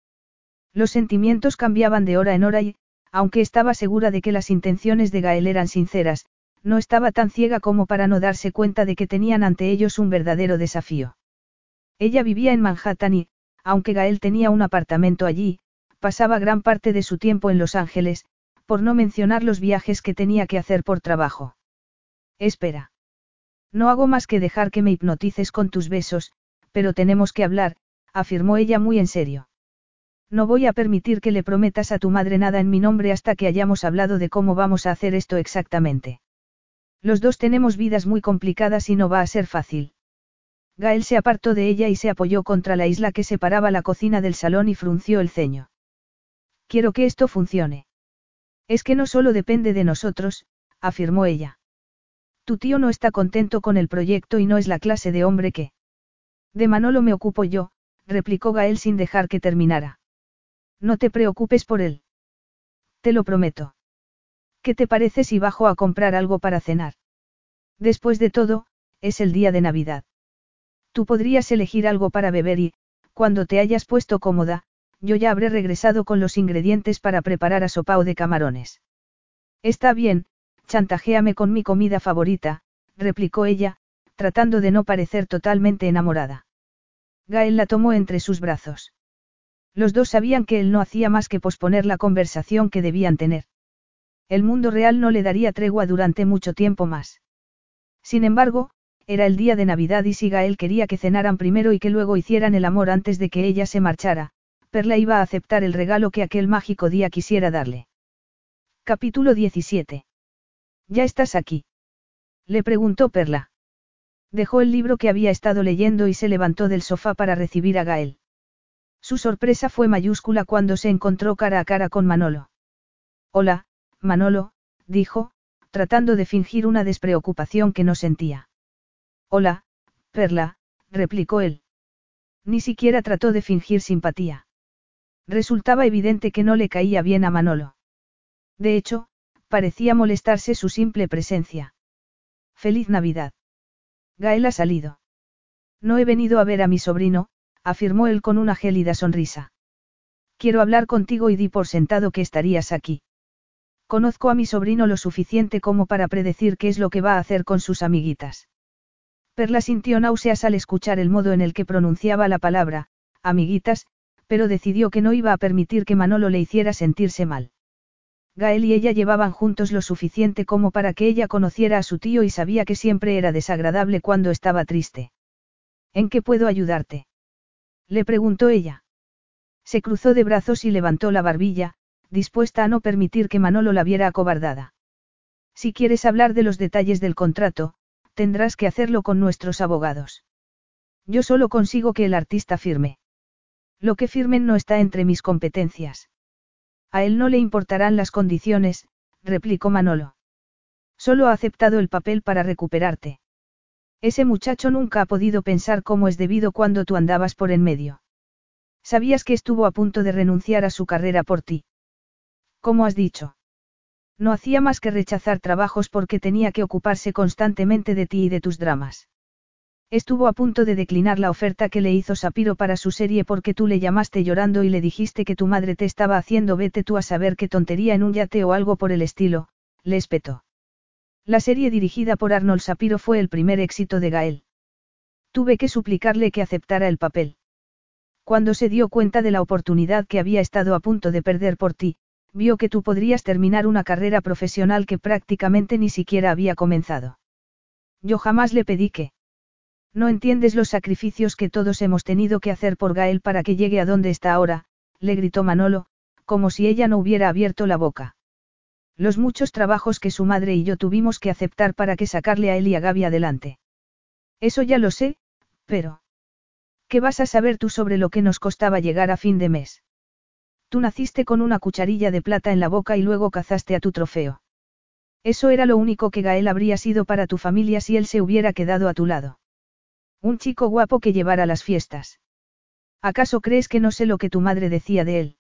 Los sentimientos cambiaban de hora en hora y, aunque estaba segura de que las intenciones de Gael eran sinceras, no estaba tan ciega como para no darse cuenta de que tenían ante ellos un verdadero desafío. Ella vivía en Manhattan y, aunque Gael tenía un apartamento allí, pasaba gran parte de su tiempo en Los Ángeles, por no mencionar los viajes que tenía que hacer por trabajo. Espera. No hago más que dejar que me hipnotices con tus besos, pero tenemos que hablar, afirmó ella muy en serio. No voy a permitir que le prometas a tu madre nada en mi nombre hasta que hayamos hablado de cómo vamos a hacer esto exactamente. Los dos tenemos vidas muy complicadas y no va a ser fácil. Gael se apartó de ella y se apoyó contra la isla que separaba la cocina del salón y frunció el ceño. Quiero que esto funcione. Es que no solo depende de nosotros, afirmó ella. Tu tío no está contento con el proyecto y no es la clase de hombre que... De Manolo me ocupo yo, replicó Gael sin dejar que terminara. No te preocupes por él. Te lo prometo. ¿Qué te parece si bajo a comprar algo para cenar? Después de todo, es el día de Navidad. Tú podrías elegir algo para beber y, cuando te hayas puesto cómoda, yo ya habré regresado con los ingredientes para preparar asopao de camarones. Está bien, chantajéame con mi comida favorita, replicó ella, tratando de no parecer totalmente enamorada. Gael la tomó entre sus brazos. Los dos sabían que él no hacía más que posponer la conversación que debían tener. El mundo real no le daría tregua durante mucho tiempo más. Sin embargo, era el día de Navidad y si Gael quería que cenaran primero y que luego hicieran el amor antes de que ella se marchara, Perla iba a aceptar el regalo que aquel mágico día quisiera darle. Capítulo 17. ¿Ya estás aquí? Le preguntó Perla. Dejó el libro que había estado leyendo y se levantó del sofá para recibir a Gael. Su sorpresa fue mayúscula cuando se encontró cara a cara con Manolo. Hola, Manolo, dijo, tratando de fingir una despreocupación que no sentía. Hola, Perla, replicó él. Ni siquiera trató de fingir simpatía. Resultaba evidente que no le caía bien a Manolo. De hecho, parecía molestarse su simple presencia. Feliz Navidad. Gael ha salido. No he venido a ver a mi sobrino, afirmó él con una gélida sonrisa. Quiero hablar contigo y di por sentado que estarías aquí. Conozco a mi sobrino lo suficiente como para predecir qué es lo que va a hacer con sus amiguitas. Perla sintió náuseas al escuchar el modo en el que pronunciaba la palabra, amiguitas, pero decidió que no iba a permitir que Manolo le hiciera sentirse mal. Gael y ella llevaban juntos lo suficiente como para que ella conociera a su tío y sabía que siempre era desagradable cuando estaba triste. ¿En qué puedo ayudarte? Le preguntó ella. Se cruzó de brazos y levantó la barbilla, dispuesta a no permitir que Manolo la viera acobardada. Si quieres hablar de los detalles del contrato, tendrás que hacerlo con nuestros abogados. Yo solo consigo que el artista firme. Lo que firmen no está entre mis competencias. A él no le importarán las condiciones, replicó Manolo. Solo ha aceptado el papel para recuperarte. Ese muchacho nunca ha podido pensar cómo es debido cuando tú andabas por en medio. Sabías que estuvo a punto de renunciar a su carrera por ti. ¿Cómo has dicho? No hacía más que rechazar trabajos porque tenía que ocuparse constantemente de ti y de tus dramas. Estuvo a punto de declinar la oferta que le hizo Sapiro para su serie porque tú le llamaste llorando y le dijiste que tu madre te estaba haciendo vete tú a saber qué tontería en un yate o algo por el estilo, le espetó. La serie dirigida por Arnold Sapiro fue el primer éxito de Gael. Tuve que suplicarle que aceptara el papel. Cuando se dio cuenta de la oportunidad que había estado a punto de perder por ti, vio que tú podrías terminar una carrera profesional que prácticamente ni siquiera había comenzado. Yo jamás le pedí que. No entiendes los sacrificios que todos hemos tenido que hacer por Gael para que llegue a donde está ahora, le gritó Manolo, como si ella no hubiera abierto la boca. Los muchos trabajos que su madre y yo tuvimos que aceptar para que sacarle a él y a Gaby adelante. Eso ya lo sé, pero... ¿Qué vas a saber tú sobre lo que nos costaba llegar a fin de mes? Tú naciste con una cucharilla de plata en la boca y luego cazaste a tu trofeo. Eso era lo único que Gael habría sido para tu familia si él se hubiera quedado a tu lado. Un chico guapo que llevara las fiestas. ¿Acaso crees que no sé lo que tu madre decía de él?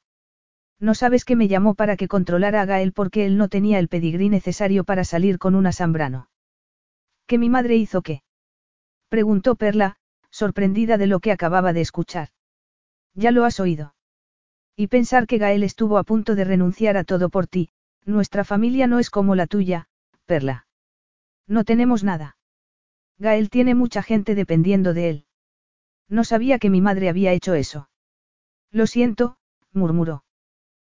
No sabes que me llamó para que controlara a Gael porque él no tenía el pedigrí necesario para salir con una Zambrano. ¿Que mi madre hizo qué? Preguntó Perla, sorprendida de lo que acababa de escuchar. Ya lo has oído. Y pensar que Gael estuvo a punto de renunciar a todo por ti, nuestra familia no es como la tuya, Perla. No tenemos nada. Gael tiene mucha gente dependiendo de él. No sabía que mi madre había hecho eso. Lo siento, murmuró.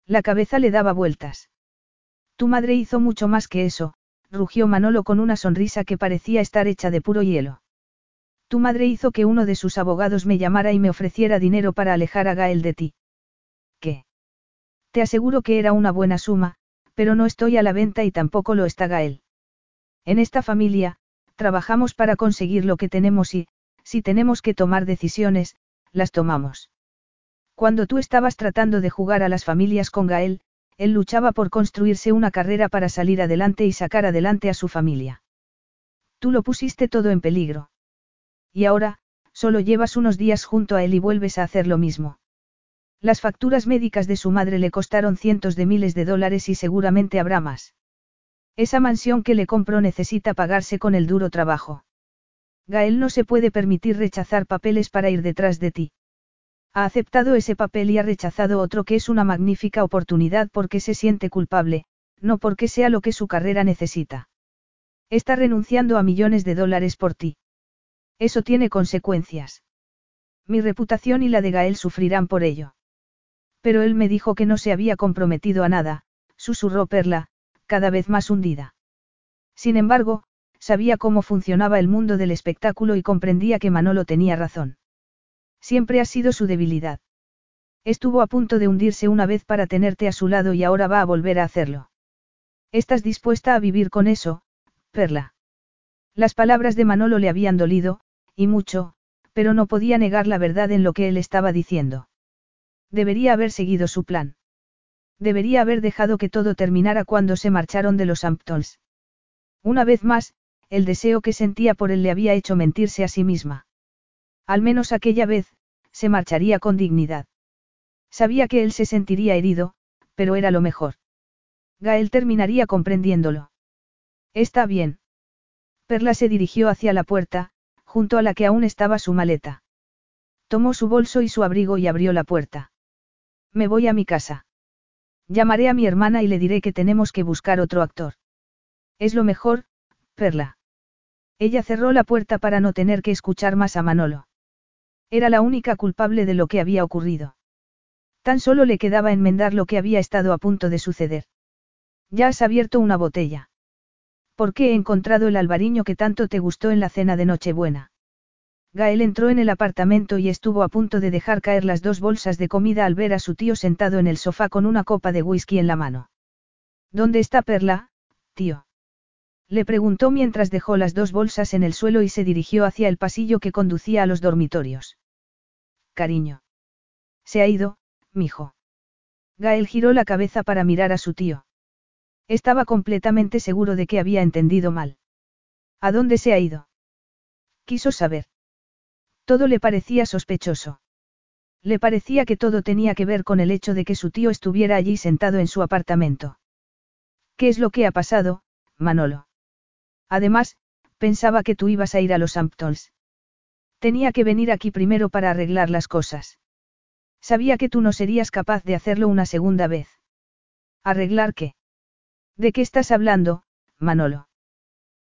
La cabeza le daba vueltas. Tu madre hizo mucho más que eso, rugió Manolo con una sonrisa que parecía estar hecha de puro hielo. Tu madre hizo que uno de sus abogados me llamara y me ofreciera dinero para alejar a Gael de ti. Te aseguro que era una buena suma, pero no estoy a la venta y tampoco lo está Gael. En esta familia, trabajamos para conseguir lo que tenemos y, si tenemos que tomar decisiones, las tomamos. Cuando tú estabas tratando de jugar a las familias con Gael, él luchaba por construirse una carrera para salir adelante y sacar adelante a su familia. Tú lo pusiste todo en peligro. Y ahora, solo llevas unos días junto a él y vuelves a hacer lo mismo. Las facturas médicas de su madre le costaron cientos de miles de dólares y seguramente habrá más. Esa mansión que le compró necesita pagarse con el duro trabajo. Gael no se puede permitir rechazar papeles para ir detrás de ti. Ha aceptado ese papel y ha rechazado otro que es una magnífica oportunidad porque se siente culpable, no porque sea lo que su carrera necesita. Está renunciando a millones de dólares por ti. Eso tiene consecuencias. Mi reputación y la de Gael sufrirán por ello. Pero él me dijo que no se había comprometido a nada, susurró Perla, cada vez más hundida. Sin embargo, sabía cómo funcionaba el mundo del espectáculo y comprendía que Manolo tenía razón. Siempre ha sido su debilidad. Estuvo a punto de hundirse una vez para tenerte a su lado y ahora va a volver a hacerlo. ¿Estás dispuesta a vivir con eso, Perla? Las palabras de Manolo le habían dolido, y mucho, pero no podía negar la verdad en lo que él estaba diciendo. Debería haber seguido su plan. Debería haber dejado que todo terminara cuando se marcharon de los Hamptons. Una vez más, el deseo que sentía por él le había hecho mentirse a sí misma. Al menos aquella vez, se marcharía con dignidad. Sabía que él se sentiría herido, pero era lo mejor. Gael terminaría comprendiéndolo. Está bien. Perla se dirigió hacia la puerta, junto a la que aún estaba su maleta. Tomó su bolso y su abrigo y abrió la puerta. Me voy a mi casa. Llamaré a mi hermana y le diré que tenemos que buscar otro actor. Es lo mejor, Perla. Ella cerró la puerta para no tener que escuchar más a Manolo. Era la única culpable de lo que había ocurrido. Tan solo le quedaba enmendar lo que había estado a punto de suceder. Ya has abierto una botella. ¿Por qué he encontrado el albariño que tanto te gustó en la cena de Nochebuena? Gael entró en el apartamento y estuvo a punto de dejar caer las dos bolsas de comida al ver a su tío sentado en el sofá con una copa de whisky en la mano. ¿Dónde está Perla, tío? Le preguntó mientras dejó las dos bolsas en el suelo y se dirigió hacia el pasillo que conducía a los dormitorios. Cariño. Se ha ido, mijo. Gael giró la cabeza para mirar a su tío. Estaba completamente seguro de que había entendido mal. ¿A dónde se ha ido? Quiso saber. Todo le parecía sospechoso. Le parecía que todo tenía que ver con el hecho de que su tío estuviera allí sentado en su apartamento. ¿Qué es lo que ha pasado, Manolo? Además, pensaba que tú ibas a ir a los Hamptons. Tenía que venir aquí primero para arreglar las cosas. Sabía que tú no serías capaz de hacerlo una segunda vez. ¿Arreglar qué? ¿De qué estás hablando, Manolo?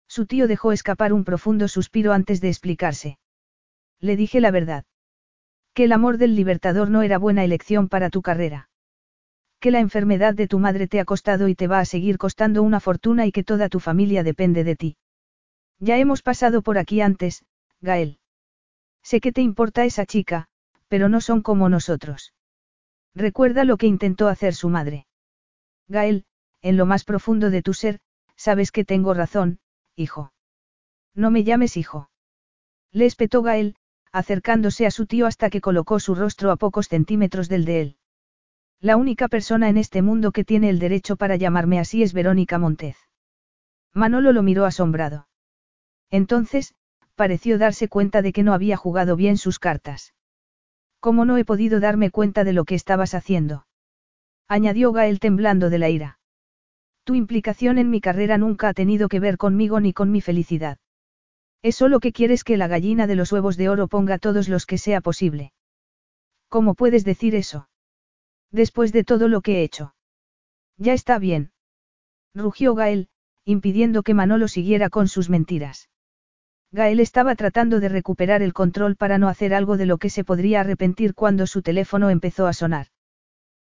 Su tío dejó escapar un profundo suspiro antes de explicarse. Le dije la verdad. Que el amor del libertador no era buena elección para tu carrera. Que la enfermedad de tu madre te ha costado y te va a seguir costando una fortuna y que toda tu familia depende de ti. Ya hemos pasado por aquí antes, Gael. Sé que te importa esa chica, pero no son como nosotros. Recuerda lo que intentó hacer su madre. Gael, en lo más profundo de tu ser, sabes que tengo razón, hijo. No me llames hijo. Le espetó Gael, acercándose a su tío hasta que colocó su rostro a pocos centímetros del de él. La única persona en este mundo que tiene el derecho para llamarme así es Verónica Montez. Manolo lo miró asombrado. Entonces, pareció darse cuenta de que no había jugado bien sus cartas. ¿Cómo no he podido darme cuenta de lo que estabas haciendo? añadió Gael temblando de la ira. Tu implicación en mi carrera nunca ha tenido que ver conmigo ni con mi felicidad. Es solo que quieres que la gallina de los huevos de oro ponga todos los que sea posible. ¿Cómo puedes decir eso? Después de todo lo que he hecho. Ya está bien. Rugió Gael, impidiendo que Manolo siguiera con sus mentiras. Gael estaba tratando de recuperar el control para no hacer algo de lo que se podría arrepentir cuando su teléfono empezó a sonar.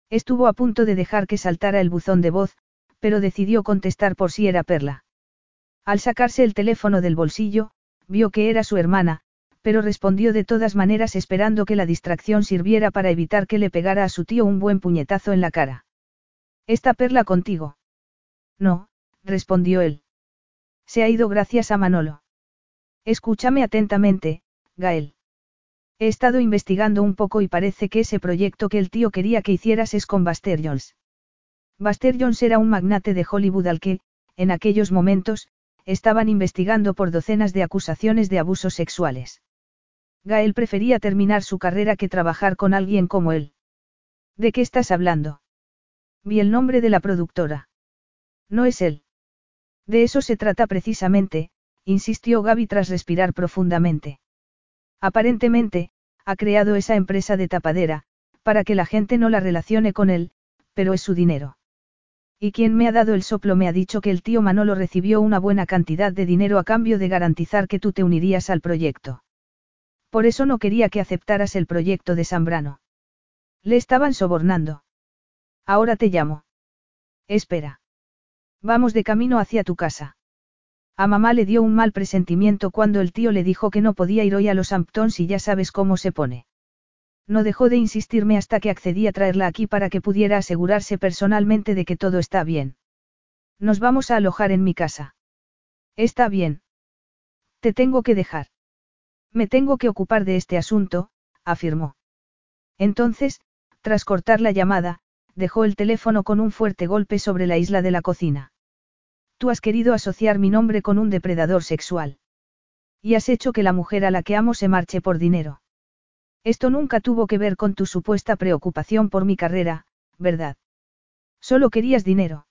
Estuvo a punto de dejar que saltara el buzón de voz, pero decidió contestar por si era Perla. Al sacarse el teléfono del bolsillo, vio que era su hermana, pero respondió de todas maneras esperando que la distracción sirviera para evitar que le pegara a su tío un buen puñetazo en la cara. ¿Está Perla contigo? No, respondió él. Se ha ido gracias a Manolo. Escúchame atentamente, Gael. He estado investigando un poco y parece que ese proyecto que el tío quería que hicieras es con Buster Jones. Buster Jones era un magnate de Hollywood al que, en aquellos momentos, estaban investigando por docenas de acusaciones de abusos sexuales. Gael prefería terminar su carrera que trabajar con alguien como él. ¿De qué estás hablando? Vi el nombre de la productora. No es él. De eso se trata precisamente, insistió Gaby tras respirar profundamente. Aparentemente, ha creado esa empresa de tapadera, para que la gente no la relacione con él, pero es su dinero. Y quien me ha dado el soplo me ha dicho que el tío Manolo recibió una buena cantidad de dinero a cambio de garantizar que tú te unirías al proyecto. Por eso no quería que aceptaras el proyecto de Zambrano. Le estaban sobornando. Ahora te llamo. Espera. Vamos de camino hacia tu casa. A mamá le dio un mal presentimiento cuando el tío le dijo que no podía ir hoy a los Hamptons y ya sabes cómo se pone. No dejó de insistirme hasta que accedí a traerla aquí para que pudiera asegurarse personalmente de que todo está bien. Nos vamos a alojar en mi casa. Está bien. Te tengo que dejar. Me tengo que ocupar de este asunto, afirmó. Entonces, tras cortar la llamada, dejó el teléfono con un fuerte golpe sobre la isla de la cocina. Tú has querido asociar mi nombre con un depredador sexual. Y has hecho que la mujer a la que amo se marche por dinero. Esto nunca tuvo que ver con tu supuesta preocupación por mi carrera, ¿verdad? Solo querías dinero.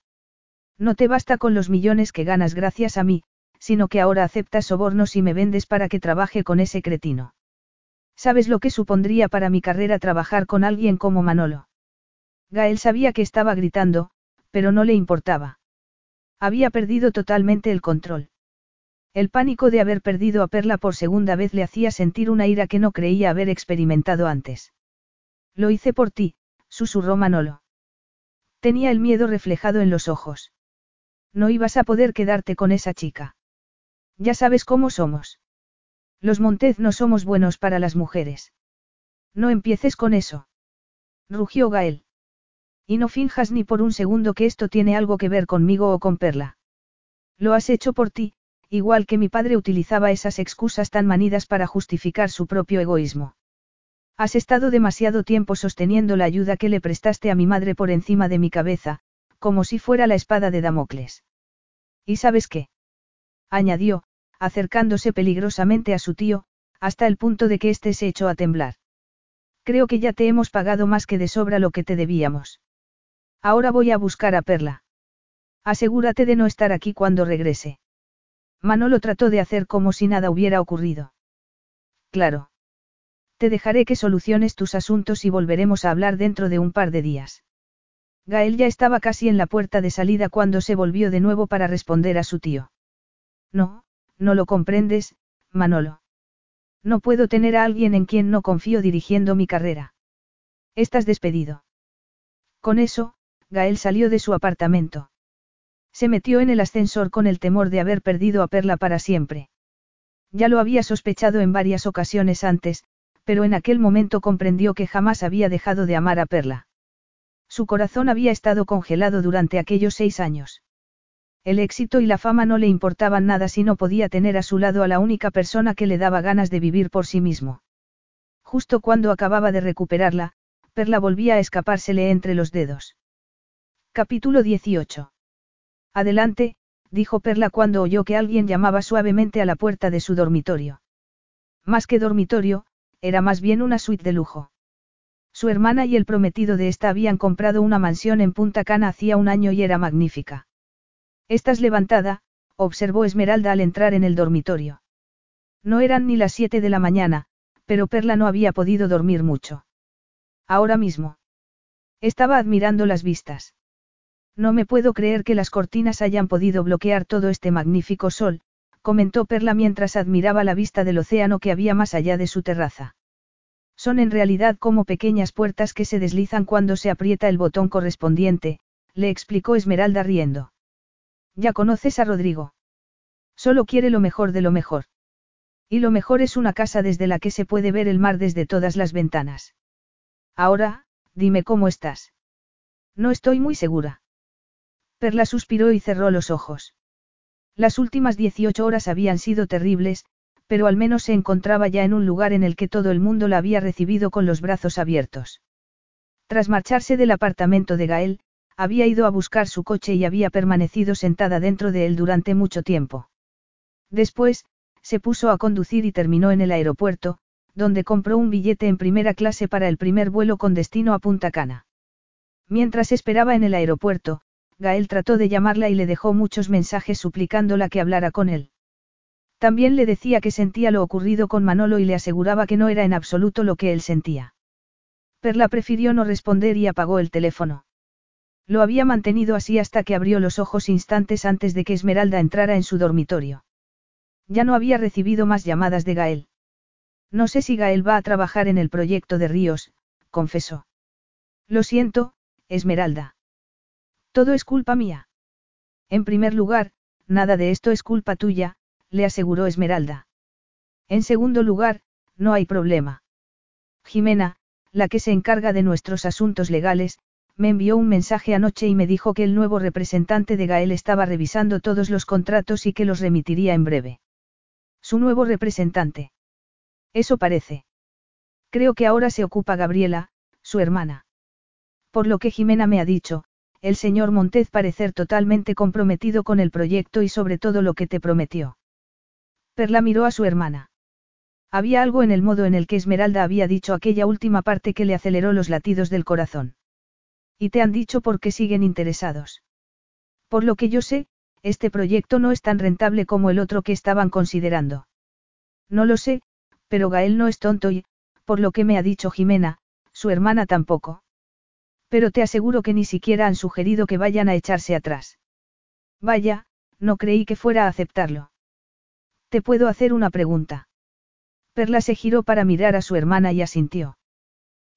No te basta con los millones que ganas gracias a mí, sino que ahora aceptas sobornos y me vendes para que trabaje con ese cretino. ¿Sabes lo que supondría para mi carrera trabajar con alguien como Manolo? Gael sabía que estaba gritando, pero no le importaba. Había perdido totalmente el control. El pánico de haber perdido a Perla por segunda vez le hacía sentir una ira que no creía haber experimentado antes. Lo hice por ti, susurró Manolo. Tenía el miedo reflejado en los ojos. No ibas a poder quedarte con esa chica. Ya sabes cómo somos. Los Montez no somos buenos para las mujeres. No empieces con eso. Rugió Gael. Y no finjas ni por un segundo que esto tiene algo que ver conmigo o con Perla. Lo has hecho por ti, igual que mi padre utilizaba esas excusas tan manidas para justificar su propio egoísmo. Has estado demasiado tiempo sosteniendo la ayuda que le prestaste a mi madre por encima de mi cabeza, como si fuera la espada de Damocles. ¿Y sabes qué? añadió, acercándose peligrosamente a su tío, hasta el punto de que éste se echó a temblar. Creo que ya te hemos pagado más que de sobra lo que te debíamos. Ahora voy a buscar a Perla. Asegúrate de no estar aquí cuando regrese. Manolo trató de hacer como si nada hubiera ocurrido. Claro. Te dejaré que soluciones tus asuntos y volveremos a hablar dentro de un par de días. Gael ya estaba casi en la puerta de salida cuando se volvió de nuevo para responder a su tío. No, no lo comprendes, Manolo. No puedo tener a alguien en quien no confío dirigiendo mi carrera. Estás despedido. Con eso, Gael salió de su apartamento. Se metió en el ascensor con el temor de haber perdido a Perla para siempre. Ya lo había sospechado en varias ocasiones antes, pero en aquel momento comprendió que jamás había dejado de amar a Perla. Su corazón había estado congelado durante aquellos seis años. El éxito y la fama no le importaban nada si no podía tener a su lado a la única persona que le daba ganas de vivir por sí mismo. Justo cuando acababa de recuperarla, Perla volvía a escapársele entre los dedos. Capítulo 18. Adelante, dijo Perla cuando oyó que alguien llamaba suavemente a la puerta de su dormitorio. Más que dormitorio, era más bien una suite de lujo. Su hermana y el prometido de esta habían comprado una mansión en Punta Cana hacía un año y era magnífica. Estás levantada, observó Esmeralda al entrar en el dormitorio. No eran ni las siete de la mañana, pero Perla no había podido dormir mucho. Ahora mismo. Estaba admirando las vistas. No me puedo creer que las cortinas hayan podido bloquear todo este magnífico sol, comentó Perla mientras admiraba la vista del océano que había más allá de su terraza. Son en realidad como pequeñas puertas que se deslizan cuando se aprieta el botón correspondiente, le explicó Esmeralda riendo. Ya conoces a Rodrigo. Solo quiere lo mejor de lo mejor. Y lo mejor es una casa desde la que se puede ver el mar desde todas las ventanas. Ahora, dime cómo estás. No estoy muy segura. Perla suspiró y cerró los ojos. Las últimas 18 horas habían sido terribles, pero al menos se encontraba ya en un lugar en el que todo el mundo la había recibido con los brazos abiertos. Tras marcharse del apartamento de Gael, había ido a buscar su coche y había permanecido sentada dentro de él durante mucho tiempo. Después, se puso a conducir y terminó en el aeropuerto, donde compró un billete en primera clase para el primer vuelo con destino a Punta Cana. Mientras esperaba en el aeropuerto, Gael trató de llamarla y le dejó muchos mensajes suplicándola que hablara con él. También le decía que sentía lo ocurrido con Manolo y le aseguraba que no era en absoluto lo que él sentía. Perla prefirió no responder y apagó el teléfono. Lo había mantenido así hasta que abrió los ojos instantes antes de que Esmeralda entrara en su dormitorio. Ya no había recibido más llamadas de Gael. No sé si Gael va a trabajar en el proyecto de Ríos, confesó. Lo siento, Esmeralda. Todo es culpa mía. En primer lugar, nada de esto es culpa tuya, le aseguró Esmeralda. En segundo lugar, no hay problema. Jimena, la que se encarga de nuestros asuntos legales, me envió un mensaje anoche y me dijo que el nuevo representante de Gael estaba revisando todos los contratos y que los remitiría en breve. Su nuevo representante. Eso parece. Creo que ahora se ocupa Gabriela, su hermana. Por lo que Jimena me ha dicho, el señor Montez parecer totalmente comprometido con el proyecto y sobre todo lo que te prometió. Perla miró a su hermana. Había algo en el modo en el que Esmeralda había dicho aquella última parte que le aceleró los latidos del corazón. Y te han dicho por qué siguen interesados. Por lo que yo sé, este proyecto no es tan rentable como el otro que estaban considerando. No lo sé, pero Gael no es tonto y, por lo que me ha dicho Jimena, su hermana tampoco. Pero te aseguro que ni siquiera han sugerido que vayan a echarse atrás. Vaya, no creí que fuera a aceptarlo. ¿Te puedo hacer una pregunta? Perla se giró para mirar a su hermana y asintió.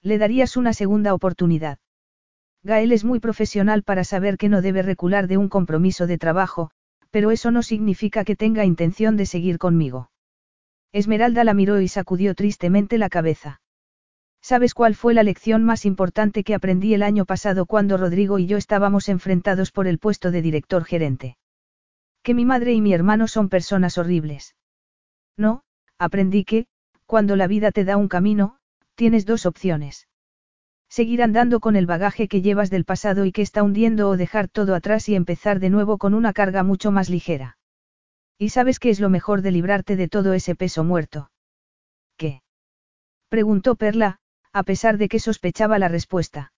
Le darías una segunda oportunidad. Gael es muy profesional para saber que no debe recular de un compromiso de trabajo, pero eso no significa que tenga intención de seguir conmigo. Esmeralda la miró y sacudió tristemente la cabeza. ¿Sabes cuál fue la lección más importante que aprendí el año pasado cuando Rodrigo y yo estábamos enfrentados por el puesto de director gerente? Que mi madre y mi hermano son personas horribles. No, aprendí que, cuando la vida te da un camino, tienes dos opciones. Seguir andando con el bagaje que llevas del pasado y que está hundiendo o dejar todo atrás y empezar de nuevo con una carga mucho más ligera. ¿Y sabes qué es lo mejor de librarte de todo ese peso muerto? ¿Qué? Preguntó Perla, a pesar de que sospechaba la respuesta.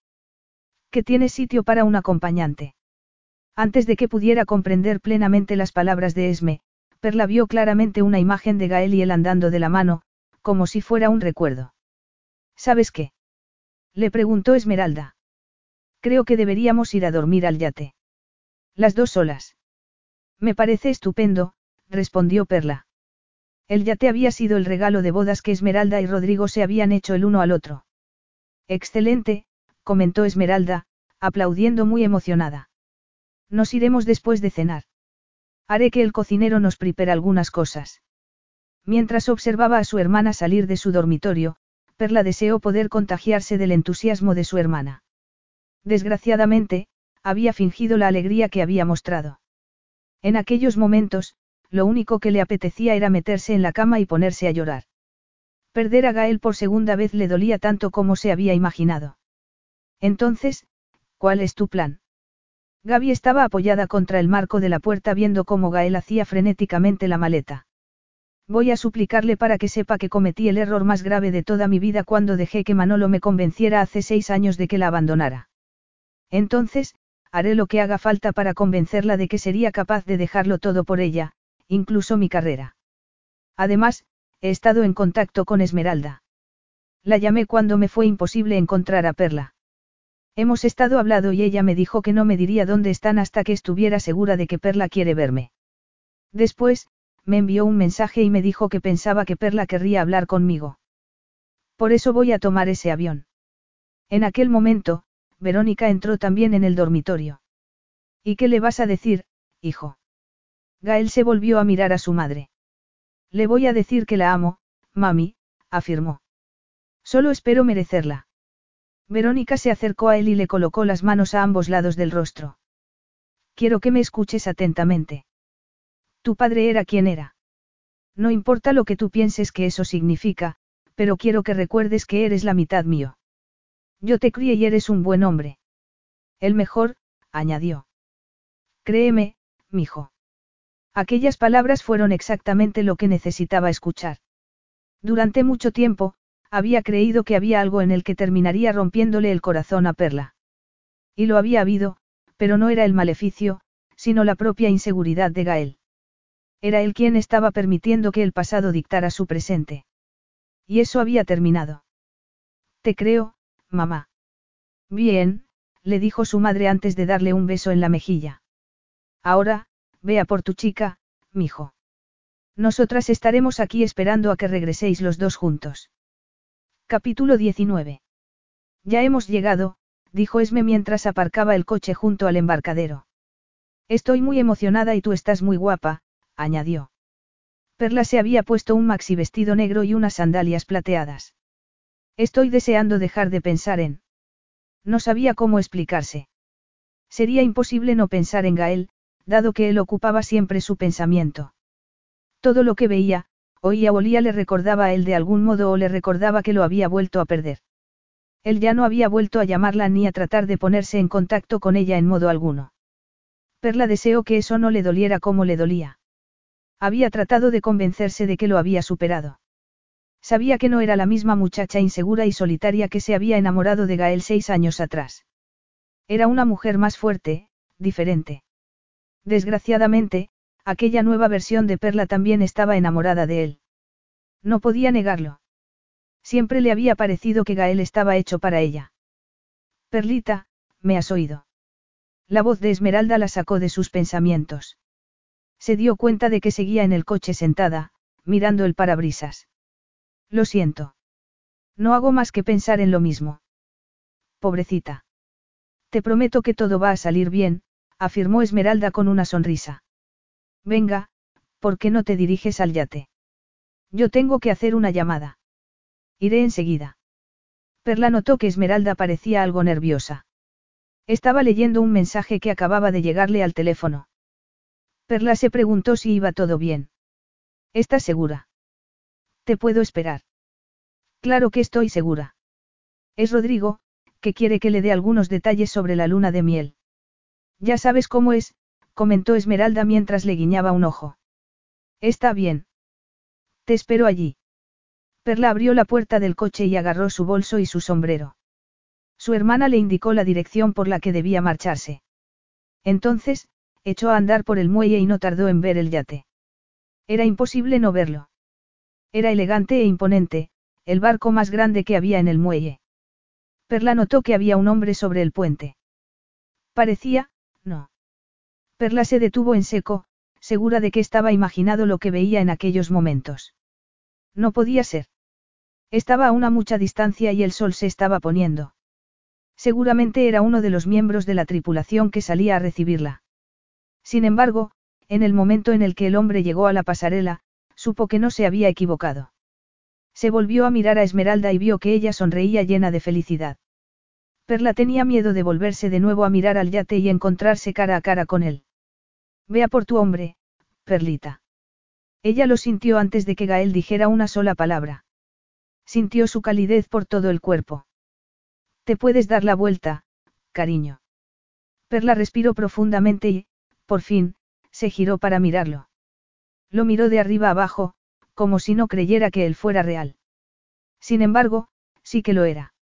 Que tiene sitio para un acompañante. Antes de que pudiera comprender plenamente las palabras de Esme, Perla vio claramente una imagen de Gael y él andando de la mano, como si fuera un recuerdo. ¿Sabes qué? Le preguntó Esmeralda. Creo que deberíamos ir a dormir al yate. Las dos solas. Me parece estupendo, respondió Perla. El yate había sido el regalo de bodas que Esmeralda y Rodrigo se habían hecho el uno al otro. Excelente, comentó Esmeralda, aplaudiendo muy emocionada. Nos iremos después de cenar. Haré que el cocinero nos prepare algunas cosas. Mientras observaba a su hermana salir de su dormitorio, Perla deseó poder contagiarse del entusiasmo de su hermana. Desgraciadamente, había fingido la alegría que había mostrado. En aquellos momentos, lo único que le apetecía era meterse en la cama y ponerse a llorar. Perder a Gael por segunda vez le dolía tanto como se había imaginado. Entonces, ¿cuál es tu plan? Gaby estaba apoyada contra el marco de la puerta viendo cómo Gael hacía frenéticamente la maleta. Voy a suplicarle para que sepa que cometí el error más grave de toda mi vida cuando dejé que Manolo me convenciera hace seis años de que la abandonara. Entonces, haré lo que haga falta para convencerla de que sería capaz de dejarlo todo por ella, incluso mi carrera. Además, he estado en contacto con Esmeralda. La llamé cuando me fue imposible encontrar a Perla. Hemos estado hablando y ella me dijo que no me diría dónde están hasta que estuviera segura de que Perla quiere verme. Después, me envió un mensaje y me dijo que pensaba que Perla querría hablar conmigo. Por eso voy a tomar ese avión. En aquel momento, Verónica entró también en el dormitorio. ¿Y qué le vas a decir, hijo? Gael se volvió a mirar a su madre. Le voy a decir que la amo, mami, afirmó. Solo espero merecerla. Verónica se acercó a él y le colocó las manos a ambos lados del rostro. Quiero que me escuches atentamente. Tu padre era quien era. No importa lo que tú pienses que eso significa, pero quiero que recuerdes que eres la mitad mío. Yo te crié y eres un buen hombre. El mejor, añadió. Créeme, mijo. Aquellas palabras fueron exactamente lo que necesitaba escuchar. Durante mucho tiempo, había creído que había algo en el que terminaría rompiéndole el corazón a Perla. Y lo había habido, pero no era el maleficio, sino la propia inseguridad de Gael. Era él quien estaba permitiendo que el pasado dictara su presente. Y eso había terminado. Te creo, mamá. Bien, le dijo su madre antes de darle un beso en la mejilla. Ahora, vea por tu chica, mijo. Nosotras estaremos aquí esperando a que regreséis los dos juntos. Capítulo 19. Ya hemos llegado, dijo Esme mientras aparcaba el coche junto al embarcadero. Estoy muy emocionada y tú estás muy guapa, añadió. Perla se había puesto un maxi vestido negro y unas sandalias plateadas. Estoy deseando dejar de pensar en... No sabía cómo explicarse. Sería imposible no pensar en Gael, dado que él ocupaba siempre su pensamiento. Todo lo que veía, oía o olía le recordaba a él de algún modo o le recordaba que lo había vuelto a perder. Él ya no había vuelto a llamarla ni a tratar de ponerse en contacto con ella en modo alguno. Perla deseó que eso no le doliera como le dolía. Había tratado de convencerse de que lo había superado. Sabía que no era la misma muchacha insegura y solitaria que se había enamorado de Gael seis años atrás. Era una mujer más fuerte, diferente. Desgraciadamente, aquella nueva versión de Perla también estaba enamorada de él. No podía negarlo. Siempre le había parecido que Gael estaba hecho para ella. Perlita, me has oído. La voz de Esmeralda la sacó de sus pensamientos. Se dio cuenta de que seguía en el coche sentada, mirando el parabrisas. Lo siento. No hago más que pensar en lo mismo. Pobrecita. Te prometo que todo va a salir bien, afirmó Esmeralda con una sonrisa. Venga, ¿por qué no te diriges al yate? Yo tengo que hacer una llamada. Iré enseguida. Perla notó que Esmeralda parecía algo nerviosa. Estaba leyendo un mensaje que acababa de llegarle al teléfono. Perla se preguntó si iba todo bien. ¿Estás segura? Te puedo esperar. Claro que estoy segura. Es Rodrigo, que quiere que le dé algunos detalles sobre la luna de miel. Ya sabes cómo es, comentó Esmeralda mientras le guiñaba un ojo. Está bien. Te espero allí. Perla abrió la puerta del coche y agarró su bolso y su sombrero. Su hermana le indicó la dirección por la que debía marcharse. Entonces, echó a andar por el muelle y no tardó en ver el yate. Era imposible no verlo. Era elegante e imponente, el barco más grande que había en el muelle. Perla notó que había un hombre sobre el puente. Parecía, no. Perla se detuvo en seco, segura de que estaba imaginado lo que veía en aquellos momentos. No podía ser. Estaba a una mucha distancia y el sol se estaba poniendo. Seguramente era uno de los miembros de la tripulación que salía a recibirla. Sin embargo, en el momento en el que el hombre llegó a la pasarela, Supo que no se había equivocado. Se volvió a mirar a Esmeralda y vio que ella sonreía llena de felicidad. Perla tenía miedo de volverse de nuevo a mirar al yate y encontrarse cara a cara con él. Vea por tu hombre, Perlita. Ella lo sintió antes de que Gael dijera una sola palabra. Sintió su calidez por todo el cuerpo. Te puedes dar la vuelta, cariño. Perla respiró profundamente y, por fin, se giró para mirarlo. Lo miró de arriba abajo, como si no creyera que él fuera real. Sin embargo, sí que lo era.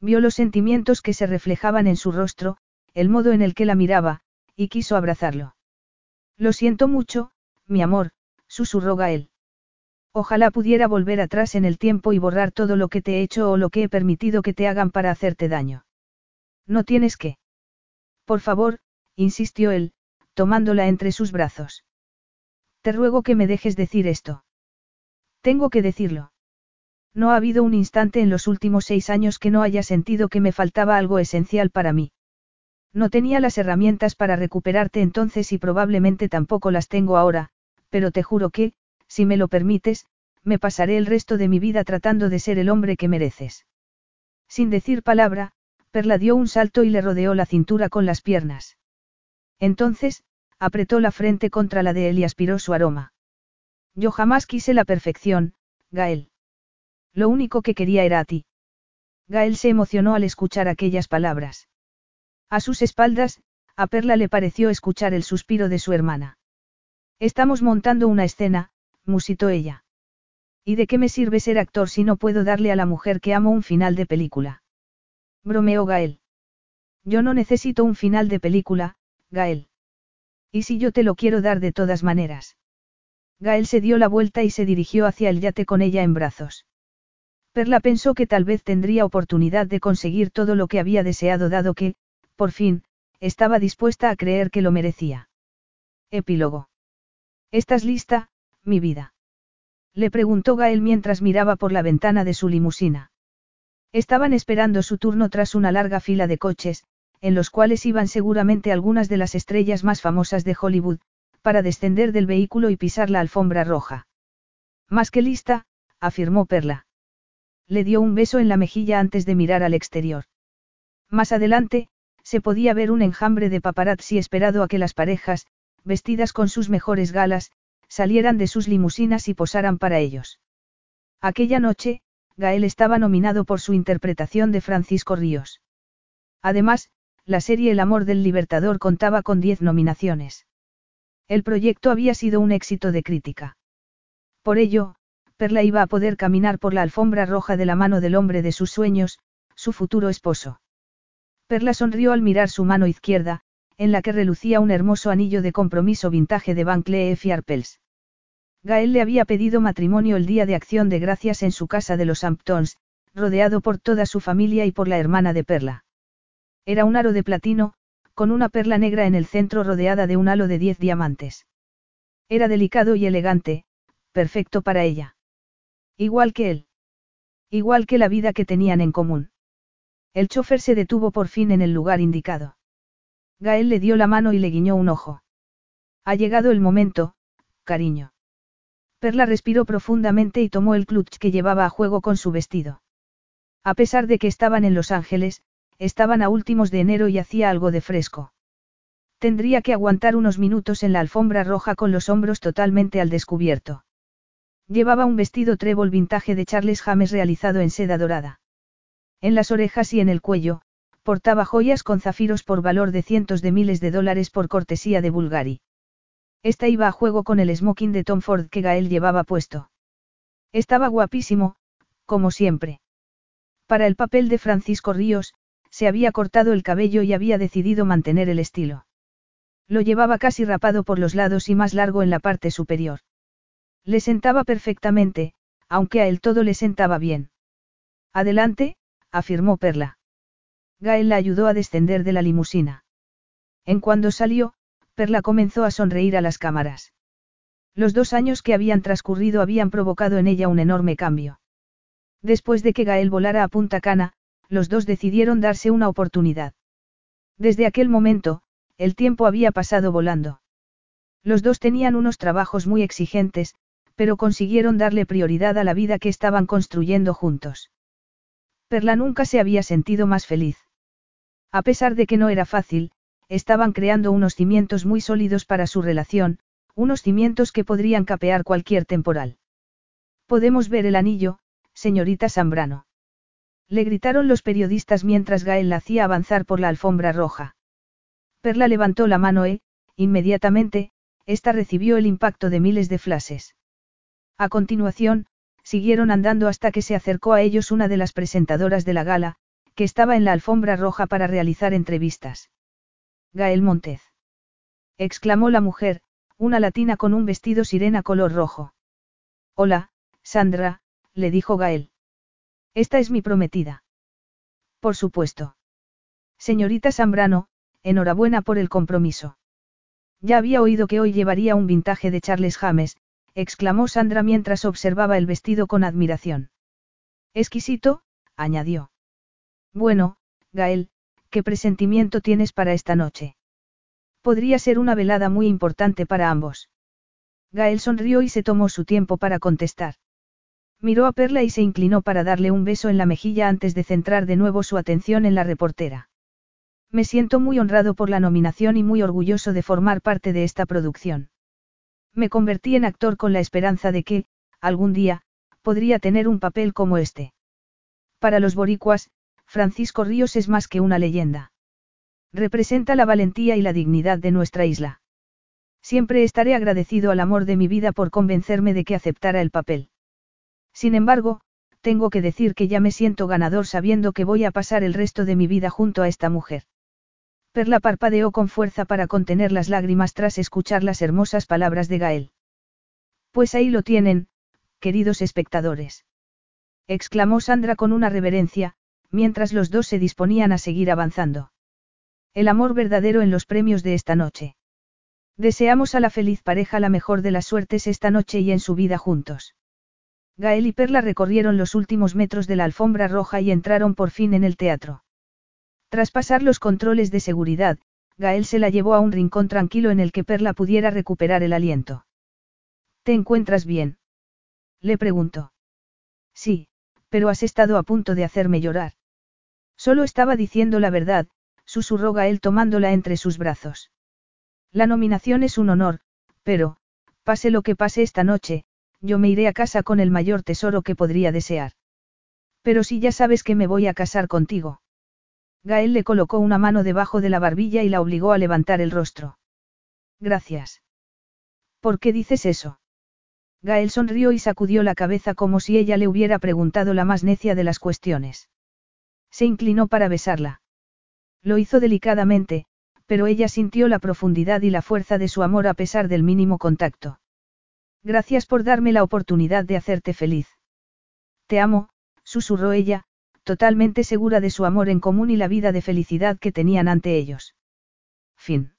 Vio los sentimientos que se reflejaban en su rostro, el modo en el que la miraba, y quiso abrazarlo. Lo siento mucho, mi amor, susurró Gael. Ojalá pudiera volver atrás en el tiempo y borrar todo lo que te he hecho o lo que he permitido que te hagan para hacerte daño. No tienes que. Por favor, insistió él, tomándola entre sus brazos. Te ruego que me dejes decir esto. Tengo que decirlo. No ha habido un instante en los últimos seis años que no haya sentido que me faltaba algo esencial para mí. No tenía las herramientas para recuperarte entonces y probablemente tampoco las tengo ahora, pero te juro que, si me lo permites, me pasaré el resto de mi vida tratando de ser el hombre que mereces. Sin decir palabra, Perla dio un salto y le rodeó la cintura con las piernas. Entonces, apretó la frente contra la de él y aspiró su aroma. Yo jamás quise la perfección, Gael. Lo único que quería era a ti. Gael se emocionó al escuchar aquellas palabras. A sus espaldas, a Perla le pareció escuchar el suspiro de su hermana. Estamos montando una escena, musitó ella. ¿Y de qué me sirve ser actor si no puedo darle a la mujer que amo un final de película? Bromeó Gael. Yo no necesito un final de película, Gael. ¿Y si yo te lo quiero dar de todas maneras? Gael se dio la vuelta y se dirigió hacia el yate con ella en brazos. Perla pensó que tal vez tendría oportunidad de conseguir todo lo que había deseado dado que, por fin, estaba dispuesta a creer que lo merecía. Epílogo. ¿Estás lista, mi vida? Le preguntó Gael mientras miraba por la ventana de su limusina. Estaban esperando su turno tras una larga fila de coches, en los cuales iban seguramente algunas de las estrellas más famosas de Hollywood, para descender del vehículo y pisar la alfombra roja. Más que lista, afirmó Perla. Le dio un beso en la mejilla antes de mirar al exterior. Más adelante, se podía ver un enjambre de paparazzi esperado a que las parejas, vestidas con sus mejores galas, salieran de sus limusinas y posaran para ellos. Aquella noche, Gael estaba nominado por su interpretación de Francisco Ríos. Además, la serie El amor del libertador contaba con diez nominaciones. El proyecto había sido un éxito de crítica. Por ello, Perla iba a poder caminar por la alfombra roja de la mano del hombre de sus sueños, su futuro esposo. Perla sonrió al mirar su mano izquierda, en la que relucía un hermoso anillo de compromiso vintage de Van Cleef Arpels. Gael le había pedido matrimonio el día de acción de gracias en su casa de los Hamptons, rodeado por toda su familia y por la hermana de Perla. Era un aro de platino, con una perla negra en el centro rodeada de un halo de diez diamantes. Era delicado y elegante, perfecto para ella. Igual que él. Igual que la vida que tenían en común. El chofer se detuvo por fin en el lugar indicado. Gael le dio la mano y le guiñó un ojo. Ha llegado el momento, cariño. Perla respiró profundamente y tomó el clutch que llevaba a juego con su vestido. A pesar de que estaban en Los Ángeles, estaban a últimos de enero y hacía algo de fresco. Tendría que aguantar unos minutos en la alfombra roja con los hombros totalmente al descubierto. Llevaba un vestido trébol vintage de Charles James realizado en seda dorada. En las orejas y en el cuello, portaba joyas con zafiros por valor de cientos de miles de dólares por cortesía de Bulgari. Esta iba a juego con el smoking de Tom Ford que Gael llevaba puesto. Estaba guapísimo, como siempre. Para el papel de Francisco Ríos, se había cortado el cabello y había decidido mantener el estilo. Lo llevaba casi rapado por los lados y más largo en la parte superior. Le sentaba perfectamente, aunque a él todo le sentaba bien. Adelante, afirmó Perla. Gael la ayudó a descender de la limusina. En cuando salió, Perla comenzó a sonreír a las cámaras. Los dos años que habían transcurrido habían provocado en ella un enorme cambio. Después de que Gael volara a Punta Cana, los dos decidieron darse una oportunidad. Desde aquel momento, el tiempo había pasado volando. Los dos tenían unos trabajos muy exigentes, pero consiguieron darle prioridad a la vida que estaban construyendo juntos. Perla nunca se había sentido más feliz. A pesar de que no era fácil, estaban creando unos cimientos muy sólidos para su relación, unos cimientos que podrían capear cualquier temporal. Podemos ver el anillo, señorita Zambrano. Le gritaron los periodistas mientras Gael la hacía avanzar por la alfombra roja. Perla levantó la mano e, inmediatamente, ésta recibió el impacto de miles de flashes. A continuación, siguieron andando hasta que se acercó a ellos una de las presentadoras de la gala, que estaba en la alfombra roja para realizar entrevistas. Gael Montez. exclamó la mujer, una latina con un vestido sirena color rojo. Hola, Sandra, le dijo Gael. Esta es mi prometida. Por supuesto. Señorita Zambrano, enhorabuena por el compromiso. Ya había oído que hoy llevaría un vintaje de Charles James, exclamó Sandra mientras observaba el vestido con admiración. Exquisito, añadió. Bueno, Gael, ¿qué presentimiento tienes para esta noche? Podría ser una velada muy importante para ambos. Gael sonrió y se tomó su tiempo para contestar. Miró a Perla y se inclinó para darle un beso en la mejilla antes de centrar de nuevo su atención en la reportera. Me siento muy honrado por la nominación y muy orgulloso de formar parte de esta producción. Me convertí en actor con la esperanza de que, algún día, podría tener un papel como este. Para los boricuas, Francisco Ríos es más que una leyenda. Representa la valentía y la dignidad de nuestra isla. Siempre estaré agradecido al amor de mi vida por convencerme de que aceptara el papel. Sin embargo, tengo que decir que ya me siento ganador sabiendo que voy a pasar el resto de mi vida junto a esta mujer. Perla parpadeó con fuerza para contener las lágrimas tras escuchar las hermosas palabras de Gael. Pues ahí lo tienen, queridos espectadores. exclamó Sandra con una reverencia, mientras los dos se disponían a seguir avanzando. El amor verdadero en los premios de esta noche. Deseamos a la feliz pareja la mejor de las suertes esta noche y en su vida juntos. Gael y Perla recorrieron los últimos metros de la alfombra roja y entraron por fin en el teatro. Tras pasar los controles de seguridad, Gael se la llevó a un rincón tranquilo en el que Perla pudiera recuperar el aliento. ¿Te encuentras bien? Le preguntó. Sí, pero has estado a punto de hacerme llorar. Solo estaba diciendo la verdad, susurró Gael tomándola entre sus brazos. La nominación es un honor, pero, pase lo que pase esta noche, yo me iré a casa con el mayor tesoro que podría desear. Pero si ya sabes que me voy a casar contigo. Gael le colocó una mano debajo de la barbilla y la obligó a levantar el rostro. Gracias. ¿Por qué dices eso? Gael sonrió y sacudió la cabeza como si ella le hubiera preguntado la más necia de las cuestiones. Se inclinó para besarla. Lo hizo delicadamente, pero ella sintió la profundidad y la fuerza de su amor a pesar del mínimo contacto. Gracias por darme la oportunidad de hacerte feliz. Te amo, susurró ella, totalmente segura de su amor en común y la vida de felicidad que tenían ante ellos. Fin.